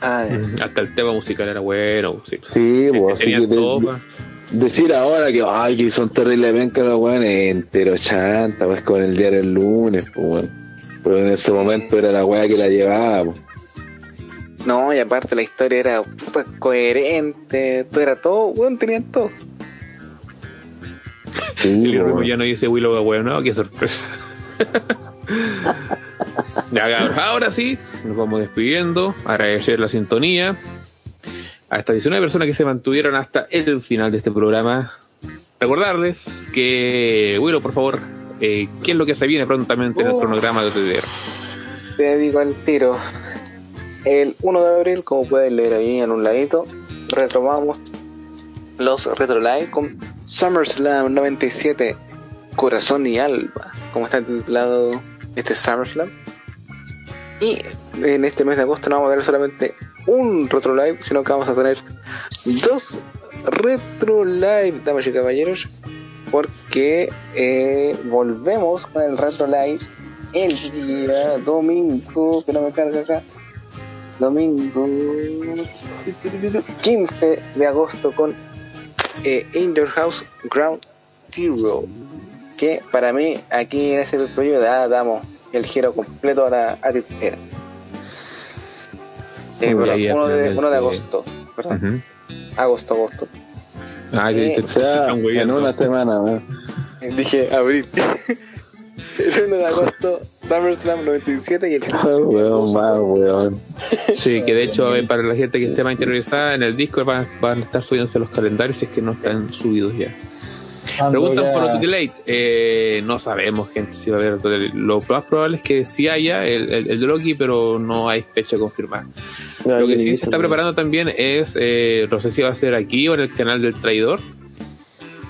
Ay, Hasta el tema musical era bueno. Sí, Sí, pues así que Tenían de- topa. decir ahora que ay que son terribles vencas los weón entero chanta, pues con el diario el lunes, pues weón. Pero en ese momento era la weá que la llevaba, pues. No, y aparte la historia era puta, coherente. Todo era todo, weón, tenían todo. Sí, El pues, ritmo weón. ya no dice Willow bueno, qué sorpresa. ahora sí, nos vamos despidiendo. Agradecer la sintonía a estas 19 personas que se mantuvieron hasta el final de este programa. Recordarles que, Willow, por favor, eh, ¿qué es lo que se viene prontamente en el cronograma de OTDR? Te digo al tiro. El 1 de abril, como pueden leer ahí en un ladito, retomamos los Retro Live con SummerSlam 97, Corazón y Alba, como está titulado este SummerSlam. Y en este mes de agosto no vamos a tener solamente un Retro Live, sino que vamos a tener dos Retro Live, damas y caballeros, porque eh, volvemos con el Retro Live el día domingo, que no me carga acá, domingo 15 de agosto con eh, In Your House Ground Zero, que para mí aquí en ese proyecto ya damos el giro completo a la a disquera. Eh, Muy perdón, ahí al 1 de, 1 de agosto, perdón, Ujú. agosto, agosto. Ah, que te, te sea, están en una semana, weón. Dije abril. el 1 de agosto, SummerSlam 97 y el Weón, más, weón. Sí, que de hecho, eh, para la gente que esté más interiorizada, en el disco van, van a estar subiéndose los calendarios si es que no están subidos ya. Cuando Preguntan ya- por Auto Delay. Eh, no sabemos, gente, si va a haber Auto Delay. Lo más probable es que sí haya el, el, el de Loki, pero no hay fecha confirmada. Lo que sí se está preparando también es, eh, no sé si va a ser aquí o en el canal del traidor,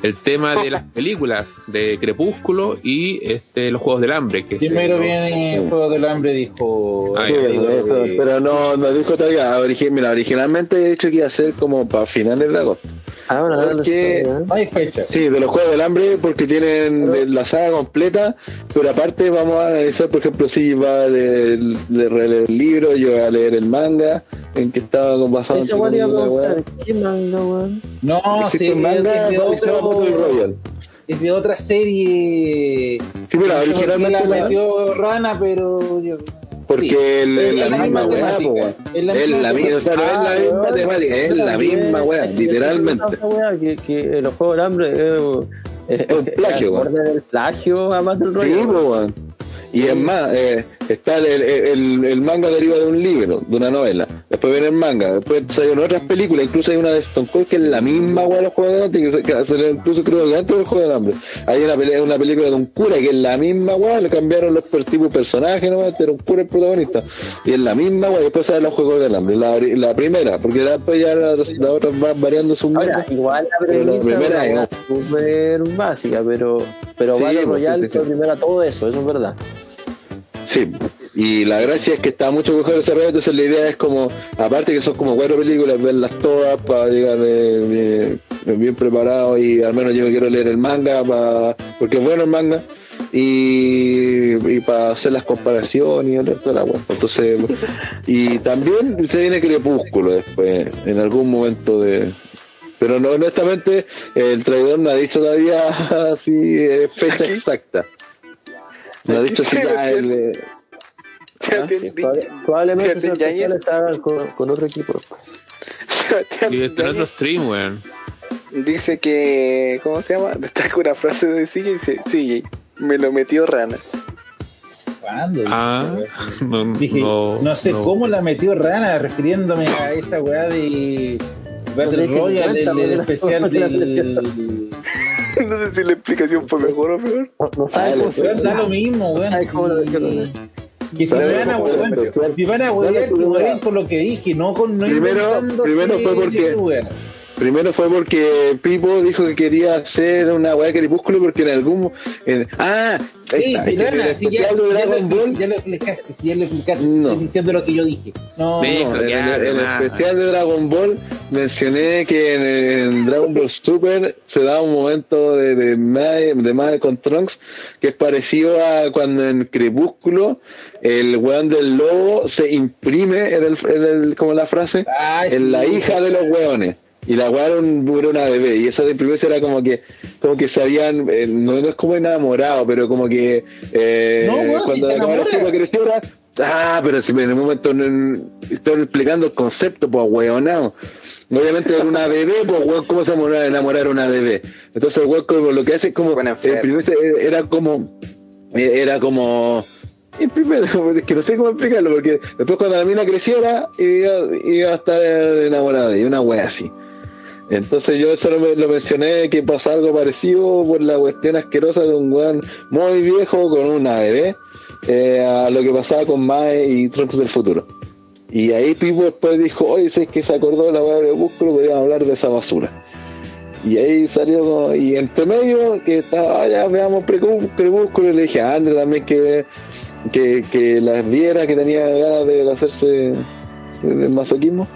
el tema de las películas de Crepúsculo y este los Juegos del Hambre. Que Primero viene el juego del hambre, dijo. Ah, Sí, ya. eso, pero no, no dijo todavía. Origi- Mira, originalmente he dicho que iba a ser como para finales de agosto. Ah, bueno, ahora Porque- No hay fecha. Sí, de los Juegos del Hambre, porque tienen la saga completa, pero aparte vamos a analizar, por ejemplo, si va a leer, el libro, yo voy a leer el manga, en que estaba basado Ese en te iba a preguntar, ¿qué manga, weón? No, sí, un manga es de otro, es de otra serie. Sí, qué originalmente la la- metió Rana, pero yo. Porque Sí, el- es la, misma weá, es la Es misma la misma, o sea, es la Ah, misma temática, es la misma weá, literalmente. Weá, Que, que los juegos del hambre Es un plagio, weón. del plagio a Battle Sí, Royale. po, weón. Y es más, eh, está el, el, el manga deriva de un libro, de una novela. Después viene el manga, después salieron otras películas, incluso hay una de Stone Cold que es la misma weá de los Juegos del Hambre, que, se- que incluso creo que antes del Juego del Hambre. Hay una, pelea, una película de un cura que es la misma weá, le cambiaron los tipos de personajes, ¿no? era un cura el protagonista. Y es la misma y después sale los Juegos del Hambre, la, la primera, porque después ya las las otras van variando sus Ahora, igual la la primera es- súper básica, pero, pero Sí, Battle Royale sí, sí, fue primero todo eso, eso es verdad. Sí, y la gracia es que está mucho mejor desarrollado, entonces la idea es como, aparte que son como cuatro películas, verlas todas para llegar eh, bien, bien preparado y al menos yo quiero leer el manga para, porque es bueno el manga y, y para hacer las comparaciones y de la wea. Entonces, y también se viene Crepúsculo después, en algún momento de... Pero no, honestamente, el traidor no ha dicho todavía así eh, fecha exacta. No ha dicho si ya el... eh, Sí, proba- probablemente Fíjate, esos ya ayer- especiales se hagan con, con otro equipo. Y este en otro stream, weón. dice que. ¿Cómo se llama? Destaca una frase de CJ y dice: CJ, me lo metió rana. ¿Cuándo? Ah, no, Dije, no, no, sé no. cómo la metió Rana, refiriéndome a esa weá de Battle Royale, porque la- especial del... no sé si la explicación fue mejor o peor. No, no sabe Ah, cómo se da lo mismo, weón. Cómo lo. Que si van a por huevear, si van a huevear, con lo que dije, no con no Primero- primero fue que- porque-. Primero fue porque Pipo dijo que quería hacer una weá de crepúsculo porque en algún. en- ah, ahí Sí, está, sí, ya, especial de ya, Dragon lo, Ball. ya lo explicaste, sí, ya lo explicaste, No. diciendo lo que yo dije. No, Sí. No, en, Ya, el- en el nada. especial de Dragon Ball mencioné que en, en Dragon Ball Super se da un momento de, de, Mae- de Mae con Trunks que es parecido a cuando en Crepúsculo el weón del lobo se imprime, en el, en el- como la frase, Ay, en sí. la hija de los weones. Y la weá era, un- era una bebé. Y eso de imprimirse era como que como que se habían, eh, no, no es como enamorado, pero como que eh, No, cuando la enamora. chica creciera, ah, pero si en el momento no- estoy explicando el concepto, pues weonado. Obviamente era una bebé, pues weón, ¿cómo se va a enamorar una bebé? Entonces el weón lo que hace es como, imprimirse, eh, era como, era como, imprimir, es que no sé cómo explicarlo, porque después cuando la mina creciera, iba, iba a estar enamorada, y una wea así. Entonces yo eso lo, mencioné que pasó algo parecido por la cuestión asquerosa de un weón muy viejo con una bebé eh, a lo que pasaba con Mae y Trunks del futuro. Y ahí Pipo después dijo, oye, si es que se acordó de la weá de Crepúsculo, podríamos hablar de esa basura. Y ahí salió, y entre medio, que estaba, "Ah, ya veamos Crepúsculo, y le dije a André también que, que, que las viera, que tenía ganas de hacerse del masoquismo.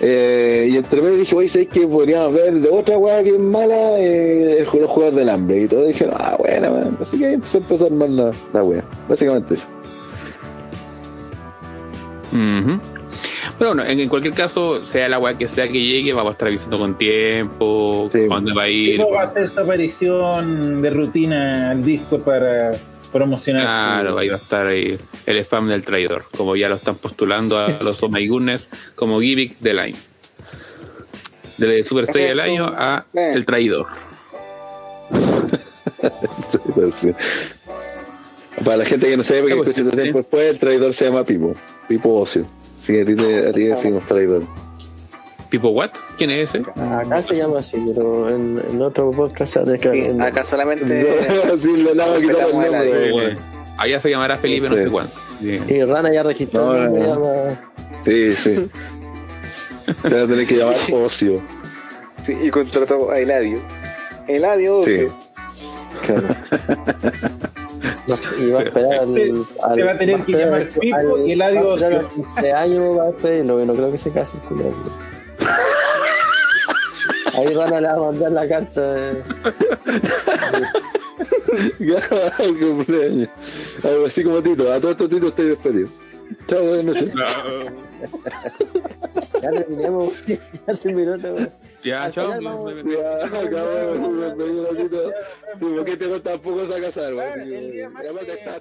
Eh, y entre medio dije, oye, ¿sabes que podríamos ver de otra weá que es mala? Eh, el, los juegos del hambre. Y todos dijeron, ah, bueno, weón. Así que ahí empezó a mal la, la weá. Básicamente eso. Pero bueno, en, en cualquier caso, sea la weá que sea que llegue, vamos a estar avisando con tiempo, Sí. cuándo va a ir. Pipo va a hacer su aparición de rutina al Discord para promocionar. Claro, su- ahí va a estar ahí el spam del traidor, como ya lo están postulando a los My Goodness como gimmick del año. De Superestrella del año a eh. el traidor. Para la gente que no sabe, porque Ya, pues, escucha tiempo después, el traidor se llama Pipo. Pipo Ocio. Así que a ti, te- a ti decimos traidor. ¿Tipo what? ¿Quién es ese? Acá se llama así, pero en, en otro podcast se ha Sí, acá solamente. sí, le daba el nombre. Allá se llamará Felipe no sé cuánto. Sí. Y Rana ya registró, No, no, no. llama... Sí, sí. Te vas a tener que llamar Ocio. Sí, y contrató a Eladio. Eladio, Sí. Claro. No, y va a esperar al, Se- al- se va a tener que esperar llamar al- Pipo y Eladio esperar Ocio. al cumpleaños va a despedirlo, que no creo que se case el culiao. Ahí Rana le va a mandar la carta de... Al cumpleaños. Algo así como Tito. A todos estos Tito estoy despedido. Chao, buenas noches. Ya terminemos, ya terminó wea. Ya, chao. Ya, acabamos. Tito. Porque tampoco se va a casar, weón. Ah, el día más Además, que- está-